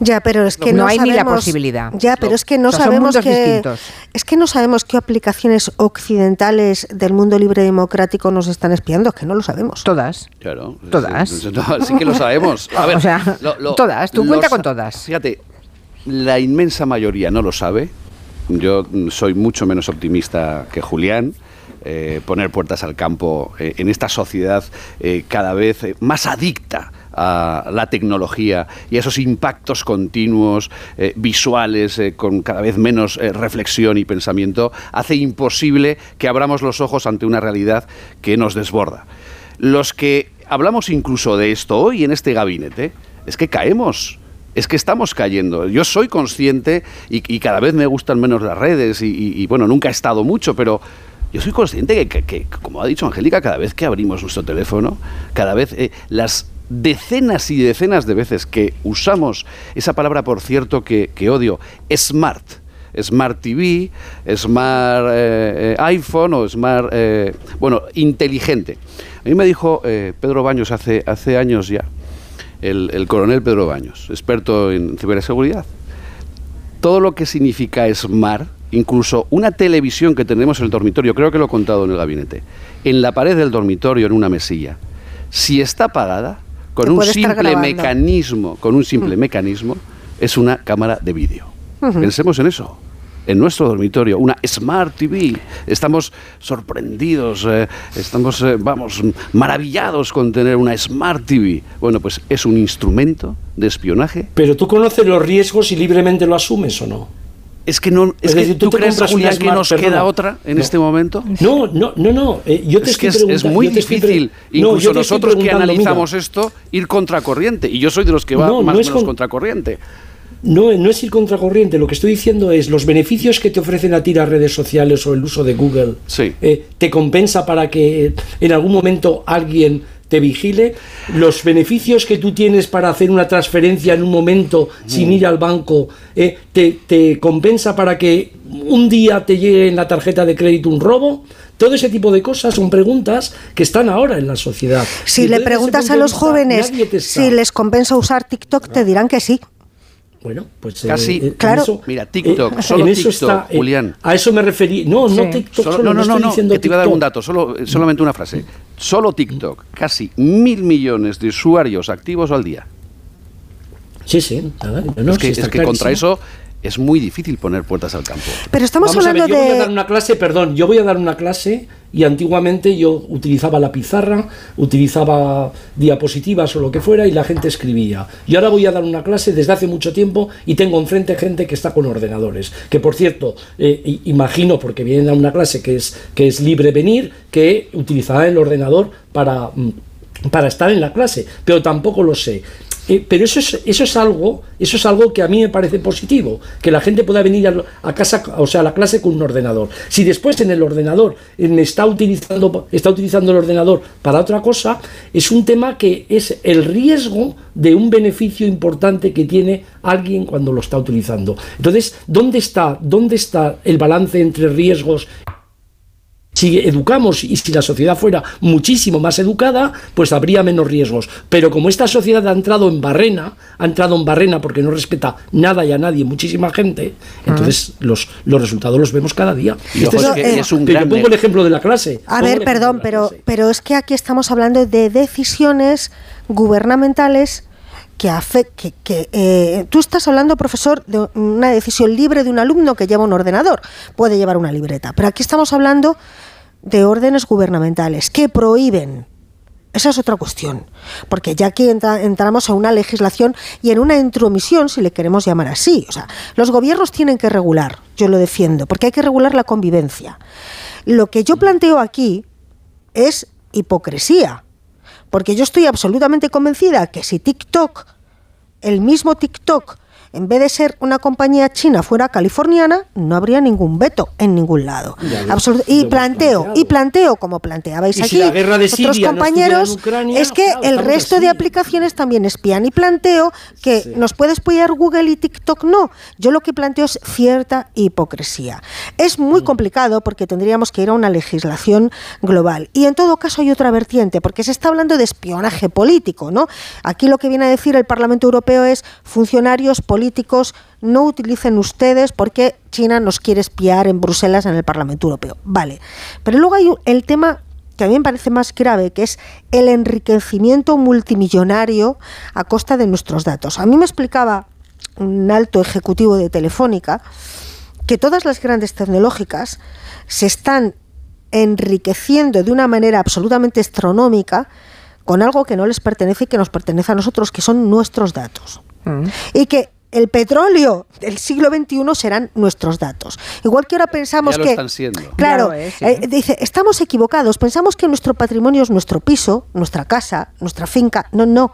Ya, pero es que No no, hay ni la posibilidad. Ya, pero es que no O sea, son sabemos que distintos. es que no sabemos qué aplicaciones occidentales del mundo libre democrático nos están espiando, es que no lo sabemos. Todas. Claro. Todas. Sí, no, sí que lo sabemos. A ver, O sea, todas, tú cuenta con todas. Fíjate, la inmensa mayoría no lo sabe. Yo soy mucho menos optimista que Julián. Eh, poner puertas al campo eh, en esta sociedad eh, cada vez más adicta a la tecnología y a esos impactos continuos, visuales, con cada vez menos reflexión y pensamiento, hace imposible que abramos los ojos ante una realidad que nos desborda. Los que hablamos incluso de esto hoy en este gabinete, es que caemos. Es que estamos cayendo. Yo soy consciente y, cada vez me gustan menos las redes y, bueno, nunca he estado mucho, pero yo soy consciente que, como ha dicho Angélica, cada vez que abrimos nuestro teléfono, cada vez eh, las decenas y decenas de veces que usamos esa palabra, por cierto, que, odio, smart. Smart TV, Smart eh, eh, iPhone o Smart, bueno, inteligente. A mí me dijo Pedro Baños hace, hace años ya, el, el coronel Pedro Baños, experto en ciberseguridad. Todo lo que significa Smart, incluso una televisión que tenemos en el dormitorio, creo que lo he contado en el gabinete, en la pared del dormitorio, en una mesilla, si está apagada, con un simple mecanismo, con un simple mecanismo, es una cámara de vídeo. Pensemos en eso. En nuestro dormitorio, una Smart TV. Estamos sorprendidos, eh, estamos, eh, vamos, maravillados con tener una Smart TV. Bueno, pues es un instrumento de espionaje. Pero tú conoces los riesgos y libremente lo asumes o no. Es que no, es, Es que decir, tú, tú crees, Julián, que Smart, nos perdona. queda otra en No. este momento. No, no, no, no. eh, yo te es que es, muy difícil, No, incluso nosotros que mira, analizamos esto, ir contracorriente. Y yo soy de los que va No, más o menos con- contracorriente. No, no es ir contracorriente. Lo que estoy diciendo es los beneficios que te ofrecen a ti las redes sociales o el uso de Google. Sí. eh, te compensa para que en algún momento alguien te vigile. Los beneficios que tú tienes para hacer una transferencia en un momento sin ir al banco eh, te, te compensa para que un día te llegue en la tarjeta de crédito un robo. Todo ese tipo de cosas son preguntas que están ahora en la sociedad. Si le preguntas a los jóvenes si les compensa usar TikTok, te dirán que sí. Bueno, pues eh, Casi, eh, Claro. eso- Mira, TikTok, eh, solo en eso TikTok, está, eh, Julián. A eso me referí. No, no TikTok Solo- solo, no, no, no, no, que te iba a dar un dato, solo, solamente una frase. Solo TikTok, casi mil millones de usuarios activos al día. Sí, sí, nada, no, es que, sí, está es que contra eso es muy difícil poner puertas al campo. Pero estamos Vamos a ver, hablando yo voy a dar una clase, perdón, yo voy a dar una clase y antiguamente yo utilizaba la pizarra, utilizaba diapositivas o lo que fuera y la gente escribía. Y ahora voy a dar una clase desde hace mucho tiempo y tengo enfrente gente que está con ordenadores. Que por cierto, eh, imagino, porque vienen a una clase que es, que es libre venir, que utilizará el ordenador para, mm, para estar en la clase, pero tampoco lo sé. Eh, pero eso es, eso es algo, eso es algo que a mí me parece positivo, que la gente pueda venir a, casa, o sea, a la clase con un ordenador. Si después en el ordenador eh, está utilizando, está utilizando el ordenador para otra cosa, es un tema que es el riesgo de un beneficio importante que tiene alguien cuando lo está utilizando. Entonces, ¿dónde está, dónde está el balance entre riesgos Si educamos y si la sociedad fuera muchísimo más educada, pues habría menos riesgos. Pero como esta sociedad ha entrado en barrena, ha entrado en barrena porque no respeta nada y a nadie, muchísima gente, entonces los, los resultados los vemos cada día. Y ojo, Este es que es un yo pongo el ejemplo de la clase. A Pongo ver, perdón, pero, pero es que aquí estamos hablando de decisiones gubernamentales que afectan. Que, que, eh, tú estás hablando, profesor, de una decisión libre de un alumno que lleva un ordenador. Puede llevar una libreta. Pero aquí estamos hablando de órdenes gubernamentales que prohíben. Esa es otra cuestión, porque ya aquí entra- entramos en una legislación y en una intromisión, si le queremos llamar así. O sea, los gobiernos tienen que regular, yo lo defiendo, porque hay que regular la convivencia. Lo que yo planteo aquí es hipocresía, porque yo estoy absolutamente convencida que si TikTok, el mismo TikTok, en vez de ser una compañía china fuera californiana, no habría ningún veto en ningún lado. Absolut- y planteo, planteado. y planteo, como planteabais Y aquí, si la guerra de otros no compañeros, Ucrania, es que claro, el resto de aplicaciones también espían. Y planteo que nos puede espiar Google y TikTok no. Yo lo que planteo es cierta hipocresía. Es muy complicado porque tendríamos que ir a una legislación global. Y en todo caso hay otra vertiente, porque se está hablando de espionaje político, ¿no? Aquí lo que viene a decir el Parlamento Europeo es funcionarios políticos no utilicen ustedes porque China nos quiere espiar en Bruselas en el Parlamento Europeo. Vale. Pero luego hay el tema que a mí me parece más grave, que es el enriquecimiento multimillonario a costa de nuestros datos. A mí me explicaba un alto ejecutivo de Telefónica que todas las grandes tecnológicas se están enriqueciendo de una manera absolutamente astronómica con algo que no les pertenece y que nos pertenece a nosotros, que son nuestros datos. Y que el petróleo del siglo XXI serán nuestros datos. Igual que ahora pensamos Ya lo que... están siendo. Claro, Ya lo es, sí. eh, dice, estamos equivocados, pensamos que nuestro patrimonio es nuestro piso, nuestra casa, nuestra finca. No, no.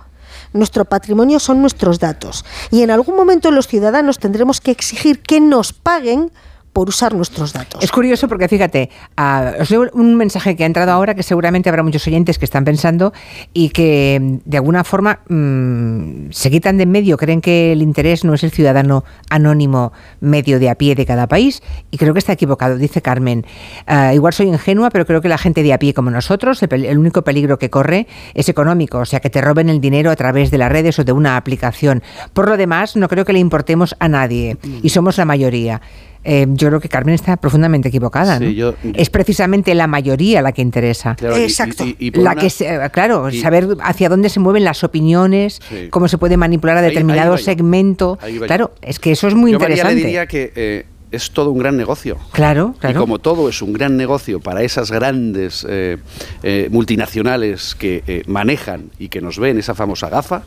Nuestro patrimonio son nuestros datos. Y en algún momento los ciudadanos tendremos que exigir que nos paguen por usar nuestros datos. Es curioso porque fíjate, ah, os leo un mensaje que ha entrado ahora que seguramente habrá muchos oyentes que están pensando y que mm, de alguna forma mm, se quitan de en medio, creen que el interés no es el ciudadano anónimo medio de a pie de cada país y creo que está equivocado, dice Carmen. Ah, igual soy ingenua, pero creo que la gente de a pie como nosotros, el, el único peligro que corre es económico, o sea, que te roben el dinero a través de las redes o de una aplicación. Por lo demás, no creo que le importemos a nadie y somos la mayoría. Eh, yo creo que Carmen está profundamente equivocada. Sí, ¿no? yo- es precisamente la mayoría la que interesa. Claro, y- Exacto. y- y por la una- que se- claro, y- saber hacia dónde se mueven las opiniones, Sí. cómo se puede manipular a Ahí- ahí determinado segmento. Ahí. Claro, es que eso es muy Yo, María, interesante. le diría que eh, es todo un gran negocio. Claro, claro. Y como todo es un gran negocio para esas grandes eh, eh, multinacionales que eh, manejan y que nos ven esa famosa gafa,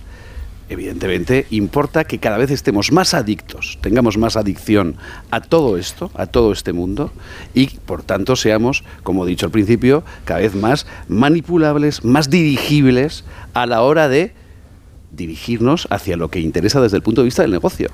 evidentemente importa que cada vez estemos más adictos, tengamos más adicción a todo esto, a todo este mundo, y por tanto seamos, como he dicho al principio, cada vez más manipulables, más dirigibles a la hora de dirigirnos hacia lo que interesa desde el punto de vista del negocio.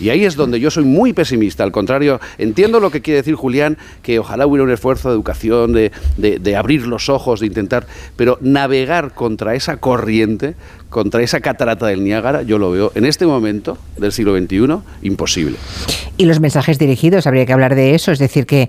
Y ahí es donde yo soy muy pesimista. Al contrario, entiendo lo que quiere decir Julián, que ojalá hubiera un esfuerzo de educación, de, de- de abrir los ojos, de intentar, pero navegar contra esa corriente, contra esa catarata del Niágara, yo lo veo en este momento del siglo XXI imposible. Y los mensajes dirigidos, habría que hablar de eso. Es decir, que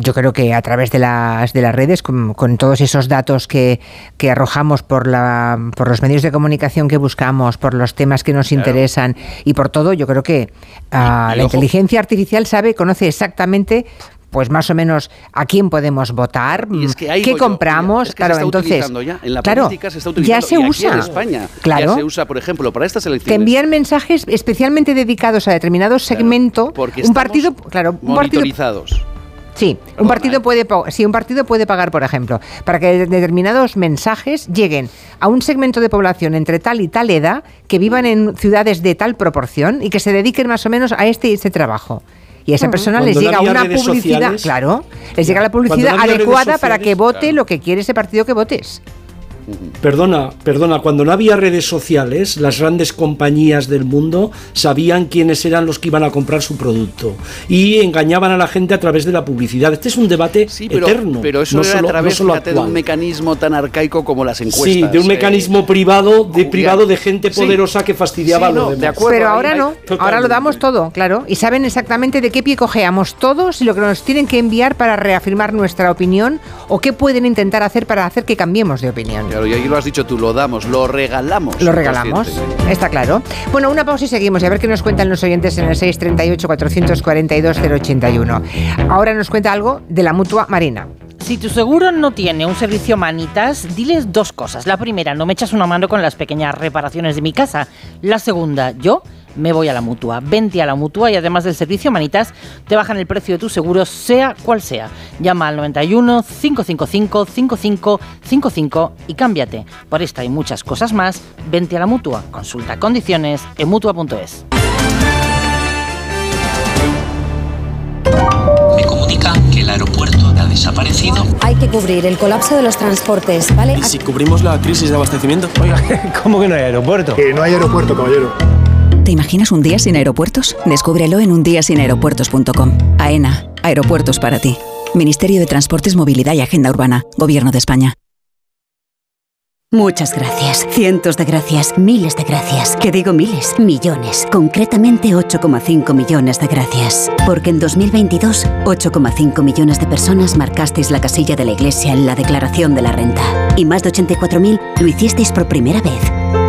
yo creo que a través de las, de las redes, con, con todos esos datos que, que arrojamos por, la, por los medios de comunicación que buscamos, por los temas que nos interesan y por todo, yo creo que ah, y la ojo- inteligencia artificial sabe, conoce exactamente. Pues más o menos a quién podemos votar, Y es que ahí qué yo, compramos, es que claro, se está entonces, ya, en la claro, política se está utilizando ya se y aquí usa en España claro, ya se usa, por ejemplo, para estas te elecciones. envían mensajes especialmente dedicados a determinado segmento. porque un partido, claro, un partido. Sí, un partido puede sí, un partido puede pagar, por ejemplo, para que de- determinados mensajes lleguen a un segmento de población entre tal y tal edad que vivan en ciudades de tal proporción y que se dediquen más o menos a este y este trabajo. Y a esa persona Cuando les llega una publicidad, sociales, claro, les llega la publicidad no adecuada para que vote claro. lo que quiere ese partido que votes. Perdona, perdona, cuando no había redes sociales, las grandes compañías del mundo sabían quiénes eran los que iban a comprar su producto y engañaban a la gente a través de la publicidad. Este es un debate pero, eterno. pero eso no era solo, a través no de un mecanismo tan arcaico como las encuestas. Sí, de un eh, mecanismo privado, de privado de gente Sí. poderosa que fastidiaba Sí, a los no, de demás. acuerdo. Pero ahora no, ahora lo damos todo, claro. Y saben exactamente de qué pie cojeamos todos y lo que nos tienen que enviar para reafirmar nuestra opinión o qué pueden intentar hacer para hacer que cambiemos de opinión. Claro, y ahí lo has dicho tú, lo damos, lo regalamos. Lo regalamos, está claro. Bueno, una pausa y seguimos. Y a ver qué nos cuentan los oyentes en el 638-442-081. Ahora nos cuenta algo de la mutua Marina. Si tu seguro no tiene un servicio manitas, diles dos cosas. La primera, no me echas una mano con las pequeñas reparaciones de mi casa. La segunda, yo me voy a la mutua. Vente a la mutua y además del servicio manitas, te bajan el precio de tu seguro, sea cual sea. Llama al 91 555 5555 y cámbiate. Por esta y muchas cosas más, vente a la mutua. Consulta condiciones en mutua.es. Me comunican que el aeropuerto ha desaparecido. Hay que cubrir el colapso de los transportes, ¿vale? ¿Y si cubrimos la crisis de abastecimiento? Oiga, ¿Cómo que no hay aeropuerto? Que no hay aeropuerto, caballero. ¿Te imaginas un día sin aeropuertos? Descúbrelo en undiasinaeropuertos.com. AENA, aeropuertos para ti. Ministerio de Transportes, Movilidad y Agenda Urbana, Gobierno de España. Muchas gracias, cientos de gracias, miles de gracias. Que digo miles, millones. Concretamente 8,5 millones de gracias. Porque en 2022, 8,5 millones de personas marcasteis la casilla de la Iglesia en la declaración de la renta. Y más de 84.000 lo hicisteis por primera vez.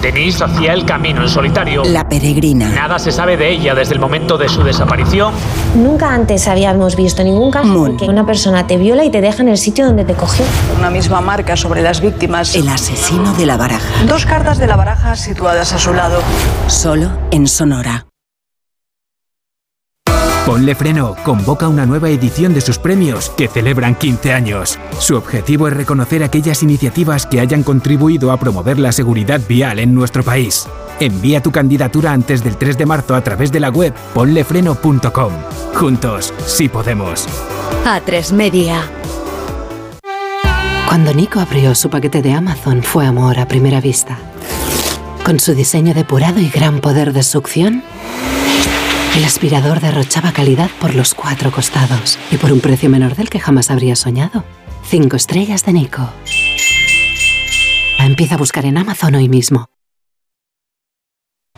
Denise hacía el camino en solitario. La Peregrina. Nada se sabe de ella desde el momento de su desaparición. Nunca antes habíamos visto ningún caso en que una persona te viola y te deja en el sitio donde te cogió. Una misma marca sobre las víctimas. El asesino de la baraja. Dos cartas de la baraja situadas a su lado. Solo en Sonora. Ponle Freno convoca una nueva edición de sus premios que celebran 15 años. Su objetivo es reconocer aquellas iniciativas que hayan contribuido a promover la seguridad vial en nuestro país. Envía tu candidatura antes del 3 de marzo a través de la web ponlefreno.com. Juntos, sí podemos. A3 Media. Cuando Nico abrió su paquete de Amazon fue amor a primera vista. Con su diseño depurado y gran poder de succión, el aspirador derrochaba calidad por los cuatro costados y por un precio menor del que jamás habría soñado. Cinco estrellas de Nico. Empieza a buscar en Amazon hoy mismo.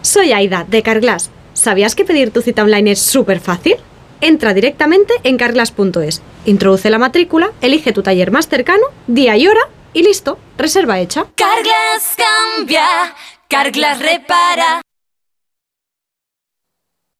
Soy Aida, de Carglass. ¿Sabías que pedir tu cita online es súper fácil? Entra directamente en carglass.es, introduce la matrícula, elige tu taller más cercano, día y hora y listo, reserva hecha. Carglass cambia, Carglass repara.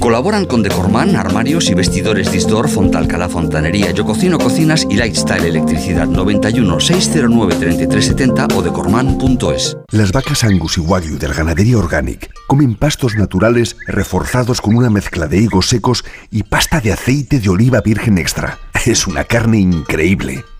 Colaboran con Decorman, armarios y vestidores Disdor, Fontalcala Fontanería, Yo Cocino Cocinas y Lifestyle Electricidad 91 609 3370 o decorman.es. Las vacas Angus y Wagyu del Ganadería Organic comen pastos naturales reforzados con una mezcla de higos secos y pasta de aceite de oliva virgen extra. Es una carne increíble.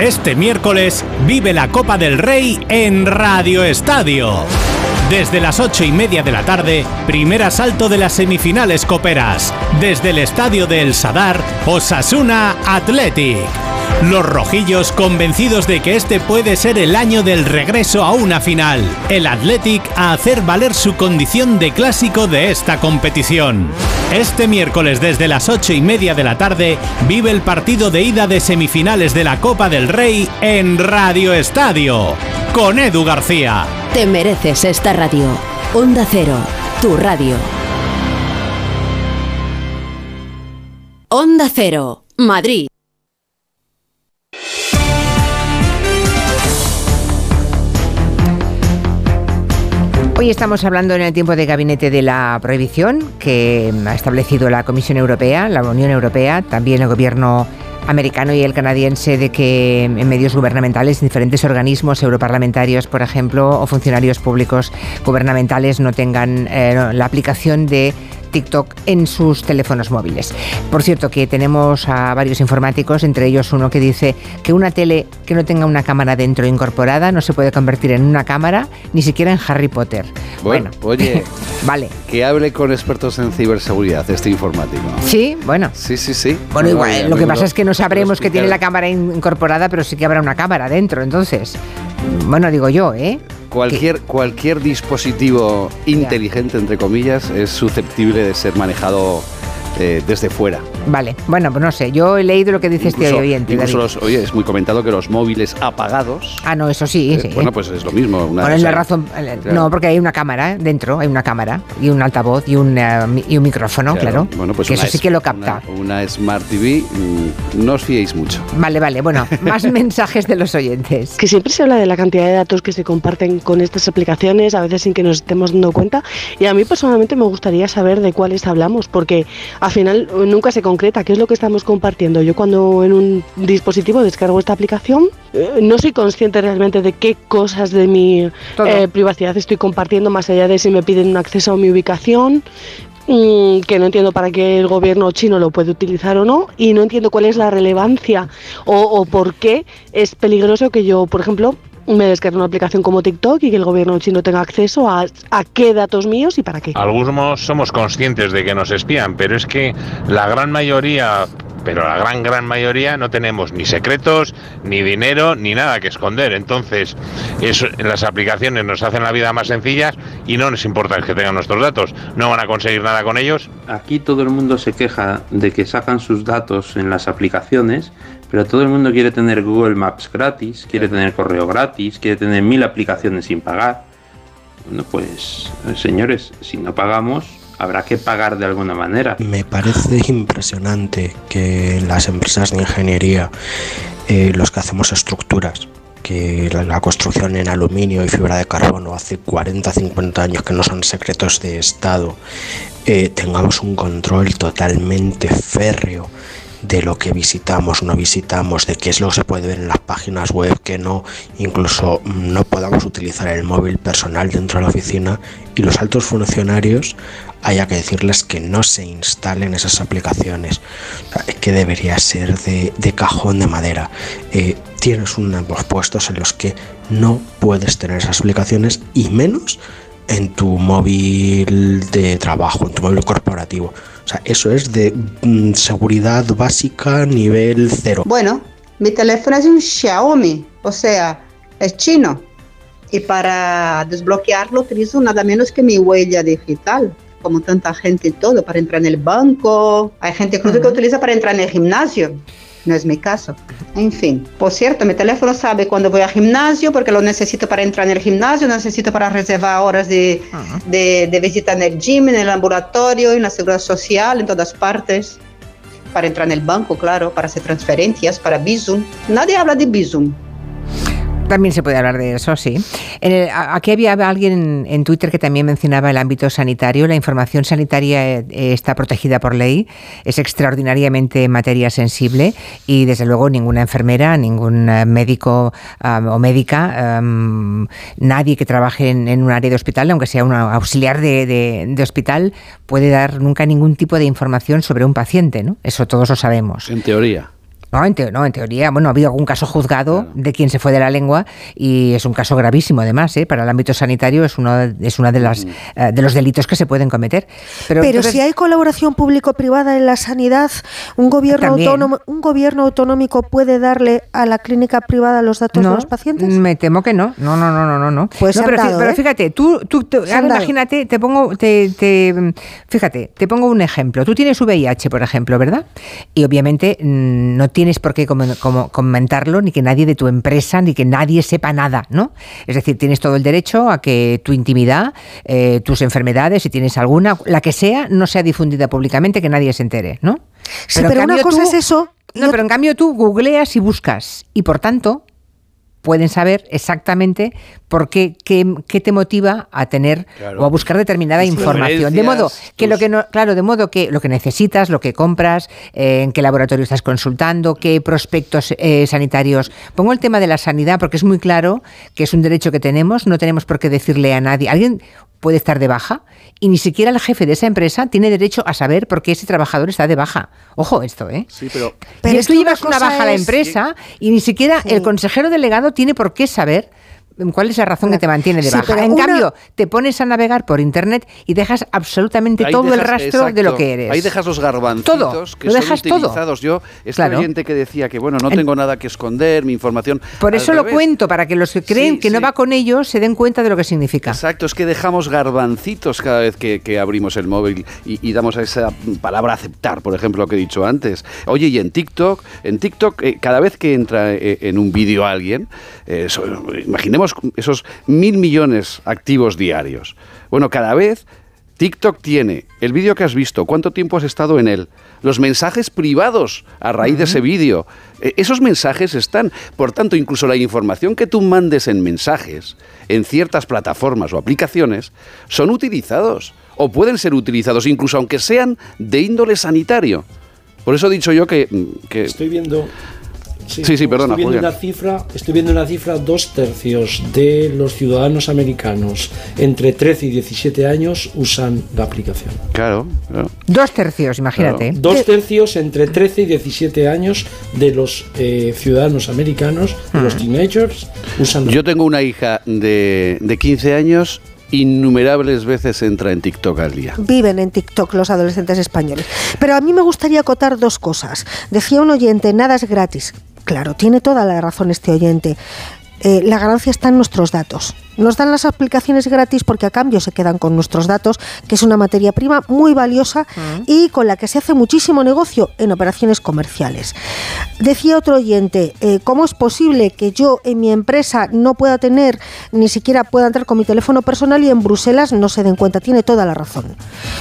Este miércoles vive la Copa del Rey en Radio Estadio. Desde las ocho y media de la tarde, primer asalto de las semifinales coperas. Desde el estadio de El Sadar, Osasuna Athletic. Los rojillos convencidos de que este puede ser el año del regreso a una final. El Athletic a hacer valer su condición de clásico de esta competición. Este miércoles desde las ocho y media de la tarde vive el partido de ida de semifinales de la Copa del Rey en Radio Estadio. Con Edu García. Te mereces esta radio. Onda Cero, tu radio. Onda Cero, Madrid. Hoy estamos hablando en el tiempo de gabinete de la prohibición que ha establecido la Comisión Europea, la Unión Europea, también el gobierno americano y el canadiense de que en medios gubernamentales, diferentes organismos europarlamentarios, por ejemplo, o funcionarios públicos gubernamentales no tengan eh, la aplicación de TikTok en sus teléfonos móviles. Por cierto, que tenemos a varios informáticos, entre ellos uno que dice que una tele que no tenga una cámara dentro incorporada no se puede convertir en una cámara, ni siquiera en Harry Potter. Bueno, oye, vale. Que hable con expertos en ciberseguridad este informático. Sí, bueno. Sí, sí, sí. Bueno, igual, lo que pasa es que no sabremos que tiene la cámara incorporada, pero sí que habrá una cámara dentro, entonces. Bueno, digo yo, ¿eh? Cualquier, cualquier dispositivo inteligente, entre comillas, es susceptible de ser manejado eh, desde fuera. Vale, bueno, pues no sé, yo he leído lo que dice este oyente. Incluso los, oye, es muy comentado que los móviles apagados. Ah, no, eso sí. Eh, bueno, pues es lo mismo. Una la razón. Eh, no, porque hay una cámara dentro, hay una cámara y un altavoz y un, y un micrófono, claro. Bueno, pues que eso sí que lo capta. Una, Smart TV, mm, no os fiéis mucho. Vale, vale, bueno, más mensajes de los oyentes. Que siempre se habla de la cantidad de datos que se comparten con estas aplicaciones, a veces sin que nos estemos dando cuenta. Y a mí personalmente me gustaría saber de cuáles hablamos, porque al final nunca se concreta qué es lo que estamos compartiendo. Yo cuando en un dispositivo descargo esta aplicación, eh, no soy consciente realmente de qué cosas de mi eh, privacidad estoy compartiendo, más allá de si me piden un acceso a mi ubicación, mm, que no entiendo para qué el gobierno chino lo puede utilizar o no, y no entiendo cuál es la relevancia o, o por qué es peligroso que yo, por ejemplo, me descargue una aplicación como TikTok y que el gobierno chino tenga acceso a, a qué datos míos y para qué. Algunos somos conscientes de que nos espían, pero es que la gran mayoría pero la gran gran mayoría no tenemos ni secretos, ni dinero, ni nada que esconder. Entonces, eso, las aplicaciones nos hacen la vida más sencilla y no nos importa que tengan nuestros datos. No van a conseguir nada con ellos. Aquí todo el mundo se queja de que sacan sus datos en las aplicaciones, pero todo el mundo quiere tener Google Maps gratis, quiere tener correo gratis, quiere tener mil aplicaciones sin pagar. Bueno, pues señores, si no pagamos, habrá que pagar de alguna manera. Me parece impresionante que las empresas de ingeniería, eh, los que hacemos estructuras, que la, construcción en aluminio y fibra de carbono hace 40, 50 años que no son secretos de Estado, eh, tengamos un control totalmente férreo de lo que visitamos, no visitamos, de qué es lo que se puede ver en las páginas web, que no, incluso no podamos utilizar el móvil personal dentro de la oficina y los altos funcionarios haya que decirles que no se instalen esas aplicaciones, que debería ser de, cajón de madera. Eh, tienes unos puestos en los que no puedes tener esas aplicaciones y menos en tu móvil de trabajo, en tu móvil corporativo. O sea, eso es de mm, seguridad básica nivel cero. Bueno, mi teléfono es un Xiaomi, o sea, es chino. Y para desbloquearlo utilizo nada menos que mi huella digital, como tanta gente y todo, para entrar en el banco. Hay gente incluso que utiliza para entrar en el gimnasio. No es mi caso. En fin, por cierto, mi teléfono sabe cuando voy al gimnasio porque lo necesito para entrar en el gimnasio, necesito para reservar horas de, de, de visita en el gym, en el ambulatorio, en la seguridad social, en todas partes. Para entrar en el banco, claro, para hacer transferencias, para Bizum. Nadie habla de Bizum. También se puede hablar de eso, sí. En el- aquí había alguien en, Twitter que también mencionaba el ámbito sanitario. La información sanitaria eh, está protegida por ley, es extraordinariamente materia sensible y desde luego ninguna enfermera, ningún eh, médico o médica, nadie que trabaje en, un área de hospital, aunque sea un auxiliar de, de- de hospital, puede dar nunca ningún tipo de información sobre un paciente, ¿no? Eso todos lo sabemos. En teoría. No en, no, en teoría, bueno, ha habido algún caso juzgado de quien se fue de la lengua y es un caso gravísimo además, ¿eh? para el ámbito sanitario es uno es una de las eh, de los delitos que se pueden cometer. Pero, Pero, entonces- si hay colaboración público-privada en la sanidad, un gobierno También. autónomo, un gobierno autonómico puede darle a la clínica privada los datos de los pacientes. me temo que no. No, no, no, no, no. no. Pues No, pero, fi- dado, pero ¿eh? fíjate, tú, tú ahora imagínate, te pongo, te, te- fíjate, te pongo un ejemplo. Tú tienes VIH, por ejemplo, ¿verdad? Y obviamente mm, no tienes por qué comentarlo, ni que nadie de tu empresa, ni que nadie sepa nada, ¿no? Es decir, tienes todo el derecho a que tu intimidad, eh, tus enfermedades, si tienes alguna, la que sea, no sea difundida públicamente, que nadie se entere, ¿no? Sí, pero una cosa es eso No, pero en cambio tú googleas y buscas y por tanto pueden saber exactamente por qué, qué, qué te motiva a tener Claro. o a buscar determinada Tus información. De modo que lo que no, claro, de modo que lo que necesitas, lo que compras, eh, en qué laboratorio estás consultando, qué prospectos eh, sanitarios. Pongo el tema de la sanidad porque es muy claro que es un derecho que tenemos, no tenemos por qué decirle a nadie. Alguien puede estar de baja y ni siquiera el jefe de esa empresa tiene derecho a saber por qué ese trabajador está de baja. Ojo esto, ¿eh? Sí, pero Pero tú llevas una baja a la es- empresa y ni siquiera el consejero delegado tiene por qué saber cuál es la razón que te mantiene de Sí, baja. pero En una- cambio, te pones a navegar por internet y dejas absolutamente Ahí todo el rastro de lo que eres. Ahí dejas los garbancitos Todo, que lo son dejas todo. utilizados. Yo, este Claro. oyente que decía que, bueno, no En- tengo nada que esconder, mi información... Por eso lo revés. cuento, para que los que creen Sí, que no va con ellos se den cuenta de lo que significa. Exacto, es que dejamos garbancitos cada vez que, que abrimos el móvil y, y damos a esa palabra aceptar, por ejemplo, lo que he dicho antes. Oye, y en TikTok, en TikTok, eh, cada vez que entra eh, en un vídeo alguien, eh, so- imaginemos esos mil millones activos diarios. Bueno, cada vez TikTok tiene el vídeo que has visto, cuánto tiempo has estado en él, los mensajes privados a raíz de ese vídeo. Eh, Esos mensajes están, por tanto, incluso la información que tú mandes en mensajes, en ciertas plataformas o aplicaciones, son utilizados o pueden ser utilizados, incluso aunque sean de índole sanitario. Por eso he dicho yo que... que Estoy viendo. Sí, sí, perdona, Estoy viendo Julián. una cifra, estoy viendo una cifra, dos tercios de los ciudadanos americanos entre 13 y 17 años usan la aplicación. Claro, claro. Dos tercios, imagínate. Dos tercios entre 13 y 17 años de los eh, ciudadanos americanos, de los teenagers, usan la Yo tengo una hija de, de 15 años, innumerables veces entra en TikTok al día. Viven en TikTok los adolescentes españoles. Pero a mí me gustaría acotar dos cosas. Decía un oyente, nada es gratis. Claro, tiene toda la razón este oyente. Eh, la ganancia está en nuestros datos. Nos dan las aplicaciones gratis porque a cambio se quedan con nuestros datos, que es una materia prima muy valiosa y con la que se hace muchísimo negocio en operaciones comerciales. Decía otro oyente, eh, ¿cómo es posible que yo en mi empresa no pueda tener, ni siquiera pueda entrar con mi teléfono personal y en Bruselas no se den cuenta? Tiene toda la razón.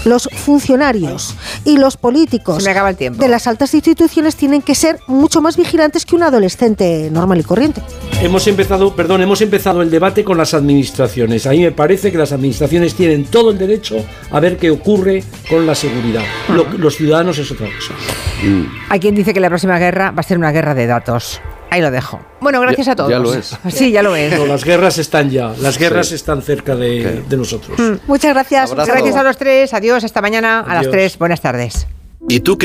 Los funcionarios y los políticos Se me acaba el tiempo. de las altas instituciones tienen que ser mucho más vigilantes que un adolescente normal y corriente. Hemos empezado, perdón, hemos empezado el debate con las administraciones. A mí me parece que las administraciones tienen todo el derecho a ver qué ocurre con la seguridad. Lo- los ciudadanos es otra cosa. Hay quien dice que la próxima guerra va a ser una guerra de datos. Ahí lo dejo. Bueno, gracias Ya- a todos. ya lo es. Sí, ya lo es. No, las guerras están ya, las guerras Sí. están cerca de, de nosotros. Mm. Muchas gracias. Gracias a los tres. Adiós. Hasta mañana a las tres. Buenas tardes. ¿Y tú qué